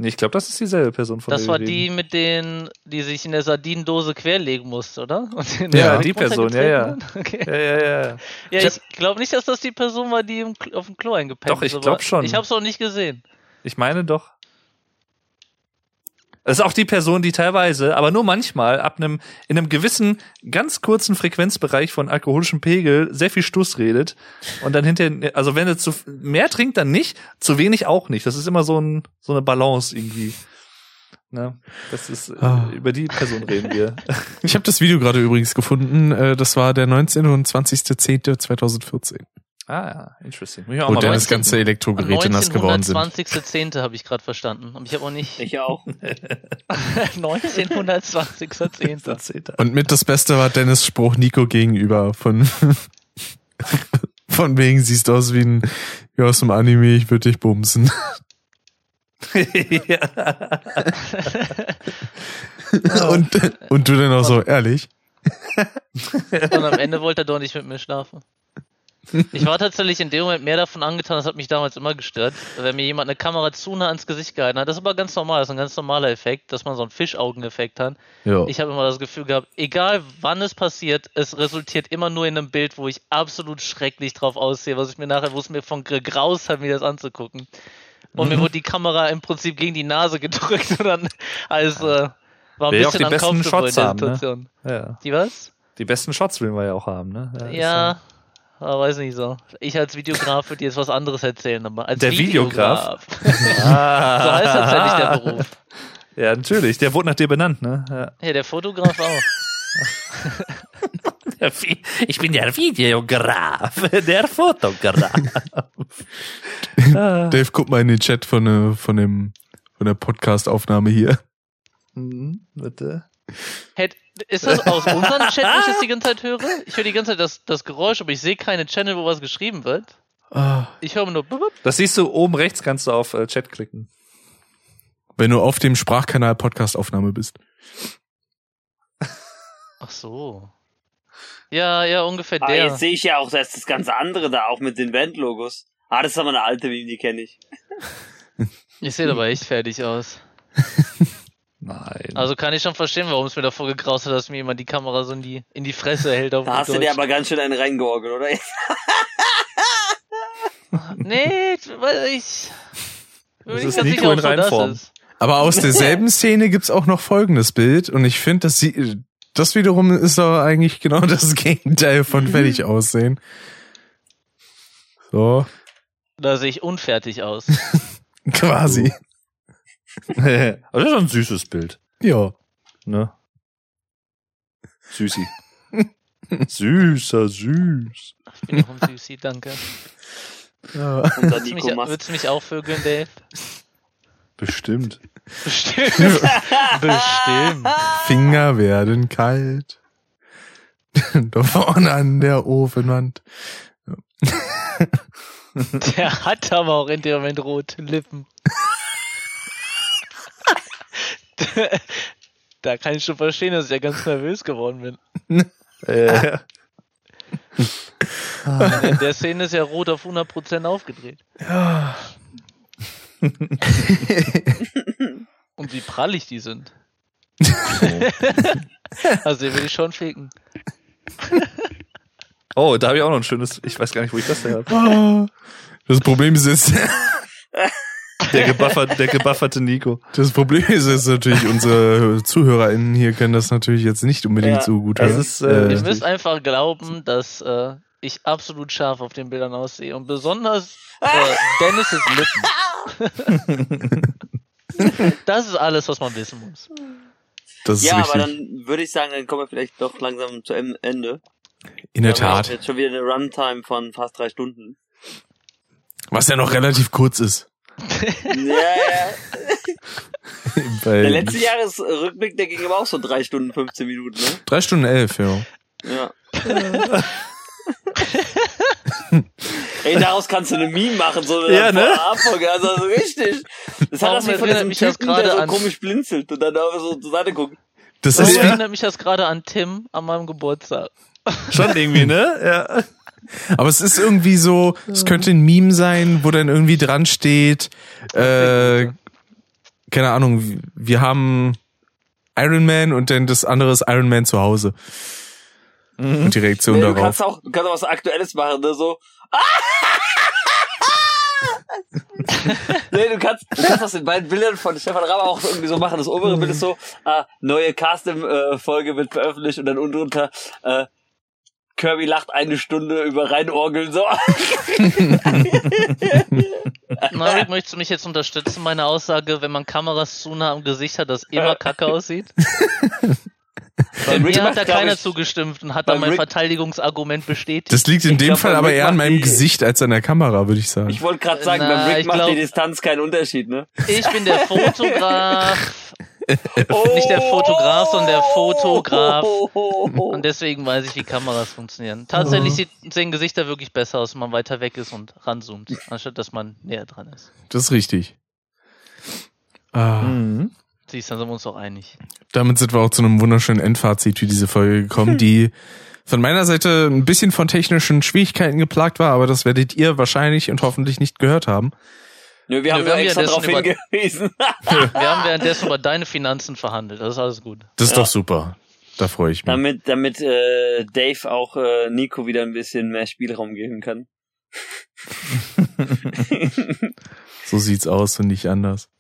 Nee, ich glaube, das ist dieselbe Person von Das der war die mit den, die sich in der Sardinendose querlegen musste, oder? Ja, die Person, ja, ja. Okay. Ja, ja, ja. Ja, Ich ich glaube nicht, dass das die Person war, die im, auf dem Klo eingepennt Doch, ich ist. aber glaub schon. Ich habe es auch nicht gesehen. Ich meine doch. Es ist auch die Person, die teilweise, aber nur manchmal, ab einem, in einem gewissen, ganz kurzen Frequenzbereich von alkoholischem Pegel sehr viel Stuss redet. Und dann hinterher, also wenn er zu mehr trinkt, dann nicht, zu wenig auch nicht. Das ist immer so, ein, so eine Balance irgendwie. Ne? Das ist, äh, Ah. über die Person reden wir. Ich habe das Video gerade übrigens gefunden. Äh, Das war der 19. und 20.10.2014. ah, ja, interesting. Muss ich auch Wo mal dann das ganze Elektrogeräte nass geworden sind. 1920.10. habe ich gerade verstanden. Aber ich habe auch nicht. Ich auch. 1920.10. Und mit das Beste war Dennis Spruch Nico gegenüber von von wegen siehst du aus wie ein wie aus dem Anime, ich würde dich bumsen. ja. und und du dann auch so ehrlich. Und am Ende wollte er doch nicht mit mir schlafen. Ich war tatsächlich in dem Moment mehr davon angetan, das hat mich damals immer gestört, wenn mir jemand eine Kamera zu nah ans Gesicht gehalten hat. Das ist aber ganz normal, das ist ein ganz normaler Effekt, dass man so einen Fischaugeneffekt hat. Ja. Ich habe immer das Gefühl gehabt, egal wann es passiert, es resultiert immer nur in einem Bild, wo ich absolut schrecklich drauf aussehe, was ich mir nachher, wo es mir von gegraust hat, mir das anzugucken. Und Mhm. mir wurde die Kamera im Prinzip gegen die Nase gedrückt und dann als äh, war ein Will ja auch bisschen die an besten Shots haben, ne? Ja. Die was? Die besten Shots will man ja auch haben, ne? ist Ja, Aber weiß nicht so. Ich als Videograf würde jetzt was anderes erzählen, aber als Der Videograf? Videograf. Ah. So heißt tatsächlich der Beruf. Ja, natürlich. Der wurde nach dir benannt, ne? Ja. Ja, der Fotograf auch. Ich bin der Videograf, der Fotograf. Ah. Dave, guck mal in den Chat von, äh, von dem von der Podcast-Aufnahme hier. Hm, Bitte. Hey, ist das aus unserem Chat, wo ich das die ganze Zeit höre? Ich höre die ganze Zeit das, das Geräusch, aber ich sehe keine Channel, wo was geschrieben wird. Ah, Ich höre nur. bup, bup. Das siehst du oben rechts, kannst du auf äh, Chat klicken. wenn du auf dem Sprachkanal Podcast-Aufnahme bist. Ach so. Ja, ja, ungefähr Ah, der. jetzt sehe ich ja auch das, das ganze andere da, auch mit den Bandlogos. Ah, das ist aber eine alte Meme, die kenne ich. Ich sehe aber echt fertig aus. Nein. Also kann ich schon verstehen, warum es mir davor gegraust hat, dass mir jemand die Kamera so in die, in die Fresse hält. Auf Da hast du Deutsch. dir aber ganz schön einen reingeorgelt, oder? Nee, weil ich. Bin Das ist ganz Nico sicher, in Reinform. Aber aus derselben Szene gibt's auch noch folgendes Bild und ich finde, das sieht, das wiederum ist doch eigentlich genau das Gegenteil von fertig aussehen. So, Da sehe ich unfertig aus. quasi. Aber das ist schon ein süßes Bild, Ja. ne? Süßi. Süßer, süß. Ich bin auch ein Süßi, danke. ja. Unser Würdest du Nico mich, würdest du mich auch vögeln, Dave? Bestimmt. Bestimmt. Bestimmt. Finger werden kalt. da vorne an der Ofenwand. Der hat aber auch in dem Moment rote Lippen. Da kann ich schon verstehen, dass ich ja ganz nervös geworden bin. Äh, In der Szene ist ja rot auf 100% aufgedreht. Ja. Und wie prallig die sind. Also den will ich schon ficken. oh, da habe ich auch noch ein schönes, ich weiß gar nicht, wo ich das her habe. Das Problem ist jetzt, Der, gebufferte, der gebufferte Nico. das Problem ist jetzt natürlich, unsere ZuhörerInnen hier können das natürlich jetzt nicht unbedingt Ja, so gut das hören. ist, äh, Ihr müsst einfach glauben, dass äh, ich absolut scharf auf den Bildern aussehe. Und besonders äh, Dennis' Lippen. das ist alles, was man wissen muss. das ist Ja, aber dann würde ich sagen, dann kommen wir vielleicht doch langsam zu Ende. In der Wir haben Tat. Jetzt schon wieder eine Runtime von fast drei Stunden. Was ja noch relativ kurz ist. Ja, ja. Der letzte Jahresrückblick, der ging aber auch so drei Stunden, 15 Minuten, ne? drei Stunden elf, ja. Ja. Ey, daraus kannst du eine Meme machen, so eine Ja, ne? Abfolge, also so richtig. Das hat das wie von diesem mich Typen, gerade der so an- komisch blinzelt und dann so zur Seite guckt. Das Das erinnert mich das gerade an Tim an meinem Geburtstag. Schon irgendwie, ne? Ja. Aber es ist irgendwie so, es könnte ein Meme sein, wo dann irgendwie dran steht, äh, keine Ahnung, wir haben Iron Man und dann das andere ist Iron Man zu Hause. Und die Reaktion Nee, du darauf. kannst auch, du kannst auch was Aktuelles machen, ne, so. nee, du kannst, du kannst aus den beiden Bildern von Stefan Raber auch irgendwie so machen. Das obere Bild ist so, ah, neue Casting-Folge wird veröffentlicht und dann unten drunter, äh, Kirby lacht eine Stunde über Reinorgeln, so. Narik, möchtest du mich jetzt unterstützen, meine Aussage, wenn man Kameras zu nah am Gesicht hat, dass immer kacke aussieht? Bei Rick mir macht, hat da keiner ich- zugestimmt und hat dann mein Rick- Verteidigungsargument bestätigt. Das liegt in Ich dem glaub, Fall aber Rick eher an meinem die- Gesicht als an der Kamera, würde ich sagen. Ich wollte gerade sagen, Na, beim Rick macht glaub- die Distanz keinen Unterschied, ne? Ich bin der Fotograf, Oh. nicht der Fotograf, sondern der Fotograf. Und Und deswegen weiß ich, wie Kameras funktionieren. Tatsächlich sieht, sehen Gesichter wirklich besser aus, wenn man weiter weg ist und ranzoomt, anstatt dass man näher dran ist. Das ist richtig. Ah, Mhm. Siehst, dann sind wir uns doch einig. damit sind wir auch zu einem wunderschönen Endfazit für diese Folge gekommen, die von meiner Seite ein bisschen von technischen Schwierigkeiten geplagt war, aber das werdet ihr wahrscheinlich und hoffentlich nicht gehört haben. Nö, wir haben wir ja haben extra darauf hingewiesen. Wir haben währenddessen über deine Finanzen verhandelt. Das ist alles gut. Das ist Ja. doch super. Da freue ich mich. damit damit äh, Dave auch äh, Nico wieder ein bisschen mehr Spielraum geben kann. So sieht's aus und nicht anders.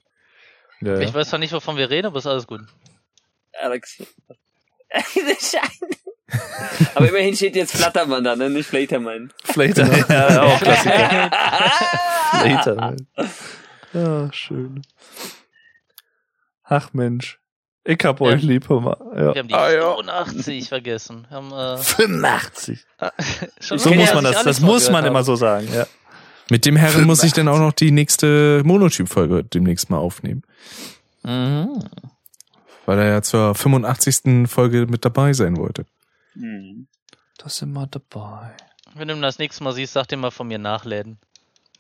Ja, Ich ja. weiß zwar nicht, wovon wir reden, aber ist alles gut. Alex. Aber immerhin steht jetzt Flattermann da, ne? Nicht Flatermann. Flater, ja, auch Klassiker. Flater. Ja, schön. Ach Mensch. Ich hab euch lieb, hör mal. Ja. Wir haben die Ah, ja. 85 vergessen. Wir haben, äh, 85. schon So muss man das, das muss man habe. immer so sagen, ja. Mit dem Herren muss ich dann auch noch die nächste Monotyp-Folge demnächst mal aufnehmen. Mhm. Weil er ja zur 85. Folge mit dabei sein wollte. Hm. Das sind wir dabei. Wenn du ihn das nächste Mal siehst, sag dir mal von mir nachläden.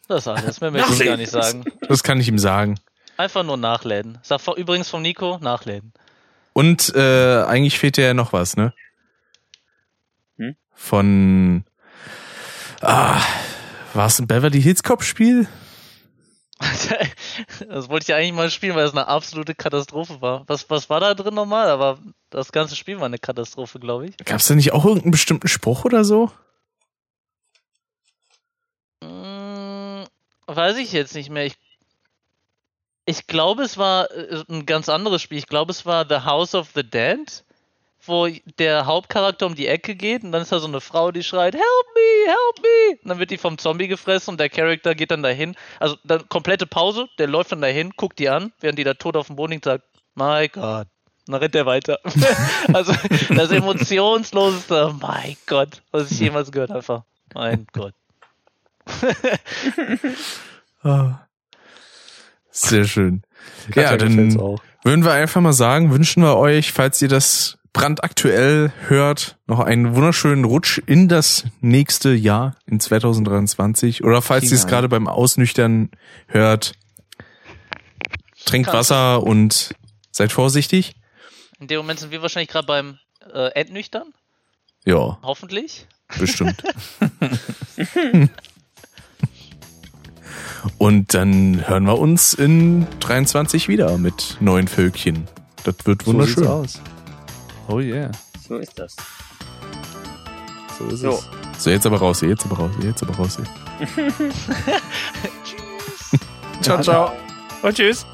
Das ist alles. Mehr möchte ich gar nicht sagen. Das kann ich ihm sagen. Einfach nur nachläden. Sag vor- übrigens vom Nico, nachläden. Und äh, eigentlich fehlt dir ja noch was, ne? Hm? Von ah, war es ein Beverly Hills Cop Spiel? Das wollte ich eigentlich mal spielen, weil es eine absolute Katastrophe war. Was, was war da drin nochmal? Aber das ganze Spiel war eine Katastrophe, glaube ich. Gab es da nicht auch irgendeinen bestimmten Spruch oder so? Mm, weiß ich jetzt nicht mehr. Ich, ich glaube, es war äh, ein ganz anderes Spiel. Ich glaube, es war The House of the Dead, wo der Hauptcharakter um die Ecke geht und dann ist da so eine Frau, die schreit, Help me, help me! Und dann wird die vom Zombie gefressen und der Charakter geht dann dahin. Also dann komplette Pause, der läuft dann dahin, guckt die an, während die da tot auf dem Boden liegt und sagt, My God. Und dann rennt er weiter. also das emotionsloseste, mein Gott, was ich jemals gehört habe. Einfach, Mein Gott. Ah. Sehr schön. Katja ja, dann auch. würden wir einfach mal sagen, wünschen wir euch, falls ihr das brandaktuell hört, noch einen wunderschönen Rutsch in das nächste Jahr, in 2023. Oder falls ihr es gerade beim Ausnüchtern hört, trinkt Wasser und seid vorsichtig. In dem Moment sind wir wahrscheinlich gerade beim äh, Entnüchtern, Ja, hoffentlich. bestimmt. Und dann hören wir uns in 23 wieder mit neuen Völkchen. Das wird So sieht's wunderschön. aus. Oh yeah. So ist das. So ist So. es. So, jetzt aber raus, jetzt aber raus, jetzt aber raus. Tschüss. Ciao, ciao. Und tschüss.